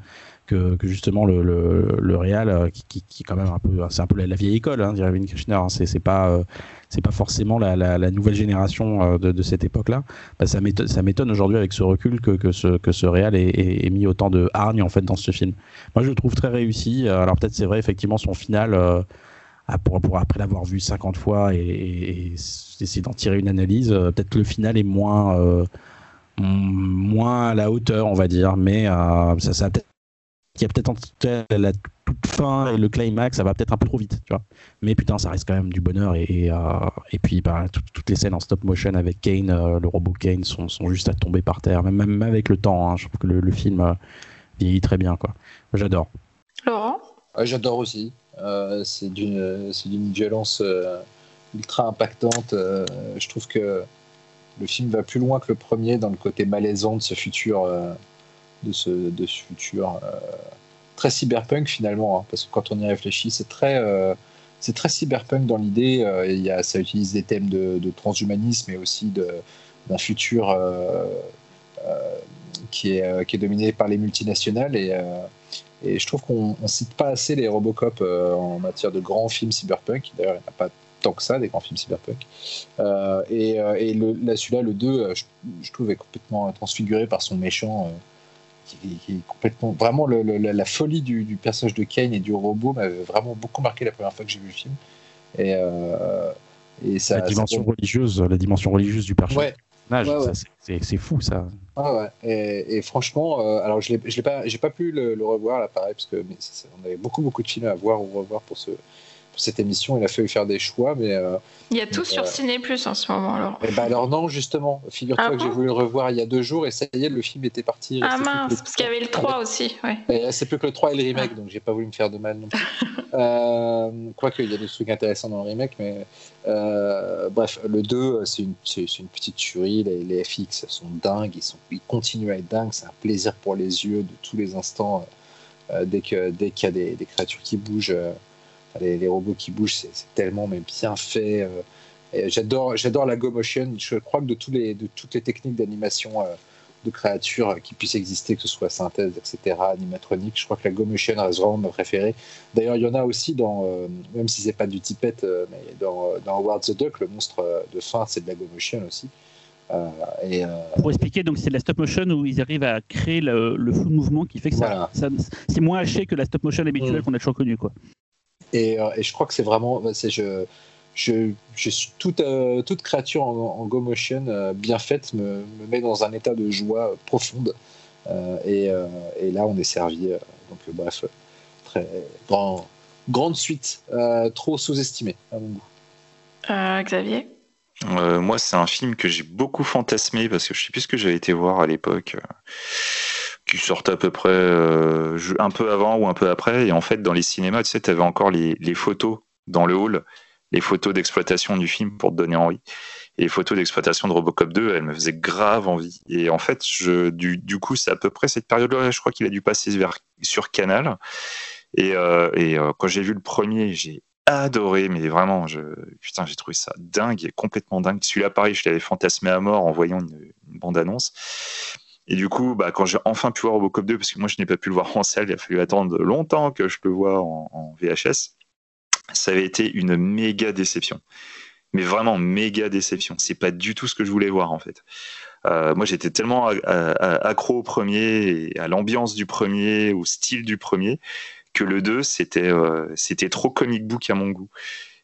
que, justement le, le, Real, euh, qui, qui, quand même un peu, c'est un peu la, vieille école, hein, dirait Kirchner. Hein, c'est, pas, euh, c'est pas forcément la, nouvelle génération euh, de, cette époque-là. Bah, ça m'étonne, aujourd'hui avec ce recul que, que ce, que Real ait, mis autant de hargne en fait dans ce film. Moi, je le trouve très réussi. Alors peut-être c'est vrai effectivement son final pour, après l'avoir vu 50 fois et, essayer d'en tirer une analyse, peut-être le final est moins moins à la hauteur, on va dire, mais ça, ça peut-être il y a peut-être la toute fin et le climax, ça va peut-être un peu trop vite, tu vois. Mais putain, ça reste quand même du bonheur. Et, et, et puis, bah, toutes les scènes en stop motion avec Kane, le robot Kane, sont, sont, juste à tomber par terre, même, même avec le temps. Hein, je trouve que le, le film vieillit très bien, quoi. J'adore. Laurent? J'adore aussi. Euh, c'est d'une violence euh, ultra impactante. Euh, je trouve que le film va plus loin que le premier dans le côté malaisant de ce futur, de ce, futur très cyberpunk finalement, hein, parce que quand on y réfléchit, c'est très, c'est très cyberpunk dans l'idée. a, ça utilise des thèmes de, transhumanisme et aussi d'un futur qui, est, qui est dominé par les multinationales et et je trouve qu'on ne cite pas assez les Robocop euh, en matière de grands films cyberpunk. D'ailleurs, il n'y en a pas tant que ça, des grands films cyberpunk. Euh, et, euh, et celui-là, le 2, je, trouve est complètement transfiguré par son méchant. Qui, est complètement. Vraiment, le, la, folie du, du, personnage de Kane et du robot m'avait vraiment beaucoup marqué la première fois que j'ai vu le film. Et, et ça, la dimension religieuse, la dimension religieuse du personnage. C'est fou ça. et, franchement, euh, alors je n'ai pas, pas pu le, revoir là, pareil, parce que on avait beaucoup beaucoup de films à voir ou revoir pour ce, cette émission. Il a fallu faire des choix, mais. Euh, il y a tout sur euh, Ciné Plus en ce moment alors. Et eh ben alors non, justement. Figure-toi ah que j'ai voulu le revoir il y a deux jours et ça y est, le film était parti. Ah mince, parce qu'il y avait le 3 aussi. Ouais. C'est plus que le 3 et le remake, ah. donc j'ai pas voulu me faire de mal non plus. [laughs] euh, Quoique, il y a des trucs intéressants dans le remake, mais. Euh, bref, le 2, c'est une, une, petite tuerie. Les, les, FX sont dingues, ils, sont, ils continuent à être dingues. C'est un plaisir pour les yeux de tous les instants. dès qu'il dès qu'il y a des, des, créatures qui bougent les, robots qui bougent, c'est tellement mais bien fait. Euh, j'adore, j'adore la Go Motion. Je crois que de, tous les, de toutes les techniques d'animation euh, de créatures qui puissent exister, que ce soit synthèse, etc., animatronique, je crois que la Go Motion reste vraiment ma préférée. D'ailleurs, il y en a aussi dans, euh, même si c'est pas du typette, mais dans, dans Howard the Duck, le monstre de fin, c'est de la Go Motion aussi. et, Pour expliquer, donc c'est de la stop motion où ils arrivent à créer le, flou de mouvement qui fait que ça, c'est moins haché que la stop motion habituelle mm. qu'on a toujours connue. Quoi. Euh, et, je crois que c'est vraiment. Bah, c'est, je, je, je, suis toute, euh, toute créature en, Go Motion euh, bien faite me, me, met dans un état de joie profonde. Et, et, là, on est servi. donc, bref, très grand, grande suite, trop sous-estimée à mon goût. Xavier? Moi, c'est un film que j'ai beaucoup fantasmé parce que je sais plus ce que j'avais été voir à l'époque qui sortait à peu près euh, un peu avant ou un peu après. Et en fait, dans les cinémas, tu sais, tu avais encore les, photos dans le hall, les photos d'exploitation du film pour te donner envie. Et les photos d'exploitation de Robocop 2, elles me faisaient grave envie. Et en fait, je, du, coup, c'est à peu près cette période-là, je crois qu'il a dû passer sur Canal. Et, euh, euh, quand j'ai vu le premier, j'ai adoré, mais vraiment, je, putain, j'ai trouvé ça dingue complètement dingue. Celui-là, pareil, je l'avais fantasmé à mort en voyant une, une bande-annonce. Et du coup, bah, quand j'ai enfin pu voir Robocop 2, parce que moi je n'ai pas pu le voir en salle, il a fallu attendre longtemps que je le vois en, VHS, ça avait été une méga déception. Mais vraiment méga déception. C'est pas du tout ce que je voulais voir en fait. Euh, moi j'étais tellement accro au premier, et à l'ambiance du premier, au style du premier, que le 2 c'était euh, c'était trop comic book à mon goût.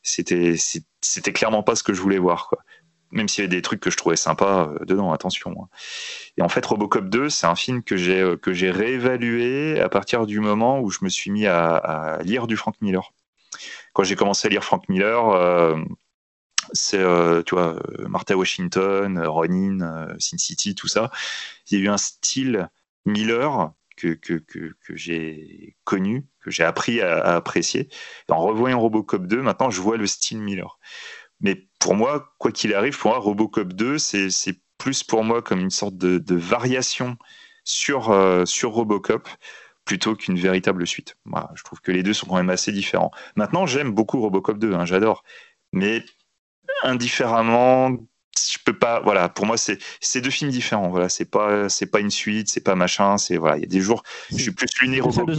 C'était c'était clairement pas ce que je voulais voir quoi même s'il y avait des trucs que je trouvais sympas euh, dedans, attention. Hein. Et en fait, Robocop 2, c'est un film que j'ai euh, que réévalué à partir du moment où je me suis mis à, lire du Frank Miller. Quand j'ai commencé à lire Frank Miller, euh, c'est tu vois Martha Washington, Ronin, Sin City, tout ça. Il y a eu un style Miller que, que, que, j'ai connu, que j'ai appris à apprécier. en revoyant Robocop 2, maintenant je vois le style Miller. Mais pour moi, quoi qu'il arrive, pour moi, Robocop 2, c'est plus pour moi comme une sorte de, variation sur, euh, sur Robocop plutôt qu'une véritable suite. je trouve que les deux sont quand même assez différents. Maintenant, j'aime beaucoup Robocop 2, hein, j'adore. Mais indifféremment, je peux pas voilà pour moi c'est c'est deux films différents voilà c'est pas c'est pas une suite c'est pas machin c'est voilà il y a des jours je suis plus luné Robocop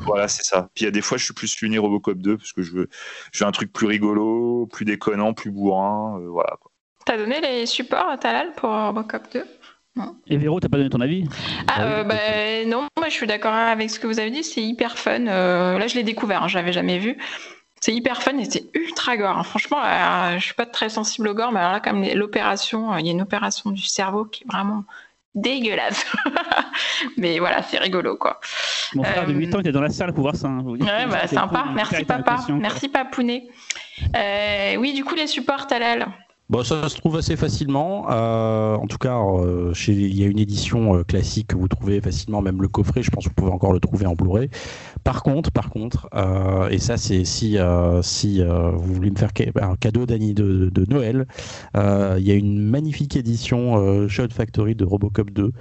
voilà c'est ça puis il y a des fois je suis plus luné Robocop 2 parce que je veux je veux un truc plus rigolo plus déconnant plus bourrin euh, voilà quoi t'as donné les supports à Talal pour Robocop 2 non. Et Véro, t'as pas donné ton avis? Ah, euh, bah, Non, moi je suis d'accord avec ce que vous avez dit, c'est hyper fun. Euh, là, je l'ai découvert, hein, je l'avais jamais vu. C'est hyper fun et c'est ultra gore. Hein. Franchement, je je suis pas très sensible au gore, mais alors là, comme l'opération, il y a une opération du cerveau qui est vraiment dégueulasse. [laughs] mais voilà, c'est rigolo quoi. Mon frère de 8 ans était dans la salle pour voir ça. Hein. Ouais, bah, sympa. Merci papa. Merci papounet. Euh, oui, du coup, les supports Talal. Bon, ça se trouve assez facilement. Euh, en tout cas, euh, il y a une édition euh, classique que vous trouvez facilement, même le coffret. Je pense que vous pouvez encore le trouver en Blu-ray. Par contre, par contre, et ça c'est si si vous voulez me faire un cadeau d'Annie de, de, Noël, il y a une magnifique édition Shot Factory de Robocop 2.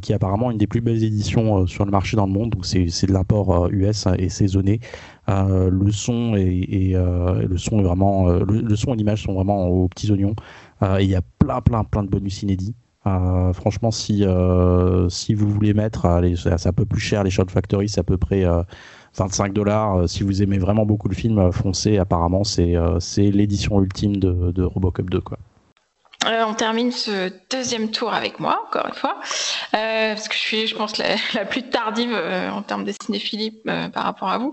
qui est apparemment une des plus belles éditions sur le marché dans le monde. Donc c'est de l'import US et saisonné. Euh, le son et, euh, est vraiment, euh, le, son et l'image sont vraiment aux petits oignons. et il y a plein, plein, plein de bonus inédits. franchement, si, vous voulez mettre, c'est un peu plus cher, les Shot Factory, c'est à peu près 25 dollars. Si vous aimez vraiment beaucoup le film, foncez. Apparemment, c'est l'édition ultime de, de, Robocop 2. Quoi. Euh, on termine ce deuxième tour avec moi, encore une fois, euh, parce que je suis, je pense, la, [laughs] plus tardive euh, en termes de cinéphilie par rapport à vous.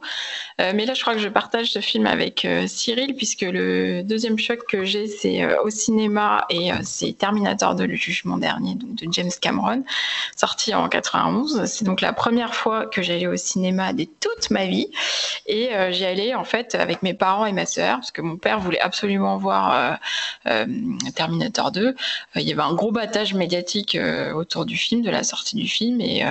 Mais là, je crois que je partage ce film avec Cyril, puisque le deuxième choc que j'ai, c'est au cinéma et c'est Terminator de Le Jugement Dernier, donc de James Cameron, sorti en 91. C'est donc la première fois que j'allais au cinéma de toute ma vie, et j'y allais en fait avec mes parents et ma sœur, parce que mon père voulait absolument voir Terminator 2, euh, il y avait un gros battage médiatique euh, autour du film, de la sortie du film, et, euh,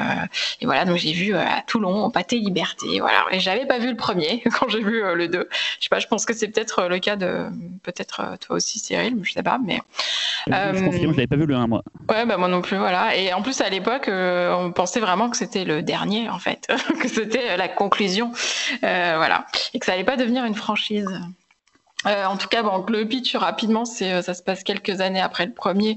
voilà, donc j'ai vu à Toulon, au Pâté Liberté, voilà, et j'avais pas vu le premier [laughs] quand j'ai vu le 2. Je sais pas, je pense que c'est peut-être le cas de, peut-être toi aussi Cyril, je sais pas, mais. Je confirme, je l'avais pas vu le 1 moi. Ouais, bah moi non plus, voilà. Et en plus à l'époque, on pensait vraiment que c'était le dernier en fait, [laughs] que c'était la conclusion, voilà, et que ça allait pas devenir une franchise. Euh, en tout cas, bon, le pitch rapidement, euh, ça se passe quelques années après le premier.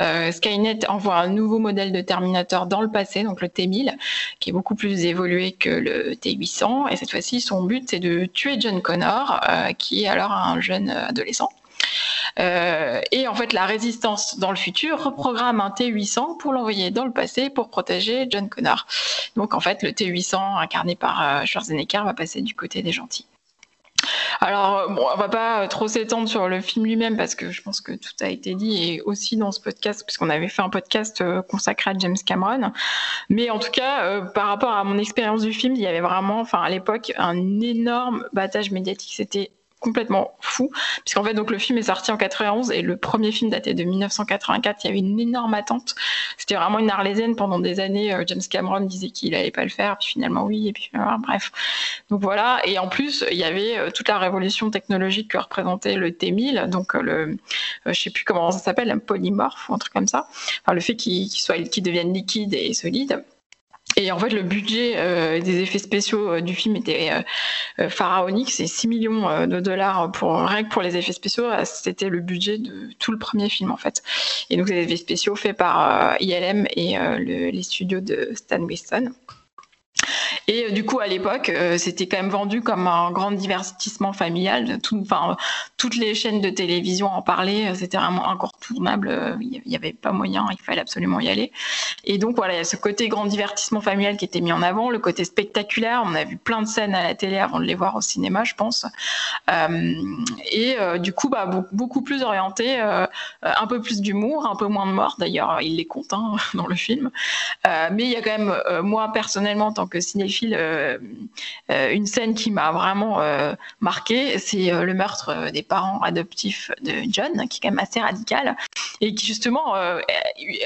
Euh, Skynet envoie un nouveau modèle de Terminator dans le passé, donc le T1000, qui est beaucoup plus évolué que le T800. Et cette fois-ci, son but, c'est de tuer John Connor, qui est alors un jeune adolescent. et en fait, la résistance dans le futur reprogramme un T800 pour l'envoyer dans le passé pour protéger John Connor. Donc en fait, le T800 incarné par Schwarzenegger va passer du côté des gentils. Alors, bon, on va pas trop s'étendre sur le film lui-même parce que je pense que tout a été dit et aussi dans ce podcast, puisqu'on avait fait un podcast euh, consacré à James Cameron. Mais en tout cas, euh, par rapport à mon expérience du film, il y avait vraiment, enfin, à l'époque, un énorme battage médiatique. C'était complètement fou, puisqu'en fait donc le film est sorti en 91 et le premier film datait de 1984. Il y avait une énorme attente. C'était vraiment une arlésienne pendant des années. Euh, James Cameron disait qu'il allait pas le faire, puis finalement oui, et puis euh, bref. Donc voilà. Et en plus, il y avait euh, toute la révolution technologique que représentait le T1000, donc le, je sais plus comment ça s'appelle, un polymorphe un truc comme ça. Enfin, le fait qu'il soit, qu'il devienne liquide et solide. Et en fait, le budget euh, des effets spéciaux euh, du film était euh, pharaonique. C'est 6 millions de dollars pour rien pour les effets spéciaux. C'était le budget de tout le premier film en fait. Et donc, les effets spéciaux faits par ILM et les studios de Stan Winston. Et euh, du coup, à l'époque, euh, c'était quand même vendu comme un grand divertissement familial. Tout, toutes les chaînes de télévision en parlaient. Euh, c'était vraiment incontournable. Il n'y avait pas moyen. Il fallait absolument y aller. Et donc, voilà, il y a ce côté grand divertissement familial qui était mis en avant, le côté spectaculaire. On a vu plein de scènes à la télé avant de les voir au cinéma, je pense. et du coup, bah, beaucoup plus orienté, un peu plus d'humour, un peu moins de mort. D'ailleurs, il les compte hein, [laughs] dans le film. mais il y a quand même, moi personnellement, en tant que cinéphile, euh, euh, une scène qui m'a vraiment euh, marqué, c'est le meurtre des parents adoptifs de John, qui est quand même assez radical et qui justement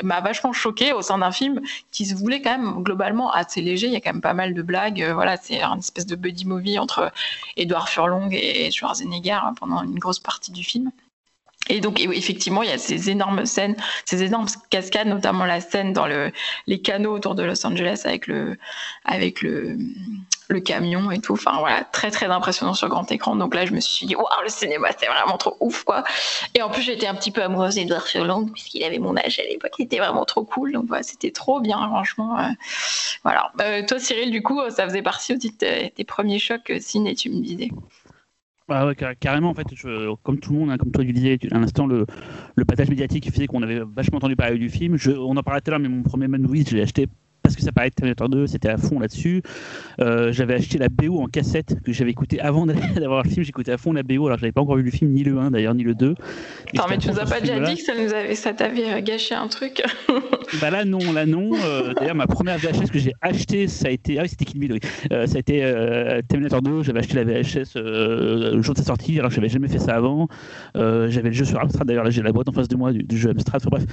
m'a vachement choqué au sein d'un film qui se voulait quand même globalement assez léger. Il y a quand même pas mal de blagues. voilà, c'est une espèce de buddy movie entre Edouard Furlong et Schwarzenegger pendant une grosse partie du film. Et donc, effectivement, il y a ces énormes scènes, ces énormes cascades, notamment la scène dans le, les canaux autour de Los Angeles avec le, camion et tout. Enfin, voilà, très, très impressionnant sur grand écran. Donc là, je me suis dit, waouh, le cinéma, c'est vraiment trop ouf, quoi. Et en plus, j'étais un petit peu amoureuse d'Edouard Furlong, puisqu'il avait mon âge à l'époque. Il était vraiment trop cool. Donc voilà, c'était trop bien, franchement. Euh, voilà. Euh, toi, Cyril, du coup, ça faisait partie aussi de tes premiers chocs ciné, tu me disais. Ah carrément, en fait, comme tout le monde, hein, comme toi tu disais à l'instant, le, le patage médiatique faisait qu'on avait vachement entendu parler du film. Je, on en parlait tout à l'heure, mais mon premier Man je l'ai acheté parce que ça paraît Terminator 2, c'était à fond là-dessus. Euh, j'avais acheté la BO en cassette que j'avais écouté avant [laughs] d'avoir le film. J'écoutais à fond la BO, alors j'avais pas encore vu le film, ni le 1 d'ailleurs, ni le 2. Attends, mais tu nous as pas déjà dit que ça, nous avait, ça t'avait euh, gâché un truc [laughs] Bah là, non, là, non. Euh, d'ailleurs, ma première VHS que j'ai acheté, ça a été. Ah oui, c'était Kill Bill, oui. ça a été Terminator 2. J'avais acheté la VHS le jour de sa sortie, alors que j'avais jamais fait ça avant. j'avais le jeu sur Amstrad, d'ailleurs, là j'ai la boîte en face de moi du, du jeu Amstrad. Enfin, bref,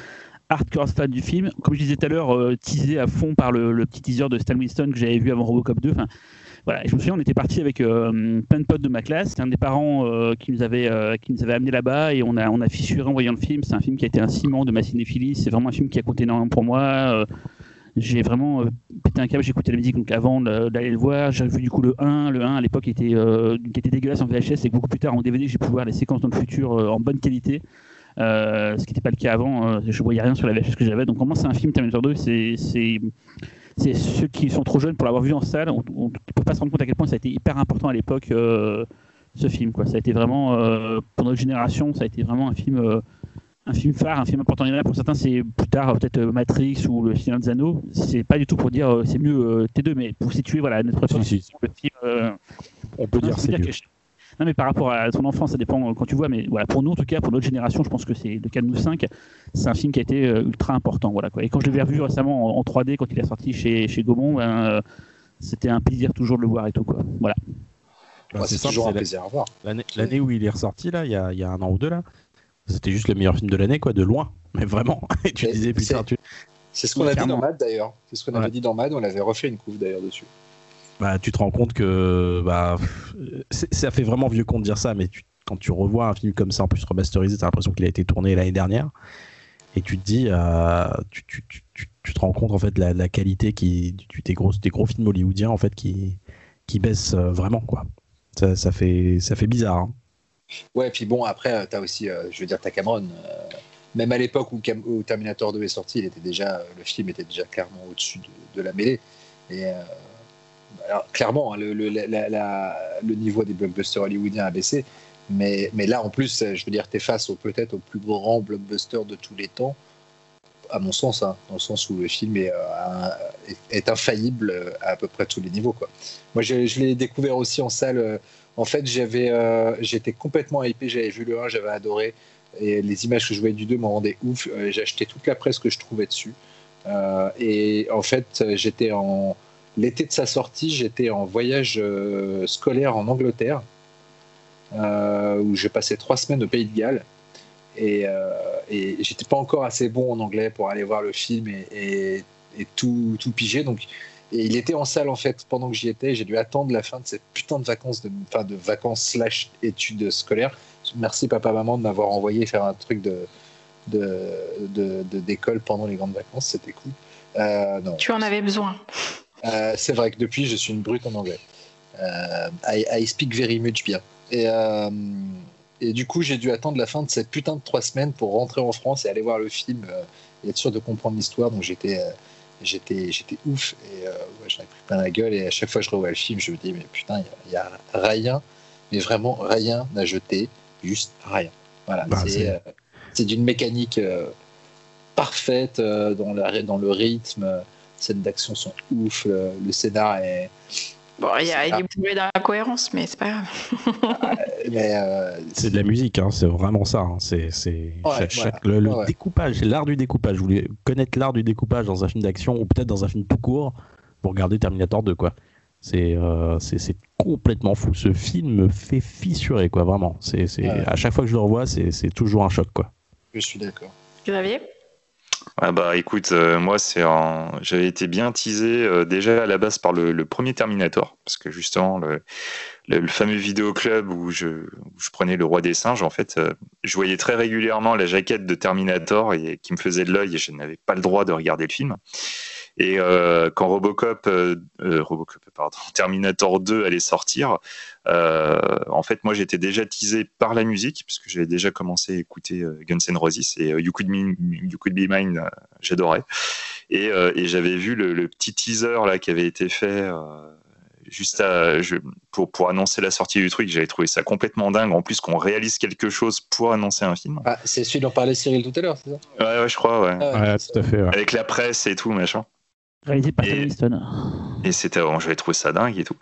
hardcore fan du film. Comme je disais tout à l'heure, euh, teasé à fond par le, petit teaser de Stan Winston que j'avais vu avant Robocop 2. Enfin, voilà, je me souviens, on était parti avec euh, plein de potes de ma classe. C'est un des parents euh, qui nous avait qui nous avait amené là-bas et on a on a fissuré en voyant le film. C'est un film qui a été un ciment de ma cinéphilie. C'est vraiment un film qui a compté énormément pour moi. j'ai vraiment pété un câble. Écouté la musique donc avant d'aller le voir. J'ai vu du coup le 1. Le 1 à l'époque était qui était dégueulasse en VHS et beaucoup plus tard en DVD j'ai pu voir les séquences dans le futur en bonne qualité. Euh, ce qui n'était pas le cas avant. Euh, je voyais rien sur la VHS que j'avais. Donc, comment c'est un film Terminator 2 C'est c'est ceux qui sont trop jeunes pour l'avoir vu en salle, on ne peut pas se rendre compte à quel point ça a été hyper important à l'époque, euh, ce film. Quoi. Ça a été vraiment, pour notre génération, ça a été vraiment un film, un film phare, un film important. Il y en a pour certains, c'est plus tard peut-être Matrix ou Le Seigneur des Anneaux. C'est pas du tout pour dire c'est mieux T2, mais pour situer voilà, notre préférence. le film. on peut dire c'est mieux. Non, mais par rapport à son enfance, ça dépend quand tu vois. Mais voilà, pour nous, en tout cas, pour notre génération, je pense que c'est le cas de nous 5, c'est un film qui a été euh, ultra important. Voilà, quoi. Et quand je l'ai revu récemment en, 3D, quand il est sorti chez, chez Gaumont, ben, euh, c'était un plaisir toujours de le voir et tout. Quoi. Voilà. Bah, c'est toujours un plaisir à voir. L'année où il est ressorti, là, il y a, y a un an ou deux, là, c'était juste le meilleur film de l'année, quoi, de loin. [laughs] Mais vraiment. [laughs] Et tu disais plus tard, tu... C'est ce qu'on a dit dans Mad d'ailleurs. C'est ce qu'on avait dit dans Mad. On avait refait une couve d'ailleurs dessus bah, tu te rends compte que bah, ça fait vraiment vieux con de dire ça, mais quand tu revois un film comme ça, en plus remasterisé, tu as l'impression qu'il a été tourné l'année dernière. Et tu te dis, euh, tu, tu, tu, tu, te rends compte en fait de la, qualité qui, des, gros, des gros films hollywoodiens en fait qui, qui baissent euh, vraiment. quoi. Ça, ça, fait, ça fait bizarre. Hein. Ouais, puis bon, après, tu as aussi, euh, je veux dire, as Cameron. même à l'époque où, Terminator 2 est sorti, il était déjà, le film était déjà clairement au-dessus de, de, la mêlée. Et alors, clairement, hein, le, niveau des blockbusters hollywoodiens a baissé. Mais, là, en plus, je veux dire, tu es face peut-être au plus grand blockbuster de tous les temps, à mon sens, hein, dans le sens où le film est, euh, infaillible à à peu près tous les niveaux. Moi, je, l'ai découvert aussi en salle. En fait, euh, j'étais complètement hypé. J'avais vu le 1, j'avais adoré. Et les images que je voyais du 2 m'en rendaient ouf. Euh, acheté toute la presse que je trouvais dessus. et en fait, j'étais en L'été de sa sortie, j'étais en voyage euh, scolaire en Angleterre, euh, où j'ai passé trois semaines au Pays de Galles. Et, euh, et j'étais pas encore assez bon en anglais pour aller voir le film et, tout, tout, piger. Donc, et il était en salle en fait pendant que j'y étais. J'ai dû attendre la fin de cette putain de vacances, de, enfin de vacances slash études scolaires. Merci papa maman de m'avoir envoyé faire un truc de d'école pendant les grandes vacances. C'était cool. non. Tu en avais besoin. Euh, c'est vrai que depuis, je suis une brute en anglais. Euh, I, speak very much bien. Et, euh, et du coup, j'ai dû attendre la fin de cette putain de trois semaines pour rentrer en France et aller voir le film et être sûr de comprendre l'histoire. Donc j'étais j'étais j'étais ouf et j'en ai pris plein la gueule et à chaque fois que je revois le film je me dis mais putain il y, a rien mais vraiment rien à jeter juste rien voilà bah, c'est d'une mécanique parfaite dans, la, dans le rythme scènes d'action sont ouf, le, scénar est. Bon, il, y a, est bourré d'incohérence, mais c'est pas grave. [laughs] Euh, c'est de la musique, hein, c'est vraiment ça. Hein, c'est le, découpage, l'art du découpage. Vous voulez connaître l'art du découpage dans un film d'action ou peut-être dans un film tout court pour regarder Terminator 2, quoi. Euh, c'est complètement fou. Ce film me fait fissurer, quoi, vraiment. C'est à chaque fois que je le revois, c'est toujours un choc, quoi. Je suis d'accord. Xavier? Ah bah écoute, euh, moi c'est j'avais été bien teasé euh, déjà à la base par le, premier Terminator, parce que justement le, le, fameux vidéo club où je, je, prenais le roi des singes, en fait, euh, je voyais très régulièrement la jaquette de Terminator et qui me faisait de l'œil et je n'avais pas le droit de regarder le film. Et quand Robocop, Robocop, [laughs] Terminator 2 allait sortir, en fait, moi, j'étais déjà teasé par la musique, parce que j'avais déjà commencé à écouter Guns N' Roses et You Could Be, you Could Be Mine, j'adorais. Et, et j'avais vu le, petit teaser là qui avait été fait juste à, je, pour, pour annoncer la sortie du truc, j'avais trouvé ça complètement dingue. En plus, qu'on réalise quelque chose pour annoncer un film. Ah, c'est celui dont parlait Cyril tout à l'heure, c'est ça? Ouais, ouais, je crois, ouais. Ah ouais, tout à fait. Avec la presse et tout, machin. Réalisé par Et- Winston. Et c'était, bon, j'avais trouvé ça dingue et tout.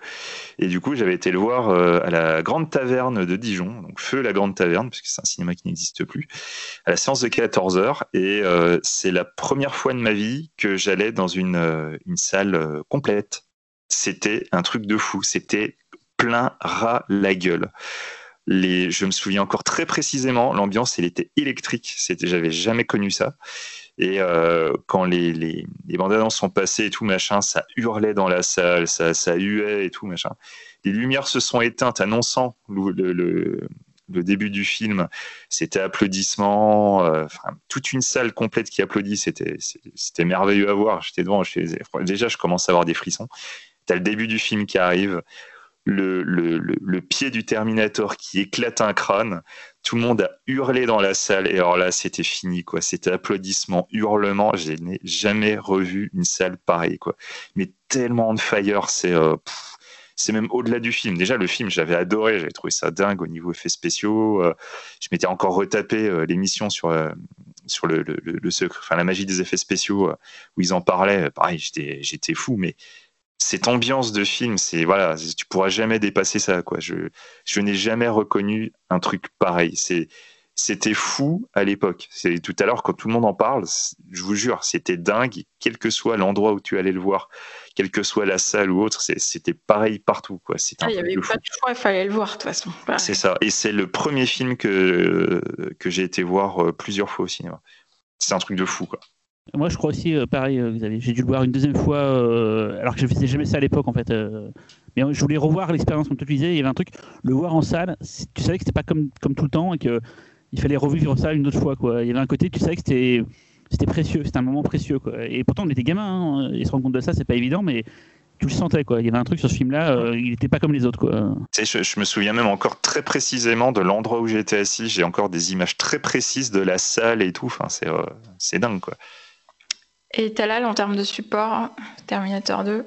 Et du coup, j'avais été le voir euh, à la Grande Taverne de Dijon, donc Feu la Grande Taverne, puisque c'est un cinéma qui n'existe plus, à la séance de 14 heures. Et euh, c'est la première fois de ma vie que j'allais dans une, euh, une salle complète. C'était un truc de fou. C'était plein ras la gueule. Les, je me souviens encore très précisément, l'ambiance, elle était électrique. C'était, j'avais jamais connu ça. Et euh, quand les, les, les bandes annonces sont passées et tout, machin, ça hurlait dans la salle, ça, ça huait et tout, machin. Les lumières se sont éteintes, annonçant le, le, le, début du film. C'était applaudissements, euh, toute une salle complète qui applaudit. C'était merveilleux à voir. J'étais devant, déjà, je commence à avoir des frissons. T'as le début du film qui arrive. Le, pied du Terminator qui éclate un crâne, tout le monde a hurlé dans la salle et alors là c'était fini quoi. C'était applaudissements hurlements je n'ai jamais revu une salle pareille quoi. Mais tellement de fire c'est euh, c'est même au-delà du film. Déjà le film j'avais adoré j'avais trouvé ça dingue au niveau effets spéciaux euh, je m'étais encore retapé euh, l'émission sur sur le, le, enfin la magie des effets spéciaux où ils en parlaient. Pareil j'étais fou mais cette ambiance de film, c'est voilà, tu pourras jamais dépasser ça quoi. Je je n'ai jamais reconnu un truc pareil. C'est c'était fou à l'époque. C'est tout à l'heure quand tout le monde en parle, je vous jure, c'était dingue. Quel que soit l'endroit où tu allais le voir, quelle que soit la salle ou autre, c'était pareil partout quoi. Il ah, n'y avait pas de choix, il fallait le voir de toute façon. C'est ça. Et c'est le premier film que que j'ai été voir euh, plusieurs fois au cinéma. C'est un truc de fou quoi. Moi, je crois aussi, euh, pareil, euh, Xavier. J'ai dû le voir une deuxième fois, euh, alors que je faisais jamais ça à l'époque, en fait. mais je voulais revoir l'expérience, comme tu le disais. Il y avait un truc, le voir en salle, tu savais que c'était pas comme, comme tout le temps et qu'il fallait revivre ça une autre fois. Quoi. Il y avait un côté, tu savais que c'était, c'était précieux, c'était un moment précieux. Quoi. Et pourtant, on était gamins, hein, et se rendre compte de ça, c'est pas évident, mais tu le sentais. Quoi. Il y avait un truc sur ce film-là, euh, il n'était pas comme les autres. Quoi. Je, je, me souviens même encore très précisément de l'endroit où j'étais assis. J'ai encore des images très précises de la salle et tout. Enfin, c'est, euh, c'est dingue. Quoi. Et Talal, en termes de support, Terminator 2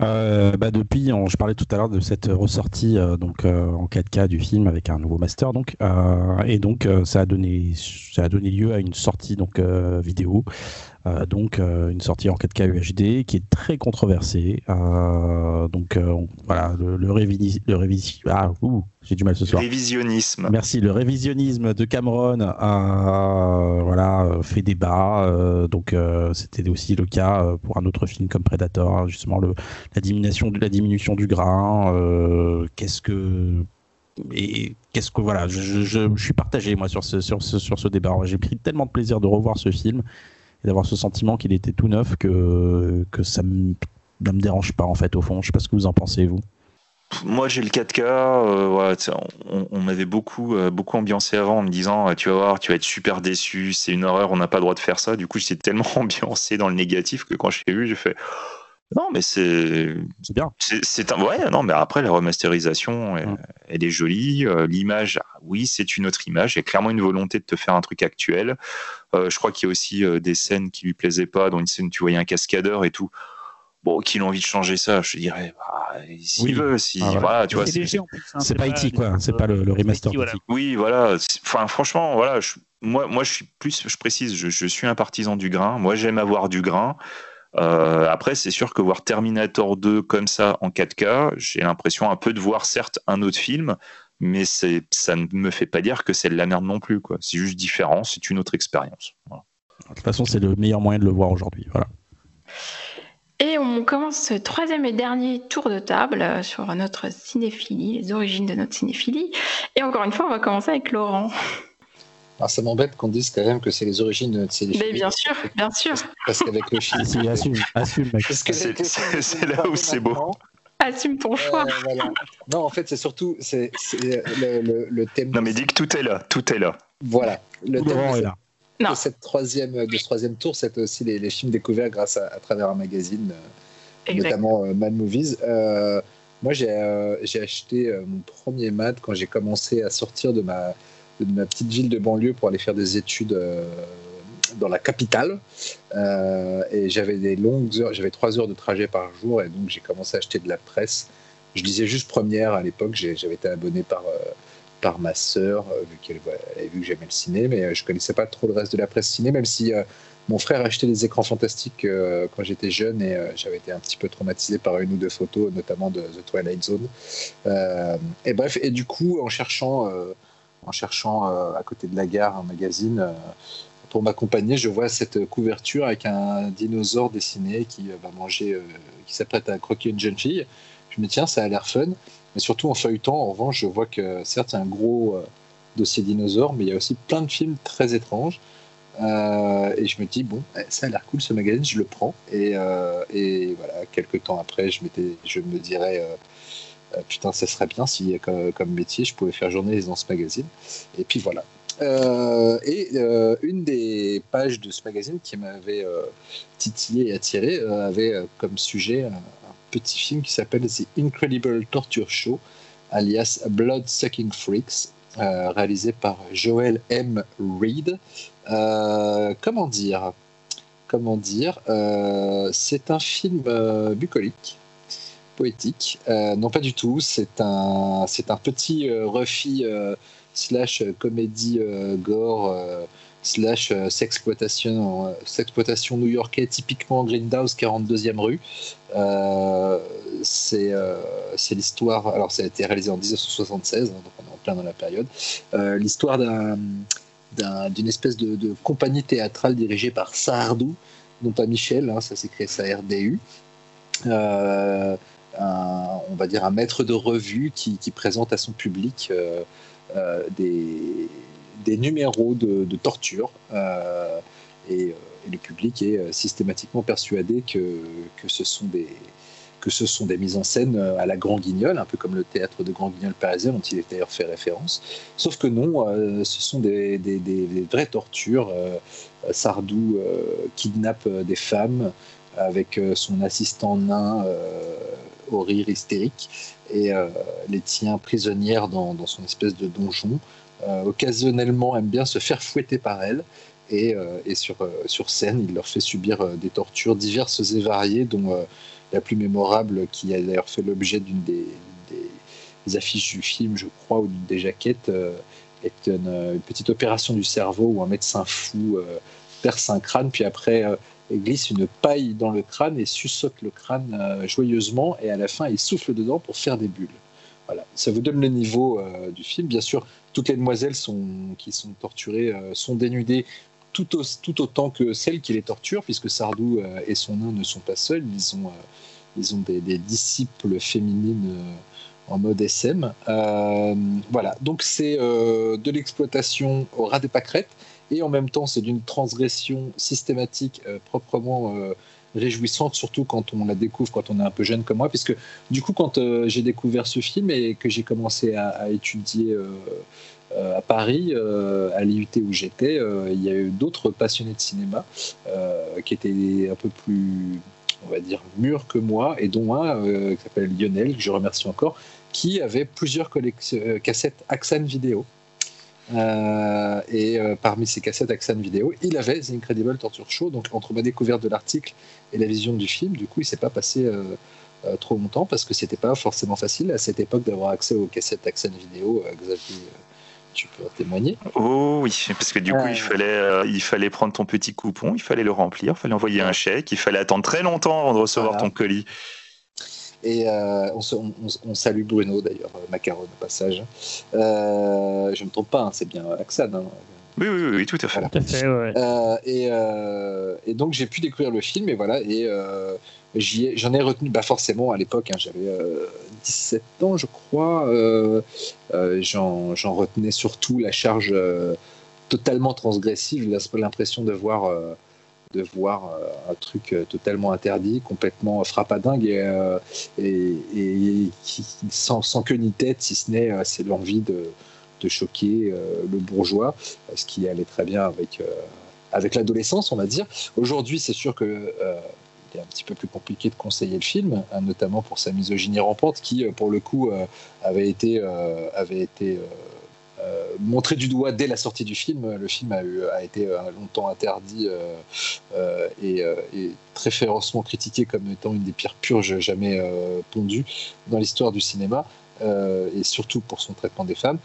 euh, bah depuis, je parlais tout à l'heure de cette ressortie euh, donc euh, en 4K du film avec un nouveau master donc et donc ça a donné ça a donné lieu à une sortie donc vidéo donc une sortie en 4K UHD qui est très controversée donc on, voilà le, le, révisi, le ah ouh, j'ai du mal ce soir. Révisionnisme. Merci. Le révisionnisme de Cameron a voilà fait débat. Euh, donc euh, c'était aussi le cas pour un autre film comme Predator, justement le, la diminution de la diminution du grain. Euh, qu'est-ce que et qu'est-ce que voilà, je, je, je, suis partagé moi sur ce sur ce, sur ce débat. J'ai pris tellement de plaisir de revoir ce film et d'avoir ce sentiment qu'il était tout neuf que que ça me, ne me dérange pas en fait au fond. Je sais pas ce que vous en pensez vous. Moi, j'ai le 4K. Euh, on, on m'avait beaucoup, euh, beaucoup ambiancé avant en me disant Tu vas voir, tu vas être super déçu, c'est une horreur, on n'a pas le droit de faire ça. Du coup, j'étais tellement [laughs] ambiancé dans le négatif que quand je l'ai vu, j'ai fait Non, mais c'est. C'est bien. C'est un. Ouais, non, mais après, la remasterisation, elle, mmh. elle est jolie. Euh, L'image, oui, c'est une autre image. Il y a clairement une volonté de te faire un truc actuel. Euh, je crois qu'il y a aussi des scènes qui lui plaisaient pas, dans une scène, tu voyais un cascadeur et tout bon, qu'il a envie de changer ça, je dirais, bah, s'il oui. veut, si, ah, voilà. tu vois. C'est hein, pas IT, quoi, c'est pas le, le remaster. Voilà. Oui, voilà. Enfin, franchement, voilà, je, moi, moi, je suis plus, je précise, je, je suis un partisan du grain. Moi, j'aime avoir du grain. Euh, après, c'est sûr que voir Terminator 2 comme ça en 4K, j'ai l'impression un peu de voir certes un autre film, mais c'est, ça ne me fait pas dire que c'est de la merde non plus. Quoi. C'est juste différent, c'est une autre expérience. Voilà. De toute façon, c'est le meilleur moyen de le voir aujourd'hui. Voilà. Et on commence ce troisième et dernier tour de table sur notre cinéphilie, les origines de notre cinéphilie. Et encore une fois, on va commencer avec Laurent. Alors ça m'embête qu'on dise quand même que c'est les origines de notre cinéphilie. Mais bien sûr, bien sûr. Parce qu'avec le film. Si, assume, assume. C'est là où c'est beau. Assume ton choix. Euh, voilà. Non, en fait, c'est surtout c'est, le, le, le, thème. Non, mais dis que tout est là, tout est là. Voilà. Le Laurent est là. De, cette troisième, de ce troisième tour, c'est aussi les, les, films découverts grâce à, à travers un magazine, euh, notamment euh, Mad Movies. Euh, moi, j'ai euh, acheté mon premier Mad quand j'ai commencé à sortir de ma, de ma petite ville de banlieue pour aller faire des études dans la capitale. et j'avais des longues heures, j'avais trois heures de trajet par jour, et donc j'ai commencé à acheter de la presse. Je lisais juste première à l'époque, j'avais été abonné par par ma sœur, vu qu'elle avait vu que j'aimais le ciné, mais je connaissais pas trop le reste de la presse ciné, même si euh, mon frère achetait des écrans fantastiques quand j'étais jeune et j'avais été un petit peu traumatisé par une ou deux photos, notamment de The Twilight Zone. et bref, et du coup, en cherchant, en cherchant à côté de la gare un magazine pour m'accompagner, je vois cette couverture avec un dinosaure dessiné qui va manger, qui s'apprête à croquer une jeune fille. Je me dis, tiens, ça a l'air fun. Mais surtout en feuilletant, en revanche, je vois que certes, il y a un gros euh, dossier dinosaure, mais il y a aussi plein de films très étranges. Euh, et je me dis, bon, eh, ça a l'air cool ce magazine, je le prends. Et, euh, voilà, quelques temps après, je, je me dirais, putain, ça serait bien si, comme, comme, métier, je pouvais faire journaliste dans ce magazine. Et puis voilà. Et une des pages de ce magazine qui m'avait titillé et attiré avait comme sujet petit film qui s'appelle The Incredible Torture Show, alias Blood Sucking Freaks, euh, réalisé par Joel M. Reed. Euh, comment dire? Comment dire? Euh, C'est un film bucolique, poétique. non, pas du tout. C'est un, c'est un petit refi slash comédie gore slash euh, sexploitation, euh, sexploitation new-yorkais, typiquement Grindhouse, 42e rue. Euh, c'est l'histoire, alors ça a été réalisé en 1976, hein, donc on est en plein dans la période, l'histoire d'une espèce de, compagnie théâtrale dirigée par Sardou, non pas Michel, hein, ça s'écrit S-A-R-D-U. on va dire un maître de revue qui présente à son public des, des numéros de, torture euh, et, le public est euh, systématiquement persuadé que, que, ce sont des, que ce sont des mises en scène euh, à la Grand Guignol, un peu comme le théâtre de Grand Guignol parisien dont il est d'ailleurs fait référence. Sauf que non, ce sont des, vraies tortures. Sardou kidnappe des femmes avec son assistant nain au rire hystérique et les tient prisonnières dans, son espèce de donjon euh, occasionnellement aime bien se faire fouetter par elle. Et, euh, sur, euh, sur scène, il leur fait subir des tortures diverses et variées, dont la plus mémorable, qui a d'ailleurs fait l'objet d'une des, affiches du film, je crois, ou d'une des jaquettes, est une, petite opération du cerveau où un médecin fou perce un crâne, puis après glisse une paille dans le crâne et suçote le crâne joyeusement, et à la fin il souffle dedans pour faire des bulles. Voilà, ça vous donne le niveau du film. Bien sûr, toutes les demoiselles qui sont torturées euh, sont dénudées tout, autant que celles qui les torturent, puisque Sardou euh, et son nain ne sont pas seuls, ils ont, euh, ils ont des, disciples féminines en mode SM. voilà, donc c'est de l'exploitation au ras des pâquerettes, et en même temps c'est d'une transgression systématique proprement réjouissante, surtout quand on la découvre quand on est un peu jeune comme moi, puisque du coup, quand euh, j'ai découvert ce film et que j'ai commencé à, étudier euh, euh, à Paris, à l'IUT où j'étais, il y a eu d'autres passionnés de cinéma qui étaient un peu plus, on va dire, mûrs que moi, et dont un qui s'appelle Lionel, que je remercie encore, qui avait plusieurs cassettes Axan vidéo. Euh, et euh, parmi ces cassettes Axan vidéo, il avait The Incredible Torture Show. Donc entre ma découverte de l'article et la vision du film, du coup, il s'est pas passé euh, trop longtemps parce que c'était pas forcément facile à cette époque d'avoir accès aux cassettes Axan vidéo. Xavier, tu peux en témoigner. Oh oui, parce que du coup, il fallait, il fallait prendre ton petit coupon, il fallait le remplir, il fallait envoyer un chèque, il fallait attendre très longtemps avant de recevoir ton colis. Et euh, on, salue Bruno d'ailleurs, euh, Macaron au passage. Euh, je ne me trompe pas, hein, c'est bien Axan. Hein. Oui, oui, oui, tout à fait. et, donc j'ai pu découvrir le film et voilà. Et j'en ai, retenu, bah forcément à l'époque, hein, j'avais 17 ans, je crois. j'en retenais surtout la charge totalement transgressive, l'impression de voir de voir euh, un truc euh, totalement interdit, complètement frappadingue et, euh, et, et sans, sans, queue ni tête, si ce n'est c'est l'envie de, de, choquer le bourgeois, ce qui allait très bien avec, avec l'adolescence, on va dire. Aujourd'hui, c'est sûr que il est un petit peu plus compliqué de conseiller le film, hein, notamment pour sa misogynie rampante, qui, pour le coup, avait été, avait été euh, montré du doigt dès la sortie du film. Le film a été euh, longtemps interdit euh, et, très férocement critiqué comme étant une des pires purges jamais pondues dans l'histoire du cinéma, et surtout pour son traitement des femmes.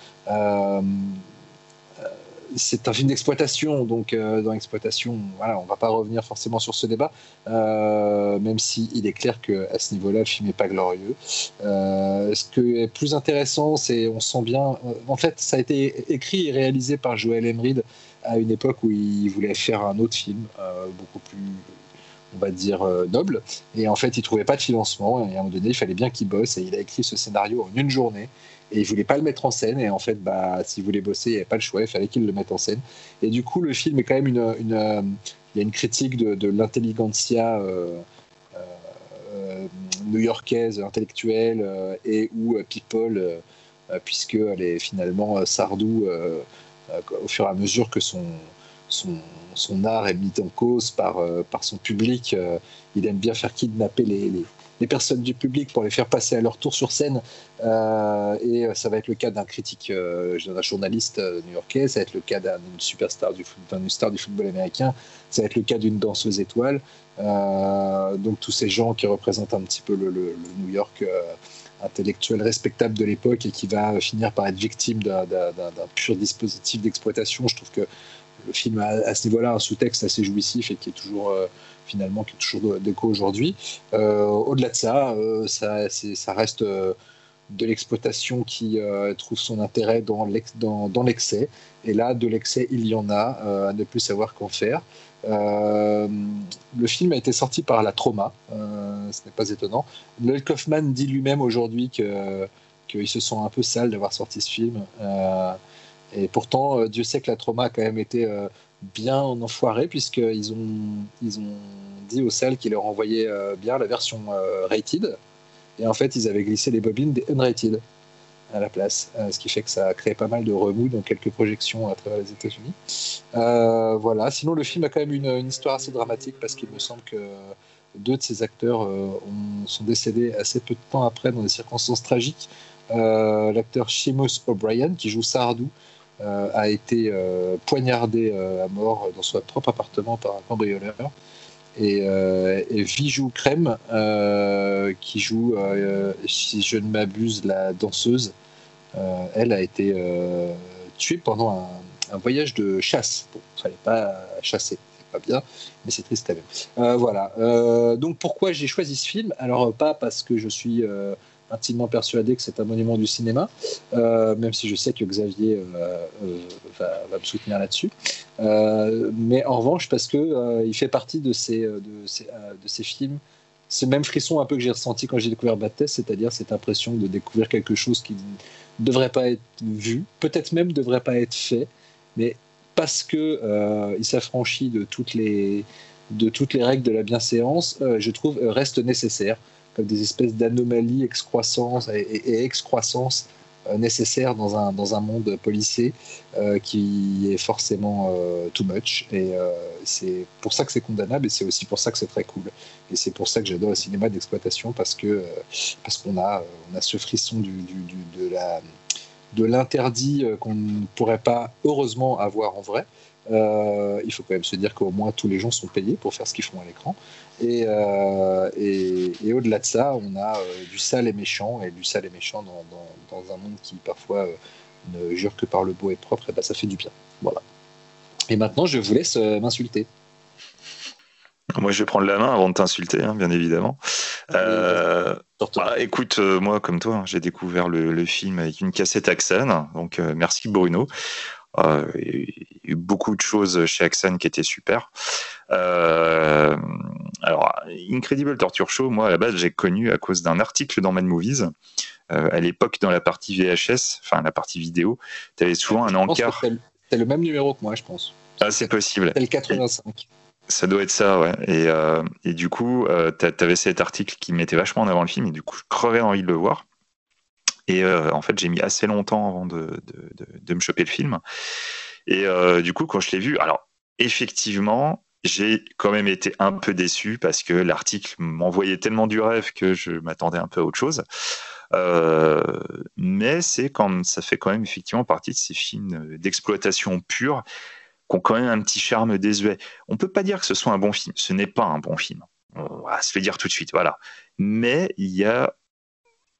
C'est un film d'exploitation, donc dans l'exploitation, voilà, on va pas revenir forcément sur ce débat, même si il est clair que à ce niveau-là, le film n'est pas glorieux. ce qui est plus intéressant, c'est on sent bien, en fait, ça a été écrit et réalisé par Joel Emrid à une époque où il voulait faire un autre film beaucoup plus on va dire, euh, noble. Et en fait, il trouvait pas de financement. Et à un moment donné, il fallait bien qu'il bosse. Et il a écrit ce scénario en une journée. Et il voulait pas le mettre en scène. Et en fait, bah, s'il voulait bosser, il n'y avait pas le choix. Il fallait qu'il le mette en scène. Et du coup, le film est quand même une. Euh, il y a une critique de, l'intelligentsia euh, new-yorkaise, intellectuelle, et ou people, puisque est finalement Sardou, au fur et à mesure que son, son, art est mis en cause par, euh, par son public. Euh, il aime bien faire kidnapper les, les, personnes du public pour les faire passer à leur tour sur scène. Euh, et ça va être le cas d'un critique, d'un journaliste new-yorkais, ça va être le cas d'une superstar du, d'une star du football américain, ça va être le cas d'une danseuse étoile. donc tous ces gens qui représentent un petit peu le, le, New York intellectuel respectable de l'époque et qui va finir par être victime d'un, pur dispositif d'exploitation. Je trouve que le film a à ce niveau-là un sous-texte assez jouissif et qui est toujours euh, finalement qui est toujours d'écho aujourd'hui. Euh, au-delà de ça, euh, ça, reste de l'exploitation qui trouve son intérêt dans l'excès. Et là, de l'excès, il y en a, à ne plus savoir qu'en faire. le film a été sorti par la Trauma, ce n'est pas étonnant. Noel Kaufman dit lui-même aujourd'hui qu'il se sent un peu sale d'avoir sorti ce film. Et pourtant, euh, Dieu sait que la trauma a quand même été euh, bien enfoirée, puisqu'ils ont, ils ont dit aux salles qu'ils leur envoyaient euh, bien la version rated. Et en fait, ils avaient glissé les bobines des unrated à la place, ce qui fait que ça a créé pas mal de remous dans quelques projections à travers les États-Unis. voilà. Sinon, le film a quand même une, histoire assez dramatique parce qu'il me semble que deux de ses acteurs ont, sont décédés assez peu de temps après dans des circonstances tragiques. L'acteur Seamus O'Brien qui joue Sardou euh, a été euh, poignardé euh, à mort dans son propre appartement par un cambrioleur. Et, et Vijou Crème, qui joue, si je ne m'abuse, la danseuse, elle a été tuée pendant un, voyage de chasse. Bon, il fallait pas chasser, c'est pas bien, mais c'est triste quand même. voilà. donc pourquoi j'ai choisi ce film? Alors pas parce que je suis intimement persuadé que c'est un monument du cinéma, euh, même si je sais que Xavier euh, euh, va, me soutenir là-dessus. mais en revanche, parce que il fait partie de ces, de ces, ces films ce même frisson un peu que j'ai ressenti quand j'ai découvert Baptiste, c'est-à-dire cette impression de découvrir quelque chose qui ne devrait pas être vu, peut-être même ne devrait pas être fait, mais parce que il s'affranchit de toutes les de toutes les règles de la bienséance, je trouve reste nécessaire des espèces d'anomalies excroissance et, et, excroissance euh, nécessaires dans un, dans un monde policé euh, qui est forcément euh, too much. Et c'est pour ça que c'est condamnable et c'est aussi pour ça que c'est très cool. Et c'est pour ça que j'adore le cinéma d'exploitation parce que parce qu'on a, on a ce frisson de la de l'interdit qu'on ne pourrait pas heureusement avoir en vrai. il faut quand même se dire qu'au moins tous les gens sont payés pour faire ce qu'ils font à l'écran. Euh, et, et, au-delà de ça, on a euh, du sale et méchant, et du sale et méchant dans, dans, un monde qui parfois euh, ne jure que par le beau et propre, et ben ça fait du bien. Voilà. Et maintenant, je vous laisse m'insulter. Moi, je vais prendre la main avant de t'insulter, hein, bien évidemment. Bah, écoute, moi, comme toi, hein, j'ai découvert le, le, film avec une cassette Axan, donc merci Bruno. Euh, il y a eu beaucoup de choses chez Axan qui étaient super. Euh, alors, Incredible Torture Show, moi, à la base, j'ai connu à cause d'un article dans Mad Movies. Euh, à l'époque, dans la partie VHS, enfin la partie vidéo, tu avais souvent un encart. C'est le même numéro que moi, je pense. Ah, c'est possible. C'est le 85. Ça doit être ça, ouais. Et, et du coup, tu avais cet article qui mettait vachement en avant le film, et du coup, je crevais envie de le voir. Et euh, en fait, j'ai mis assez longtemps avant de, me choper le film. Et euh, du coup, quand je l'ai vu, alors effectivement, j'ai quand même été un peu déçu parce que l'article m'envoyait tellement du rêve que je m'attendais un peu à autre chose. Euh, mais c'est quand ça fait quand même effectivement partie de ces films d'exploitation pure qui ont quand même un petit charme désuet. On peut pas dire que ce soit un bon film. Ce n'est pas un bon film. On va se le dire tout de suite. Voilà. Mais il y a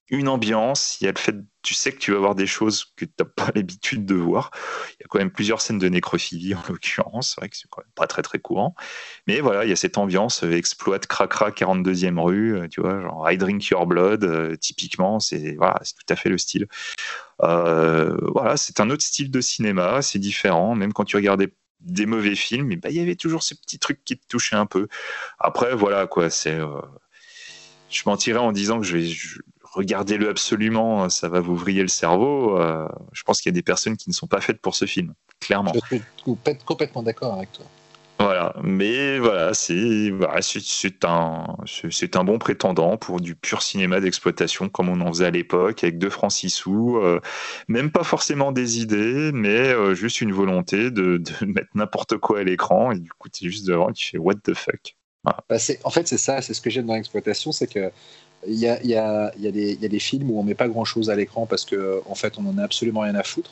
une ambiance, il y a le fait, tu sais que tu vas voir des choses que tu n'as pas [laughs] l'habitude de voir. Il y a quand même plusieurs scènes de nécrophilie en l'occurrence, c'est vrai que c'est quand même pas très très courant. Mais voilà, il y a cette ambiance, euh, exploite Cracra 42e rue, euh, tu vois, genre I Drink Your Blood, euh, typiquement, c'est voilà, tout à fait le style. voilà, c'est un autre style de cinéma, c'est différent, même quand tu regardais des mauvais films, bah, il y avait toujours ces petits trucs qui te touchaient un peu. Après, voilà, quoi, c'est. je mentirais en disant que je vais, regardez-le absolument, ça va vous vriller le cerveau. Euh, je pense qu'il y a des personnes qui ne sont pas faites pour ce film, clairement. Je suis complètement d'accord avec toi. Voilà, mais voilà, c'est un, un bon prétendant pour du pur cinéma d'exploitation comme on en faisait à l'époque, avec deux francs six sous, euh, même pas forcément des idées, mais euh, juste une volonté de, [laughs] mettre n'importe quoi à l'écran, et du coup, tu es juste devant et tu fais what the fuck? Bah, en fait, c'est ça, c'est ce que j'aime dans l'exploitation, c'est que il y a, y, a, y, a y a, des films où on met pas grand chose à l'écran parce que en fait on en a absolument rien à foutre,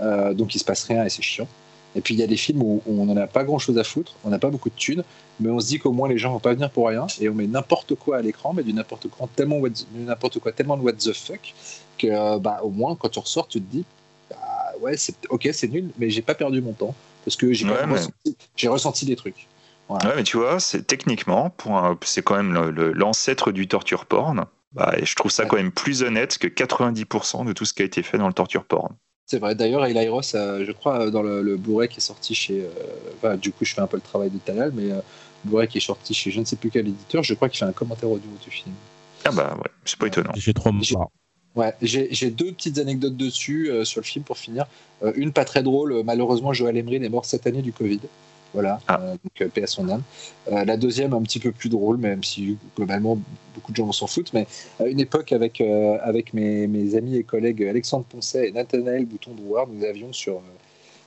euh, donc il se passe rien et c'est chiant. Et puis il y a des films où, on n'en a pas grand chose à foutre, on n'a pas beaucoup de thunes, mais on se dit qu'au moins les gens vont pas venir pour rien et on met n'importe quoi à l'écran, mais du n'importe quoi tellement n'importe quoi tellement de what the fuck que bah au moins quand tu ressors tu te dis bah, ouais c'est ok c'est nul mais j'ai pas perdu mon temps parce que j'ai ressenti, ressenti des trucs. Ouais, mais tu vois, c'est techniquement, c'est quand même l'ancêtre du torture porn. Bah, et je trouve ça quand même plus honnête que 90% de tout ce qui a été fait dans le torture porn. C'est vrai. D'ailleurs, Eli Ross, je crois, dans le, le Blu-ray qui est sorti chez. Euh, du coup, je fais un peu le travail de Talal, mais euh, le Blu-ray qui est sorti chez je ne sais plus quel éditeur, je crois qu'il fait un commentaire audio du film. Ah bah ouais, c'est pas étonnant. J'ai trop Ouais, j'ai deux petites anecdotes dessus euh, sur le film pour finir. une pas très drôle, malheureusement, Joël Emery est mort cette année du Covid. Voilà, ah. euh, donc euh, paix à son âme. Euh, la deuxième, un petit peu plus drôle, même si globalement beaucoup de gens s'en foutent, mais à une époque, avec, avec mes, mes, amis et collègues Alexandre Poncet et Nathanaël Bouton-Drouard, nous avions sur,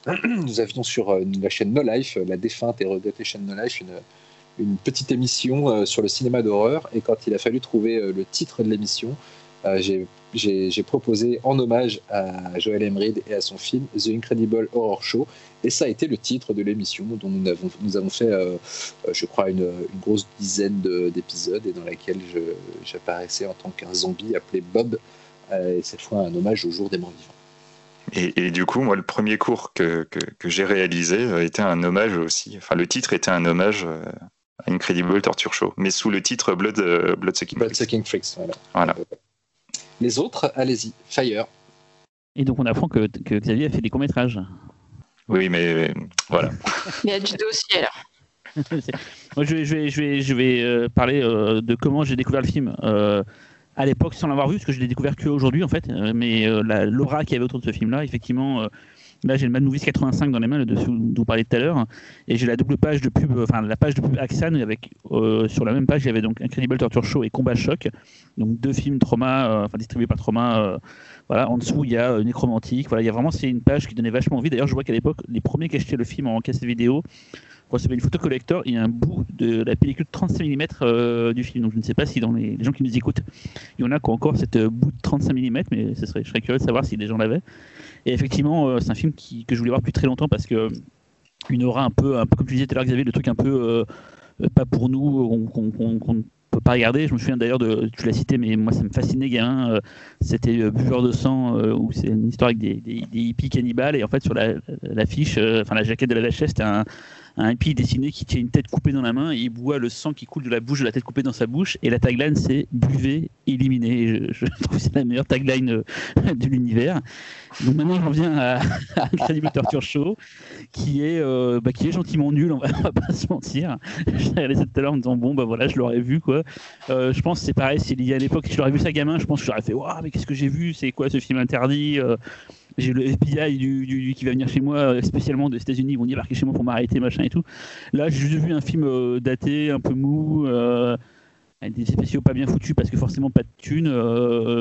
[clears throat] nous avions sur la chaîne No Life, la défunte et regrettée chaîne No Life, une, une petite émission sur le cinéma d'horreur. Et quand il a fallu trouver le titre de l'émission, j'ai proposé en hommage à Joel Emrid et à son film The Incredible Horror Show. Et ça a été le titre de l'émission dont nous avons, nous avons fait, euh, euh, je crois, une, grosse dizaine d'épisodes et dans laquelle j'apparaissais en tant qu'un zombie appelé Bob, euh, et cette fois un hommage au jour des morts vivants. Et, du coup, moi, le premier cours que, que, j'ai réalisé était un hommage aussi. Enfin, le titre était un hommage à Incredible Torture Show, mais sous le titre Blood, Blood Sucking Blood Sucking Freaks. Voilà. voilà. Les autres, allez-y, Fire. Et donc on apprend que, que Xavier a fait des courts-métrages. Oui, mais voilà. Il y a du dossier Moi, je vais, je vais, je vais, je vais euh, parler euh, de comment j'ai découvert le film. Euh, à l'époque, sans l'avoir vu, parce que je l'ai découvert qu'aujourd'hui, en fait. mais l'aura qu'il y avait autour de ce film-là, effectivement, Là, j'ai le Mad Movies 85 dans les mains, le dessous dont vous parliez tout à l'heure, et j'ai la double page de pub, enfin la page de pub Axan avec euh, sur la même page, il y avait donc Incredible Torture Show et Combat Choc, donc deux films trauma, euh, enfin distribués par Trauma. Euh, voilà, en dessous il y a Nécromantique. Voilà, il y a vraiment c'est une page qui donnait vachement envie. D'ailleurs, je vois qu'à l'époque, les premiers qui achetaient le film en cassette vidéo recevaient une photo collector et un bout de la pellicule de 35 mm du film. Donc je ne sais pas si dans les, gens qui nous écoutent, il y en a qui ont encore cette bout de 35 mm, mais ce serait, je serais curieux de savoir si les gens l'avaient. Et effectivement, euh, c'est un film que je voulais voir depuis très longtemps parce que une aura un peu, un peu comme tu disais tout à l'heure, Xavier, le truc un peu euh, pas pour nous, qu'on ne peut pas regarder. Je me souviens d'ailleurs de, tu l'as cité, mais moi ça me fascinait gamin. Euh, c'était Buveur de sang, où c'est une histoire avec des, des, hippies cannibales, et en fait sur l'affiche, la, enfin la jaquette de la VHS, c'était un, un hippie dessiné qui tient une tête coupée dans la main et il boit le sang qui coule de la bouche de la tête coupée dans sa bouche. Et la tagline, c'est buvez, éliminez. Je, [laughs] trouve que c'est la meilleure tagline euh, de l'univers. Donc maintenant, j'en viens à, [laughs] à Torture Show, qui est, euh, bah, qui est gentiment nul, on va, [laughs] va pas se mentir. Je regardé tout à l'heure en me disant, bon, bah voilà, je l'aurais vu, quoi. Euh, je pense que c'est pareil, y a à l'époque, si je l'aurais vu ça gamin, je pense que j'aurais fait, waouh, mais qu'est-ce que j'ai vu, c'est quoi ce film interdit j'ai le FBI du, qui va venir chez moi euh, spécialement des États-Unis, ils vont débarquer chez moi pour m'arrêter, machin et tout. Là, j'ai juste vu un film euh, daté, un peu mou, euh, avec des spéciaux pas bien foutus parce que forcément pas de thunes.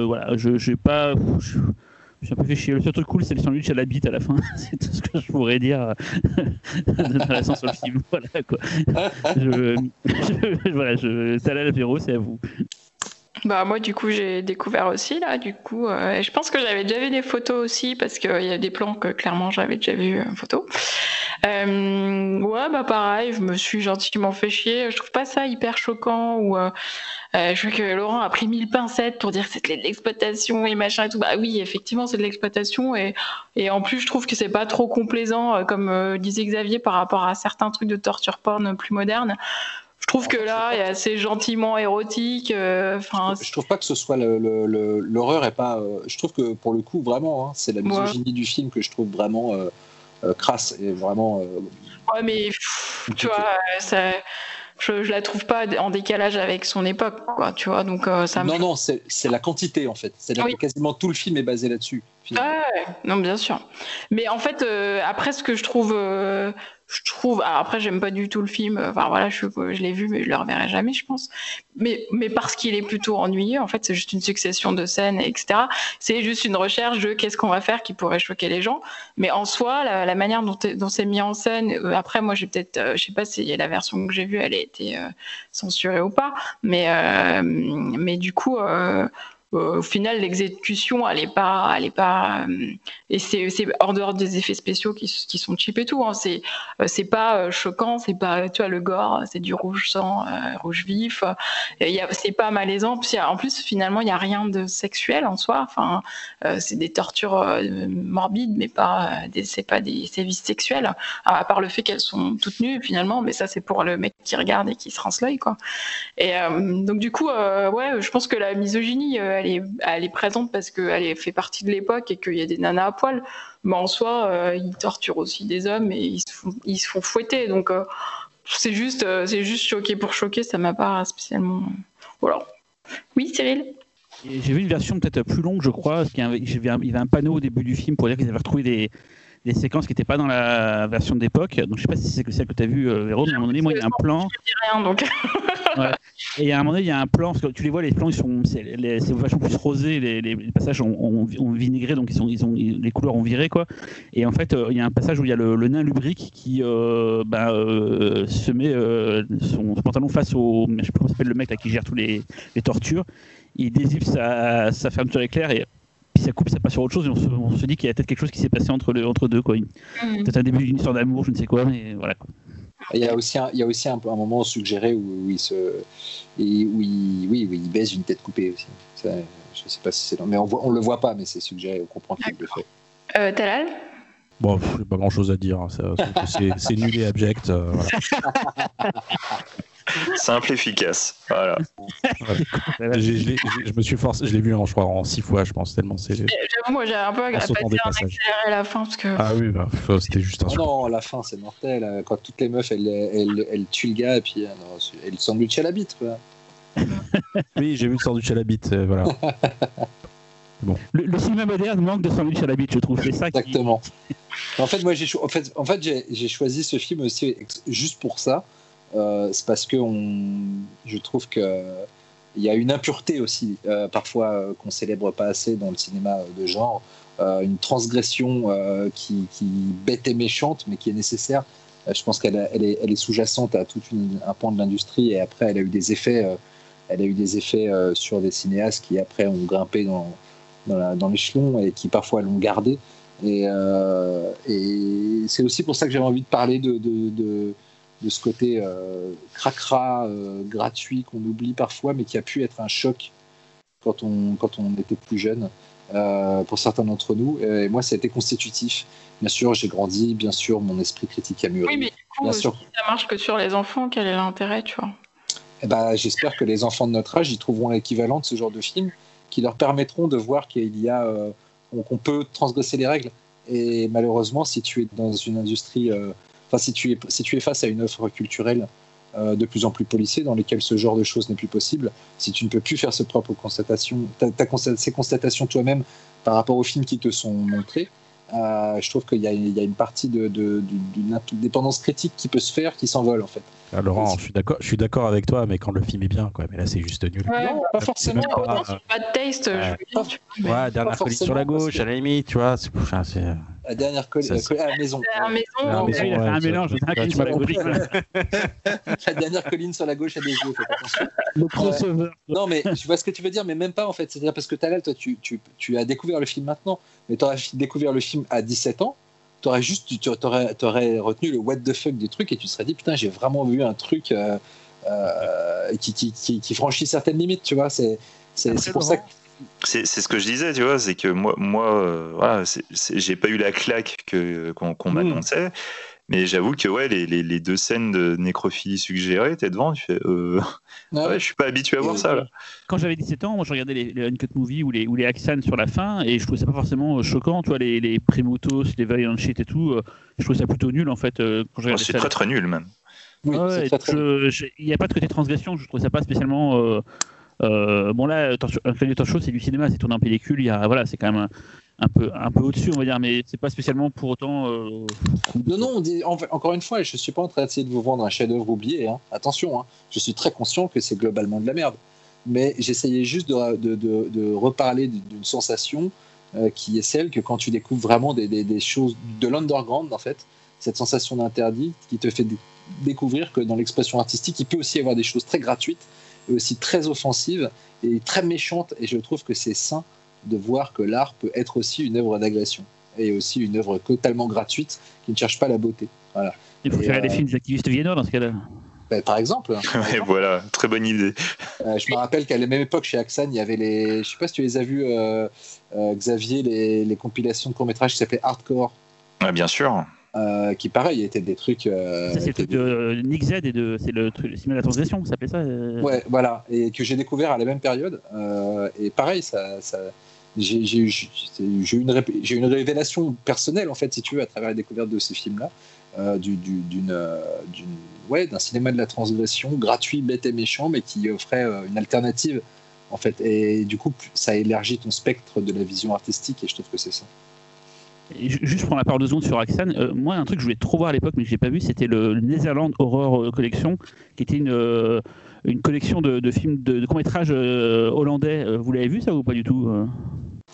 voilà, je j'ai pas. Je, suis un peu fait chier. Le seul truc cool, c'est le sandwich à la bite à la fin. [laughs] c'est tout ce que je pourrais dire [laughs] d'intéressant sur le film. [laughs] Voilà quoi. je, je, voilà, je, l'apéro, c'est à vous. Bah moi du coup j'ai découvert aussi là du coup euh, je pense que j'avais déjà vu des photos aussi parce qu'il y a des plans que clairement j'avais déjà vu en photo. Euh, ouais bah pareil, je me suis gentiment fait chier. Je trouve pas ça hyper choquant ou euh, euh, je vois que Laurent a pris mille pincettes pour dire que c'était de l'exploitation et machin et tout. Bah oui, effectivement, c'est de l'exploitation et, et en plus, je trouve que c'est pas trop complaisant, euh, comme disait Xavier, par rapport à certains trucs de torture porn plus modernes. Je trouve que là, il est assez gentiment érotique. Enfin, je, trouve pas que ce soit l'horreur et pas. je trouve que pour le coup, vraiment, hein, c'est la misogynie du film que je trouve vraiment crasse et vraiment. ouais, mais tu vois, ça je, je la trouve pas en décalage avec son époque, quoi, tu vois. Donc, euh, ça non, non, c'est la quantité en fait. C'est-à-dire que quasiment tout le film est basé là-dessus. Ouais, non, bien sûr. Mais en fait, euh, après, ce que je trouve euh, je trouve. après, j'aime pas du tout le film. Enfin voilà, je, l'ai vu, mais je le reverrai jamais, je pense. Mais, parce qu'il est plutôt ennuyeux. En fait, c'est juste une succession de scènes, etc. C'est juste une recherche de qu'est-ce qu'on va faire qui pourrait choquer les gens. Mais en soi, la, manière dont, c'est mis en scène. Euh, après, moi, j'ai peut-être, euh, je sais pas si la version que j'ai vue, elle a été censurée ou pas. Mais du coup. Euh, au final, l'exécution, elle est pas, elle est pas, euh, et c'est, hors dehors des effets spéciaux qui, sont cheap et tout. Hein. C'est, euh, c'est pas choquant, c'est pas, tu vois, le gore, c'est du rouge sang, rouge vif. C'est pas malaisant. en plus, finalement, il y a rien de sexuel en soi. Enfin, c'est des tortures morbides, mais pas, c'est pas des sévices sexuels. À part le fait qu'elles sont toutes nues finalement, mais ça c'est pour le mec qui regarde et qui se rince l'œil, quoi. Et donc du coup, ouais, je pense que la misogynie elle est, présente parce qu'elle fait partie de l'époque et qu'il y a des nanas à poil. Mais en soi, euh, ils torturent aussi des hommes et ils se font, ils fouetter. Donc, euh, c'est juste, euh, juste choqué pour choquer. Ça m'a pas spécialement. Voilà. Oui, Cyril? J'ai vu une version peut-être plus longue, je crois. Parce qu'il y avait un panneau au début du film pour dire qu'ils avaient retrouvé des, des séquences qui n'étaient pas dans la version d'époque. Donc je sais pas si c'est celle que tu as vu, euh, Véro, mais à un moment donné, moi, il y a un plan. Rien, donc. [laughs] Et à un moment donné, il y a un plan, parce que tu les vois, les plans, ils sont, c'est, vachement plus rosé, les, les, passages ont, vinaigré, donc ils sont, ils ont, les couleurs ont viré, quoi. Et en fait, euh, il y a un passage où il y a le, nain lubrique qui euh, bah, se met son, pantalon face au. Je sais pas comment s'appelle le mec là, qui gère tous les, les tortures. Il dézippe sa, sa fermeture éclair et puis ça coupe, ça passe sur autre chose, et on se, dit qu'il y a peut-être quelque chose qui s'est passé entre, le, entre deux. Quoi. Mm. Peut-être un début d'une histoire d'amour, je ne sais quoi, mais voilà. Il y a aussi un, il y a aussi un, un moment suggéré où, il se, où il, oui, où il baise une tête coupée aussi. Ça, je ne sais pas si c'est mais on ne on le voit pas, mais c'est suggéré, on comprend qu'il le fait. Euh, Talal? Bon, j'ai pas grand chose à dire. Hein. C'est nul et abject. Euh, voilà. [laughs] Simple, efficace. Voilà. je me suis forcé, je l'ai vu, en, je crois, en six fois, je pense, tellement c'est. J'avoue, moi, j'ai un peu accéléré la fin parce que. Ah oui, bah, c'était juste un. Oh non, la fin, c'est mortel. Euh, quand toutes les meufs, elles, elles, elles tuent le gars et puis euh, elles sandwich à la bite, quoi. [laughs] oui, j'ai vu le sandwich à la bite, euh, voilà. [laughs] Bon. Le, cinéma moderne manque de sandwich à la bite, je trouve. C'est ça. Exactement. en fait, moi, j'ai en fait, en fait, j'ai choisi ce film aussi juste pour ça. Euh, c'est parce que je trouve que il y a une impureté aussi, euh, parfois euh, qu'on célèbre pas assez dans le cinéma de genre, une transgression qui, qui, bête et méchante, mais qui est nécessaire. je pense qu'elle elle est, sous-jacente à tout un pan de l'industrie, et après, elle a eu des effets, elle a eu des effets sur des cinéastes qui après ont grimpé dans, dans l'échelon et qui parfois l'ont gardé. Et, c'est aussi pour ça que j'avais envie de parler de de ce côté euh, cracra euh, gratuit qu'on oublie parfois, mais qui a pu être un choc quand on, quand on était plus jeune euh, pour certains d'entre nous. Et moi, ça a été constitutif. Bien sûr, j'ai grandi, bien sûr, mon esprit critique a mûri. Oui, mais du coup, bien sûr. ça marche que sur les enfants, quel est l'intérêt, tu vois? Ben, J'espère que les enfants de notre âge, ils trouveront l'équivalent de ce genre de film qui leur permettront de voir qu'il y a, qu'on peut transgresser les règles. Et malheureusement, si tu es dans une industrie si tu es, si tu es face à une offre culturelle euh, de plus en plus policée, dans lesquelles ce genre de choses n'est plus possible, si tu ne peux plus faire constatation, ces constatations toi-même par rapport aux films qui te sont montrés, euh, je trouve qu'il y, a une partie d'une de, critique qui peut se faire, qui s'envole en fait. Ah, Laurent, je suis d'accord, je suis d'accord avec toi, mais quand le film est bien, quoi. Mais là, c'est juste nul. non, pas forcément. Pas, pas de taste. je ouais, dernière colline sur la gauche, à la limite, tu vois. C'est, la dernière colline à la maison. À la maison. La maison ouais, un mélange. [laughs] [laughs] la dernière colline sur la gauche à des yeux. Le crossover. non, mais je vois ce que tu veux dire, mais même pas en fait. C'est-à-dire parce que Talal, toi, tu, tu, tu as découvert le film maintenant, mais tu as découvert le film à 17 ans aurais juste, tu aurais, aurais, retenu le what the fuck du truc et tu te serais dit putain, j'ai vraiment vu un truc euh, euh, qui, qui, qui, franchit certaines limites, tu vois. C'est pour ça que c'est ce que je disais, tu vois, c'est que moi, moi euh, voilà, j'ai pas eu la claque qu'on mmh. m'annonçait, mais j'avoue que ouais, les, les, deux scènes de nécrophilie suggérées, t'es devant, tu fais, euh... Ah ouais, je suis pas habitué à voir ça. Là. Quand j'avais 17 ans, moi je regardais les, les Uncut Movie ou les, ou les Axan sur la fin, et je trouvais ça pas forcément euh, choquant, tu vois, les, les Primutos, les Valiant Shit et tout, euh, je trouvais ça plutôt nul en fait. Oh, c'est très très nul même. Oui, il n'y a pas de côté transgression, je trouve ça pas spécialement euh, bon là, un talk show, c'est du cinéma, c'est tourné en pellicule. Il y a, voilà, c'est quand même un, peu, un peu au-dessus, on va dire, mais c'est pas spécialement pour autant. Euh, non, non. On dit, encore une fois, je suis pas en train d'essayer de vous vendre un chef-d'œuvre oublié. Hein. Attention, hein. je suis très conscient que c'est globalement de la merde. Mais j'essayais juste de, de, de, reparler d'une sensation euh, qui est celle que quand tu découvres vraiment des, des, choses de l'underground, en fait, cette sensation d'interdit qui te fait découvrir que dans l'expression artistique, il peut aussi y avoir des choses très gratuites et aussi très offensive et très méchante. Et je trouve que c'est sain de voir que l'art peut être aussi une œuvre d'agression et aussi une œuvre totalement gratuite qui ne cherche pas la beauté. Voilà. Il faut faire des euh, films des activistes viennois dans ce cas-là. Ben, par exemple. Et [laughs] voilà, très bonne idée. Euh, je me rappelle qu'à la même époque, chez Axan, il y avait les. Je sais pas si tu les as vus, euh, Xavier, les, les, compilations de courts-métrages qui s'appelaient Hardcore. Ouais, bien sûr. Euh, qui pareil étaient des trucs. Euh, ça c'est le truc de Nick Z et de c'est le truc de la transgression, ça s'appelait ça. Euh ouais, voilà, et que j'ai découvert à la même période. et pareil, ça, ça j'ai eu une, une révélation personnelle en fait, si tu veux, à travers la découverte de ces films-là, d'une ouais, d'un cinéma de la transgression gratuit, bête et méchant, mais qui offrait une alternative en fait. Et du coup, ça élargit ton spectre de la vision artistique, et je trouve que c'est ça juste prendre la parole de secondes sur Axan, euh, moi un truc que je voulais trop voir à l'époque mais que j'ai pas vu, c'était le, Netherland Horror euh, Collection, qui était une, euh, une collection de, films de, de courts-métrages hollandais. Vous l'avez vu ça ou pas du tout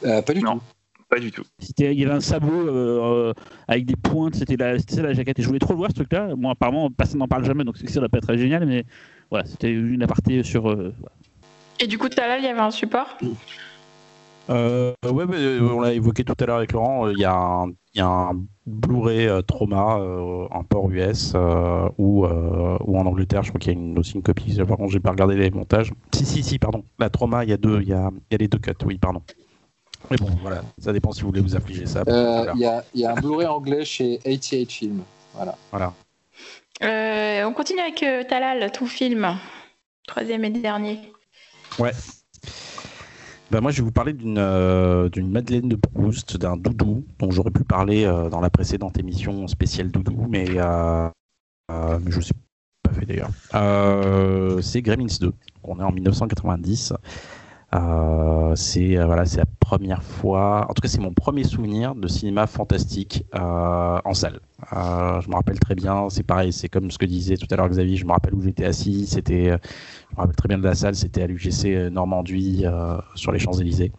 Pas du tout. Pas du tout. Il y avait un sabot avec des pointes, c'était ça la jaquette. Et je voulais trop le voir ce truc-là. Moi, apparemment, personne n'en parle jamais, donc ça va pas être très génial, mais voilà, c'était une aparté sur. Et du coup, là, il y avait un support? Euh, ouais, euh, on l'a évoqué tout à l'heure avec Laurent. Euh, il y a un, un Blu-ray euh, Trauma en port US ou, ou en Angleterre. Je crois qu'il y a une, aussi une copie. Par contre, j'ai pas regardé les montages. Si, si, si, pardon. La Trauma, il y a deux, il y a, y a les deux cuts. Oui, pardon. Mais bon, voilà, ça dépend si vous voulez vous affliger ça. Il y, a, y, a, un Blu-ray anglais chez 88 Films. Voilà. voilà. on continue avec Talal, tout film. Troisième et dernier. Ouais. Ben moi, je vais vous parler d'une euh, d'une Madeleine de Proust, d'un doudou, dont j'aurais pu parler euh, dans la précédente émission spéciale doudou, mais, euh, je ne sais pas fait d'ailleurs. c'est Gremlins 2. On est en 1990. Euh, c'est euh, voilà, c'est la première fois. En tout cas, c'est mon premier souvenir de cinéma fantastique euh, en salle. je me rappelle très bien. C'est pareil, c'est comme ce que disait tout à l'heure Xavier. Je me rappelle où j'étais assis. C'était, je me rappelle très bien de la salle. C'était à l'UGC Normandie sur les Champs Élysées.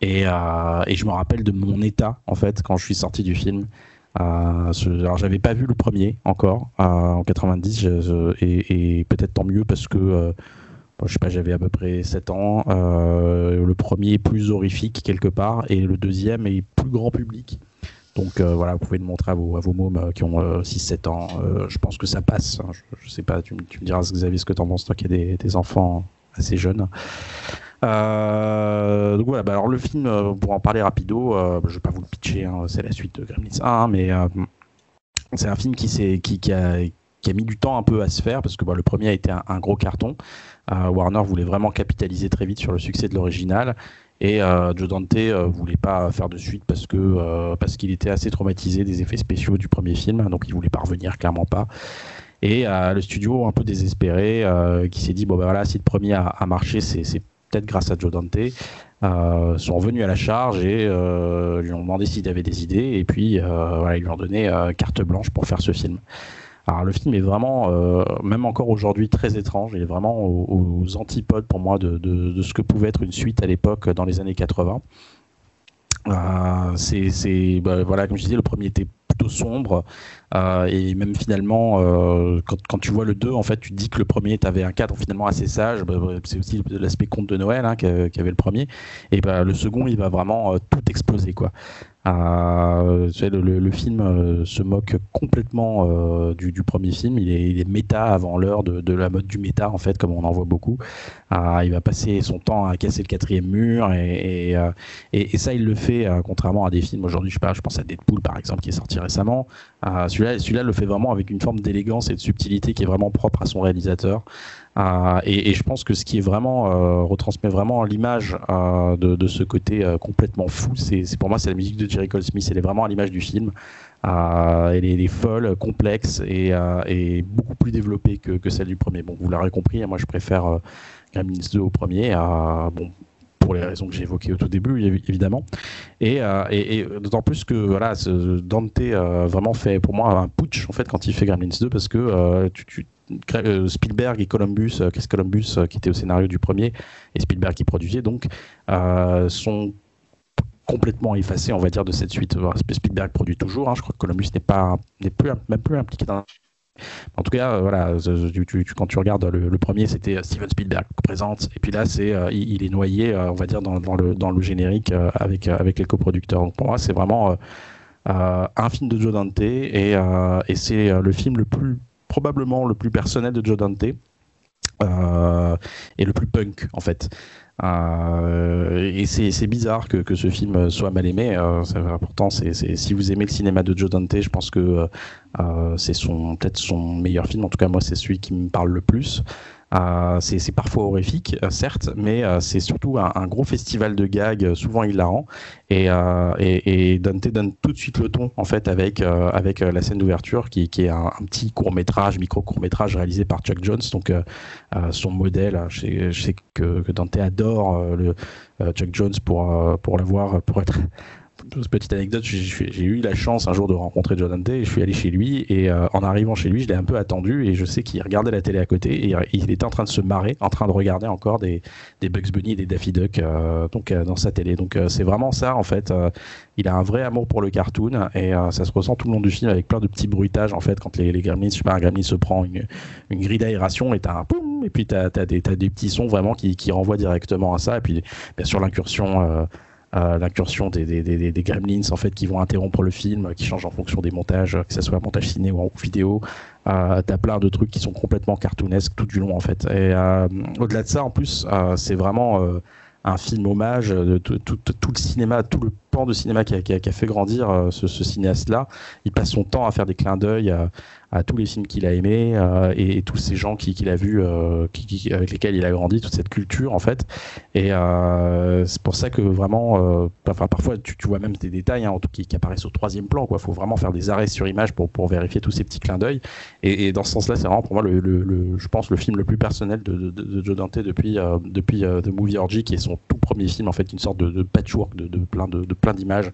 Et, je me rappelle de mon état en fait quand je suis sorti du film. Euh, alors j'avais pas vu le premier encore en 90 et, et peut-être tant mieux parce que je sais pas, j'avais à peu près 7 ans. Euh, le premier est plus horrifique quelque part et le deuxième est plus grand public. Donc euh, voilà, vous pouvez le montrer à vos, à vos mômes euh, qui ont 6-7 ans. je pense que ça passe. Hein. Je, sais pas, tu, me diras, Xavier, ce que tu en penses, toi qui as des, enfants assez jeunes. donc voilà, bah alors le film, pour en parler rapido, je vais pas vous le pitcher, hein, c'est la suite de Gremlins 1, hein, mais c'est un film qui, qui, qui, a, qui, a, mis du temps un peu à se faire parce que bah, le premier a été un gros carton. Euh, Warner voulait vraiment capitaliser très vite sur le succès de l'original. Et euh, Joe Dante euh, voulait pas faire de suite parce qu'il était assez traumatisé des effets spéciaux du premier film, donc il voulait pas revenir clairement pas. Et le studio un peu désespéré, qui s'est dit bon ben voilà si le premier a, marché, c'est peut-être grâce à Joe Dante. sont revenus à la charge et lui ont demandé s'il avait des idées et puis ils lui ont donné carte blanche pour faire ce film. Alors le film est vraiment, euh, même encore aujourd'hui, très étrange. Il est vraiment aux, antipodes pour moi de, ce que pouvait être une suite à l'époque dans les années 80. Euh, c'est, bah, voilà, comme je disais, le premier était plutôt sombre euh, et même finalement, quand, tu vois le 2, en fait, tu dis que le premier avait un cadre finalement assez sage. Bah, bah, c'est aussi l'aspect conte de Noël hein, qu'avait le premier. Et le second, il va vraiment tout exploser, quoi. Euh, le, film euh, se moque complètement euh, du, premier film. Il est, il méta avant l'heure de, la mode du méta, en fait, comme on en voit beaucoup. Euh, il va passer son temps à casser le quatrième mur, et, et ça, il le fait contrairement à des films. Aujourd'hui, je, je pense à Deadpool, par exemple, qui est sorti récemment. celui-là, celui-là le fait vraiment avec une forme d'élégance et de subtilité qui est vraiment propre à son réalisateur. Euh, et, je pense que ce qui est vraiment euh, retransmet vraiment l'image euh, de, ce côté complètement fou, c'est pour moi c'est la musique de Jerry Goldsmith. Elle est vraiment à l'image du film. Elle, est, folle, complexe et, beaucoup plus développée que, celle du premier. Bon, vous l'aurez compris, hein, moi je préfère Gremlins 2 au premier. bon, pour les raisons que j'ai évoquées au tout début, évidemment. Et, d'autant plus que voilà, Dante vraiment fait pour moi un putsch en fait quand il fait Gremlins 2 parce que tu, Spielberg et Columbus, Chris Columbus qui était au scénario du premier et Spielberg qui produisait donc sont complètement effacés on va dire de cette suite. Spielberg produit toujours, hein, je crois que Columbus n'est pas n'est plus même plus impliqué dans en tout cas, euh, voilà, quand tu regardes le, premier, c'était euh, Steven Spielberg présente, et puis là, c'est euh, il, est noyé, on va dire, dans, le, dans le générique avec, avec les coproducteurs. Donc pour moi, c'est vraiment un film de Joe Dante, et c'est le film le plus probablement le plus personnel de Joe Dante. et le plus punk en fait. Euh, et c'est bizarre que, que, ce film soit mal aimé. Euh, pourtant, c'est si vous aimez le cinéma de Joe Dante, je pense que euh, c'est peut-être son meilleur film. En tout cas, moi, c'est celui qui me parle le plus. Euh, c'est parfois horrifique, euh, certes, mais euh, c'est surtout un, gros festival de gags, souvent hilarant. Et, et, et, Dante donne tout de suite le ton, en fait, avec, avec la scène d'ouverture, qui, est un, petit court-métrage, micro-court-métrage réalisé par Chuck Jones, donc son modèle. Je sais, que, Dante adore Chuck Jones pour, pour l'avoir, pour être petite anecdote, j'ai eu la chance un jour de rencontrer Joe Dante et je suis allé chez lui et euh, en arrivant chez lui, je l'ai un peu attendu et je sais qu'il regardait la télé à côté et il était en train de se marrer, en train de regarder encore des, des Bugs Bunny et des Daffy Duck euh, donc euh, dans sa télé. Donc c'est vraiment ça en fait. il a un vrai amour pour le cartoon et ça se ressent tout le long du film avec plein de petits bruitages en fait quand les, les gremlins, je sais pas, un gremlin se prend une, une grille d'aération et t'as un poum et puis t'as as des, as des petits sons vraiment qui, qui renvoient directement à ça et puis bien sûr l'incursion l'incursion des, des, des, des, gremlins en fait qui vont interrompre le film, qui changent en fonction des montages, que ce soit montage ciné ou en vidéo. Euh, T'as plein de trucs qui sont complètement cartoonesques tout du long en fait. Et euh, au-delà de ça, en plus, euh, c'est vraiment euh, un film hommage de tout, tout, tout, le cinéma, tout le pan de cinéma qui a, qui a, fait grandir euh, ce, ce cinéaste-là. Il passe son temps à faire des clins d'œil tous les films qu'il a aimés euh, et, et, tous ces gens qu'il qui a vus, euh, qui, qui, avec lesquels il a grandi, toute cette culture en fait. Et euh, c'est pour ça que vraiment, euh, enfin parfois tu, tu, vois même des détails hein, qui, qui, apparaissent au troisième plan. Il faut vraiment faire des arrêts sur image pour, pour vérifier tous ces petits clins d'œil. Et, et, dans ce sens-là, c'est vraiment pour moi le, le, le, je pense le film le plus personnel de, de, de Joe Dante depuis depuis The Movie Orgy, qui est son tout premier film en fait, une sorte de, de patchwork de, plein de plein d'images.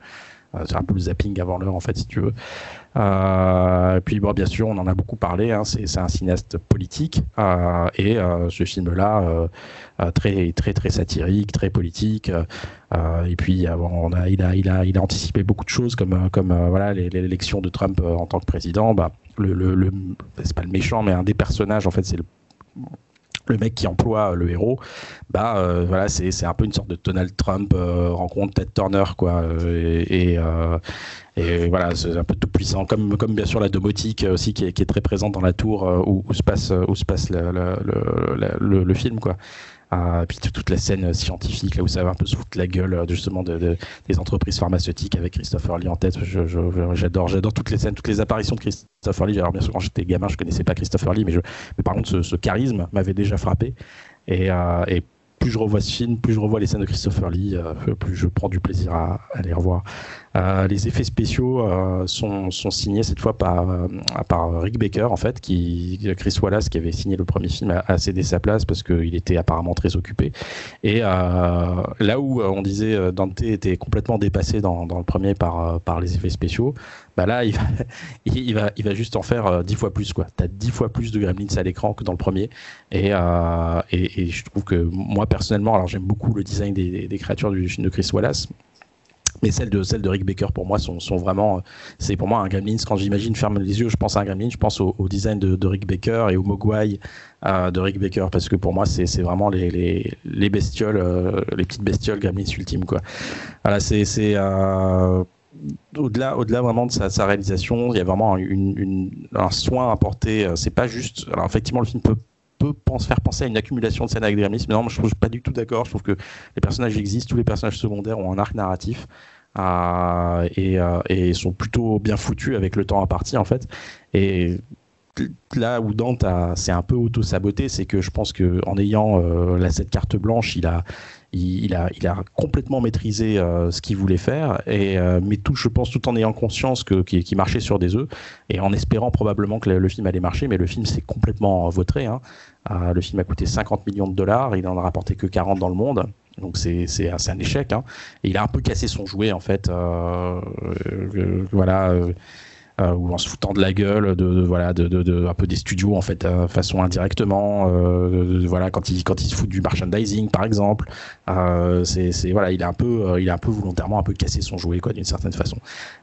c'est un peu le zapping avant l'heure en fait si tu veux. Euh, puis bon, bien sûr, on en a beaucoup parlé. Hein, c'est un cinéaste politique euh, et euh, ce film-là très très très satirique, très politique. Et puis on a, il a il a il a anticipé beaucoup de choses comme comme voilà l'élection de Trump en tant que président. Bah, le, le, le c'est pas le méchant, mais un des personnages en fait, c'est le le mec qui emploie le héros, bah euh, voilà, c'est, un peu une sorte de Donald Trump euh, rencontre Ted Turner quoi, et, euh, voilà, c'est un peu tout puissant, comme comme bien sûr la domotique aussi qui est, très présente dans la tour où, se passe où se passe le, le film quoi. Euh, puis toute la scène scientifique, là où ça va un peu se foutre la gueule euh, justement de, de, des entreprises pharmaceutiques avec Christopher Lee en tête. J'adore, j'adore, toutes les scènes, toutes les apparitions de Christopher Lee. Alors bien sûr, quand j'étais gamin, je connaissais pas Christopher Lee, mais, je, mais par contre, ce, charisme m'avait déjà frappé. Et, euh, et plus je revois ce film, plus je revois les scènes de Christopher Lee, euh, plus je prends du plaisir à, à les revoir. Euh, les effets spéciaux euh, sont, sont, signés cette fois par, par Rick Baker, en fait, qui, Chris Wallace, qui avait signé le premier film, a, a cédé sa place parce qu'il était apparemment très occupé. Et là où on disait Dante était complètement dépassé dans, dans le premier par, par les effets spéciaux, bah là, il va, [laughs] il va, il va juste en faire dix fois plus. Tu as dix fois plus de gremlins à l'écran que dans le premier. Et, et, et, je trouve que moi, personnellement, alors j'aime beaucoup le design des, créatures du film de Chris Wallace, mais celles de celles de Rick Baker pour moi sont, sont vraiment c'est pour moi un Gremlins quand j'imagine ferme les yeux je pense à un Gremlins je pense au, design de, Rick Baker et au Mogwai euh, de Rick Baker parce que pour moi c'est vraiment les les, les bestioles euh, les petites bestioles Gremlins ultimes quoi voilà c'est c'est euh, au-delà, au-delà vraiment de sa, réalisation, il y a vraiment un soin apporté. C'est pas juste. Alors effectivement, le film peut peut pense, faire penser à une accumulation de scènes avec des mais non, je ne suis pas du tout d'accord. Je trouve que les personnages existent, tous les personnages secondaires ont un arc narratif. Euh, et, euh, et, sont plutôt bien foutus avec le temps imparti en fait. Et là où Dante s'est un peu auto-saboté, c'est que je pense qu'en ayant euh, cette carte blanche, il a, il, a, complètement maîtrisé euh, ce qu'il voulait faire, euh, mais tout, je pense, tout en ayant conscience que, qu'il, marchait sur des œufs, et en espérant probablement que le, film allait marcher, mais le film s'est complètement vautré. Hein. le film a coûté 50 millions de dollars, il en a rapporté que 40 dans le monde. Donc c'est, un échec. Hein. Il a un peu cassé son jouet en fait. voilà euh, ou en se foutant de la gueule de, voilà de, de, un peu des studios en fait euh, façon indirectement euh, voilà quand il quand il se fout du merchandising par exemple c'est, c'est voilà il est un peu il a un peu volontairement un peu cassé son jouet quoi d'une certaine façon.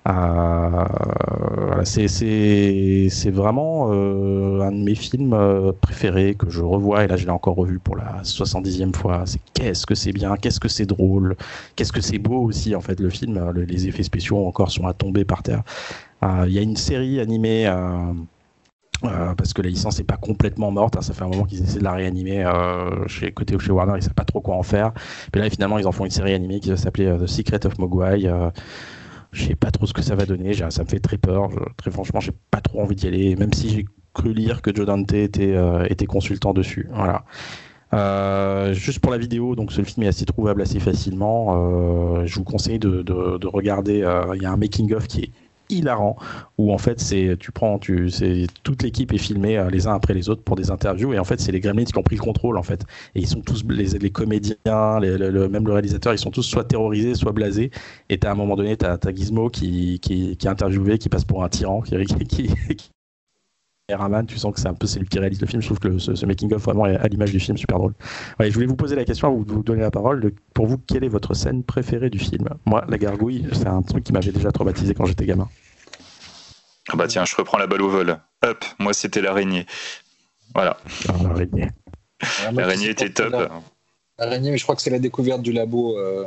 Voilà c'est c'est c'est vraiment un de mes films préférés que je revois. Et là je l'ai encore revu pour la 70e fois. C'est qu'est-ce que c'est bien qu'est-ce que c'est drôle qu'est-ce que c'est beau aussi en fait le film. Les effets spéciaux encore sont à tomber par terre. euh, il y a une série animée. Euh, euh, parce que la licence n'est pas complètement morte. Hein. ça fait un moment qu'ils essaient de la réanimer chez côté chez Warner, ils savent pas trop quoi en faire. Mais là, finalement, ils en font une série animée qui va s'appeler The Secret of Mogwai. je sais pas trop ce que ça va donner. Ça me fait très peur. très franchement, j'ai pas trop envie d'y aller, même si j'ai cru lire que Joe Dante était, était consultant dessus. Voilà. juste pour la vidéo, donc ce film est assez trouvable assez facilement. je vous conseille de, de, de regarder. Il y a un making of qui est hilarant où en fait c'est tu prends tu c'est toute l'équipe est filmée euh, les uns après les autres pour des interviews et en fait c'est les Gremlins qui ont pris le contrôle en fait. Et ils sont tous les, les comédiens les, le, même le réalisateur ils sont tous soit terrorisés soit blasés. Et à un moment donné t'as as Gizmo qui, qui, qui est interviewé qui passe pour un tyran qui, qui, qui Raman, tu sens que c'est un peu c'est lui qui réalise le film. Je trouve que ce, making of vraiment est à l'image du film, super drôle. Ouais, je voulais vous poser la question, vous, vous donner la parole. pour vous, quelle est votre scène préférée du film? Moi, la gargouille, c'est un truc qui m'avait déjà traumatisé quand j'étais gamin. Ah bah tiens, je reprends la balle au vol. Hop, moi c'était l'araignée. Voilà. Ah, l'araignée. l'araignée était top. L'araignée, mais je crois que c'est la découverte du labo, euh,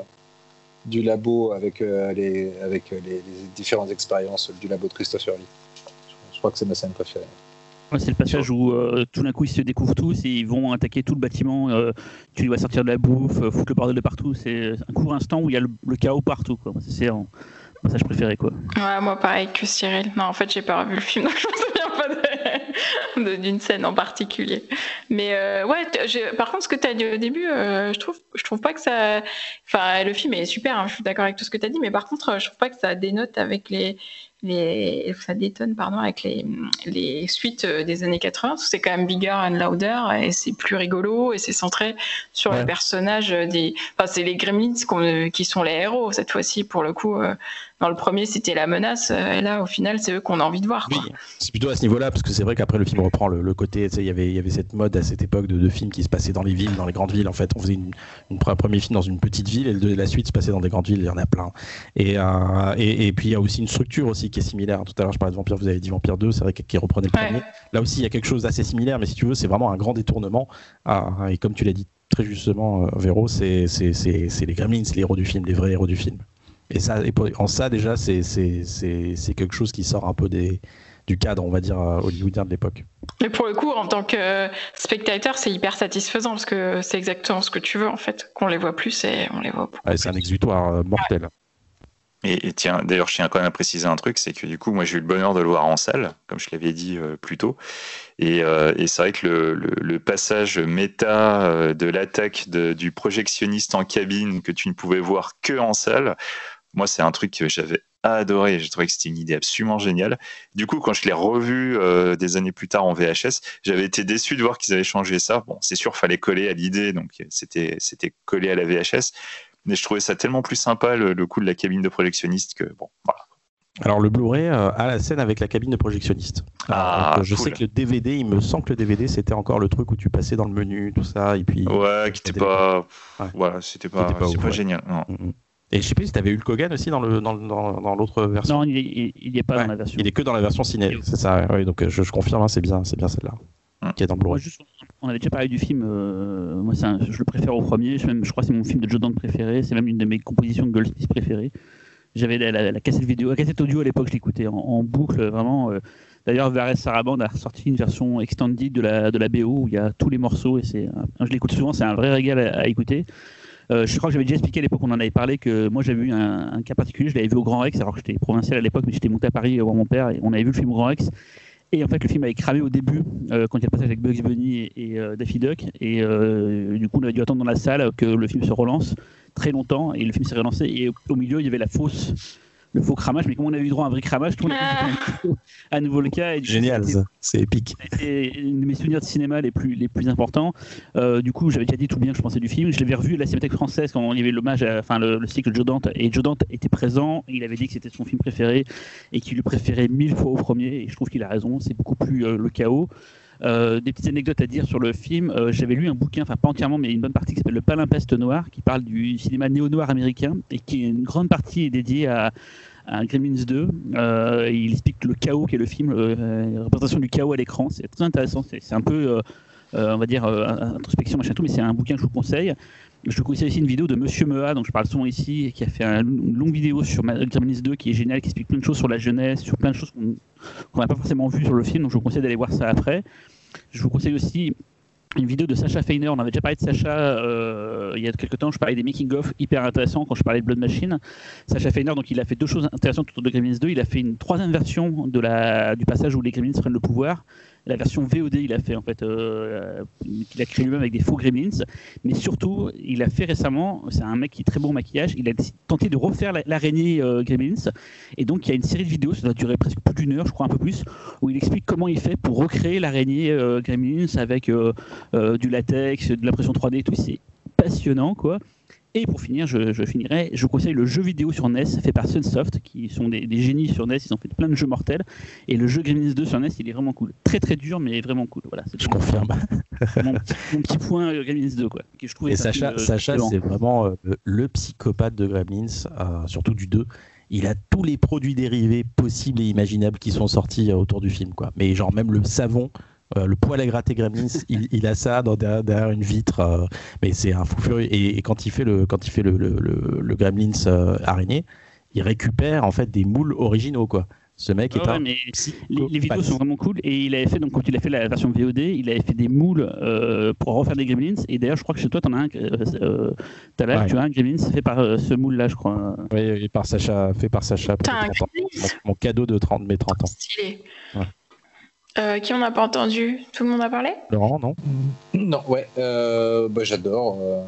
du labo avec, euh, les, avec euh, les, différentes expériences du labo de Christopher Lee. Je crois que c'est ma scène préférée. C'est le passage où tout d'un coup ils se découvrent tous et ils vont attaquer tout le bâtiment. tu dois sortir de la bouffe, foutre le bordel de partout. C'est un court instant où il y a le, chaos partout. C'est passage préféré quoi. Moi pareil que Cyril. Non, en fait, j'ai pas revu le film, [laughs] donc je me souviens pas d'une scène en particulier. Mais euh, ouais, par contre, ce que tu as dit au début, euh, je trouve, trouve pas que ça. Enfin, le film est super. Hein, je suis d'accord avec tout ce que tu as dit, mais par contre, je trouve pas que ça dénote avec les les, ça détonne pardon avec les, les suites euh, des années 80 c'est quand même bigger and louder et c'est plus rigolo et c'est centré sur les personnages des enfin c'est les gremlins qui sont les héros cette fois-ci pour le coup euh, dans le premier c'était la menace et là au final c'est eux qu'on a envie de voir oui, c'est plutôt à ce niveau-là parce que c'est vrai qu'après le film reprend le, côté il y avait il y avait cette mode à cette époque de, de films qui se passaient dans les villes dans les grandes villes en fait on faisait une, une premier film dans une petite ville et la suite se passait dans des grandes villes il y en a plein et, euh, et, et puis il y a aussi une structure aussi qui est similaire. Tout à l'heure, je parlais de Vampire, vous avez dit Vampire 2, c'est vrai qu'il reprenait le premier. Là aussi, il y a quelque chose d'assez similaire, mais si tu veux, c'est vraiment un grand détournement. Ah, et comme tu l'as dit très justement, euh, Véro, c'est les Gremlins, les héros du film, les vrais héros du film. Et ça, en ça, déjà, c'est quelque chose qui sort un peu des, du cadre, on va dire, euh, hollywoodien de l'époque. Mais pour le coup, en tant que spectateur, c'est hyper satisfaisant parce que c'est exactement ce que tu veux en fait. Qu'on les voit plus et on les voit beaucoup. c'est un exutoire euh, mortel. Et, tiens, d'ailleurs, je tiens quand même à préciser un truc, c'est que du coup, moi, j'ai eu le bonheur de le voir en salle, comme je l'avais dit euh, plus tôt. Et, euh, et c'est vrai que le, le, passage méta euh, de l'attaque du projectionniste en cabine que tu ne pouvais voir que en salle, moi, c'est un truc que j'avais adoré. J'ai trouvé que c'était une idée absolument géniale. Du coup, quand je l'ai revu des années plus tard en VHS, j'avais été déçu de voir qu'ils avaient changé ça. Bon, c'est sûr, fallait coller à l'idée, donc c'était c'était collé à la VHS. Mais je trouvais ça tellement plus sympa le, coup de la cabine de projectionniste que bon, voilà. Alors le Blu-ray euh, a la scène avec la cabine de projectionniste. Ah, je sais que le DVD, il me semble que le DVD c'était encore le truc où tu passais dans le menu, tout ça, et puis. Ouais, qui était pas. Voilà, c'était pas, pas, pas génial. Non. Mm, mm. Et je sais plus si tu avais eu le Kogan aussi dans le dans, dans, l'autre version. Non, il est, pas dans la version. Il est que dans la version ciné, c'est ça. Oui, donc je, je confirme, hein, c'est bien, bien celle-là. Hein. qui est dans le on avait déjà parlé du film, euh, moi je le préfère au premier, je, crois que c'est mon film de Joe Dante préféré, c'est même une de mes compositions de Goldsmith préférées. J'avais la, cassette vidéo, la cassette audio à l'époque, je l'écoutais en, boucle, vraiment. D'ailleurs, Vares Saraband a sorti une version extended de la, de la BO où il y a tous les morceaux et c'est, je l'écoute souvent, c'est un vrai régal à, écouter. Je crois que j'avais déjà expliqué à l'époque, on en avait parlé, que moi j'avais eu un, cas particulier, je l'avais vu au Grand Rex, alors que j'étais provincial à l'époque, mais j'étais monté à Paris voir mon père et on avait vu le film au Grand Rex. Et en fait, le film avait cramé au début, euh, quand il y a le passage avec Bugs Bunny et, euh, Daffy Duck. Et euh, du coup, on a dû attendre dans la salle que le film se relance très longtemps. Et le film s'est relancé. Et au milieu, il y avait la fausse le faux cramage, mais comme on a eu droit à un vrai cramage, tout le monde [laughs] à nouveau le cas. Génial, c'est épique. C'est un de mes souvenirs de cinéma les plus, les plus importants. Euh, du coup, j'avais déjà dit tout bien que je pensais du film. Je l'avais revu à la Cinémathèque française quand il y avait l'hommage, enfin le, cycle Joe Dante, et Joe Dante était présent. Il avait dit que c'était son film préféré et qu'il le préférait mille fois au premier. Et je trouve qu'il a raison. C'est beaucoup plus euh, le chaos. Euh, des petites anecdotes à dire sur le film. J'avais lu un bouquin, enfin pas entièrement, mais une bonne partie qui s'appelle Le Palimpeste Noir, qui parle du cinéma néo-noir américain et qui une grande partie est dédiée à, un Gremlins 2. Euh, il explique le chaos qui est le film, euh, la représentation du chaos à l'écran. C'est très intéressant. C'est un peu, euh, on va dire, introspection, machin tout, mais c'est un bouquin que je vous conseille. Je vous conseille aussi une vidéo de Monsieur Mea, dont je parle souvent ici, qui a fait une longue vidéo sur Gremlins 2 qui est géniale, qui explique plein de choses sur la jeunesse, sur plein de choses qu'on n'a pas forcément vues sur le film, donc je vous conseille d'aller voir ça après. Je vous conseille aussi une vidéo de Sacha Feiner. On avait déjà parlé de Sacha euh, il y a quelques temps. Je parlais des making-of hyper intéressants quand je parlais de Blood Machine. Sacha Feiner, donc il a fait deux choses intéressantes autour de Gremlins 2. Il a fait une troisième version de la, du passage où les Gremlins prennent le pouvoir la version VOD, il a fait en fait, euh, il a créé lui-même avec des faux Gremlins, mais surtout, il a fait récemment, c'est un mec qui est très bon au maquillage, il a tenté de refaire l'araignée euh, Gremlins, et donc il y a une série de vidéos, ça doit durer presque plus d'une heure, je crois un peu plus, où il explique comment il fait pour recréer l'araignée euh, Gremlins avec du latex, de l'impression 3D, tout, c'est passionnant quoi. Et pour finir, je, finirai, je conseille le jeu vidéo sur NES fait par Sunsoft, qui sont des, génies sur NES, ils ont fait plein de jeux mortels. Et le jeu Gremlins 2 sur NES, il est vraiment cool. Très très dur, mais vraiment cool. Voilà, je confirme. Mon, petit point euh, Gremlins 2. Quoi, je trouve Et Sacha, Sacha c'est vraiment euh, le psychopathe de Gremlins, euh, surtout du 2 il a tous les produits dérivés possibles et imaginables qui sont sortis autour du film. Quoi. Mais genre même le savon, euh, le poil à gratter Gremlins, [laughs] il, a ça derrière, une vitre, euh, mais c'est un fou furieux. Et, quand il fait le, quand il fait le, le, Gremlins euh, araignée, il récupère en fait des moules originaux quoi. Ce mec est un mais les, vidéos sont vraiment cool et il avait fait donc quand il a fait la version VOD, il avait fait des moules pour refaire des Gremlins et d'ailleurs je crois que chez toi en as un, euh, tu as un Gremlins fait par ce moule là je crois. Oui, par Sacha, fait par Sacha. Mon, cadeau de 30 mes 30 ans. Stylé. Euh, qui on n'a pas entendu? Tout le monde a parlé? Laurent, non? Non, ouais. Euh, bah, J'adore. Euh,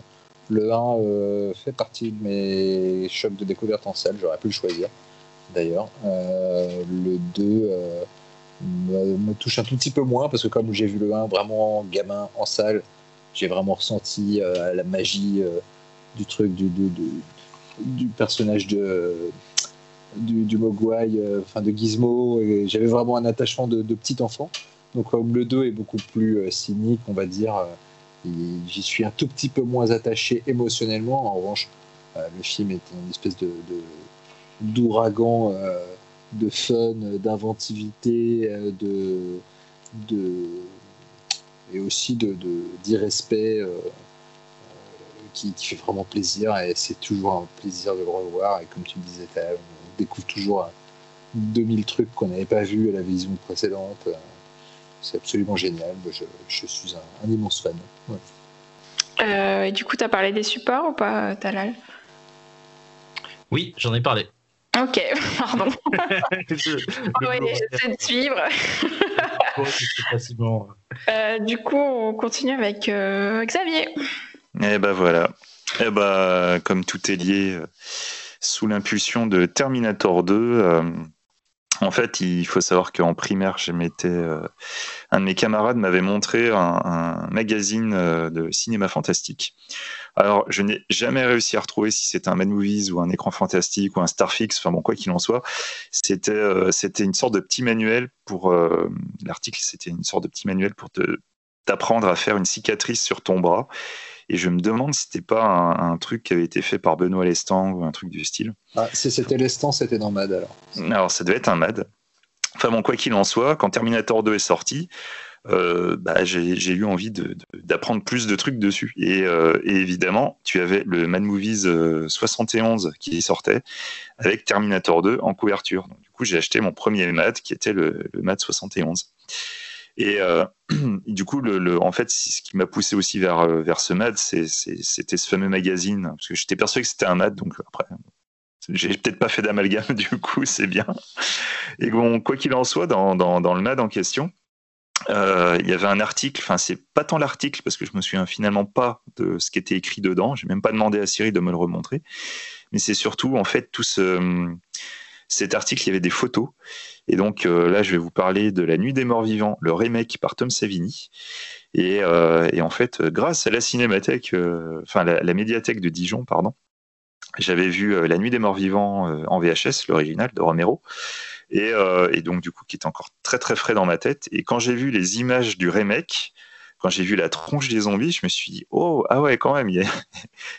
le 1 fait partie de mes chocs de découverte en salle. J'aurais pu le choisir, d'ailleurs. le 2 me, touche un tout petit peu moins parce que, comme j'ai vu le 1 vraiment gamin en salle, j'ai vraiment ressenti la magie du truc, du, du personnage de du, Mogwai, euh, enfin de Gizmo. J'avais vraiment un attachement de, petit enfant. Donc comme le 2 est beaucoup plus euh, cynique, on va dire, euh, j'y suis un tout petit peu moins attaché émotionnellement. En revanche, le film est une espèce de, d'ouragan de fun, d'inventivité, de, et aussi de, d'irrespect qui, qui, fait vraiment plaisir et c'est toujours un plaisir de le revoir et comme tu disais découvre toujours 2000 trucs qu'on n'avait pas vus à la vision précédente. C'est absolument génial. Je, je suis un, immense fan. Euh, du coup, tu as parlé des supports ou pas, Talal? Oui, j'en ai parlé. Ok, [laughs] pardon. [laughs] j'essaie de suivre. [laughs] Euh, du coup, on continue avec euh, Xavier. Et eh ben voilà. Et eh ben, comme tout est lié, sous l'impulsion de Terminator 2. Euh, en fait, il faut savoir qu'en primaire, euh, un de mes camarades m'avait montré un, magazine euh, de cinéma fantastique. Alors, je n'ai jamais réussi à retrouver si c'était un Mad Movies ou un écran fantastique ou un Starfix, enfin bon, quoi qu'il en soit. C'était, une sorte de petit manuel pour, l'article, c'était une sorte de petit manuel pour t'apprendre à faire une cicatrice sur ton bras. Et je me demande si c'était pas un, truc qui avait été fait par Benoît Lestang ou un truc du style. Ah, si c'était Lestang, c'était dans MAD alors. Alors ça devait être un MAD. Enfin bon, quoi qu'il en soit, quand Terminator 2 est sorti, bah, j'ai eu envie d'apprendre plus de trucs dessus. Et, évidemment, tu avais le Mad Movies 71 qui sortait avec Terminator 2 en couverture. Donc, du coup, j'ai acheté mon premier Mad qui était le, le Mad 71. [clears throat] Et du coup, en fait, ce qui m'a poussé aussi vers, vers ce MAD, c'était ce fameux magazine, parce que j'étais persuadé que c'était un MAD, donc après, j'ai peut-être pas fait d'amalgame, [laughs] du coup, c'est bien. Et bon, quoi qu'il en soit, dans, dans, le MAD en question, euh, il y avait un article, enfin, c'est pas tant l'article, parce que je me souviens finalement pas de ce qui était écrit dedans, j'ai même pas demandé à Siri de me le remontrer, mais c'est surtout, en fait, tout ce, cet article, il y avait des photos. Et donc euh, là, je vais vous parler de La Nuit des Morts Vivants, le remake par Tom Savini. Et, euh, en fait, grâce à la cinémathèque, enfin la, médiathèque de Dijon, pardon, j'avais vu euh, La Nuit des Morts Vivants euh, en VHS, l'original de Romero, euh, et, donc du coup qui est encore très très frais dans ma tête. Et quand j'ai vu les images du remake, quand j'ai vu la tronche des zombies, je me suis dit oh ah ouais quand même [laughs] il y, a,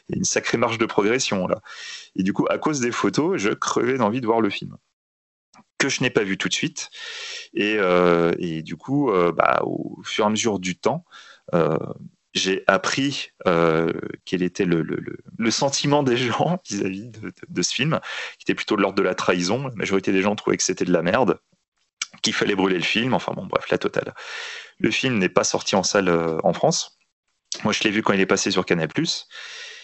une sacrée marge de progression là. Et du coup à cause des photos, je crevais d'envie de voir le film que je n'ai pas vu tout de suite. Et, du coup, bah, au fur et à mesure du temps, j'ai appris euh, quel était le, sentiment des gens [laughs] vis-à-vis de, ce film, qui était plutôt de l'ordre de la trahison. La majorité des gens trouvaient que c'était de la merde, qu'il fallait brûler le film. Enfin bon, bref, la totale. Le film n'est pas sorti en salle euh, en France. Moi, je l'ai vu quand il est passé sur Canal+.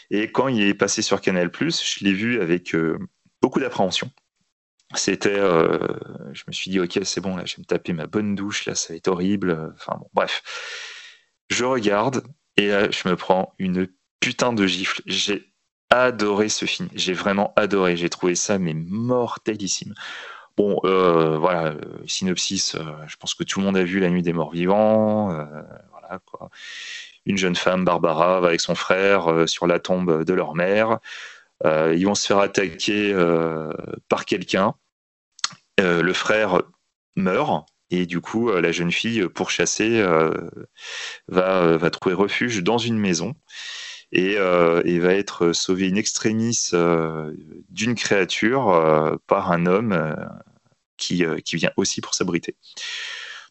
Et quand il est passé sur Canal+, je l'ai vu avec euh, beaucoup d'appréhension. C'était, je me suis dit, ok, c'est bon, là, je vais me taper ma bonne douche, là, ça va être horrible. Enfin bon, bref. Je regarde, et là, je me prends une putain de gifle. J'ai adoré ce film. J'ai vraiment adoré. J'ai trouvé ça mais mortelissime. Bon, euh, voilà, synopsis. Euh, je pense que tout le monde a vu La Nuit des Morts Vivants. Euh, voilà quoi. Une jeune femme, Barbara, va avec son frère sur la tombe de leur mère. ils vont se faire attaquer par quelqu'un. le frère meurt et du coup, euh, la jeune fille, pourchassée, euh, euh, va trouver refuge dans une maison et, va être sauvée in extremis d'une créature par un homme qui, qui, vient aussi pour s'abriter.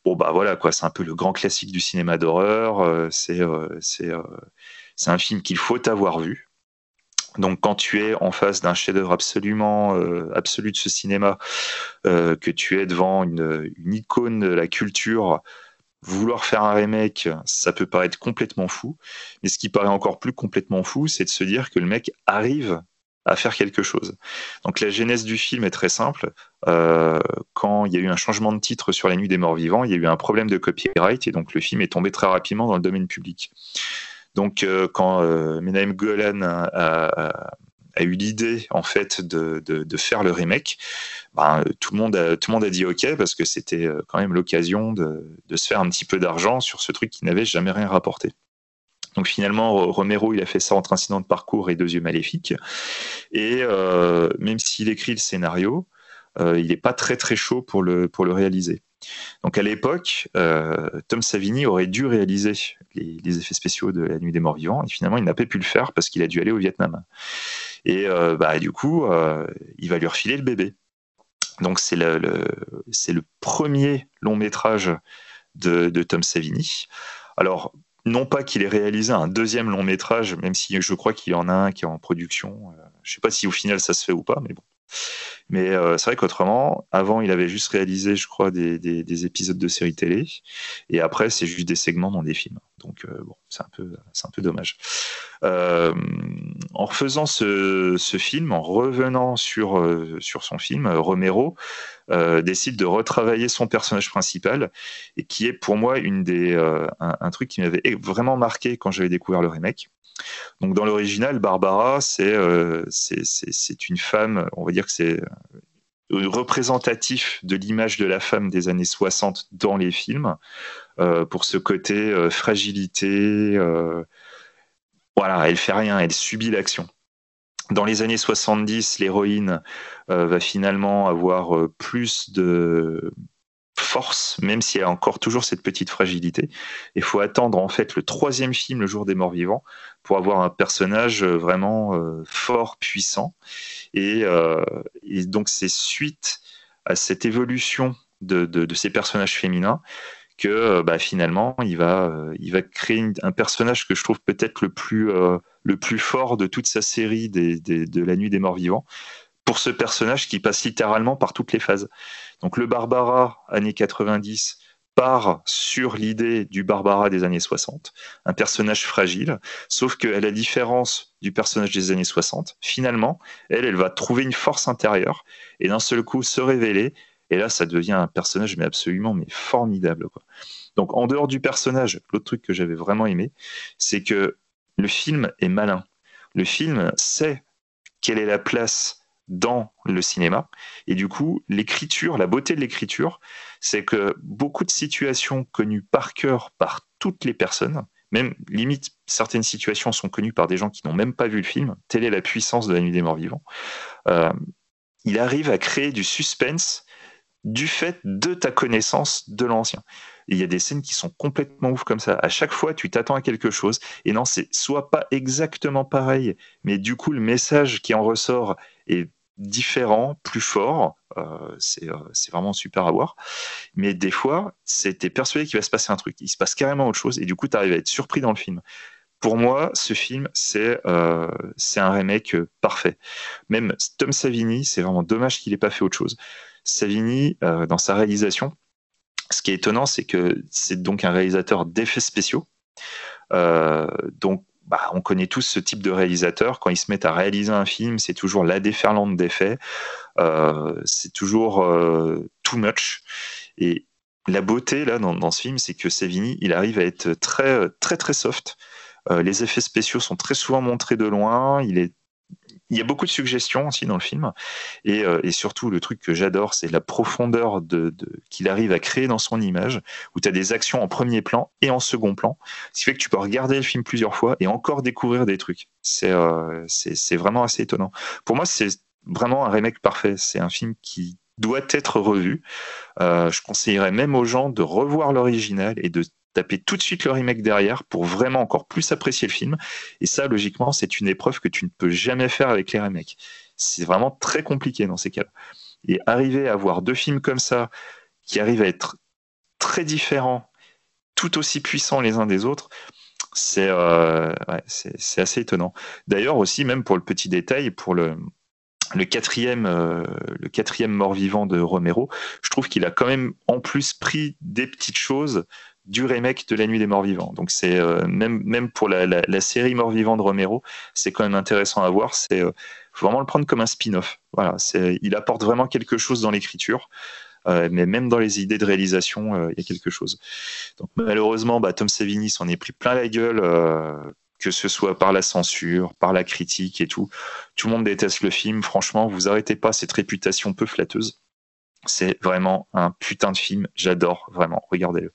Bon, bah voilà, quoi, c'est un peu le grand classique du cinéma d'horreur. c'est c'est un film qu'il faut avoir vu. Donc quand tu es en face d'un chef-d'œuvre absolument euh, absolu de ce cinéma, euh, que tu es devant une, icône de la culture, vouloir faire un remake, ça peut paraître complètement fou. Mais ce qui paraît encore plus complètement fou, c'est de se dire que le mec arrive à faire quelque chose. Donc la genèse du film est très simple. Euh, quand il y a eu un changement de titre sur La Nuit des Morts Vivants, il y a eu un problème de copyright et donc le film est tombé très rapidement dans le domaine public. Donc, euh, quand euh, Golan a, eu l'idée en fait de, faire le remake, ben, tout, le monde a, tout le monde a dit OK parce que c'était euh, quand même l'occasion de, se faire un petit peu d'argent sur ce truc qui n'avait jamais rien rapporté. Donc finalement, Romero, il a fait ça entre Incident de parcours et Deux yeux maléfiques. Et même s'il écrit le scénario, il n'est pas très très chaud pour le, pour le réaliser. Donc à l'époque, euh, Tom Savini aurait dû réaliser les, effets spéciaux de La Nuit des Morts Vivants, et finalement il n'a pas pu le faire parce qu'il a dû aller au Vietnam. Et euh, bah, du coup, euh, il va lui refiler le bébé. Donc c'est le, le premier long métrage de, Tom Savini. Alors, non pas qu'il ait réalisé un deuxième long métrage, même si je crois qu'il y en a un qui est en production. je ne sais pas si au final ça se fait ou pas, mais bon. Mais euh, c'est vrai qu'autrement, avant, il avait juste réalisé, je crois, des, des, épisodes de séries télé. Et après, c'est juste des segments dans des films. Donc, euh, c'est un, peu, c'est un peu dommage. Euh, en refaisant ce, film, en revenant sur, sur son film, Romero décide de retravailler son personnage principal, et qui est pour moi une des, un, truc qui m'avait vraiment marqué quand j'avais découvert le remake. Donc dans l'original, Barbara, euh, c'est une femme, on va dire que c'est euh, représentatif de l'image de la femme des années 60 dans les films, euh, pour ce côté fragilité. voilà, elle fait rien, elle subit l'action. Dans les années 70, l'héroïne va finalement avoir plus de force, même s'il y a encore toujours cette petite fragilité. Il faut attendre en fait le troisième film, Le Jour des Morts Vivants, pour avoir un personnage euh, vraiment euh, fort, puissant. Euh, et, donc c'est suite à cette évolution de, ces personnages féminins que bah, finalement il va, va créer un personnage que je trouve peut-être le plus plus fort de toute sa série de la nuit des morts vivants pour ce personnage qui passe littéralement par toutes les phases. Donc le Barbara années 90 part sur l'idée du Barbara des années 60, un personnage fragile, sauf qu'à la différence du personnage des années 60, finalement, elle, elle va trouver une force intérieure et d'un seul coup se révéler, et là, ça devient un personnage mais absolument mais formidable. Donc en dehors du personnage, l'autre truc que j'avais vraiment aimé, c'est que le film est malin. Le film sait quelle est la place dans le cinéma. Et du coup, l'écriture, la beauté de l'écriture, c'est que beaucoup de situations connues par cœur par toutes les personnes, même limite certaines situations sont connues par des gens qui n'ont même pas vu le film, telle est la puissance de la nuit des morts vivants, euh, il arrive à créer du suspense du fait de ta connaissance de l'ancien. il y a des scènes qui sont complètement ouf comme ça. À chaque fois, tu t'attends à quelque chose. Et non, c'est soit pas exactement pareil, mais du coup, le message qui en ressort est différent, plus fort. Euh, euh, c'est vraiment super à voir. Mais des fois, c'était persuadé qu'il va se passer un truc. Il se passe carrément autre chose. Et du coup, tu arrives à être surpris dans le film. Pour moi, ce film, c'est euh, un remake parfait. Même Tom Savini, c'est vraiment dommage qu'il n'ait pas fait autre chose. Savini, dans sa réalisation, ce qui est étonnant, c'est que c'est donc un réalisateur d'effets spéciaux. donc bah, on connaît tous ce type de réalisateur. Quand ils se mettent à réaliser un film, c'est toujours la déferlante d'effets. Euh, c'est toujours euh, too much. Et la beauté là dans, ce film, c'est que Savini, il arrive à être très très très soft. Euh, les effets spéciaux sont très souvent montrés de loin. Il est il y a beaucoup de suggestions aussi dans le film. Et, euh, surtout, le truc que j'adore, c'est la profondeur de, qu'il arrive à créer dans son image, où tu as des actions en premier plan et en second plan. Ce qui fait que tu peux regarder le film plusieurs fois et encore découvrir des trucs. C'est euh, vraiment assez étonnant. Pour moi, c'est vraiment un remake parfait. C'est un film qui doit être revu. Euh, je conseillerais même aux gens de revoir l'original et de taper tout de suite le remake derrière pour vraiment encore plus apprécier le film. Et ça, logiquement, c'est une épreuve que tu ne peux jamais faire avec les remakes. C'est vraiment très compliqué dans ces cas-là. Et arriver à avoir deux films comme ça, qui arrivent à être très différents, tout aussi puissants les uns des autres, c'est euh, assez étonnant. D'ailleurs aussi, même pour le petit détail, pour le, le quatrième, euh, le quatrième mort-vivant de Romero, je trouve qu'il a quand même en plus pris des petites choses du remake de La Nuit des Morts Vivants. Donc c'est euh, même même pour la, série Morts Vivants de Romero, c'est quand même intéressant à voir. C'est euh, faut vraiment le prendre comme un spin-off. Voilà, c'est il apporte vraiment quelque chose dans l'écriture. Euh, mais même dans les idées de réalisation, il y a quelque chose. Malheureusement, bah, Tom Savini s'en est pris plein la gueule, que ce soit par la censure, par la critique et tout. Tout le monde déteste le film. Franchement, vous arrêtez pas cette réputation peu flatteuse. C'est vraiment un putain de film. J'adore vraiment. Regardez-le.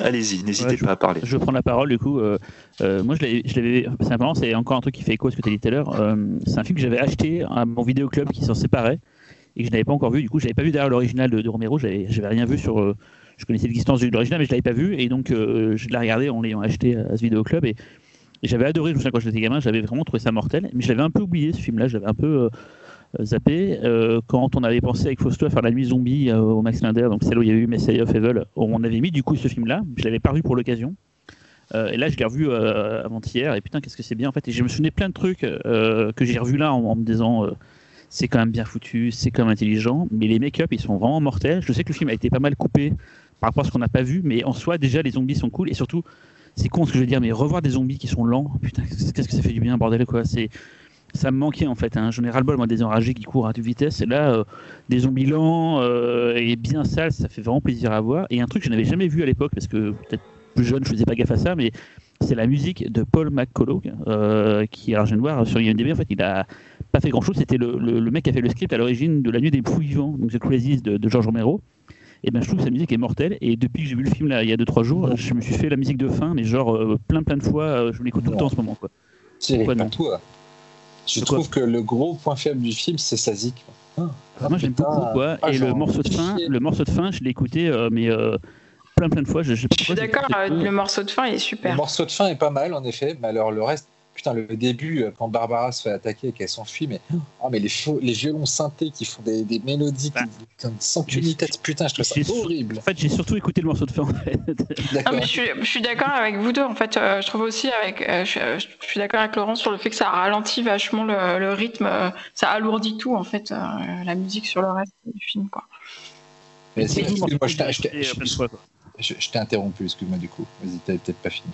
Allez-y, n'hésitez pas à parler. Je vais prendre la parole du coup. Euh, euh, moi, je l'avais. Simplement, c'est encore un truc qui fait écho à ce que tu as dit tout à l'heure. Euh, c'est un film que j'avais acheté à mon vidéoclub qui s'en séparait et que je n'avais pas encore vu. Du coup, je n'avais pas vu derrière l'original de, Romero. J'avais, j'avais rien vu sur. je connaissais l'existence de l'original, mais je l'avais pas vu. Et donc, je l'ai regardé en l'ayant acheté à ce vidéoclub. Et, et j'avais adoré. Je me souviens quand j'étais gamin, j'avais vraiment trouvé ça mortel. Mais je l'avais un peu oublié ce film-là. J'avais un peu zappé. Euh, quand on avait pensé avec Fausto à faire la nuit zombie euh, au Max Linder, donc celle où il y a eu Messiah of Evil, on avait mis du coup ce film-là. Je l'avais pas vu pour l'occasion. et là, je l'ai revu avant-hier, et putain, qu'est-ce que c'est bien en fait. Et je me souvenais plein de trucs que j'ai revu là en, me disant c'est quand même bien foutu, c'est quand même intelligent, mais les make-up ils sont vraiment mortels. Je sais que le film a été pas mal coupé par rapport à ce qu'on n'a pas vu, mais en soi, déjà, les zombies sont cool, et surtout, c'est con ce que je veux dire, mais revoir des zombies qui sont lents, putain, qu'est-ce que ça fait du bien, bordel, quoi. C'est ça me manquait en fait. Hein. J'en ai ras-le-bol, moi, des enragés qui courent à toute vitesse. Et là, euh, des zombies lents euh, et bien sales, ça fait vraiment plaisir à voir. Et un truc que je n'avais jamais vu à l'époque, parce que peut-être plus jeune, je faisais pas gaffe à ça, mais c'est la musique de Paul McCullough, euh, qui, alors je viens de voir sur IMDb, en fait, il a pas fait grand-chose. C'était le, mec qui a fait le script à l'origine de La Nuit des Fous Vivants, donc The Crazies de, de George Romero. Et ben je trouve que sa musique est mortelle. Et depuis que j'ai vu le film là, il y a 2-3 jours, je me suis fait la musique de fin, mais genre plein plein de fois, je l'écoute tout le temps en ce moment. Quoi. C'est pas toi. Je trouve que le gros point faible du film, c'est sa zik. Ah, moi j'aime beaucoup quoi. Ah, et le morceau de fin, le morceau de fin, je l'ai écouté, euh, mais euh, plein plein de fois. Je, suis d'accord, le morceau de fin est super. Le morceau de fin est pas mal en effet, mais alors le reste, putain, le début, euh, quand Barbara se fait attaquer et qu'elle s'enfuit, mais, oh, mais les, les violons synthés qui font des, des mélodies bah, sans unité, putain, je trouve ça horrible. En fait, j'ai surtout écouté le morceau de fin. En fait. [laughs] je suis, je suis d'accord avec vous deux. En fait, euh, je trouve aussi avec, euh, je, suis d'accord avec Laurent sur le fait que ça ralentit vachement le, le rythme, ça alourdit tout en fait, la musique sur le reste du film, quoi. Mais moi je t'ai interrompu, excuse-moi du coup. Vas-y, t'avais peut-être pas fini.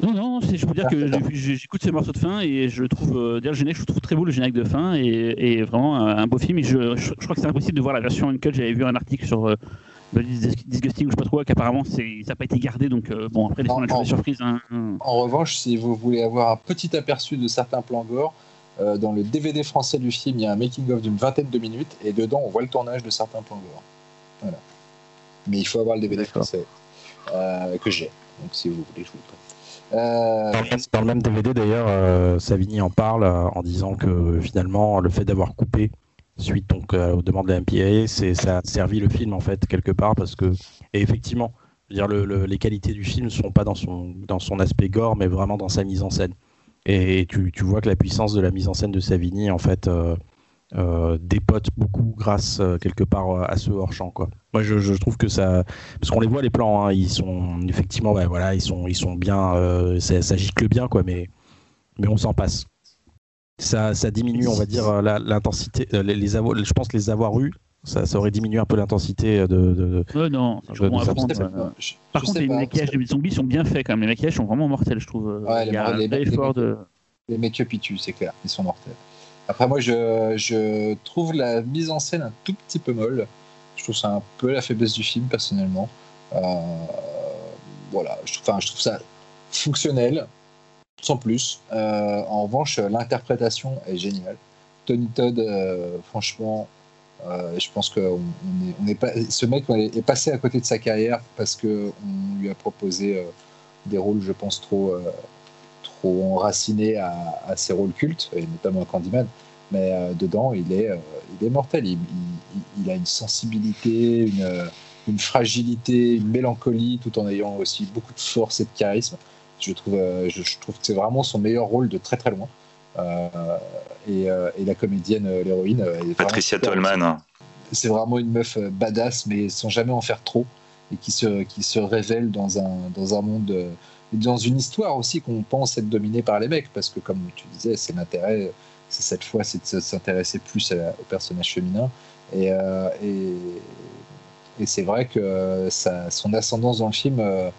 Non, non, je peux dire que j'écoute ces morceaux de fin et je trouve, euh, le générique, je trouve très beau le générique de fin et, vraiment un, beau film. Et je, je, crois que c'est impossible de voir la version uncut. J'avais vu un article sur euh, Disgusting, je sais pas trop, qu'apparemment ça n'a pas été gardé. Donc euh, bon, après, on a toujours des surprises. Hein. En revanche, si vous voulez avoir un petit aperçu de certains plans gore, euh, dans le DVD français du film, il y a un making-of d'une vingtaine de minutes et dedans, on voit le tournage de certains plans gore. Voilà. Mais il faut avoir le DVD français que j'ai. Donc si vous voulez, je vous le prête. Euh, dans, le même, DVD d'ailleurs, euh, Savigny en parle euh, en disant que finalement le fait d'avoir coupé suite donc aux demandes de la MPA, ça a servi le film en fait quelque part parce que et effectivement, dire les qualités du film ne sont pas dans son dans son aspect gore, mais vraiment dans sa mise en scène. Et tu, tu vois que la puissance de la mise en scène de Savigny en fait dépote beaucoup grâce euh, quelque part euh, à ce hors champ quoi. Moi je, trouve que ça parce qu'on les voit les plans hein, ils sont effectivement voilà ils sont ils sont bien ça, ça, gicle bien quoi mais mais on s'en passe. Ça, ça diminue on va dire l'intensité les, les je pense les avoir eu ça, ça, aurait diminué un peu l'intensité de, de, non, Par contre, les maquillages des zombies sont bien faits quand même. Les maquillages sont vraiment mortels, je trouve. Ouais, Il y a les, un effort de. Les make-up, c'est clair. Ils sont mortels. Après, moi, je, trouve la mise en scène un tout petit peu molle. Je trouve ça un peu la faiblesse du film, personnellement. Euh, voilà, je trouve, je trouve ça fonctionnel, sans plus. Euh, en revanche, l'interprétation est géniale. Tony Todd, euh, franchement, je pense que on est, pas, ce mec est passé à côté de sa carrière parce qu'on lui a proposé des rôles, je pense, trop trop enraciné à, ses rôles cultes, et notamment à Candyman. Mais euh, dedans, il est, euh, il est mortel. Il, il, a une sensibilité, une, une, fragilité, une mélancolie, tout en ayant aussi beaucoup de force et de charisme. Je trouve, euh, je, trouve que c'est vraiment son meilleur rôle de très très loin. Et, et, la comédienne, l'héroïne. Patricia Tolman. C'est vraiment une meuf badass, mais sans jamais en faire trop, et qui se, qui se révèle dans un, dans un monde dans une histoire aussi qu'on pense être dominé par les mecs, parce que comme tu disais, c'est l'intérêt, c'est cette fois, c'est de s'intéresser plus au personnage féminin. Et, euh, c'est vrai que ça, son ascendance dans le film, euh,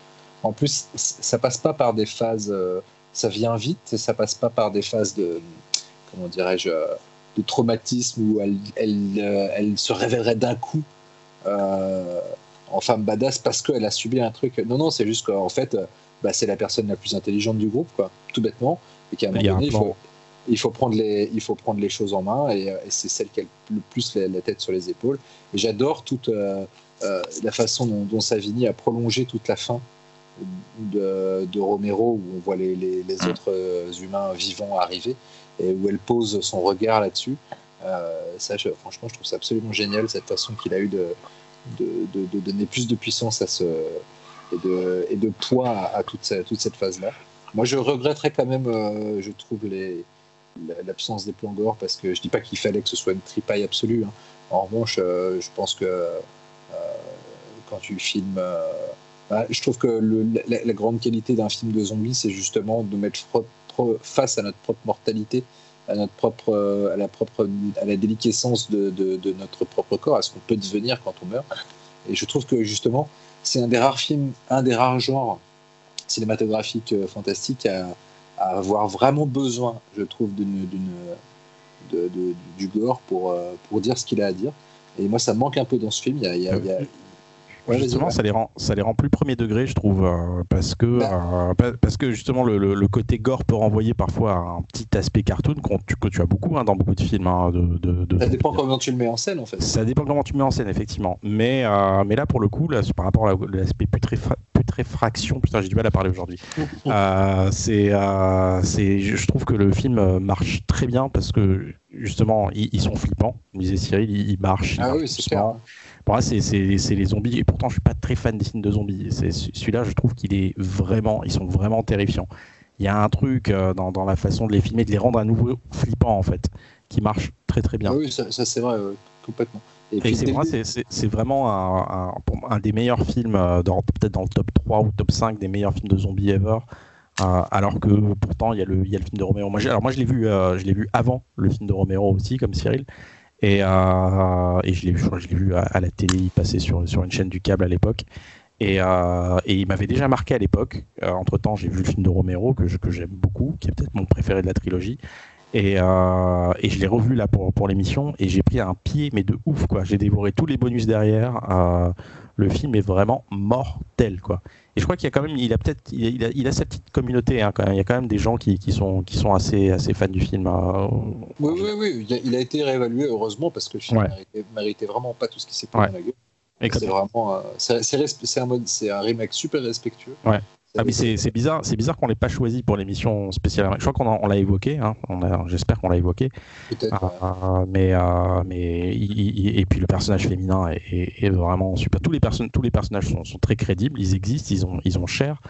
en plus, ça passe pas par des phases, euh, ça vient vite, et ça passe pas par des phases de, comment dirais-je, de traumatisme où elle, elle, elle se révélerait d'un coup en femme badass parce qu'elle a subi un truc. Non, non, c'est juste qu'en fait, bah, c'est la personne la plus intelligente du groupe, quoi, tout bêtement. Et qu'à un moment donné, il faut, il, faut, prendre les, il faut prendre les choses en main et, c'est celle qui a le plus la, tête sur les épaules. Et j'adore toute euh, euh, la façon dont, Savini a prolongé toute la fin de, de Romero, où on voit les, les, mm. autres euh, humains vivants arriver et où elle pose son regard là-dessus. ça, franchement, je trouve ça absolument génial, cette façon qu'il a eu de, de, de, donner plus de puissance à ce, et de, poids à, toute, cette phase-là. Moi, je regretterais quand même, euh, je trouve, l'absence des plans gore parce que je dis pas qu'il fallait que ce soit une tripaille absolue. Hein. En revanche, euh, je pense que euh, quand tu filmes. Bah, je trouve que la, grande qualité d'un film de zombies, c'est justement de mettre face à notre propre mortalité, à notre propre, à la propre, à la déliquescence de notre propre corps, à ce qu'on peut devenir quand on meurt. Et je trouve que justement, c'est un des rares films, un des rares genres cinématographiques euh, fantastiques à, avoir vraiment besoin, je trouve, d'une, du gore pour, euh, pour dire ce qu'il a à dire. Et moi, ça manque un peu dans ce film. Justement, ça les, rend, ça les rend plus premier degré, je trouve, euh, parce, que, bah. euh, parce que justement, le, côté gore peut renvoyer parfois à un petit aspect cartoon que tu, as beaucoup hein, dans beaucoup de films. Hein, de, ça dépend comment tu le mets en scène, en fait. Ça dépend comment tu le mets en scène, effectivement. Mais, euh, mais là, pour le coup, là, par rapport à l'aspect putréfaction, putain, j'ai du mal à parler aujourd'hui. c'est, c'est, je trouve que le film marche très bien parce que justement, ils, sont flippants. Comme disait Cyril, ils, marchent. ah oui, c'est clair. Pour c'est les zombies. Et pourtant, je suis pas très fan des films de zombies. Celui-là, je trouve qu'il est vraiment, ils sont vraiment terrifiants. il y a un truc dans, dans, la façon de les filmer, de les rendre à nouveau flippants en fait, qui marche très très bien. oui, ça, c'est vrai, complètement. Et, c'est vraiment un, un, des meilleurs films, peut-être dans le top 3 ou top 5 des meilleurs films de zombies ever. alors que pourtant il y, a le, il y a le film de Romero. Moi, alors moi je l'ai vu, je l'ai vu avant le film de Romero aussi, comme Cyril. Et, euh, et je l'ai vu, je vu à, la télé, il passait sur, sur une chaîne du câble à l'époque. Et, euh, il m'avait déjà marqué à l'époque. Euh, entre temps, j'ai vu le film de Romero que, j'aime beaucoup, qui est peut-être mon préféré de la trilogie. Et, et je l'ai revu là pour, pour l'émission et j'ai pris un pied, mais de ouf quoi. J'ai dévoré tous les bonus derrière. Le film est vraiment mortel quoi. Et je crois qu'il y a quand même, il a peut-être, il, a, il a, sa petite communauté hein, quand même. Il y a quand même des gens qui, qui sont, qui sont assez, assez fans du film. Euh, oui, oui, oui. Il a, été réévalué heureusement parce que le film ouais. méritait, vraiment pas tout ce qui s'est passé dans la gueule. C'est vraiment, c'est un, c'est un remake super respectueux. Ouais. Ah, mais c'est bizarre, c'est bizarre qu'on l'ait pas choisi pour l'émission spéciale. Je crois qu'on l'a évoqué. Hein. J'espère qu'on l'a évoqué. Euh, mais euh, mais et puis le personnage féminin est, vraiment super. Tous les personnes, tous les personnages sont, sont, très crédibles. Ils existent. Ils ont ils ont cher.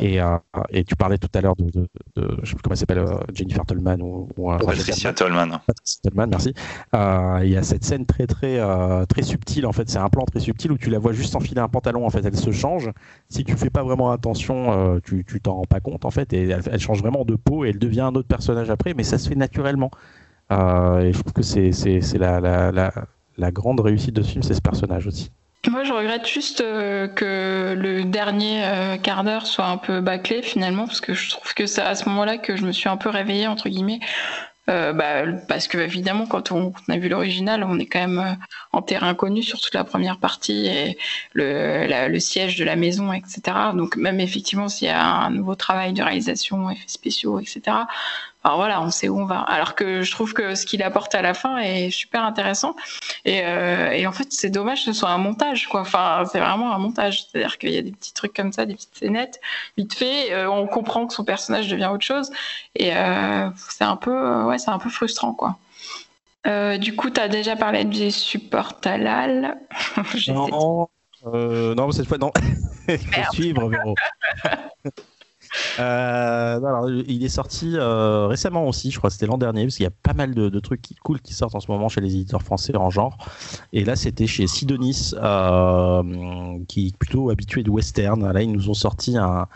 Et, euh, et, tu parlais tout à l'heure de, de, de, je sais plus comment elle s'appelle, euh, Jennifer Tolman ou, ou Patricia Tolman. Patricia Tolman, merci. Euh, il y a cette scène très très euh, très subtile en fait. C'est un plan très subtil où tu la vois juste enfiler un pantalon en fait. Elle se change. Si tu fais pas vraiment attention, euh, tu tu t'en rends pas compte en fait. Et elle, elle, change vraiment de peau et elle devient un autre personnage après. Mais ça se fait naturellement. et je trouve que c'est c'est la, la, la, la grande réussite de ce film, c'est ce personnage aussi. Moi, je regrette juste euh, que le dernier euh, quart d'heure soit un peu bâclé finalement, parce que je trouve que c'est à ce moment-là que je me suis un peu réveillée entre guillemets. Euh, bah, parce que évidemment, quand on, a vu l'original, on est quand même en terrain connu sur toute la première partie et le siège de la maison, etc. Donc même effectivement, s'il y a un nouveau travail de réalisation, effets spéciaux, etc. Alors voilà, on sait où on va. Alors que je trouve que ce qu'il apporte à la fin est super intéressant. Et, euh, et en fait, c'est dommage que ce soit un montage, quoi. Enfin, c'est vraiment un montage. C'est-à-dire qu'il y a des petits trucs comme ça, des petites scénettes, vite fait. Euh, on comprend que son personnage devient autre chose. Et euh, c'est un peu, ouais, c'est un peu frustrant, quoi. Du coup, tu as déjà parlé du support Talal. non, non, cette fois, non. [laughs] Il faut suivre, Véro. [laughs] Euh, il est sorti euh, récemment aussi, je crois que c'était l'an dernier, parce qu'il y a pas mal de, trucs qui, cool qui sortent en ce moment chez les éditeurs français en genre. Et là, c'était chez Sidonis, euh, qui est plutôt habitué de western. Là, ils nous ont sorti un,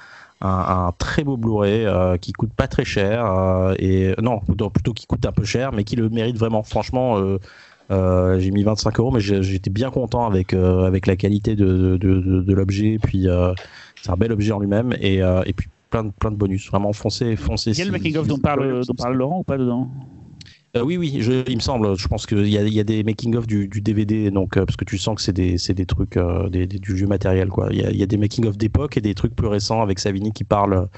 très beau Blu-ray qui coûte pas très cher, et non, plutôt qui coûte un peu cher, mais qui le mérite vraiment. Franchement, j'ai mis 25 euros, mais j'étais bien content avec avec la qualité de, l'objet. Puis c'est un bel objet en lui-même, et puis plein de, plein de bonus. Vraiment, foncez, foncez. Il y a le making-of dont parle, dont parle Laurent ou pas dedans? Euh, oui, oui, je, il me semble. Je pense qu'il y a, il y a des making-of du, du, DVD, donc euh, parce que tu sens que c'est des, des trucs, euh, des, des, du vieux matériel, quoi. Il y a, il y a des making-of d'époque et des trucs plus récents avec Savini qui parle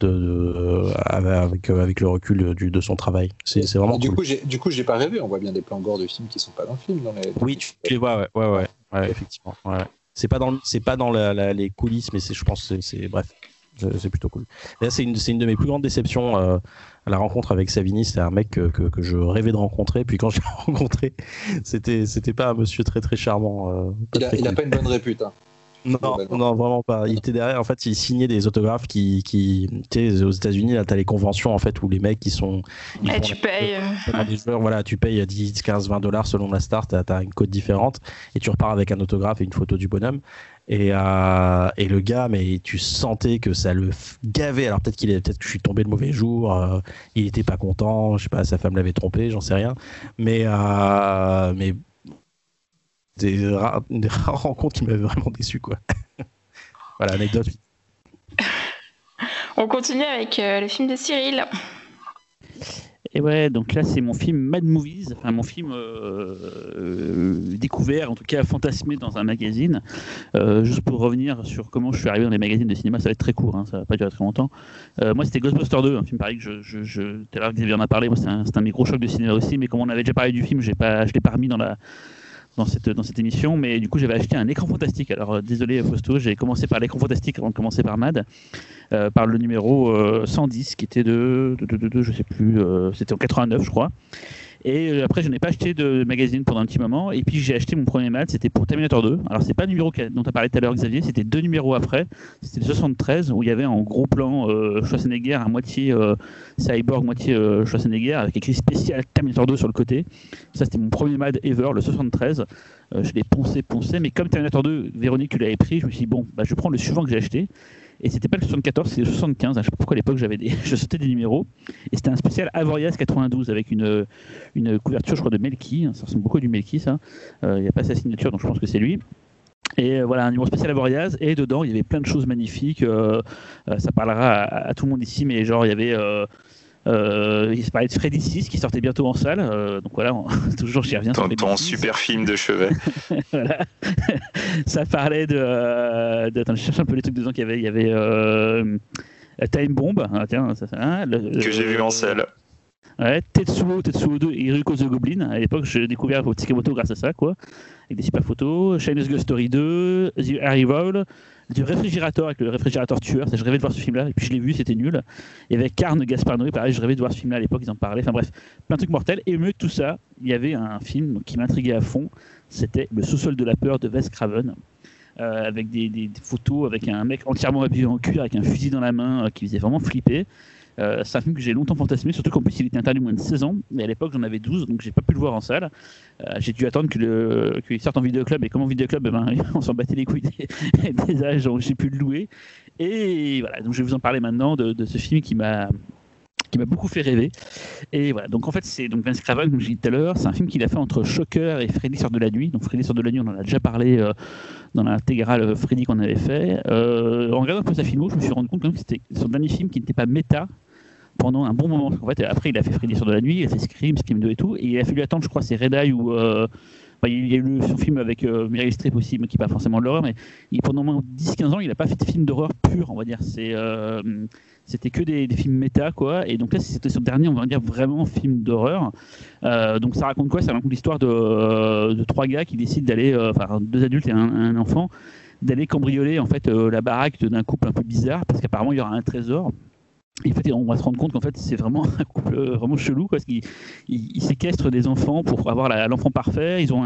de, de avec, avec le recul du, de son travail. C'est vraiment. Du cool. coup, du coup, j'ai pas rêvé. On voit bien des plans gore de films qui sont pas dans le film. Dans les... Oui, tu les vois, ouais, ouais, ouais, ouais effectivement. Ouais. C'est pas dans, c'est pas dans la, la, les coulisses, mais c'est, je pense, c'est bref c'est plutôt cool. C'est une, une, de mes plus grandes déceptions euh, à la rencontre avec Savini. C'est un mec que, que, que, je rêvais de rencontrer. Puis quand je l'ai [laughs] rencontré, c'était c'était pas un monsieur très très charmant. Euh, il, a, il a, pas une bonne répute. Hein. [laughs] Non, non, vraiment pas. Il était derrière, en fait, il signait des autographes qui, qui tu sais, aux États-Unis, là, t'as les conventions, en fait, où les mecs, ils sont. Ils Et tu payes. Euh... Des joueurs, voilà, tu payes 10, 15, 20 dollars selon la star, t'as as une code différente, et tu repars avec un autographe et une photo du bonhomme. Et, euh, et le gars, mais tu sentais que ça le gavait. Alors peut-être qu'il est, peut-être que je suis tombé le mauvais jour. Euh, il était pas content. Je sais pas, sa femme l'avait trompé, j'en sais rien. Mais euh, des, rares, des [laughs] rares rencontres qui m'avaient vraiment déçu, quoi. [laughs] voilà, anecdote. On continue avec euh, le film de Cyril. Et ouais, donc là c'est mon film Mad Movies, enfin mon film euh, euh, découvert, en tout cas fantasmé dans un magazine. Euh, juste pour revenir sur comment je suis arrivé dans les magazines de cinéma, ça va être très court, hein, ça va pas durer très longtemps. Euh, moi c'était Ghostbusters 2, un film pareil que je, je, je tout à l'heure Xavier en a parlé, moi c'est un, un, de mes gros chocs de cinéma aussi, mais comme on avait déjà parlé du film, pas, je l'ai pas remis dans la dans cette, dans cette émission, mais du coup j'avais acheté un écran fantastique. Alors euh, désolé Fausto, j'ai commencé par l'écran fantastique avant de commencer par Mad, euh, par le numéro euh, 110 qui était de, de, de, de, je sais plus, euh, c'était en 89 je crois. Et euh, après, je n'ai pas acheté de magazine pendant un petit moment. Et puis, j'ai acheté mon premier mat, c'était pour Terminator 2. Alors, c'est pas le numéro dont tu as parlé tout à l'heure, Xavier, c'était deux numéros après. C'était le 73, où il y avait en gros plan euh, Schwarzenegger à moitié euh, cyborg, moitié Schwarzenegger, avec écrit spécial Terminator 2 sur le côté. Ça, c'était mon premier mad ever, le 73. je l'ai poncé, poncé. Mais comme Terminator 2, Véronique, tu l'avais pris, je me suis dit, bon, bah, je prends le suivant que j'ai acheté. Et c'était pas le 74, c'était le 75. Je sais pas pourquoi à l'époque j'avais [laughs] je sautais des numéros. Et c'était un spécial Avoriaz 92 avec une, une couverture, je crois, de Melky. Ça ressemble beaucoup à du Melky, ça. Euh, il n'y a pas sa signature, donc je pense que c'est lui. Et euh, voilà, un numéro spécial Avoriaz. Et dedans, il y avait plein de choses magnifiques. Euh, ça parlera à, tout le monde ici, mais genre, il y avait euh, il se parlait de Freddy 6 qui sortait bientôt en salle. Euh, donc voilà, [laughs] toujours j'y reviens. Ton, ton super film de chevet. [laughs] voilà. ça parlait de. Euh, attends, je cherche un peu les trucs dedans qu'il y avait. Il y avait euh, Time Bomb. Ah, tiens, ça, hein, que j'ai vu en salle. Ouais, Tetsuo, Tetsuo 2 et the Goblin. À l'époque, j'ai découvert Tsukimoto grâce à ça, quoi. Avec des super photos. Shameless Ghost Story 2, The Arrival, du réfrigérateur avec le réfrigérateur tueur. Je rêvais de voir ce film-là et puis je l'ai vu, c'était nul. Il y avait Carne Gaspar Noé, pareil, je rêvais de voir ce film-là à l'époque, ils en parlaient. Enfin bref, plein de trucs mortels. Et au milieu de tout ça, il y avait un film qui m'intriguait à fond. C'était Le sous-sol de la peur de Wes Craven. Euh, avec des, photos, avec un mec entièrement habillé en cuir, avec un fusil dans la main, euh, qui faisait vraiment flipper. C'est un film que j'ai longtemps fantasmé, surtout qu'en plus il était interdit moins de 16 ans, mais à l'époque j'en avais 12, donc j'ai pas pu le voir en salle. Euh, j'ai dû attendre qu'il le, sorte en vidéoclub, et comme en vidéoclub, eh ben, [laughs] on s'en battait les couilles des, des âges, j'ai pu le louer. Et voilà, donc je vais vous en parler maintenant de, ce film qui m'a qui m'a beaucoup fait rêver. Et voilà, donc en fait, c'est donc Vince Craven, comme je dit tout à l'heure, c'est un film qu'il a fait entre Shocker et Freddy sort de la nuit. Donc Freddy sort de la nuit, on en a déjà parlé euh, dans l'intégrale Freddy qu'on avait fait. en regardant un peu sa filmo, je me suis rendu compte que c'était son dernier film qui n'était pas méta, pendant un bon moment. En fait, après, il a fait Freddy sur de la nuit, il a fait Scream, Scream 2 et tout, et il a fallu attendre, je crois, c'est Red Eye ou. Euh, il y a eu son film avec euh, Meryl Streep aussi, mais qui n'est pas forcément de l'horreur, mais il, pendant moins 10-15 ans, il n'a pas fait de film d'horreur pur, on va dire. C'est, euh, c'était que des, films méta, quoi. Et donc là, c'était son dernier, on va dire, vraiment film d'horreur. donc ça raconte quoi? Ça raconte l'histoire de, de, trois gars qui décident d'aller, enfin, deux adultes et un, enfant, d'aller cambrioler en fait la baraque d'un couple un peu bizarre, parce qu'apparemment, il y aura un trésor. Et en fait, on va se rendre compte qu'en fait, c'est vraiment [laughs] un couple euh, vraiment chelou, parce qu'ils ils, séquestrent des enfants pour avoir l'enfant parfait. Ils ont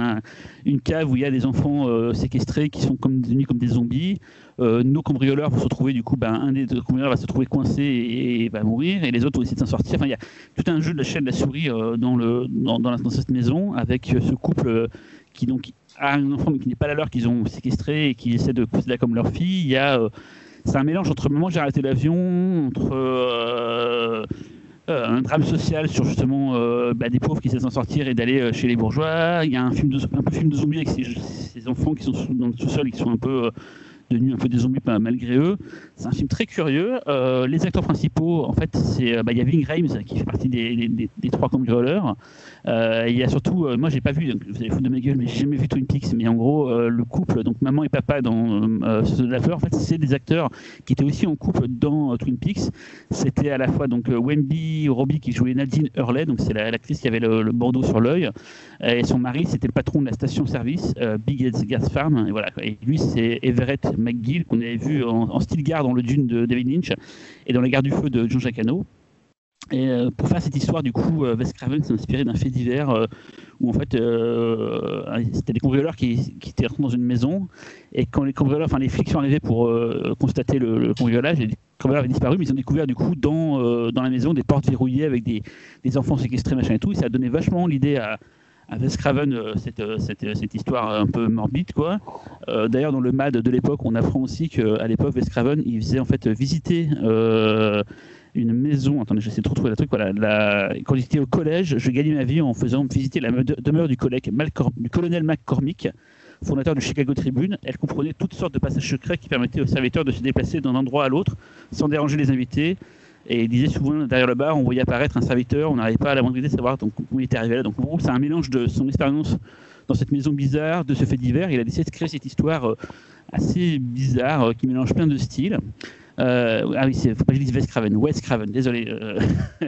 une cave où il y a des enfants euh, séquestrés qui sont comme devenus comme des zombies. Euh, nos cambrioleurs vont se retrouver, du coup, ben, un des cambrioleurs va se trouver coincé et, va mourir, et les autres vont essayer de s'en sortir. Enfin, il y a tout un jeu de la chaîne de la souris dans, le, dans, cette maison, avec ce couple qui donc a un enfant mais qui n'est pas la leur, qu'ils ont séquestré et qui essaie de là comme leur fille. Il y a c'est un mélange entre le moment où j'ai arrêté l'avion, entre euh, euh, un drame social sur justement euh, bah, des pauvres qui essaient de s'en sortir et d'aller chez les bourgeois. Il y a un film de, un peu film de zombies avec ces, enfants qui sont dans le sous-sol et qui sont un peu devenus un peu des zombies malgré eux. C'est un film très curieux. Euh, les acteurs principaux, en fait, c'est euh, bah, il y Ving Rhames qui fait partie des, des, des, trois cambrioleurs. Euh, il y a surtout, moi j'ai pas vu, donc, vous allez foutre de ma gueule, mais j'ai jamais vu Twin Peaks. Mais en gros, le couple, donc maman et papa dans ce de la fleur, en fait, c'est des acteurs qui étaient aussi en couple dans Twin Peaks. C'était à la fois donc Wendy Robbie qui jouait Nadine Hurley, donc c'est l'actrice qui avait le, le bordeaux sur l'œil, et son mari c'était le patron de la station-service Big Gas Farm. Et voilà. Et lui c'est Everett McGill qu'on avait vu en, style garde dans le Dune de David Lynch et dans La Garde du Feu de Jean Jacques Hano. Et euh, pour faire cette histoire, du coup, euh, Wes Craven s'est inspiré d'un fait divers euh, où en fait, c'était des cambrioleurs qui, étaient rentrés dans une maison et quand les cambrioleurs, enfin les flics sont arrivés pour constater le, cambriolage, les cambrioleurs avaient disparu, mais ils ont découvert du coup dans, dans la maison des portes verrouillées avec des, des enfants séquestrés, machin et tout. Et ça a donné vachement l'idée à, à Craven euh, cette, cette, cette, histoire un peu morbide quoi. D'ailleurs dans le MAD de l'époque on apprend aussi qu'à l'époque Craven il faisait en fait visiter une maison. Attendez, j'essaie de retrouver le truc. Quand j'étais au collège, je gagnais ma vie en faisant visiter la demeure du, collègue du colonel McCormick, fondateur du Chicago Tribune. Elle comprenait toutes sortes de passages secrets qui permettaient aux serviteurs de se déplacer d'un endroit à l'autre sans déranger les invités, et il disait souvent, derrière le bar, on voyait apparaître un serviteur, on n'arrivait pas à la moindre idée de savoir donc, où il était arrivé là. Donc en gros, c'est un mélange de son expérience dans cette maison bizarre, de ce fait divers. Il a décidé de créer cette histoire euh, assez bizarre euh, qui mélange plein de styles. Euh, ah oui, c'est faut pas que je dise Wes Craven, Wes Craven, désolé.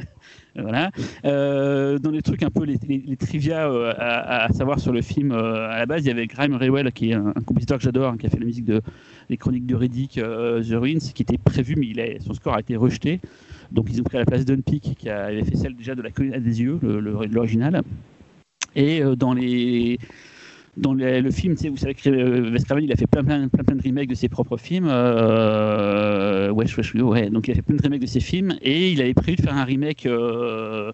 [laughs] voilà. dans les trucs un peu les, les, trivia à, savoir sur le film, à la base, il y avait Graham Rewell, qui est un, compositeur que j'adore, hein, qui a fait la musique de les chroniques de Riddick, The Ruins, qui était prévu, mais son score a été rejeté. Donc ils ont pris à la place d'Unpeak qui avait fait celle déjà de la colline des yeux, l'original. Et dans les dans le, film, vous savez que euh, il a fait plein, plein, plein, plein de remakes de ses propres films. Euh, ouais, ouais, donc il a fait plein de remakes de ses films et il avait prévu de faire un remake euh,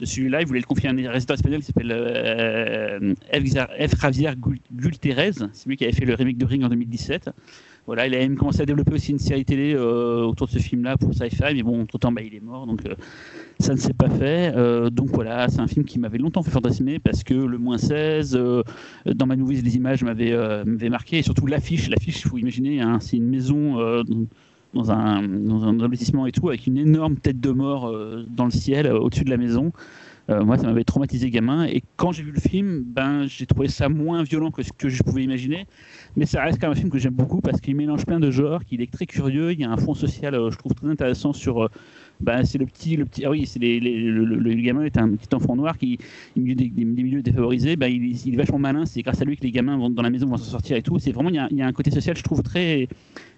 de celui-là. Il voulait le confier à un réalisateur espagnol qui s'appelle euh, F. Javier Gulterrez. C'est lui qui avait fait le remake de Ring en 2017. Voilà, il a même commencé à développer aussi une série télé euh, autour de ce film-là pour Sci-Fi, mais bon, entre temps, bah, il est mort, donc euh, ça ne s'est pas fait. Euh, donc voilà, c'est un film qui m'avait longtemps fait fantasmer parce que le moins 16, dans ma nouvelle les images m'avaient marqué, et surtout l'affiche. L'affiche, il faut imaginer, hein, c'est une maison dans un, dans un investissement et tout, avec une énorme tête de mort dans le ciel au-dessus de la maison. Moi, ça m'avait traumatisé gamin. Et quand j'ai vu le film, ben, j'ai trouvé ça moins violent que ce que je pouvais imaginer mais ça reste quand même un film que j'aime beaucoup parce qu'il mélange plein de genres, qu'il est très curieux, il y a un fond social, euh, je trouve très intéressant sur. Euh, bah, c'est le petit, le petit, ah oui, c'est le, gamin est un petit enfant noir qui, milieu des, milieux défavorisés, bah, il, est vachement malin. C'est grâce à lui que les gamins vont, dans la maison vont s'en sortir et tout. C'est vraiment, il y, a, il un côté social, je trouve très,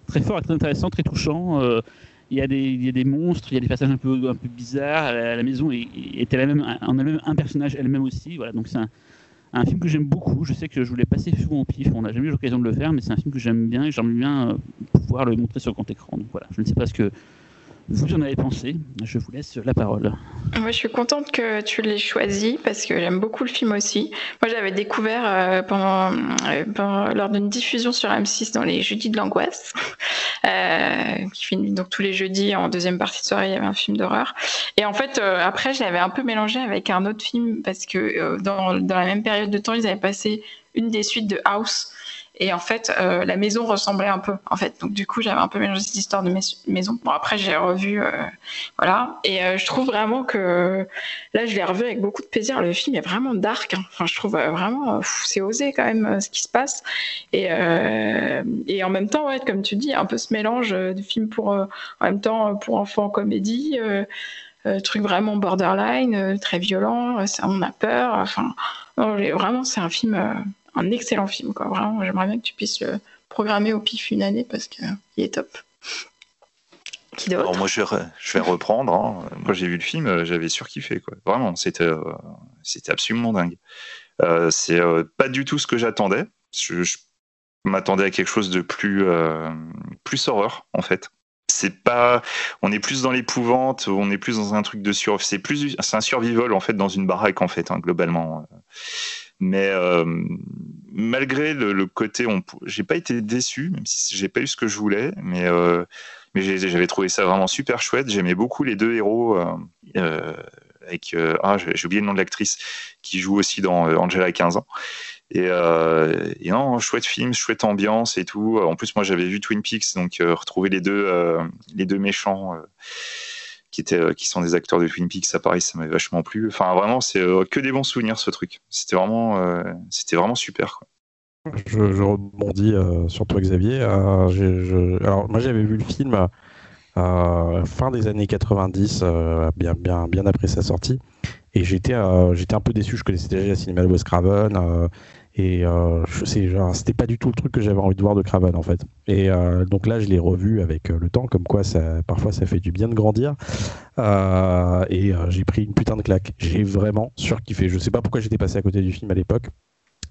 très fort, très intéressant, très touchant. Euh, il y, a des, il y a des monstres, il y a des passages un peu, un peu bizarres. La, maison était elle-même, elle-même un personnage elle-même aussi. Voilà, donc c'est un, un film que j'aime beaucoup. Je sais que je voulais passer souvent au pif. On n'a jamais eu l'occasion de le faire, mais c'est un film que j'aime bien et j'aimerais bien euh, pouvoir le montrer sur grand écran. Donc voilà, je ne sais pas ce que vous en avez pensé. Je vous laisse la parole. Moi, je suis contente que tu l'aies choisi parce que j'aime beaucoup le film aussi. Moi, j'avais découvert euh, pendant, euh, lors d'une diffusion sur M6 dans les Jeudis de l'angoisse, [laughs] qui finit donc tous les jeudis en deuxième partie de soirée, il y avait un film d'horreur. Et en fait, après, je l'avais un peu mélangé avec un autre film parce que dans, dans la même période de temps, ils avaient passé une des suites de House et en fait, euh, la maison ressemblait un peu. En fait, donc du coup, j'avais un peu mélangé cette histoire de maison. Bon, après, j'ai revu, euh, voilà. Et euh, je trouve vraiment que là, je l'ai revu avec beaucoup de plaisir. Le film est vraiment dark. Hein. Enfin, je trouve vraiment, c'est osé quand même ce qui se passe. Et, et en même temps, ouais, comme tu dis, un peu ce mélange de film pour, en même temps, pour enfants comédie. truc vraiment borderline, très violent, on a peur. Enfin, vraiment, c'est un film un excellent film. Quoi. Vraiment, j'aimerais bien que tu puisses le programmer au pif une année parce qu'il est top. Qui Alors moi, je vais, reprendre. Hein. Moi, j'ai vu le film, euh, j'avais surkiffé. Quoi. Vraiment, c'était, euh, c'était absolument dingue. Euh, c'est pas du tout ce que j'attendais. Je, m'attendais à quelque chose de plus, plus horreur, en fait c'est pas on est plus dans l'épouvante on est plus dans un truc de sur c'est plus c'est un survival en fait dans une baraque en fait hein, globalement mais euh, malgré le, côté, j'ai pas été déçu, même si j'ai pas eu ce que je voulais, mais euh, j'avais trouvé ça vraiment super chouette. J'aimais beaucoup les deux héros. Euh, avec ah, j'ai oublié le nom de l'actrice qui joue aussi dans Angela 15 ans. Et, non, chouette film, chouette ambiance et tout. En plus, moi, j'avais vu Twin Peaks, donc retrouver les deux, les deux méchants euh, qui sont des acteurs de Twin Peaks à Paris, ça m'avait vachement plu. Enfin, vraiment, c'est euh, que des bons souvenirs ce truc. C'était vraiment, euh, c'était vraiment super. Je, rebondis sur toi, Xavier. alors, moi, j'avais vu le film fin des années 90, bien, bien, bien après sa sortie. Et j'étais j'étais un peu déçu. Je connaissais déjà le cinéma de Wes Craven. Et euh, c'était pas du tout le truc que j'avais envie de voir de Craven en fait. Et euh, donc là, je l'ai revu avec euh, le temps, comme quoi ça, parfois ça fait du bien de grandir. et j'ai pris une putain de claque. J'ai vraiment surkiffé. Je sais pas pourquoi j'étais passé à côté du film à l'époque.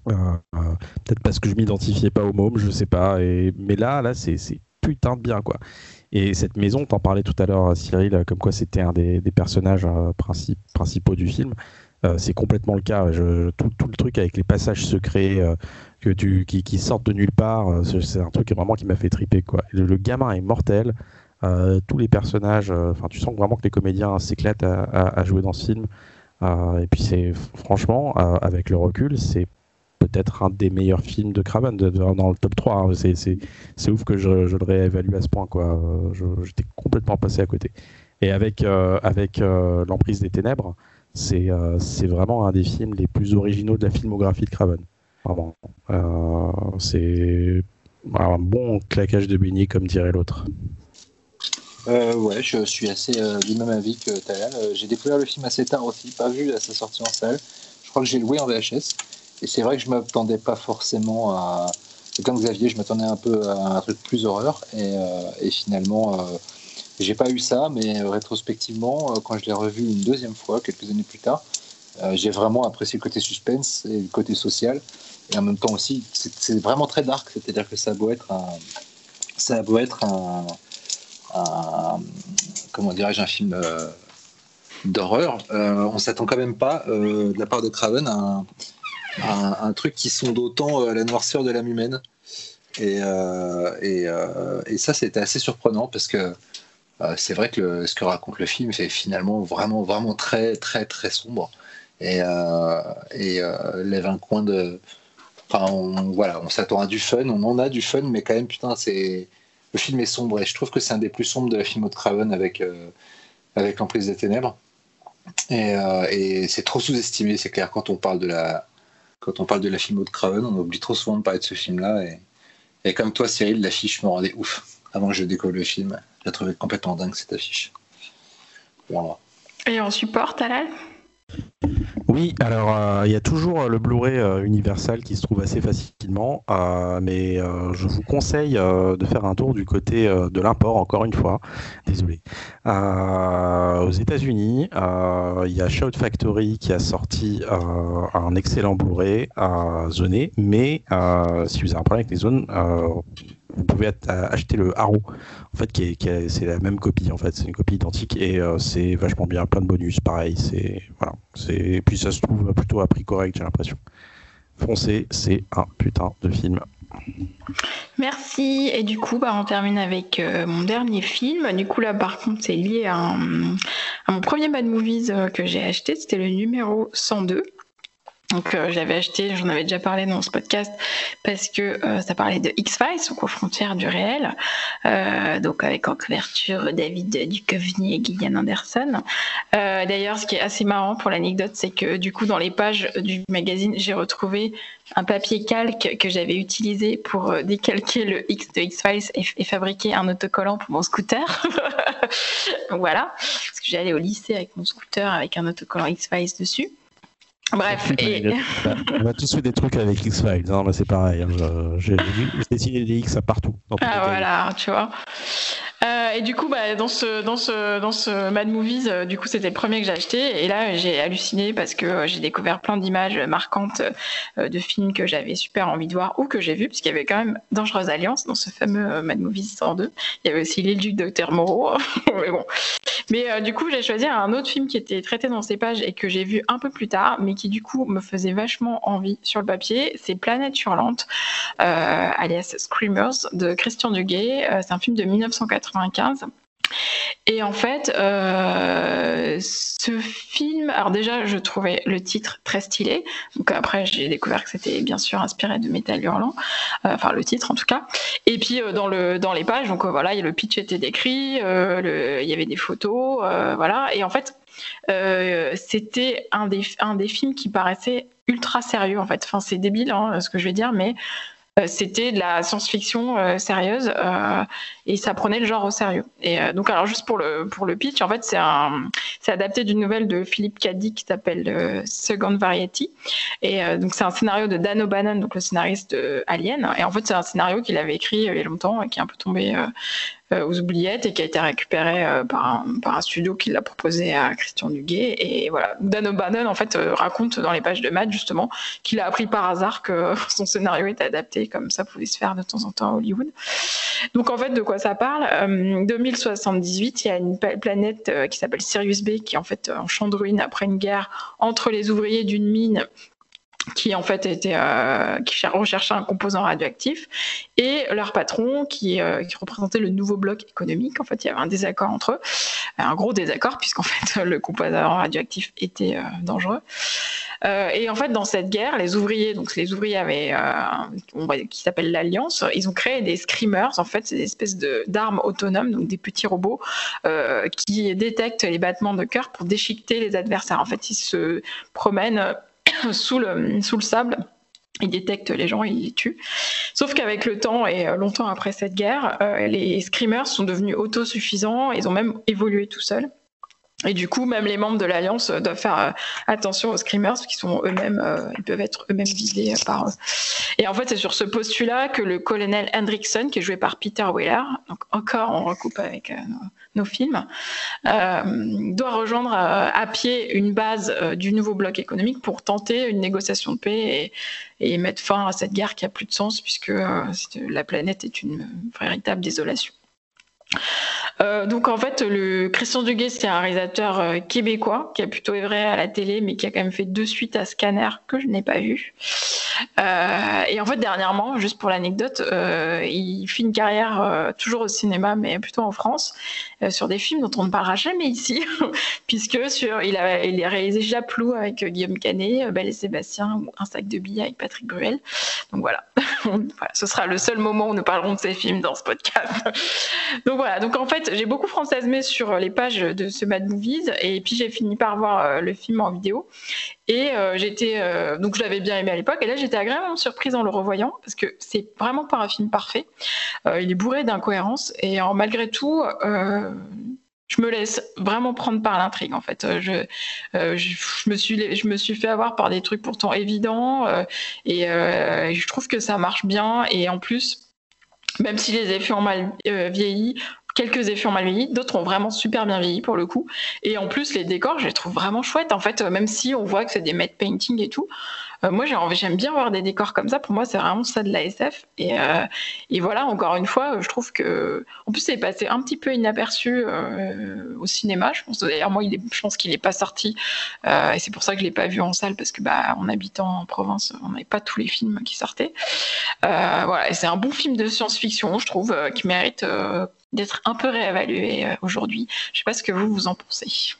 Peut-être parce que je m'identifiais pas au môme, je sais pas. Et, mais là, là, c'est putain de bien quoi. Et cette maison, t'en parlais tout à l'heure, Cyril, comme quoi c'était un des personnages principaux du film. Euh, c'est complètement le cas. tout, le truc avec les passages secrets euh, que tu, qui, sortent de nulle part, euh, c'est un truc vraiment qui m'a fait triper. Quoi. Le, gamin est mortel. tous les personnages, enfin, tu sens vraiment que les comédiens s'éclatent à, jouer dans ce film. et puis c'est franchement, avec le recul, c'est peut-être un des meilleurs films de Craven dans le top 3. Hein. C'est ouf que je, le réévalue à ce point. J'étais complètement passé à côté. Et avec, avec l'emprise des ténèbres, c'est vraiment un des films les plus originaux de la filmographie de Craven. Vraiment. Euh, c'est un bon claquage de beignet, comme dirait l'autre. Euh, ouais, je suis assez du même avis que Talal. j'ai découvert le film assez tard aussi, pas vu à sa sortie en salle. Je crois que j'ai loué en VHS. Et c'est vrai que je m'attendais pas forcément à. Comme Xavier, je m'attendais un peu à un truc plus horreur. Et, et finalement, J'ai pas eu ça, mais rétrospectivement, quand je l'ai revu une deuxième fois, quelques années plus tard, j'ai vraiment apprécié le côté suspense et le côté social. Et en même temps aussi, c'est vraiment très dark, c'est-à-dire que ça doit être un, ça doit être un, comment dirais-je, un film d'horreur. on s'attend quand même pas de la part de Craven à un, truc qui sonde autant la noirceur de l'âme humaine. Et, euh, euh, et, ça, c'était assez surprenant parce que euh, c'est vrai que ce que raconte le film est finalement vraiment, vraiment très, très, très sombre et, et lève un coin de. Enfin, voilà, on s'attend à du fun, on en a du fun, mais quand même, putain, c'est le film est sombre et je trouve que c'est un des plus sombres de la film de Craven avec, avec l'emprise des ténèbres. Et, c'est trop sous-estimé, c'est clair, quand on parle de la, quand on parle de la film de Craven, on oublie trop souvent de parler de ce film-là. Et, et comme toi, Cyril, l'affiche me rendait ouf. Avant que je décolle le film, j'ai trouvé complètement dingue cette affiche. Voilà. Et on supporte, Talal oui, alors euh, il y a toujours euh, le Blu-ray euh, Universal qui se trouve assez facilement, mais je vous conseille de faire un tour du côté de l'import, encore une fois, désolé. aux États-Unis, il y a Shout Factory qui a sorti un excellent Blu-ray zoné, mais si vous avez un problème avec les zones, vous pouvez acheter le Arrow, en fait, qui est, c'est la même copie, en fait, c'est une copie identique et euh, c'est vachement bien, plein de bonus, pareil, c'est voilà, c'est puis ça se trouve plutôt à prix correct, j'ai l'impression. Foncez, c'est un putain de film. Merci. Et du coup, bah, on termine avec euh, mon dernier film. Du coup, là, par contre, c'est lié à, mon premier Bad Movies euh, que j'ai acheté. C'était le numéro 102. Donc euh, j'avais acheté, j'en avais déjà parlé dans ce podcast parce que euh, ça parlait de X-Files, donc aux frontières du réel, euh, donc avec en couverture David Duchovny et Gillian Anderson. D'ailleurs, ce qui est assez marrant pour l'anecdote, c'est que du coup dans les pages du magazine, j'ai retrouvé un papier calque que j'avais utilisé pour décalquer le X de X-Files et, et, fabriquer un autocollant pour mon scooter. [laughs] voilà, parce que j'allais au lycée avec mon scooter avec un autocollant X-Files dessus. Bref. Et... [laughs] On a tous fait des trucs avec X-Files, hein, c'est pareil. Hein, j'ai dessiné des X partout. Ah voilà, tu vois. Euh, et du coup, bah, dans ce Mad Movies, euh, du coup, c'était le premier que j'ai acheté. Et là, j'ai halluciné parce que euh, j'ai découvert plein d'images marquantes de films que j'avais super envie de voir ou que j'ai vu, puisqu'il y avait quand même Dangereuse Alliance dans ce fameux Mad Movies 102. Il y avait aussi l'île du Docteur Moreau. [laughs] mais bon. Mais du coup, j'ai choisi un autre film qui était traité dans ces pages et que j'ai vu un peu plus tard, mais qui du coup me faisait vachement envie sur le papier. C'est Planète Hurlante, alias Screamers de Christian Duguay. c'est un film de 1980 et en fait, euh, ce film, alors déjà, je trouvais le titre très stylé. Donc après, j'ai découvert que c'était bien sûr inspiré de Metal Hurlant, euh, enfin le titre en tout cas. Et puis euh, dans le dans les pages, donc voilà, le pitch était décrit, il y avait des photos, voilà. Et en fait, c'était un des un des films qui paraissait ultra sérieux en fait. Enfin, c'est débile hein, ce que je vais dire, mais c'était de la science-fiction euh, sérieuse euh, et ça prenait le genre au sérieux. Et donc alors juste pour le pour le pitch, en fait c'est adapté d'une nouvelle de Philippe Cadic qui s'appelle Second Variety et donc c'est un scénario de Dan O'Bannon donc le scénariste Alien et en fait c'est un scénario qu'il avait écrit il y a longtemps et qui est un peu tombé euh, aux oubliettes et qui a été récupéré euh, par, un, par un studio qui l'a proposé à Christian Duguay. Et voilà, Dan O'Bannon en fait euh, raconte dans les pages de Matt justement qu'il a appris par hasard que [laughs] son scénario était adapté comme ça pouvait se faire de temps en temps à Hollywood. Donc en fait, de quoi ça parle? 2078, il y a une planète qui s'appelle Sirius B qui est en fait en champ de ruine après une guerre entre les ouvriers d'une mine qui en fait était euh, qui recherchait un composant radioactif et leur patron qui, euh, qui, représentait le nouveau bloc économique en fait. Il y avait un désaccord entre eux. Un gros désaccord [laughs] puisqu'en fait le composant radioactif était euh, dangereux. Et en fait dans cette guerre les ouvriers donc les ouvriers avaient qui s'appelle l'alliance ils ont créé des screamers en fait c'est des espèces d'armes autonomes donc des petits robots qui détectent les battements de cœur pour déchiqueter les adversaires. En fait ils se promènent [coughs] sous le, sous le sable. Il détecte les gens, il les tue. Sauf qu'avec le temps et euh, longtemps après cette guerre, euh, les screamers sont devenus autosuffisants, ils ont même évolué tout seuls. Et du coup, même les membres de l'Alliance doivent faire euh, attention aux screamers, qui sont eux-mêmes, ils peuvent être eux-mêmes visés par. Et en fait, c'est sur ce postulat que le colonel Hendrickson, qui est joué par Peter Weller, donc encore on recoupe avec nos, films, doit rejoindre à pied une base du nouveau bloc économique pour tenter une négociation de paix et, et mettre fin à cette guerre qui a plus de sens puisque la planète est une véritable désolation. Euh, donc en fait, le Christian Duguay, c'est un réalisateur euh, québécois qui a plutôt œuvré à la télé, mais qui a quand même fait deux suites à Scanner que je n'ai pas vu. Euh, et en fait, dernièrement, juste pour l'anecdote, il fait une carrière toujours au cinéma, mais plutôt en France, sur des films dont on ne parlera jamais ici, [laughs] puisque sur, il a, il réalisé Japlou avec Guillaume Canet, Belle et Sébastien, ou Un sac de billets avec Patrick Bruel. Donc [laughs] voilà. ce sera le seul moment où nous parlerons de ces films dans ce podcast. [laughs] donc voilà. Donc en fait j'ai beaucoup fantasmé sur les pages de ce Mad Movies et puis j'ai fini par voir euh, le film en vidéo. Et euh, j'étais euh, donc je l'avais bien aimé à l'époque et là j'étais agréablement surprise en le revoyant parce que c'est vraiment pas un film parfait. il est bourré d'incohérences et malgré tout je me laisse vraiment prendre par l'intrigue en fait. Je, je, me suis, je me suis fait avoir par des trucs pourtant évidents et je trouve que ça marche bien et en plus même si les effets ont mal vieilli, Quelques effets ont mal vieilli, d'autres ont vraiment super bien vieilli pour le coup. Et en plus, les décors, je les trouve vraiment chouettes. En fait, même si on voit que c'est des matte painting et tout, euh, moi, j'aime bien voir des décors comme ça. Pour moi, c'est vraiment ça de la SF. Et, euh, et, voilà, encore une fois, je trouve que. En plus, c'est passé un petit peu inaperçu euh, au cinéma. Je pense, d'ailleurs, moi, je pense qu'il n'est pas sorti. et c'est pour ça que je ne l'ai pas vu en salle, parce que, bah, en habitant en province, on n'avait pas tous les films qui sortaient. voilà, c'est un bon film de science-fiction, je trouve, qui mérite d'être un peu réévalué aujourd'hui. Je ne sais pas ce que vous, vous en pensez.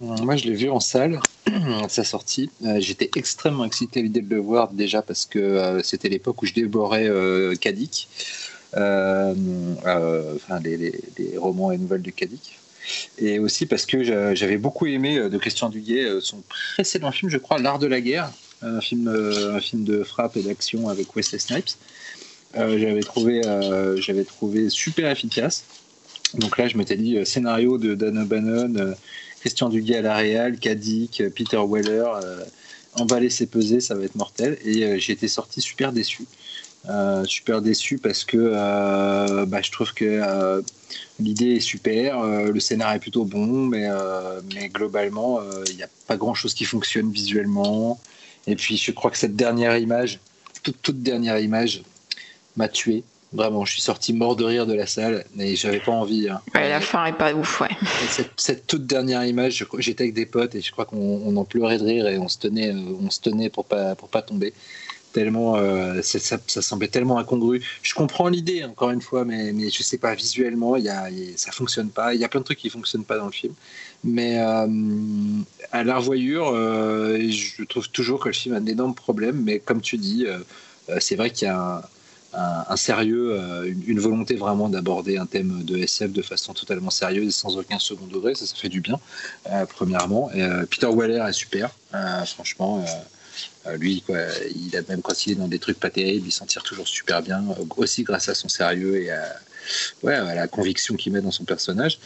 Moi, je l'ai vu en salle [clears throat] sa sortie. Euh, j'étais extrêmement excité à l'idée de le voir déjà parce que euh, c'était l'époque où je dévorais euh, Kadik, enfin les, romans et nouvelles de Kadik. Et aussi parce que j'avais beaucoup aimé de Christian Duguay son précédent film, je crois, L'Art de la guerre, un film, un film de frappe et d'action avec Wesley Snipes. J'avais trouvé, j'avais trouvé super efficace. Donc là, je m'étais dit scénario de Dan O'Bannon Christian Duguay à la Real, Kadik, Peter Weller, euh, emballer ses pesées, ça va être mortel. Et euh, j'ai été sorti super déçu. Euh, super déçu parce que bah, je trouve que l'idée est super, le scénario est plutôt bon, mais, mais globalement, il n'y a pas grand chose qui fonctionne visuellement. Et puis je crois que cette dernière image, toute, toute dernière image, m'a tué. Vraiment, je suis sorti mort de rire de la salle, mais j'avais pas envie. Hein. Ouais, la fin est pas ouf, ouais. Cette, toute dernière image, j'étais avec des potes et je crois qu'on en pleurait de rire et on se tenait, euh, on se tenait pour pas pour pas tomber. Tellement, euh, ça, ça, semblait tellement incongru. Je comprends l'idée, encore une fois, mais, mais je sais pas, visuellement, y a, ça fonctionne pas. Il y a plein de trucs qui fonctionnent pas dans le film. Mais euh, à la revoyure, je trouve toujours que le film a d'énormes problèmes. Mais comme tu dis, c'est vrai qu'il y a un un, sérieux, euh, une, volonté vraiment d'aborder un thème de SF de façon totalement sérieuse et sans aucun second degré, ça, fait du bien, euh, premièrement. Euh, Peter Weller est super, franchement. lui, quoi, il a même quand il est dans des trucs pas terribles, il s'en tire toujours super bien, aussi grâce à son sérieux et à, la conviction qu'il met dans son personnage.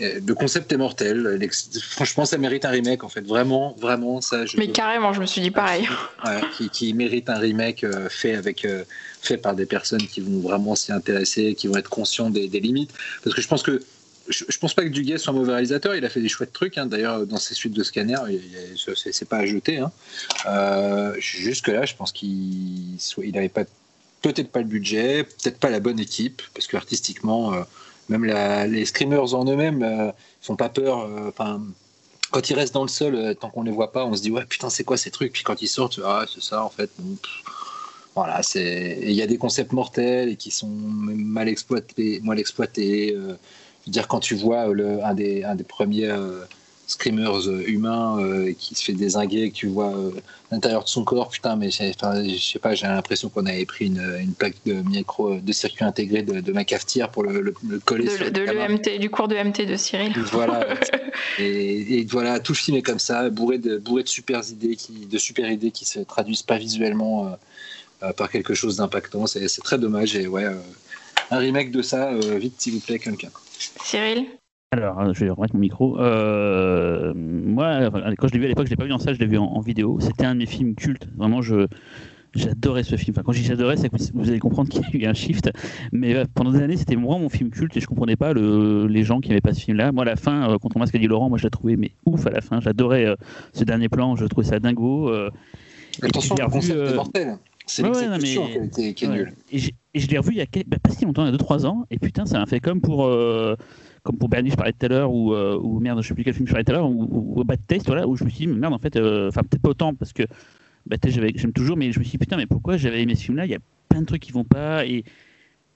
Le concept est mortel. Franchement, ça mérite un remake, en fait. Vraiment, vraiment, ça. Mais carrément, je me suis dit pareil. qui, mérite un remake euh, fait avec, euh, fait par des personnes qui vont vraiment s'y intéresser, qui vont être conscients des, limites. Parce que je pense que je, pense pas que Duguay soit un mauvais réalisateur. Il a fait des chouettes trucs. Hein. D'ailleurs, dans ses suites de scanner, c'est pas à jeter. Hein. jusque là, je pense qu'il il n'avait pas peut-être pas le budget, peut-être pas la bonne équipe, parce que artistiquement même les screamers en eux-mêmes euh, font pas peur. Euh, enfin, quand ils restent dans le sol, euh, tant qu'on les voit pas, on se dit ouais putain c'est quoi ces trucs? Puis quand ils sortent, ah c'est ça en fait. voilà, c'est il y a des concepts mortels et qui sont mal exploités, mal exploités. je veux dire quand tu vois le, un des un des premiers screamers euh, humain euh, qui se fait désinguer, que tu vois euh, l'intérieur de son corps, putain, mais je sais pas, j'ai l'impression qu'on avait pris une, plaque de micro, de circuit intégré de, ma cafetière pour le, coller de, sur de l'EMT, du cours de MT de Cyril. Voilà, [laughs] et, voilà, tout le film est comme ça, bourré de, bourré de super idées, qui, de super idées qui se traduisent pas visuellement par quelque chose d'impactant. C'est très dommage et ouais, un remake de ça, vite s'il vous plaît, quelqu'un. Cyril? Alors, je vais remettre mon micro. moi, quand je l'ai vu à l'époque, je l'ai pas vu en salle, je l'ai vu en, vidéo. C'était un de mes films cultes. Vraiment, je, J'adorais ce film. Enfin, quand je dis j'adorais, c'est que vous allez comprendre [laughs] qu'il y a eu un shift. Mais euh, pendant des années, c'était vraiment mon film culte et je comprenais pas le, les gens qui n'aimaient pas ce film-là. Moi, à la fin, euh, contre ce qu'a dit Laurent, moi je l'ai trouvé mais ouf à la fin. J'adorais euh, ce dernier plan, je trouvais ça dingo. Attention, le concept est mortel. C'est l'exécution qui, qui, est nulle. Et, je l'ai revu il y a bah, pas si longtemps, il y a 2-3 ans. Et putain, ça m'a fait comme pour comme pour Bernie, je parlais tout à l'heure, ou, ou, merde, je sais plus quel film je parlais tout à l'heure, ou, Bad Taste, voilà, où je me suis dit, merde, en fait, enfin, peut-être pas autant, parce que bah, j'aime toujours, mais je me suis dit, putain, mais pourquoi j'avais aimé ce film-là? Il y a plein de trucs qui vont pas. Et,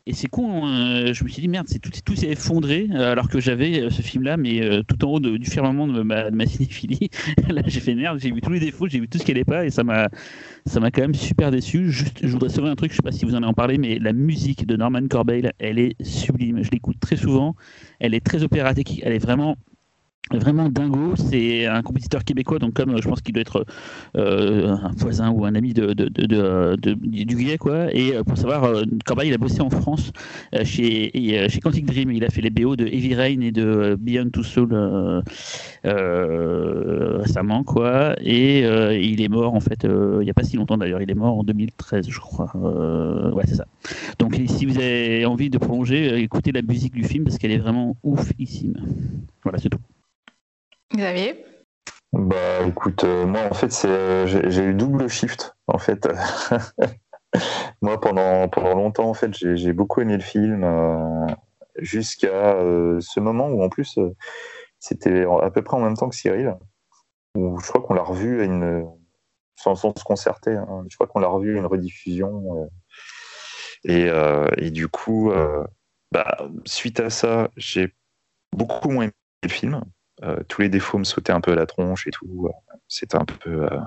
et c'est con, hein, je me suis dit, merde, c'est tout, tout s'est effondré, euh, alors que j'avais euh, ce film-là, mais euh, tout en haut du firmament de ma, cinéphilie. [laughs] Là, j'ai fait merde, j'ai vu tous les défauts, j'ai vu tout ce qui allait pas, et ça m'a, ça m'a quand même super déçu. Juste, je voudrais sauver un truc, je sais pas si vous en avez en parlé, mais la musique de Norman Corbeil, elle est sublime. Je l'écoute très souvent, elle est très opératique, elle est vraiment vraiment dingo. C'est un compositeur québécois, donc comme je pense qu'il doit être euh, un voisin ou un ami de, du Guillet, quoi. Et euh, pour savoir, euh, Corbeil, il a bossé en France chez, chez Quantic Dream. Il a fait les BO de Heavy Rain et de Beyond Two Soul récemment, quoi. Et il est mort, en fait, il n'y a pas si longtemps d'ailleurs. Il est mort en 2013, je crois. ouais, c'est ça. Donc, si vous avez envie de prolonger, écoutez la musique du film parce qu'elle est vraiment oufissime. Voilà, c'est tout. Xavier? Bah écoute, euh, moi en fait c'est euh, j'ai eu double shift en fait. [laughs] moi pendant pendant longtemps en fait j'ai beaucoup aimé le film euh, jusqu'à ce moment où en plus c'était à peu près en même temps que Cyril où je crois qu'on l'a revu à une sans, sans se concerter. Hein. je crois qu'on l'a revu une rediffusion et, et, du coup bah, suite à ça j'ai beaucoup moins aimé le film tous les défauts me sautaient un peu à la tronche et tout. Euh, c'était un peu, euh,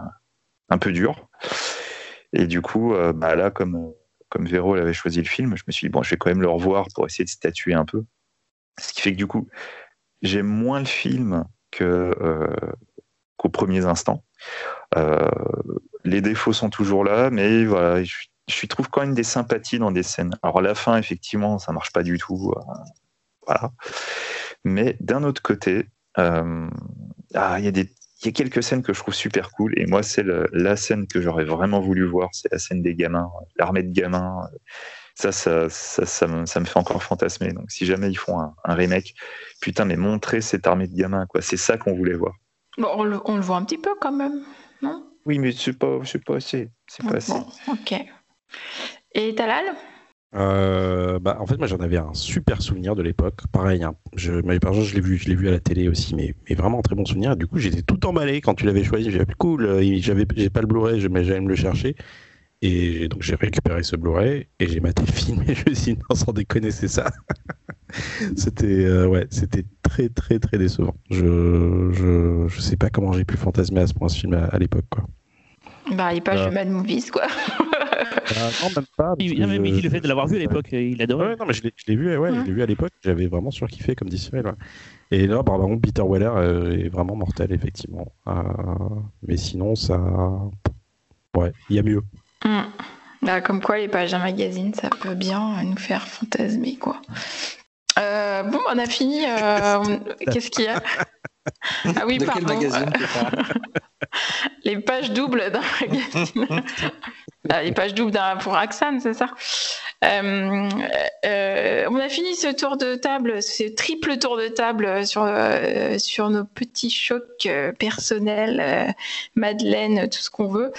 un peu dur. Et du coup, bah là, comme, comme Véro avait choisi le film, je me suis dit, bon, je vais quand même le revoir pour essayer de statuer un peu. Ce qui fait que du coup, j'aime moins le film que, qu'aux premiers instants. les défauts sont toujours là, mais voilà, je, je, trouve quand même des sympathies dans des scènes. Alors, à la fin, effectivement, ça marche pas du tout. voilà. Mais d'un autre côté, euh, ah, il y a des il y a quelques scènes que je trouve super cool. Et moi c'est la scène que j'aurais vraiment voulu voir c'est la scène des gamins l'armée de gamins. Ça ça, ça, ça, me, ça, me, fait encore fantasmer. Donc si jamais ils font un, remake putain mais montrer cette armée de gamins quoi. C'est ça qu'on voulait voir. Bon, on, le, on, le, voit un petit peu quand même non? Oui mais c'est pas c'est pas assez. C'est pas assez. ok. Et Talal? Euh, bah, en fait, moi, j'en avais un super souvenir de l'époque. Pareil, hein, je, je l'ai vu, je l'ai vu à la télé aussi, mais, mais vraiment un très bon souvenir. du coup, j'étais tout emballé quand tu l'avais choisi. J'ai cool, euh, j'avais, j'ai pas le Blu-ray, mais j'allais me le chercher. Et donc, j'ai récupéré ce Blu-ray et j'ai maté le film. Et [laughs] je me suis dit, non, sans déconner, c'est ça. [laughs] c'était, euh, ouais, c'était très, très, très décevant. Je, je, je sais pas comment j'ai pu fantasmer à ce point ce film à, l'époque, quoi. Bah, il est pas euh... Mad Movies, quoi. [laughs] Euh, non, même pas. Il, a même dit le fait de l'avoir vu à l'époque, il adorait. Ouais, non, mais je l'ai vu, ouais, je l'ai vu à l'époque, j'avais vraiment surkiffé comme dit Cyril. Et là, par contre, Peter Weller euh, est vraiment mortel, effectivement. Euh, mais sinon, ça. Ouais, il y a mieux. Mm. Bah, comme quoi, les pages d'un magazine, ça peut bien nous faire fantasmer, quoi. bon, on a fini. [laughs] Qu'est-ce qu'il y a? Ah oui, de pardon. Quel magazine [laughs] Les pages doubles d'un magazine. [laughs] Ah, les pages doubles pour Axan, c'est ça euh, euh, On a fini ce tour de table, ce triple tour de table sur, euh, sur nos petits chocs personnels, Madeleine, tout ce qu'on veut.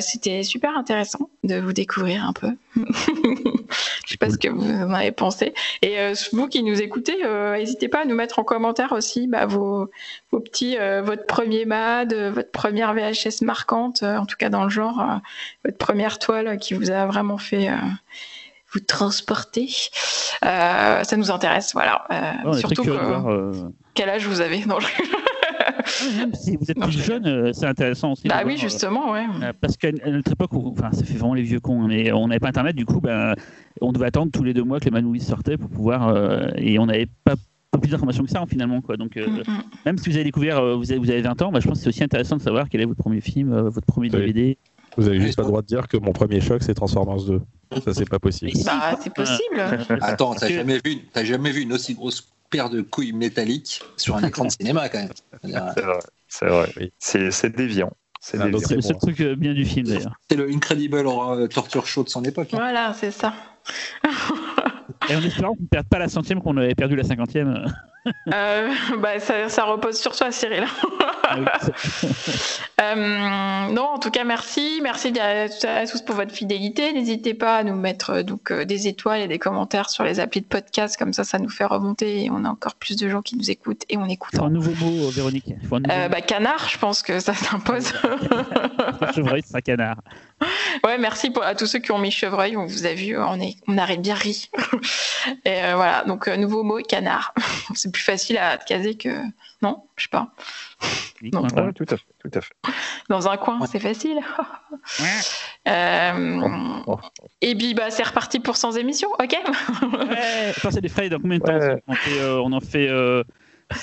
C'était super intéressant de vous découvrir un peu. [laughs] Je sais pas ce que vous en avez pensé. Et vous qui nous écoutez, n'hésitez pas à nous mettre en commentaire aussi bah, vos, vos petits, votre premier MAD, votre première VHS marquante, en tout cas dans le genre, votre première toile qui vous a vraiment fait euh, vous transporter. Euh, ça nous intéresse, voilà. Euh, surtout quel âge vous avez non, si vous êtes plus jeune, c'est intéressant aussi. Bah oui, justement, ouais. parce qu'à notre époque, enfin, ça fait vraiment les vieux cons, mais on n'avait pas Internet, du coup, ben, on devait attendre tous les deux mois que les manouilles sortaient pour pouvoir, et on n'avait pas plus d'informations que ça finalement quoi donc mm, mm. même si vous avez découvert vous, avez, vous avez 20 ans bah, je pense que c'est aussi intéressant de savoir quel est votre premier film votre premier DVD Vous avez juste pas le droit de dire que mon premier choc c'est Transformers 2. Ça c'est pas possible. Bah, c'est possible. [laughs] Attends, t'as jamais vu, t'as jamais vu une aussi grosse paire de couilles métalliques sur un écran de cinéma quand même. [laughs] C'est vrai, c'est vrai. C'est déviant. C'est le seul truc euh, bien du film d'ailleurs. C'est le Incredible euh, Torture Show de son époque. Hein. Voilà, c'est ça. [laughs] Et en espérant qu'on ne perde pas la centième, qu'on avait perdu la cinquantième. euh, bah, ça, ça, repose sur toi, Cyril. Ah [laughs] euh, non, en tout cas, merci. Merci à, tous pour votre fidélité. N'hésitez pas à nous mettre euh, donc, des étoiles et des commentaires sur les applis de podcast. Comme ça, ça nous fait remonter et on a encore plus de gens qui nous écoutent et on écoute. un nouveau mot, Véronique. bah, canard, je pense que ça s'impose. [laughs] chevreuil, c'est un canard. [laughs] Ouais, merci pour, à tous ceux qui ont mis chevreuil. On vous a vu, on, est, on arrête bien ri. [laughs] et voilà, donc nouveau mot, canard. [laughs] c'est plus facile à caser que. Non, je sais pas. Non, tout à fait, tout à fait. Dans un coin, c'est facile. euh, et puis, bah, c'est reparti pour 100 émissions, ok? Ouais. Attends, c'est des frais dans combien de temps? On, fait, euh, on, en fait. Euh...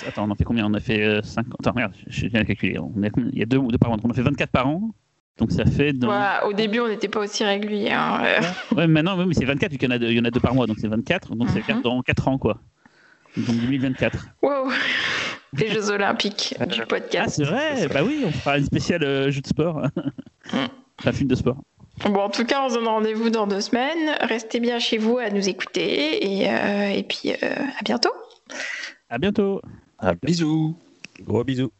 Attends, on en fait combien? On a fait 5 euh, Attends, regarde, je viens de calculer. On a... Il y a deux, deux par an. On en fait 24 par an. Donc ça fait. Dans... Ouais, au début, on n'était pas aussi régulier. Hein. Ouais, maintenant, mais c'est 24, vu qu'il y, en a deux, il y en a deux par mois. Donc c'est 24. Donc c'est mm -hmm. dans 4 ans, quoi. Donc 2024. Wow les Jeux Olympiques du podcast. Ah, c'est vrai Bah oui, on fera une spéciale euh, jeu de sport. Mm. Un film de sport. Bon, en tout cas, on se donne rendez-vous dans deux semaines. Restez bien chez vous à nous écouter et, euh, et puis euh, à bientôt. À bientôt. À bisous. Gros bisous.